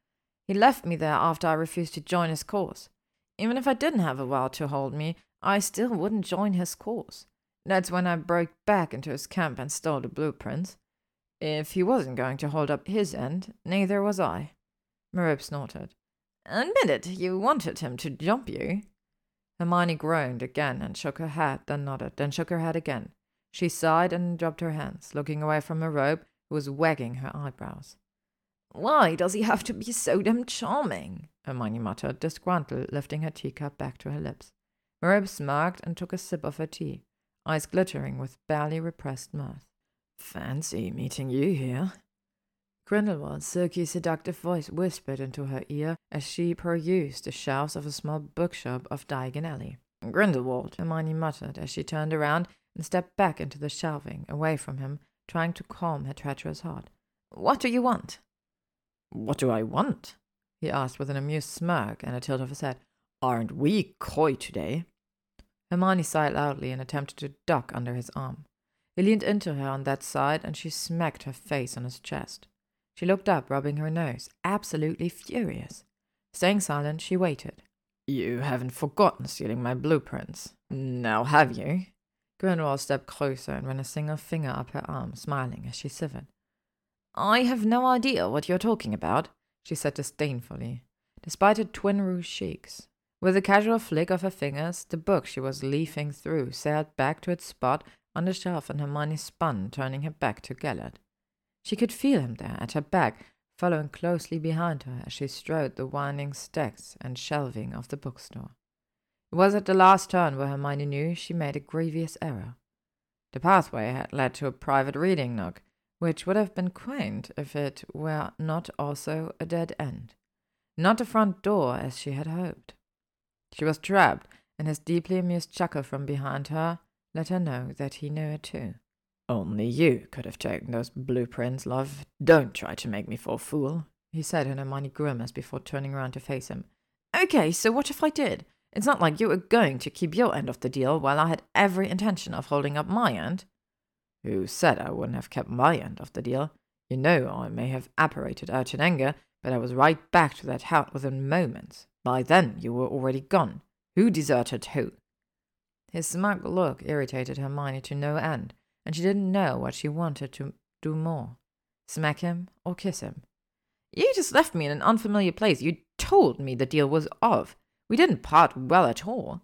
He left me there after I refused to join his cause. Even if I didn't have a vow to hold me, I still wouldn't join his cause. That's when I broke back into his camp and stole the blueprints. If he wasn't going to hold up his end, neither was I. Merope snorted. Admit it, you wanted him to jump you. Hermione groaned again and shook her head, then nodded, then shook her head again. She sighed and dropped her hands, looking away from Merope, who was wagging her eyebrows. Why does he have to be so damn charming? Hermione muttered, disgruntled, lifting her teacup back to her lips. Merope smirked and took a sip of her tea, eyes glittering with barely repressed mirth. Fancy meeting you here. Grindelwald's silky, seductive voice whispered into her ear as she perused the shelves of a small bookshop of Diagon Alley. Grindelwald, Hermione muttered as she turned around and stepped back into the shelving, away from him, trying to calm her treacherous heart. What do you want? What do I want? he asked with an amused smirk and a tilt of his head. Aren't we coy today? Hermione sighed loudly and attempted to duck under his arm. He leaned into her on that side, and she smacked her face on his chest. She looked up, rubbing her nose, absolutely furious. Staying silent, she waited. You haven't forgotten stealing my blueprints, now have you? Grindelwald stepped closer and ran a single finger up her arm, smiling as she shivered. I have no idea what you're talking about, she said disdainfully, despite her twin rouge cheeks. With a casual flick of her fingers, the book she was leafing through sailed back to its spot on the shelf and Hermione spun, turning her back to Gellert. She could feel him there at her back, following closely behind her as she strode the winding stacks and shelving of the bookstore. It was at the last turn where Hermione knew she made a grievous error. The pathway had led to a private reading nook, which would have been quaint if it were not also a dead end. Not the front door as she had hoped. She was trapped, and his deeply amused chuckle from behind her let her know that he knew it too. Only you could have taken those blueprints, love. Don't try to make me for a fool, he said in a money grimace before turning around to face him. Okay, so what if I did? It's not like you were going to keep your end of the deal while I had every intention of holding up my end. Who said I wouldn't have kept my end of the deal? You know I may have apparated out in anger, but I was right back to that house within moments. By then you were already gone. Who deserted who? His smug look irritated Hermione to no end, and she didn't know what she wanted to do more smack him or kiss him. You just left me in an unfamiliar place. You told me the deal was off. We didn't part well at all.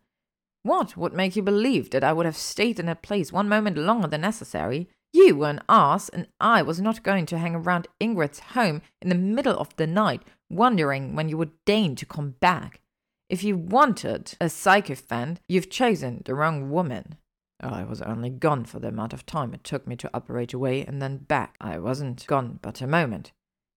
What would make you believe that I would have stayed in that place one moment longer than necessary? You were an ass, and I was not going to hang around Ingrid's home in the middle of the night, wondering when you would deign to come back. If you wanted a sycophant, you've chosen the wrong woman. I was only gone for the amount of time it took me to apparate away and then back. I wasn't gone but a moment.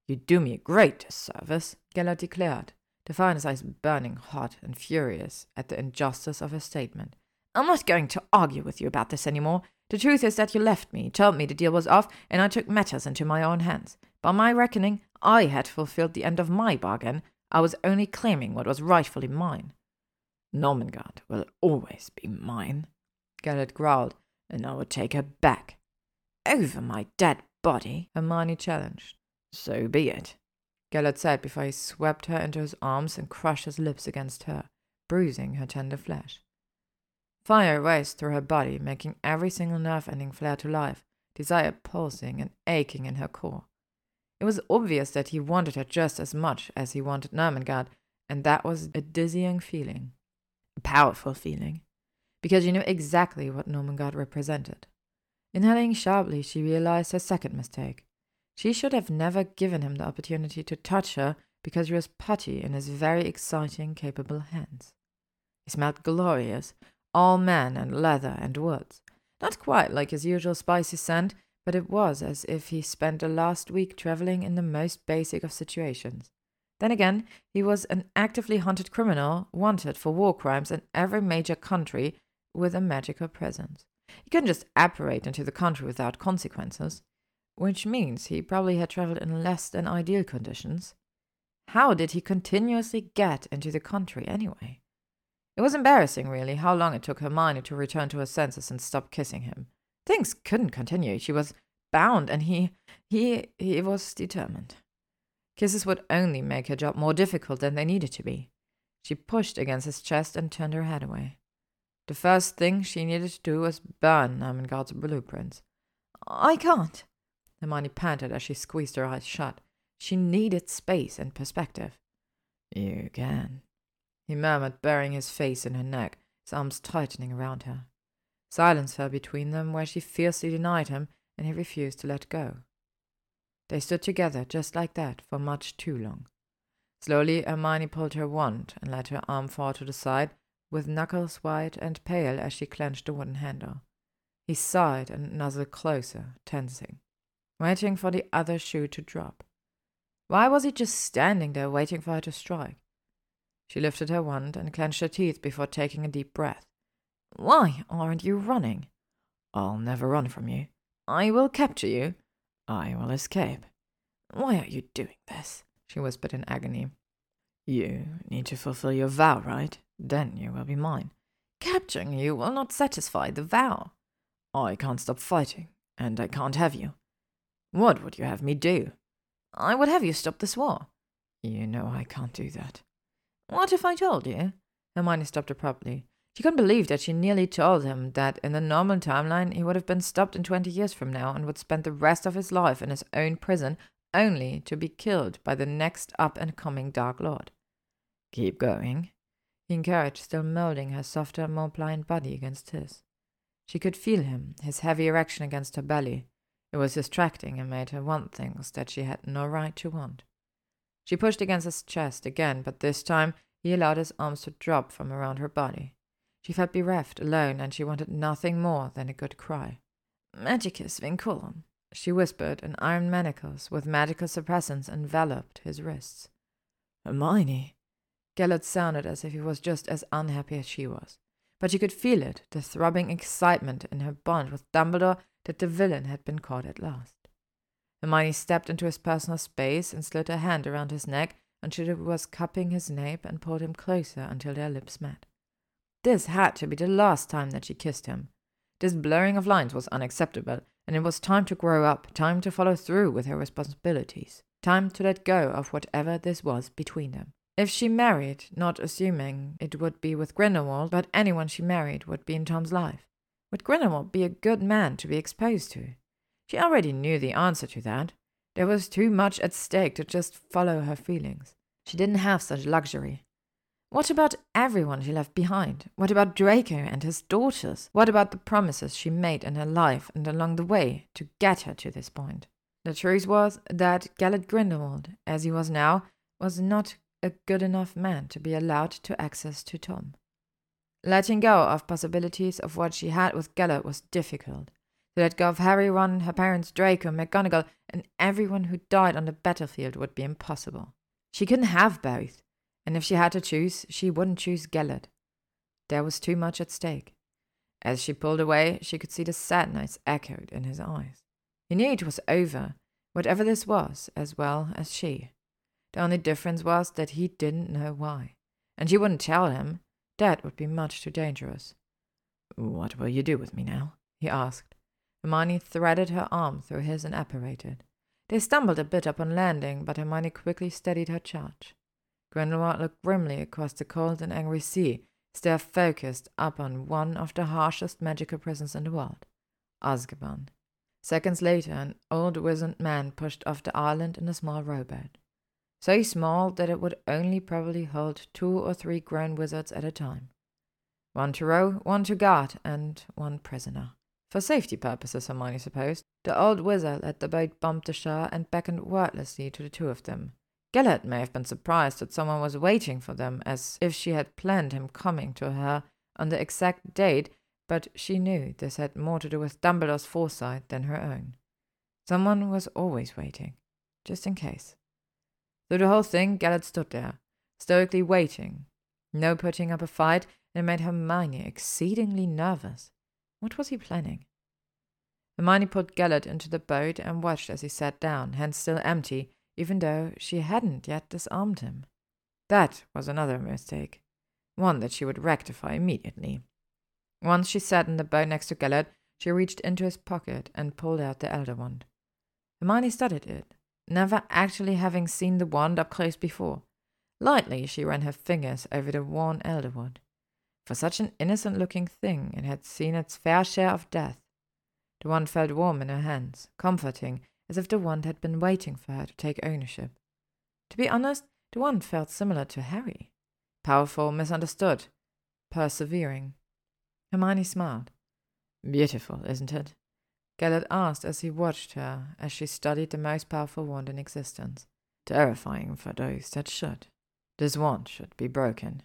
You do me a great disservice, Gellert declared, Defiant's eyes burning hot and furious at the injustice of her statement. I'm not going to argue with you about this any more. The truth is that you left me, told me the deal was off, and I took matters into my own hands. By my reckoning, I had fulfilled the end of my bargain. I was only claiming what was rightfully mine. Nurmengard will always be mine, Gellert growled, and I will take her back. Over my dead body, Hermione challenged. So be it, Gellert said before he swept her into his arms and crushed his lips against her, bruising her tender flesh. Fire raced through her body, making every single nerve ending flare to life, desire pulsing and aching in her core. It was obvious that he wanted her just as much as he wanted Nurmengard, and that was a dizzying feeling. A powerful feeling, because she knew exactly what Nurmengard represented. Inhaling sharply, she realized her second mistake. She should have never given him the opportunity to touch her because she was putty in his very exciting, capable hands. He smelled glorious, all man and leather and woods. Not quite like his usual spicy scent, but it was as if he spent the last week traveling in the most basic of situations. Then again, he was an actively hunted criminal, wanted for war crimes in every major country with a magical presence. He couldn't just apparate into the country without consequences, which means he probably had traveled in less than ideal conditions. How did he continuously get into the country anyway? It was embarrassing, really, how long it took Hermione to return to her senses and stop kissing him. Things couldn't continue. She was bound, and he, he, he was determined. Kisses would only make her job more difficult than they needed to be. She pushed against his chest and turned her head away. The first thing she needed to do was burn Nurmengard's blueprints. I can't, Hermione panted as she squeezed her eyes shut. She needed space and perspective. You can, he murmured, burying his face in her neck, his arms tightening around her. Silence fell between them where she fiercely denied him, and he refused to let go. They stood together just like that for much too long. Slowly, Hermione pulled her wand and let her arm fall to the side, with knuckles white and pale as she clenched the wooden handle. He sighed and nuzzled closer, tensing, waiting for the other shoe to drop. Why was he just standing there waiting for her to strike? She lifted her wand and clenched her teeth before taking a deep breath. Why aren't you running? I'll never run from you. I will capture you. I will escape. Why are you doing this? she whispered in agony. You need to fulfill your vow, right? Then you will be mine. Capturing you will not satisfy the vow. I can't stop fighting, and I can't have you. What would you have me do? I would have you stop this war. You know I can't do that. What if I told you? Hermione stopped abruptly. She couldn't believe that she nearly told him that in the normal timeline he would have been stopped in twenty years from now and would spend the rest of his life in his own prison only to be killed by the next up and coming Dark Lord. Keep going, he encouraged, still moulding her softer, more pliant body against his. She could feel him, his heavy erection against her belly. It was distracting and made her want things that she had no right to want. She pushed against his chest again, but this time he allowed his arms to drop from around her body. She felt bereft, alone, and she wanted nothing more than a good cry. Magicus vinculum, she whispered, and iron manacles with magical suppressants enveloped his wrists. Hermione, Gellert sounded as if he was just as unhappy as she was. But she could feel it, the throbbing excitement in her bond with Dumbledore that the villain had been caught at last. Hermione stepped into his personal space and slid her hand around his neck until it was cupping his nape and pulled him closer until their lips met. This had to be the last time that she kissed him. This blurring of lines was unacceptable, and it was time to grow up, time to follow through with her responsibilities, time to let go of whatever this was between them. If she married, not assuming it would be with Grindelwald, but anyone she married would be in Tom's life, would Grindelwald be a good man to be exposed to? She already knew the answer to that. There was too much at stake to just follow her feelings. She didn't have such luxury. What about everyone she left behind? What about Draco and his daughters? What about the promises she made in her life and along the way to get her to this point? The truth was that Gellert Grindelwald, as he was now, was not a good enough man to be allowed to access to Tom. Letting go of possibilities of what she had with Gellert was difficult. To let go of Harry, Ron, her parents, Draco, McGonagall, and everyone who died on the battlefield would be impossible. She couldn't have both, and if she had to choose, she wouldn't choose Gellert. There was too much at stake. As she pulled away, she could see the sadness echoed in his eyes. He knew it was over, whatever this was, as well as she. The only difference was that he didn't know why. And she wouldn't tell him. That would be much too dangerous. What will you do with me now? he asked. Hermione threaded her arm through his and apparated. They stumbled a bit upon landing, but Hermione quickly steadied her charge. Grindelwald looked grimly across the cold and angry sea, still focused upon one of the harshest magical prisons in the world, Azkaban. Seconds later, an old wizened man pushed off the island in a small rowboat so small that it would only probably hold two or three grown wizards at a time. One to row, one to guard, and one prisoner. For safety purposes, Hermione supposed. The old wizard let the boat bump the shore and beckoned wordlessly to the two of them. Gellert may have been surprised that someone was waiting for them, as if she had planned him coming to her on the exact date, but she knew this had more to do with Dumbledore's foresight than her own. Someone was always waiting, just in case. Through the whole thing, Gellert stood there, stoically waiting. No putting up a fight, and it made Hermione exceedingly nervous. What was he planning? Hermione put Gellert into the boat and watched as he sat down, hands still empty, even though she hadn't yet disarmed him. That was another mistake, one that she would rectify immediately. Once she sat in the boat next to Gellert, she reached into his pocket and pulled out the Elder Wand. Hermione studied it, never actually having seen the wand up close before. Lightly she ran her fingers over the worn elderwood. For such an innocent looking thing, it had seen its fair share of death. The wand felt warm in her hands, comforting, as if the wand had been waiting for her to take ownership. To be honest, the wand felt similar to Harry. Powerful, misunderstood, persevering. Hermione smiled. Beautiful, isn't it? Gellert asked as he watched her as she studied the most powerful wand in existence. Terrifying for those that should. This wand should be broken.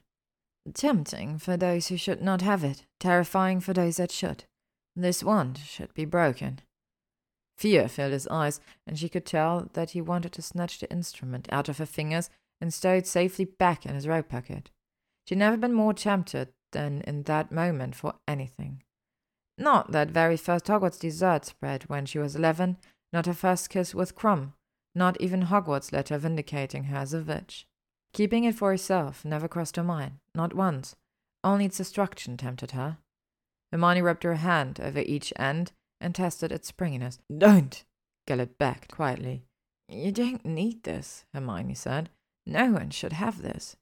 Tempting for those who should not have it, terrifying for those that should. This wand should be broken. Fear filled his eyes, and she could tell that he wanted to snatch the instrument out of her fingers and stow it safely back in his robe pocket. She'd never been more tempted than in that moment for anything. Not that very first Hogwarts dessert spread when she was eleven, not her first kiss with Krum, Not even Hogwarts' letter vindicating her as a witch. Keeping it for herself never crossed her mind, not once. Only its destruction tempted her. Hermione rubbed her hand over each end and tested its springiness. Don't! Gellert backed quietly. You don't need this, Hermione said. No one should have this.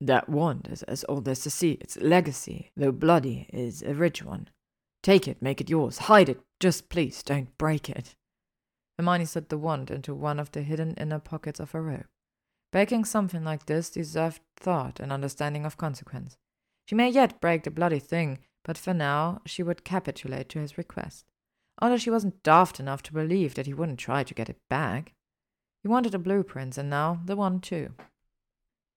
That wand is as old as the sea. Its legacy, though bloody, is a rich one. Take it, make it yours, hide it. Just please don't break it. Hermione slid the wand into one of the hidden inner pockets of her robe. Breaking something like this deserved thought and understanding of consequence. She may yet break the bloody thing, but for now she would capitulate to his request. Although she wasn't daft enough to believe that he wouldn't try to get it back. He wanted the blueprints, and now the wand too.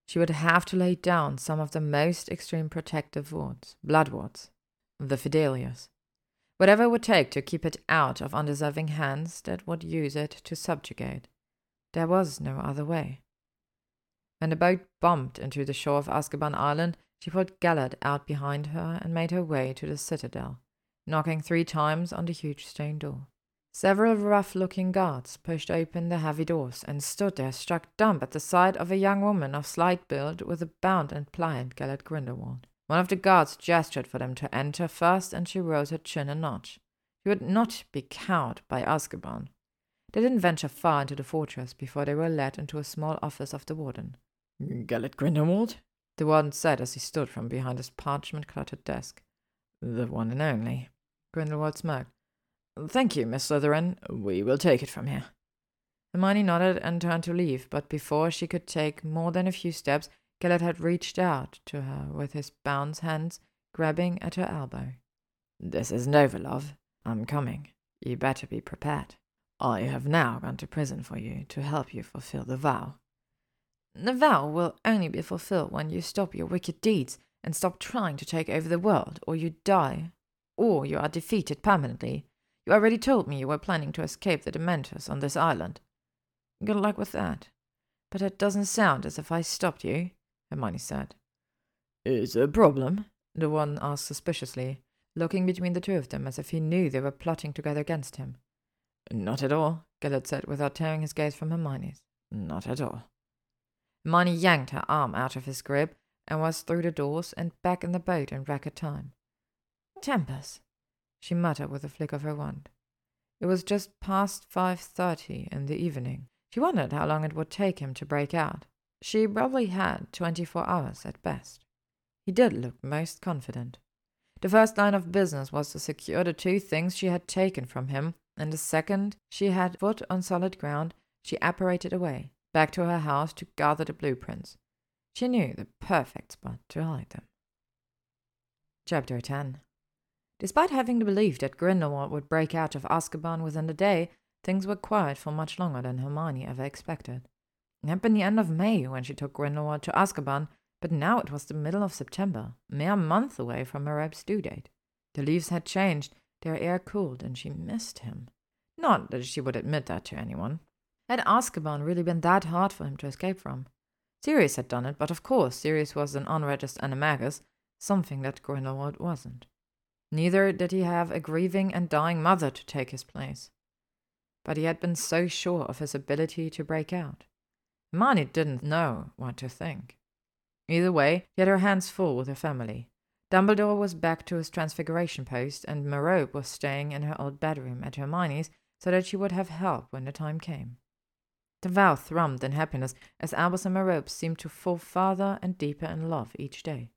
She would have to lay down some of the most extreme protective wards, blood wards, the Fidelius. Whatever it would take to keep it out of undeserving hands that would use it to subjugate. There was no other way. When the boat bumped into the shore of Azkaban Island, she pulled Gellert out behind her and made her way to the citadel, knocking three times on the huge stone door. Several rough looking guards pushed open the heavy doors and stood there struck dumb at the sight of a young woman of slight build with a bound and pliant Gellert Grindelwald. One of the guards gestured for them to enter first, and she rose her chin a notch. She would not be cowed by Azkaban. They didn't venture far into the fortress before they were led into a small office of the warden. Gellert Grindelwald? The warden said as he stood from behind his parchment cluttered desk. The one and only. Grindelwald smirked. Thank you, Miss Slytherin. We will take it from here. Hermione nodded and turned to leave, but before she could take more than a few steps, Gellert had reached out to her with his bound hands, grabbing at her elbow. This is Nova, love. I'm coming. You better be prepared. I have now gone to prison for you to help you fulfill the vow. The vow will only be fulfilled when you stop your wicked deeds and stop trying to take over the world, or you die, or you are defeated permanently. You already told me you were planning to escape the Dementors on this island. Good luck with that. But it doesn't sound as if I stopped you, Hermione said. Is there a problem? The one asked suspiciously, looking between the two of them as if he knew they were plotting together against him. Not at all, Gellert said without tearing his gaze from Hermione's. Not at all. Hermione yanked her arm out of his grip and was through the doors and back in the boat in record time. Tempus, she muttered with a flick of her wand. It was just past five thirty in the evening. She wondered how long it would take him to break out. She probably had twenty four hours at best. He did look most confident. The first line of business was to secure the two things she had taken from him, and the second she had foot on solid ground, she apparated away, back to her house to gather the blueprints. She knew the perfect spot to hide them. Chapter 10 Despite having the belief that Grindelwald would break out of Azkaban within the day, things were quiet for much longer than Hermione ever expected. It had been the end of May when she took Grindelwald to Azkaban, but now it was the middle of September, a mere month away from Merope's due date. The leaves had changed, their air cooled, and she missed him. Not that she would admit that to anyone. Had Azkaban really been that hard for him to escape from? Sirius had done it, but of course Sirius was an unregistered animagus, something that Grindelwald wasn't. Neither did he have a grieving and dying mother to take his place. But he had been so sure of his ability to break out. Hermione didn't know what to think. Either way, he had her hands full with her family. Dumbledore was back to his transfiguration post, and Merope was staying in her old bedroom at Hermione's so that she would have help when the time came. The vow thrummed in happiness as Albus and Merope seemed to fall farther and deeper in love each day.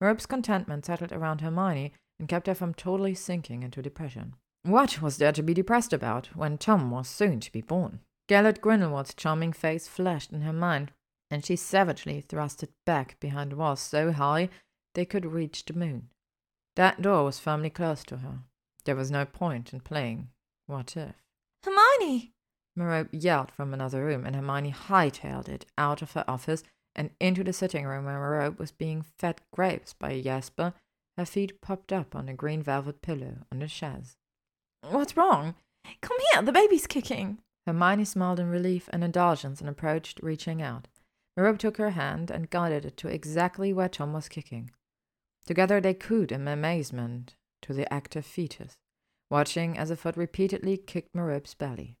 Merope's contentment settled around Hermione and kept her from totally sinking into depression. What was there to be depressed about when Tom was soon to be born? Gellert Grindelwald's charming face flashed in her mind, and she savagely thrust it back behind walls so high they could reach the moon. That door was firmly closed to her. There was no point in playing what if. Hermione! Merope yelled from another room, and Hermione hightailed it out of her office and into the sitting room where Merope was being fed grapes by Jasper, her feet popped up on a green velvet pillow on the chaise. What's wrong? Come here, the baby's kicking. Hermione smiled in relief and indulgence and approached, reaching out. Merope took her hand and guided it to exactly where Tom was kicking. Together they cooed in amazement to the active fetus, watching as a foot repeatedly kicked Merope's belly.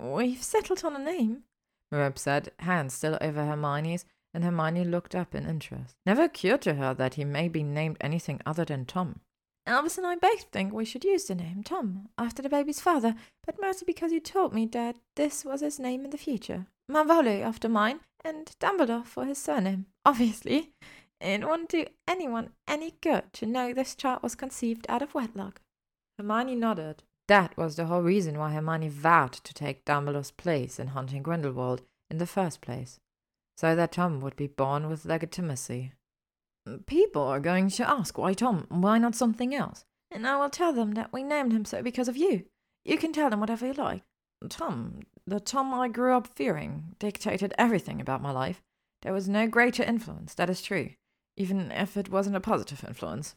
We've settled on a name, Merope said, hands still over Hermione's, and Hermione looked up in interest. Never occurred to her that he may be named anything other than Tom. Albus and I both think we should use the name Tom after the baby's father, but mostly because you told me that this was his name in the future. Marvolo after mine, and Dumbledore for his surname, obviously. It wouldn't do anyone any good to know this child was conceived out of wedlock. Hermione nodded. That was the whole reason why Hermione vowed to take Dumbledore's place in hunting Grindelwald in the first place, so that Tom would be born with legitimacy. People are going to ask why Tom, why not something else? And I will tell them that we named him so because of you. You can tell them whatever you like. Tom, the Tom I grew up fearing, dictated everything about my life. There was no greater influence, that is true, even if it wasn't a positive influence.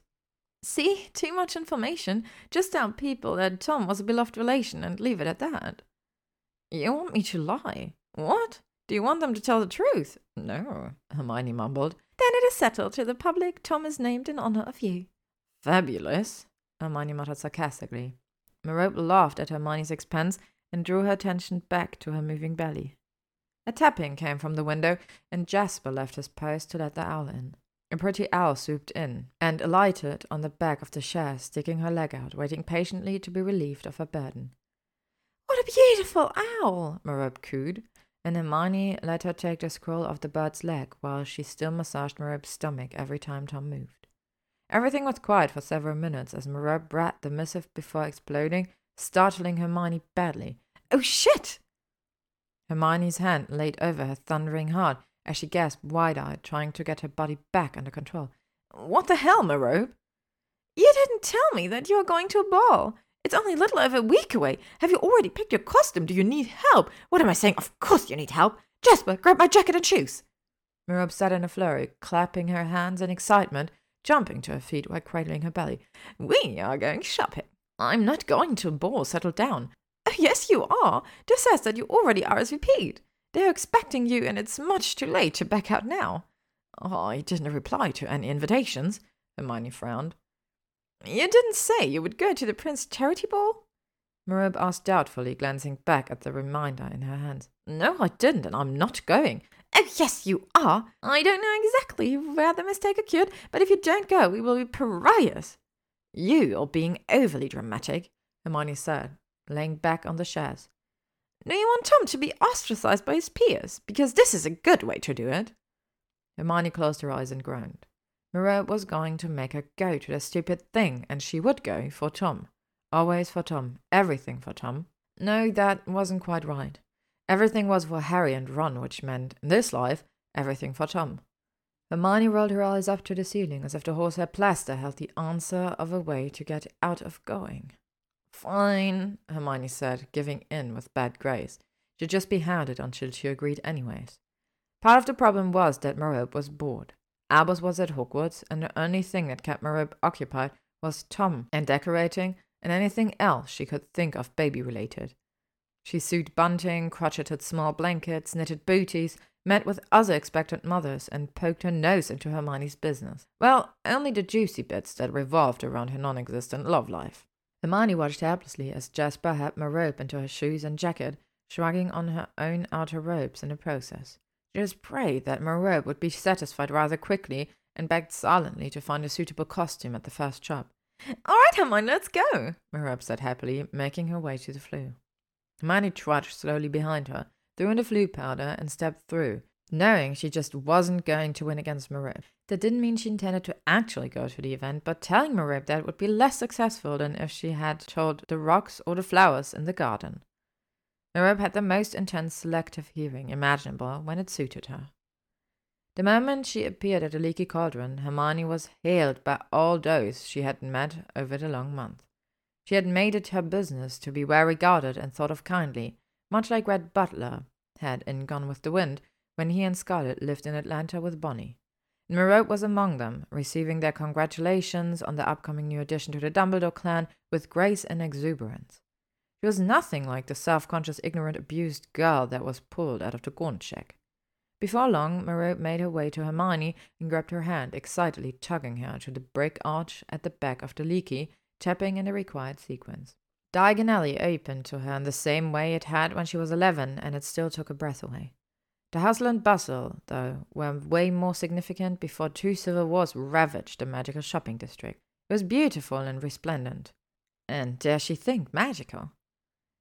See, too much information. Just tell people that Tom was a beloved relation and leave it at that. You want me to lie? What? Do you want them to tell the truth? No, Hermione mumbled. Then it is settled to the public Tom is named in honor of you. Fabulous, Hermione muttered sarcastically. Merope laughed at Hermione's expense and drew her attention back to her moving belly. A tapping came from the window, and Jasper left his post to let the owl in. A pretty owl swooped in and alighted on the back of the chair, sticking her leg out, waiting patiently to be relieved of her burden. What a beautiful owl! Merope cooed, and Hermione let her take the scroll off the bird's leg while she still massaged Merope's stomach every time Tom moved. Everything was quiet for several minutes as Merope read the missive before exploding, startling Hermione badly. Oh shit! Hermione's hand laid over her thundering heart, as she gasped wide eyed, trying to get her body back under control. What the hell, Merope? You didn't tell me that you were going to a ball. It's only a little over a week away. Have you already picked your costume? Do you need help? What am I saying? Of course you need help. Jasper, grab my jacket and shoes. Merope sat in a flurry, clapping her hands in excitement, jumping to her feet while cradling her belly. We are going shopping. I'm not going to ball. Settle down. Oh, yes, you are. Just says that you already RSVP'd. They're expecting you, and it's much too late to back out now. Oh, I didn't reply to any invitations, Hermione frowned. You didn't say you would go to the Prince Charity Ball? Merope asked doubtfully, glancing back at the reminder in her hands. No, I didn't, and I'm not going. Oh, yes, you are. I don't know exactly where the mistake occurred, but if you don't go, we will be pariahs. You are being overly dramatic, Hermione said, laying back on the chairs. Do you want Tom to be ostracized by his peers? Because this is a good way to do it. Hermione closed her eyes and groaned. Merope was going to make her go to the stupid thing, and she would go for Tom. Always for Tom. Everything for Tom. No, that wasn't quite right. Everything was for Harry and Ron, which meant, in this life, everything for Tom. Hermione rolled her eyes up to the ceiling as if the horsehair plaster held the answer of a way to get out of going. Fine, Hermione said, giving in with bad grace. She'd just be hounded until she agreed anyways. Part of the problem was that Merope was bored. Albus was at Hogwarts, and the only thing that kept Merope occupied was Tom and decorating and anything else she could think of baby related. She sewed bunting, crocheted small blankets, knitted booties, met with other expectant mothers, and poked her nose into Hermione's business. Well, only the juicy bits that revolved around her non existent love life. Hermione watched helplessly as Jasper had Merope into her shoes and jacket, shrugging on her own outer robes in the process. Just prayed that Merope would be satisfied rather quickly and begged silently to find a suitable costume at the first shop. All right, Hermione, let's go, Merope said happily, making her way to the floo. Hermione trudged slowly behind her, threw in the floo powder, and stepped through, knowing she just wasn't going to win against Merope. That didn't mean she intended to actually go to the event, but telling Merope that would be less successful than if she had told the rocks or the flowers in the garden. Merope had the most intense selective hearing imaginable when it suited her. The moment she appeared at the leaky cauldron, Hermione was hailed by all those she had met over the long month. She had made it her business to be well regarded and thought of kindly, much like Rhett Butler had in Gone with the Wind, when he and Scarlett lived in Atlanta with Bonnie. Merope was among them, receiving their congratulations on the upcoming new addition to the Dumbledore clan with grace and exuberance. She was nothing like the self conscious, ignorant, abused girl that was pulled out of the gaunt shack. Before long, Merope made her way to Hermione and grabbed her hand, excitedly tugging her to the brick arch at the back of the leaky, tapping in the required sequence. Diagon Alley opened to her in the same way it had when she was eleven, and it still took her breath away. The hustle and bustle, though, were way more significant before two civil wars ravaged the magical shopping district. It was beautiful and resplendent. And dare she think, magical.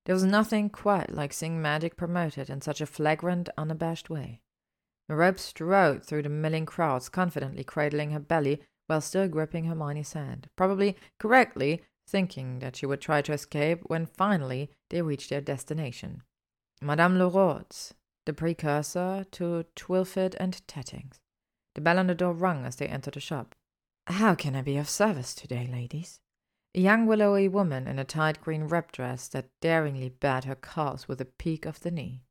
There was nothing quite like seeing magic promoted in such a flagrant, unabashed way. Merope strode through the milling crowds, confidently cradling her belly while still gripping Hermione's hand, probably correctly thinking that she would try to escape when finally they reached their destination. Madame Leroux's, the precursor to Twilfitt and Tattings. The bell on the door rung as they entered the shop. How can I be of service today, ladies? A young willowy woman in a tight green wrap dress that daringly bared her calves with a peak of the knee.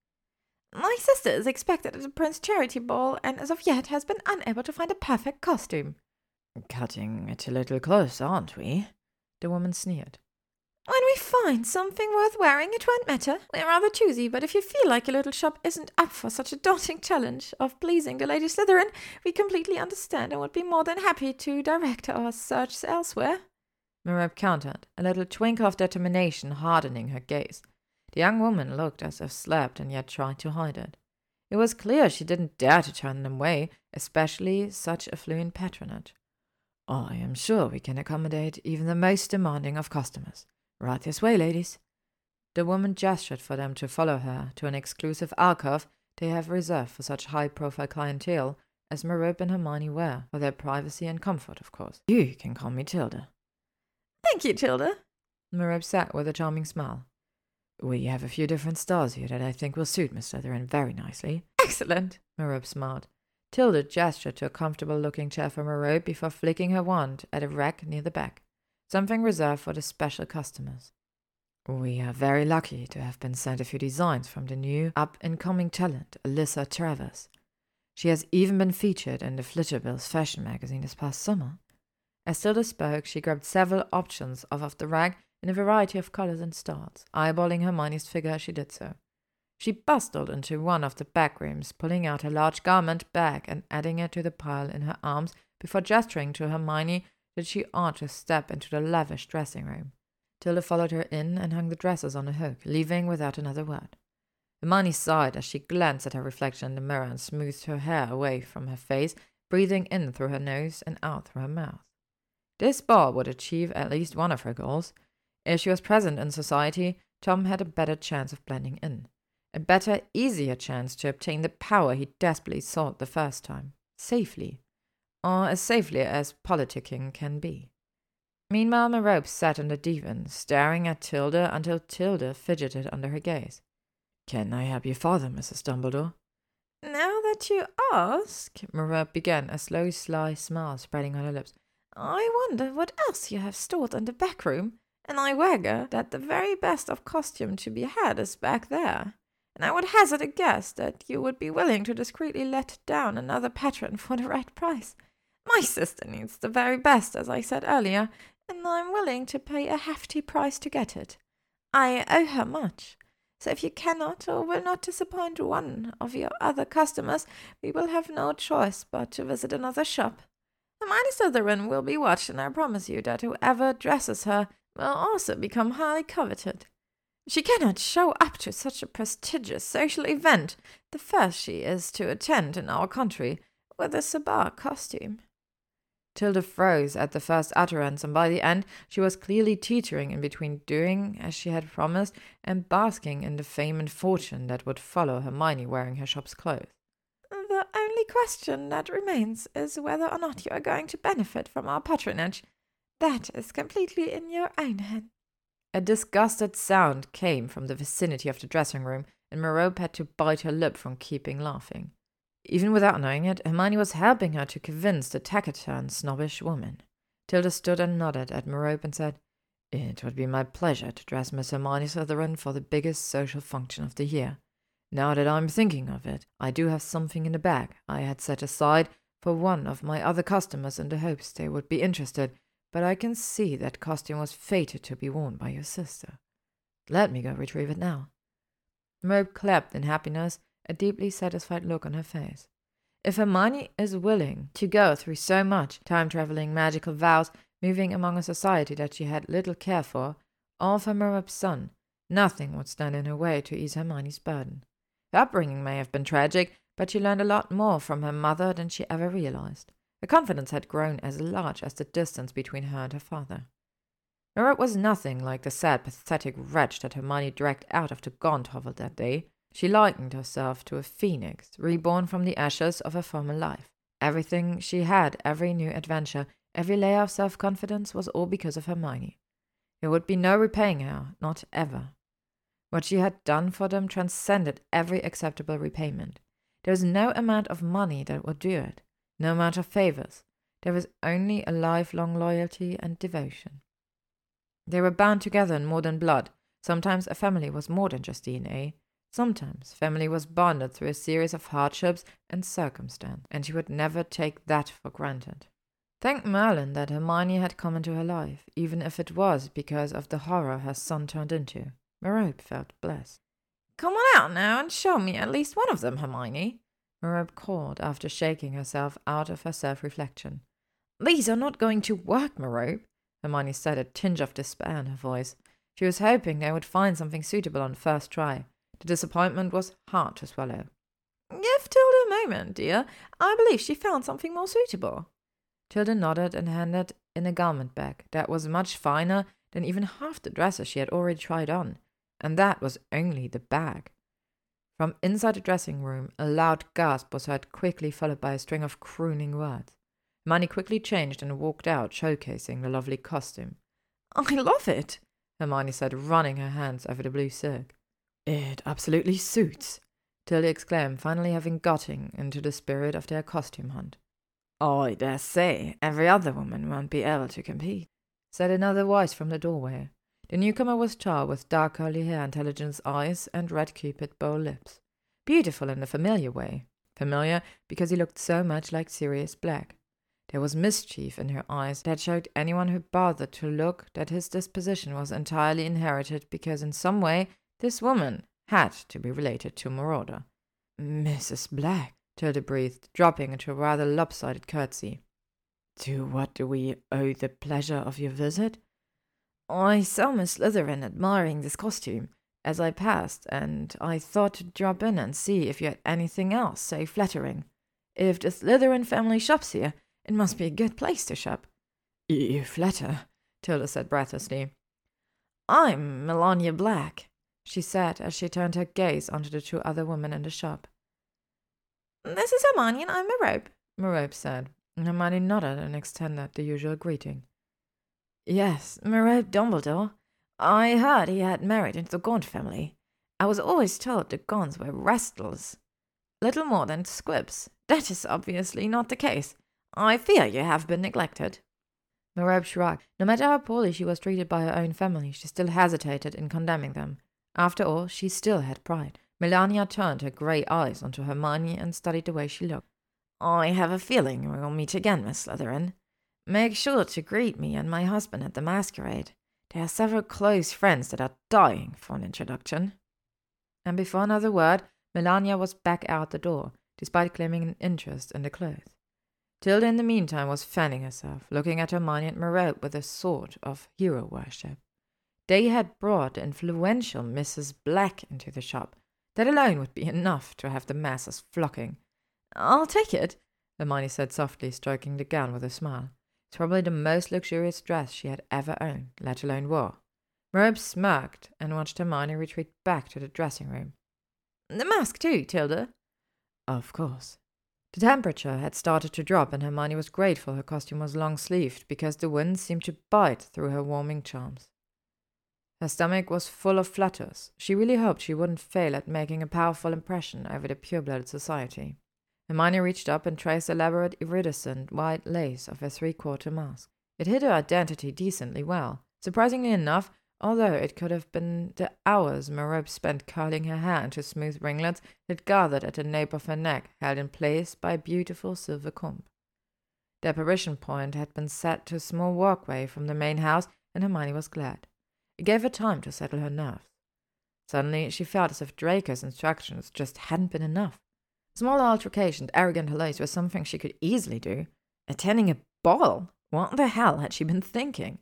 My sister is expected at the Prince Charity Ball, and as of yet has been unable to find a perfect costume. Cutting it a little close, aren't we? The woman sneered. When we find something worth wearing, it won't matter. We're rather choosy, but if you feel like your little shop isn't up for such a daunting challenge of pleasing the Lady Slytherin, we completely understand and would be more than happy to direct our search elsewhere. Merope countered, a little twinkle of determination hardening her gaze. The young woman looked as if slapped and yet tried to hide it. It was clear she didn't dare to turn them away, especially such affluent patronage. I am sure we can accommodate even the most demanding of customers. Right this way, ladies. The woman gestured for them to follow her to an exclusive alcove they have reserved for such high profile clientele as Merope and Hermione were, for their privacy and comfort, of course. You can call me Tilda. Thank you, Tilda. Merope sat with a charming smile. We have a few different styles here that I think will suit Miss Slytherin very nicely. Excellent, Merope smiled. Tilda gestured to a comfortable looking chair for Merope before flicking her wand at a rack near the back, something reserved for the special customers. We are very lucky to have been sent a few designs from the new up and coming talent, Alyssa Travers. She has even been featured in the Flitterbills fashion magazine this past summer. As Tilda spoke, she grabbed several options off of the rack in a variety of colors and styles, eyeballing Hermione's figure as she did so. She bustled into one of the back rooms, pulling out a large garment bag and adding it to the pile in her arms before gesturing to Hermione that she ought to step into the lavish dressing room. Tilda followed her in and hung the dresses on a hook, leaving without another word. Hermione sighed as she glanced at her reflection in the mirror and smoothed her hair away from her face, breathing in through her nose and out through her mouth. This ball would achieve at least one of her goals. If she was present in society, Tom had a better chance of blending in a better, easier chance to obtain the power he desperately sought the first time, safely, or as safely as politicking can be. Meanwhile, Merope sat on the divan, staring at Tilda until Tilda fidgeted under her gaze. Can I help you father, Mrs. Dumbledore? Now that you ask, Merope began, a slow, sly smile spreading on her lips, I wonder what else you have stored in the back room, and I wager that the very best of costume to be had is back there and I would hazard a guess that you would be willing to discreetly let down another patron for the right price. My sister needs the very best, as I said earlier, and I'm willing to pay a hefty price to get it. I owe her much. So if you cannot or will not disappoint one of your other customers, we will have no choice but to visit another shop. Hermione Slytherin will be watched, and I promise you that whoever dresses her will also become highly coveted. She cannot show up to such a prestigious social event, the first she is to attend in our country, with a Sabbat costume. Tilda froze at the first utterance, and by the end she was clearly teetering in between doing as she had promised and basking in the fame and fortune that would follow Hermione wearing her shop's clothes. Only question that remains is whether or not you are going to benefit from our patronage. That is completely in your own hands. A disgusted sound came from the vicinity of the dressing room, and Merope had to bite her lip from keeping laughing. Even without knowing it, Hermione was helping her to convince the taciturn, snobbish woman. Tilda stood and nodded at Merope and said, It would be my pleasure to dress Miss Hermione Slytherin for the biggest social function of the year. Now that I'm thinking of it, I do have something in the bag I had set aside for one of my other customers in the hopes they would be interested but I can see that costume was fated to be worn by your sister. Let me go retrieve it now. Merope clapped in happiness, a deeply satisfied look on her face. If Hermione is willing to go through so much time traveling magical vows, moving among a society that she had little care for, all for Merope's son. Nothing would stand in her way to ease Hermione's burden. Her upbringing may have been tragic, but she learned a lot more from her mother than she ever realized. Her confidence had grown as large as the distance between her and her father. Merope was nothing like the sad, pathetic wretch that Hermione dragged out of the gaunt hovel that day. She likened herself to a phoenix, reborn from the ashes of her former life. Everything she had, every new adventure, every layer of self confidence was all because of Hermione. There would be no repaying her, not ever. What she had done for them transcended every acceptable repayment. There was no amount of money that would do it, no amount of favors. There was only a lifelong loyalty and devotion. They were bound together in more than blood. Sometimes a family was more than just DNA. Sometimes family was bonded through a series of hardships and circumstance, and she would never take that for granted. Thank Merlin that Hermione had come into her life, even if it was because of the horror her son turned into. Merope felt blessed. Come on out now and show me at least one of them, Hermione, Merope called after shaking herself out of her self reflection. These are not going to work, Merope, Hermione said, a tinge of despair in her voice. She was hoping they would find something suitable on first try. The disappointment was hard to swallow. Give Tilda a moment, dear. I believe she found something more suitable. Tilda nodded and handed in a garment bag that was much finer than even half the dresses she had already tried on, and that was only the bag. From inside the dressing room, a loud gasp was heard quickly followed by a string of crooning words. Hermione quickly changed and walked out, showcasing the lovely costume. I love it, Hermione said, running her hands over the blue silk. It absolutely suits, Tilly exclaimed, finally having gotten into the spirit of their costume hunt. I dare say every other woman won't be able to compete, said another voice from the doorway. The newcomer was tall, with dark curly hair, intelligent eyes, and red cupid bow lips. Beautiful in a familiar way. Familiar because he looked so much like Sirius Black. There was mischief in her eyes that showed anyone who bothered to look that his disposition was entirely inherited because in some way this woman had to be related to Marauder. Mrs. Black, Tilda breathed, dropping into a rather lopsided curtsy. To what do we owe the pleasure of your visit? I saw Miss Slytherin admiring this costume as I passed, and I thought to drop in and see if you had anything else so flattering. If the Slytherin family shops here, it must be a good place to shop. You flatter, Tilda said breathlessly. I'm Melania Black, she said as she turned her gaze onto the two other women in the shop. This is Hermione and I'm Merope, Merope said. Hermione nodded and extended the usual greeting. Yes, Merope Dumbledore. I heard he had married into the Gaunt family. I was always told the Gaunts were rascals. Little more than squibs. That is obviously not the case. I fear you have been neglected. Merope shrugged. No matter how poorly she was treated by her own family, she still hesitated in condemning them. After all, she still had pride. Melania turned her grey eyes onto Hermione and studied the way she looked. I have a feeling we'll meet again, Miss Slytherin. Make sure to greet me and my husband at the masquerade. There are several close friends that are dying for an introduction. And before another word, Melania was back out the door, despite claiming an interest in the clothes. Tilda, in the meantime, was fanning herself, looking at Hermione and Merope with a sort of hero worship. They had brought the influential Mrs. Black into the shop. That alone would be enough to have the masses flocking. I'll take it, Hermione said softly, stroking the gown with a smile. It's probably the most luxurious dress she had ever owned, let alone wore. Merope smirked and watched Hermione retreat back to the dressing room. The mask, too, Tilda? Of course. The temperature had started to drop, and Hermione was grateful her costume was long sleeved because the wind seemed to bite through her warming charms. Her stomach was full of flutters. She really hoped she wouldn't fail at making a powerful impression over the pure blooded society. Hermione reached up and traced the elaborate iridescent white lace of her three quarter mask. It hid her identity decently well. Surprisingly enough, although it could have been the hours Merope spent curling her hair into smooth ringlets that gathered at the nape of her neck, held in place by a beautiful silver comb. The apparition point had been set to a small walkway from the main house, and Hermione was glad. It gave her time to settle her nerves. Suddenly, she felt as if Draco's instructions just hadn't been enough. Small altercations, arrogant hellos were something she could easily do. Attending a ball? What the hell had she been thinking?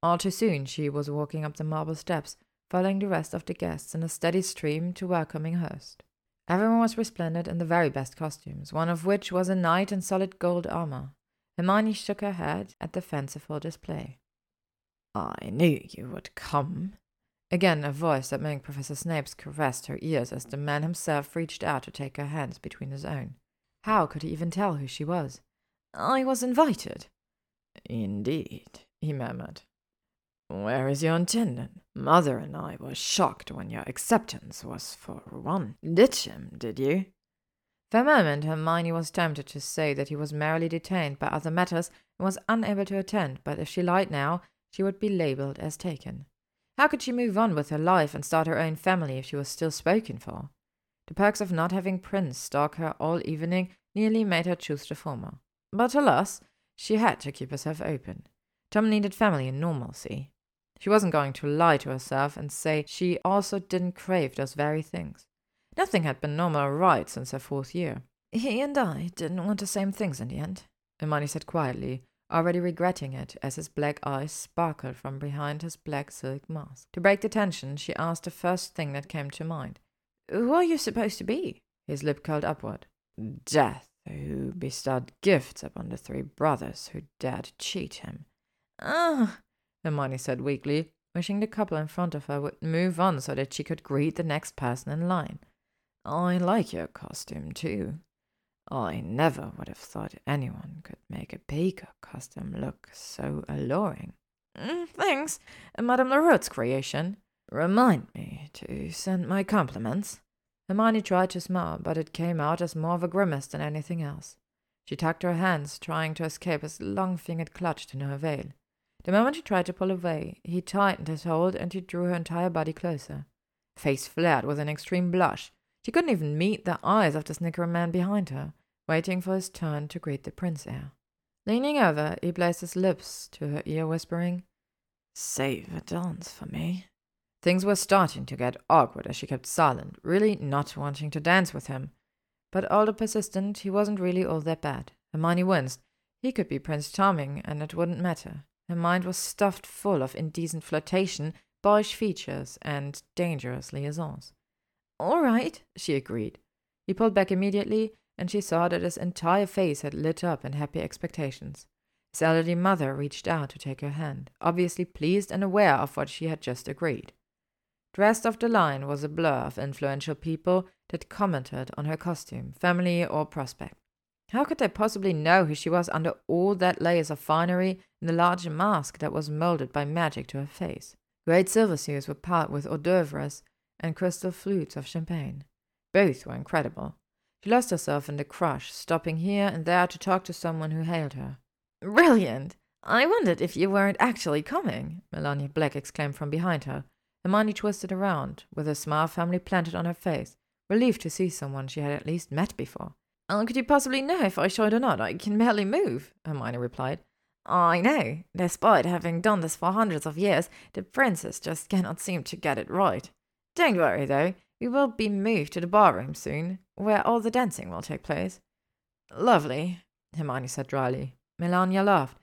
All too soon she was walking up the marble steps, following the rest of the guests in a steady stream to welcoming host. Everyone was resplendent in the very best costumes, one of which was a knight in solid gold armor. Hermione shook her head at the fanciful display. I knew you would come. Again, a voice that made Professor Snape's caressed her ears as the man himself reached out to take her hands between his own. How could he even tell who she was? I was invited. Indeed, he murmured. Where is your attendant? Mother and I were shocked when your acceptance was for one. Ditch him, did you? For a moment, Hermione was tempted to say that he was merely detained by other matters and was unable to attend, but if she lied now, she would be labeled as taken. How could she move on with her life and start her own family if she was still spoken for? The perks of not having Prince stalk her all evening nearly made her choose the former. But alas, she had to keep herself open. Tom needed family and normalcy. She wasn't going to lie to herself and say she also didn't crave those very things. Nothing had been normal or right since her fourth year. He and I didn't want the same things in the end, Hermione said quietly, already regretting it as his black eyes sparkled from behind his black silk mask. To break the tension, she asked the first thing that came to mind. Who are you supposed to be? His lip curled upward. Death, who bestowed gifts upon the three brothers who dared cheat him. Ah, Hermione said weakly, wishing the couple in front of her would move on so that she could greet the next person in line. I like your costume, too. I never would have thought anyone could make a Baker costume look so alluring. Mm, thanks, Madame Leroux's creation. Remind me to send my compliments. Hermione tried to smile, but it came out as more of a grimace than anything else. She tucked her hands, trying to escape his long fingered clutch to no avail. The moment she tried to pull away, he tightened his hold and he drew her entire body closer. Face flared with an extreme blush. She couldn't even meet the eyes of the snickering man behind her, waiting for his turn to greet the prince heir. Leaning over, he placed his lips to her ear, whispering, Save a dance for me. Things were starting to get awkward as she kept silent, really not wanting to dance with him. But although persistent, he wasn't really all that bad. Hermione winced. He could be Prince Charming, and it wouldn't matter. Her mind was stuffed full of indecent flirtation, boyish features, and dangerous liaisons. All right, she agreed. He pulled back immediately, and she saw that his entire face had lit up in happy expectations. His elderly mother reached out to take her hand, obviously pleased and aware of what she had just agreed. The rest of the line was a blur of influential people that commented on her costume, family, or prospect. How could they possibly know who she was under all that layers of finery and the large mask that was molded by magic to her face? Great silver were piled with hors d'oeuvres and crystal flutes of champagne. Both were incredible. She lost herself in the crush, stopping here and there to talk to someone who hailed her. Brilliant! I wondered if you weren't actually coming, Melania Black exclaimed from behind her, Hermione twisted around, with a smile firmly planted on her face, relieved to see someone she had at least met before. How could you possibly know if I should or not? I can barely move, Hermione replied. I know. Despite having done this for hundreds of years, the princess just cannot seem to get it right. Don't worry, though. We will be moved to the barroom soon, where all the dancing will take place. Lovely, Hermione said dryly. Melania laughed.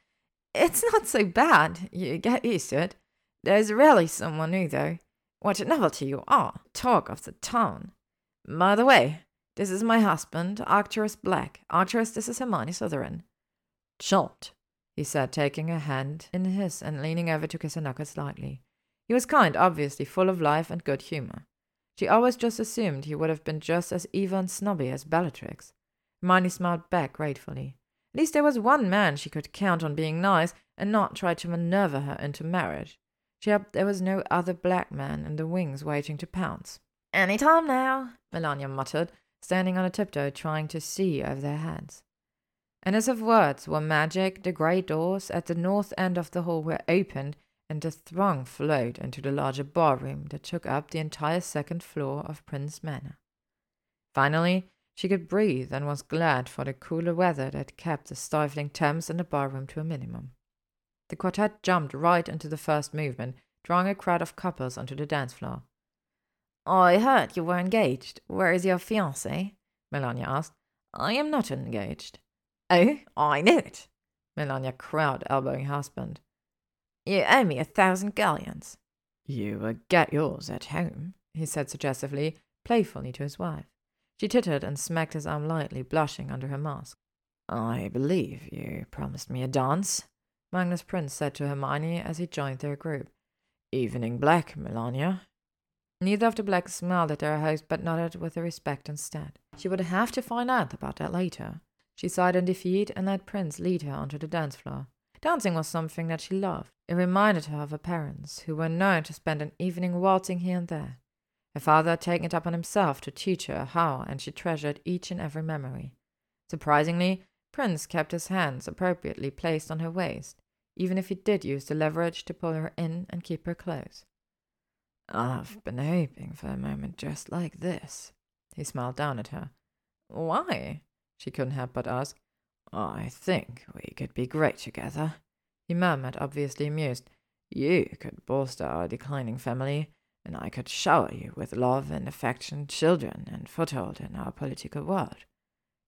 It's not so bad. You get used to it. There's rarely someone new, though. What a novelty you are! Talk of the town. By the way, this is my husband, Arcturus Black. Arcturus, this is Hermione Slytherin. Shot, he said, taking her hand in his and leaning over to kiss her knuckles slightly. He was kind, obviously, full of life and good humor. She always just assumed he would have been just as evil and snobby as Bellatrix. Hermione smiled back gratefully. At least there was one man she could count on being nice and not try to maneuver her into marriage. She hoped there was no other black man in the wings waiting to pounce. Any time now, Melania muttered, standing on a tiptoe trying to see over their heads. And as if words were magic, the great doors at the north end of the hall were opened, and the throng flowed into the larger ballroom that took up the entire second floor of Prince Manor. Finally, she could breathe and was glad for the cooler weather that kept the stifling temps in the ballroom to a minimum. The quartet jumped right into the first movement, drawing a crowd of couples onto the dance floor. I heard you were engaged. Where is your fiancé? Melania asked. I am not engaged. Oh, I knew it. Melania crowed, elbowing husband. You owe me a thousand galleons. You will get yours at home, he said suggestively, playfully to his wife. She tittered and smacked his arm lightly, blushing under her mask. I believe you promised me a dance, Magnus Prince said to Hermione as he joined their group. Evening black, Melania. Neither of the blacks smiled at their host, but nodded with respect instead. She would have to find out about that later. She sighed in defeat and let Prince lead her onto the dance floor. Dancing was something that she loved. It reminded her of her parents, who were known to spend an evening waltzing here and there. Her father had taken it upon himself to teach her how, and she treasured each and every memory. Surprisingly, Prince kept his hands appropriately placed on her waist, even if he did use the leverage to pull her in and keep her close. I've been hoping for a moment just like this. He smiled down at her. Why? She couldn't help but ask. I think we could be great together, he murmured, obviously amused. You could bolster our declining family, and I could shower you with love and affection, children, and foothold in our political world.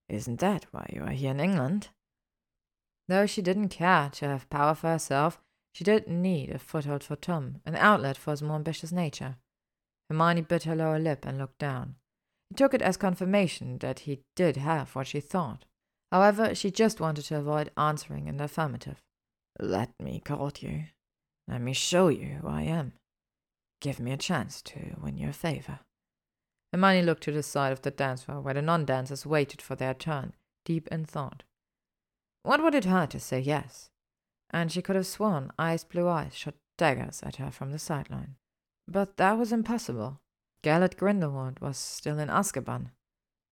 Isn't that why you are here in England? Though she didn't care to have power for herself, she did need a foothold for Tom, an outlet for his more ambitious nature. Hermione bit her lower lip and looked down. He took it as confirmation that he did have what she thought. However, she just wanted to avoid answering in the affirmative. Let me court you. Let me show you who I am. Give me a chance to win your favor. Hermione looked to the side of the dance floor where the non dancers waited for their turn, deep in thought. What would it hurt to say yes? and she could have sworn Ice Blue Eyes shot daggers at her from the sideline. But that was impossible. Gellert Grindelwald was still in Azkaban,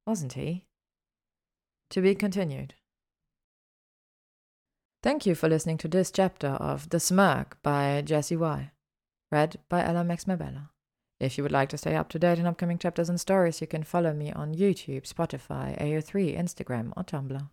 wasn't he? To be continued. Thank you for listening to this chapter of The Smurg by Jessie Y. Read by Ella Mabella. If you would like to stay up to date on upcoming chapters and stories, you can follow me on YouTube, Spotify, AO3, Instagram, or Tumblr.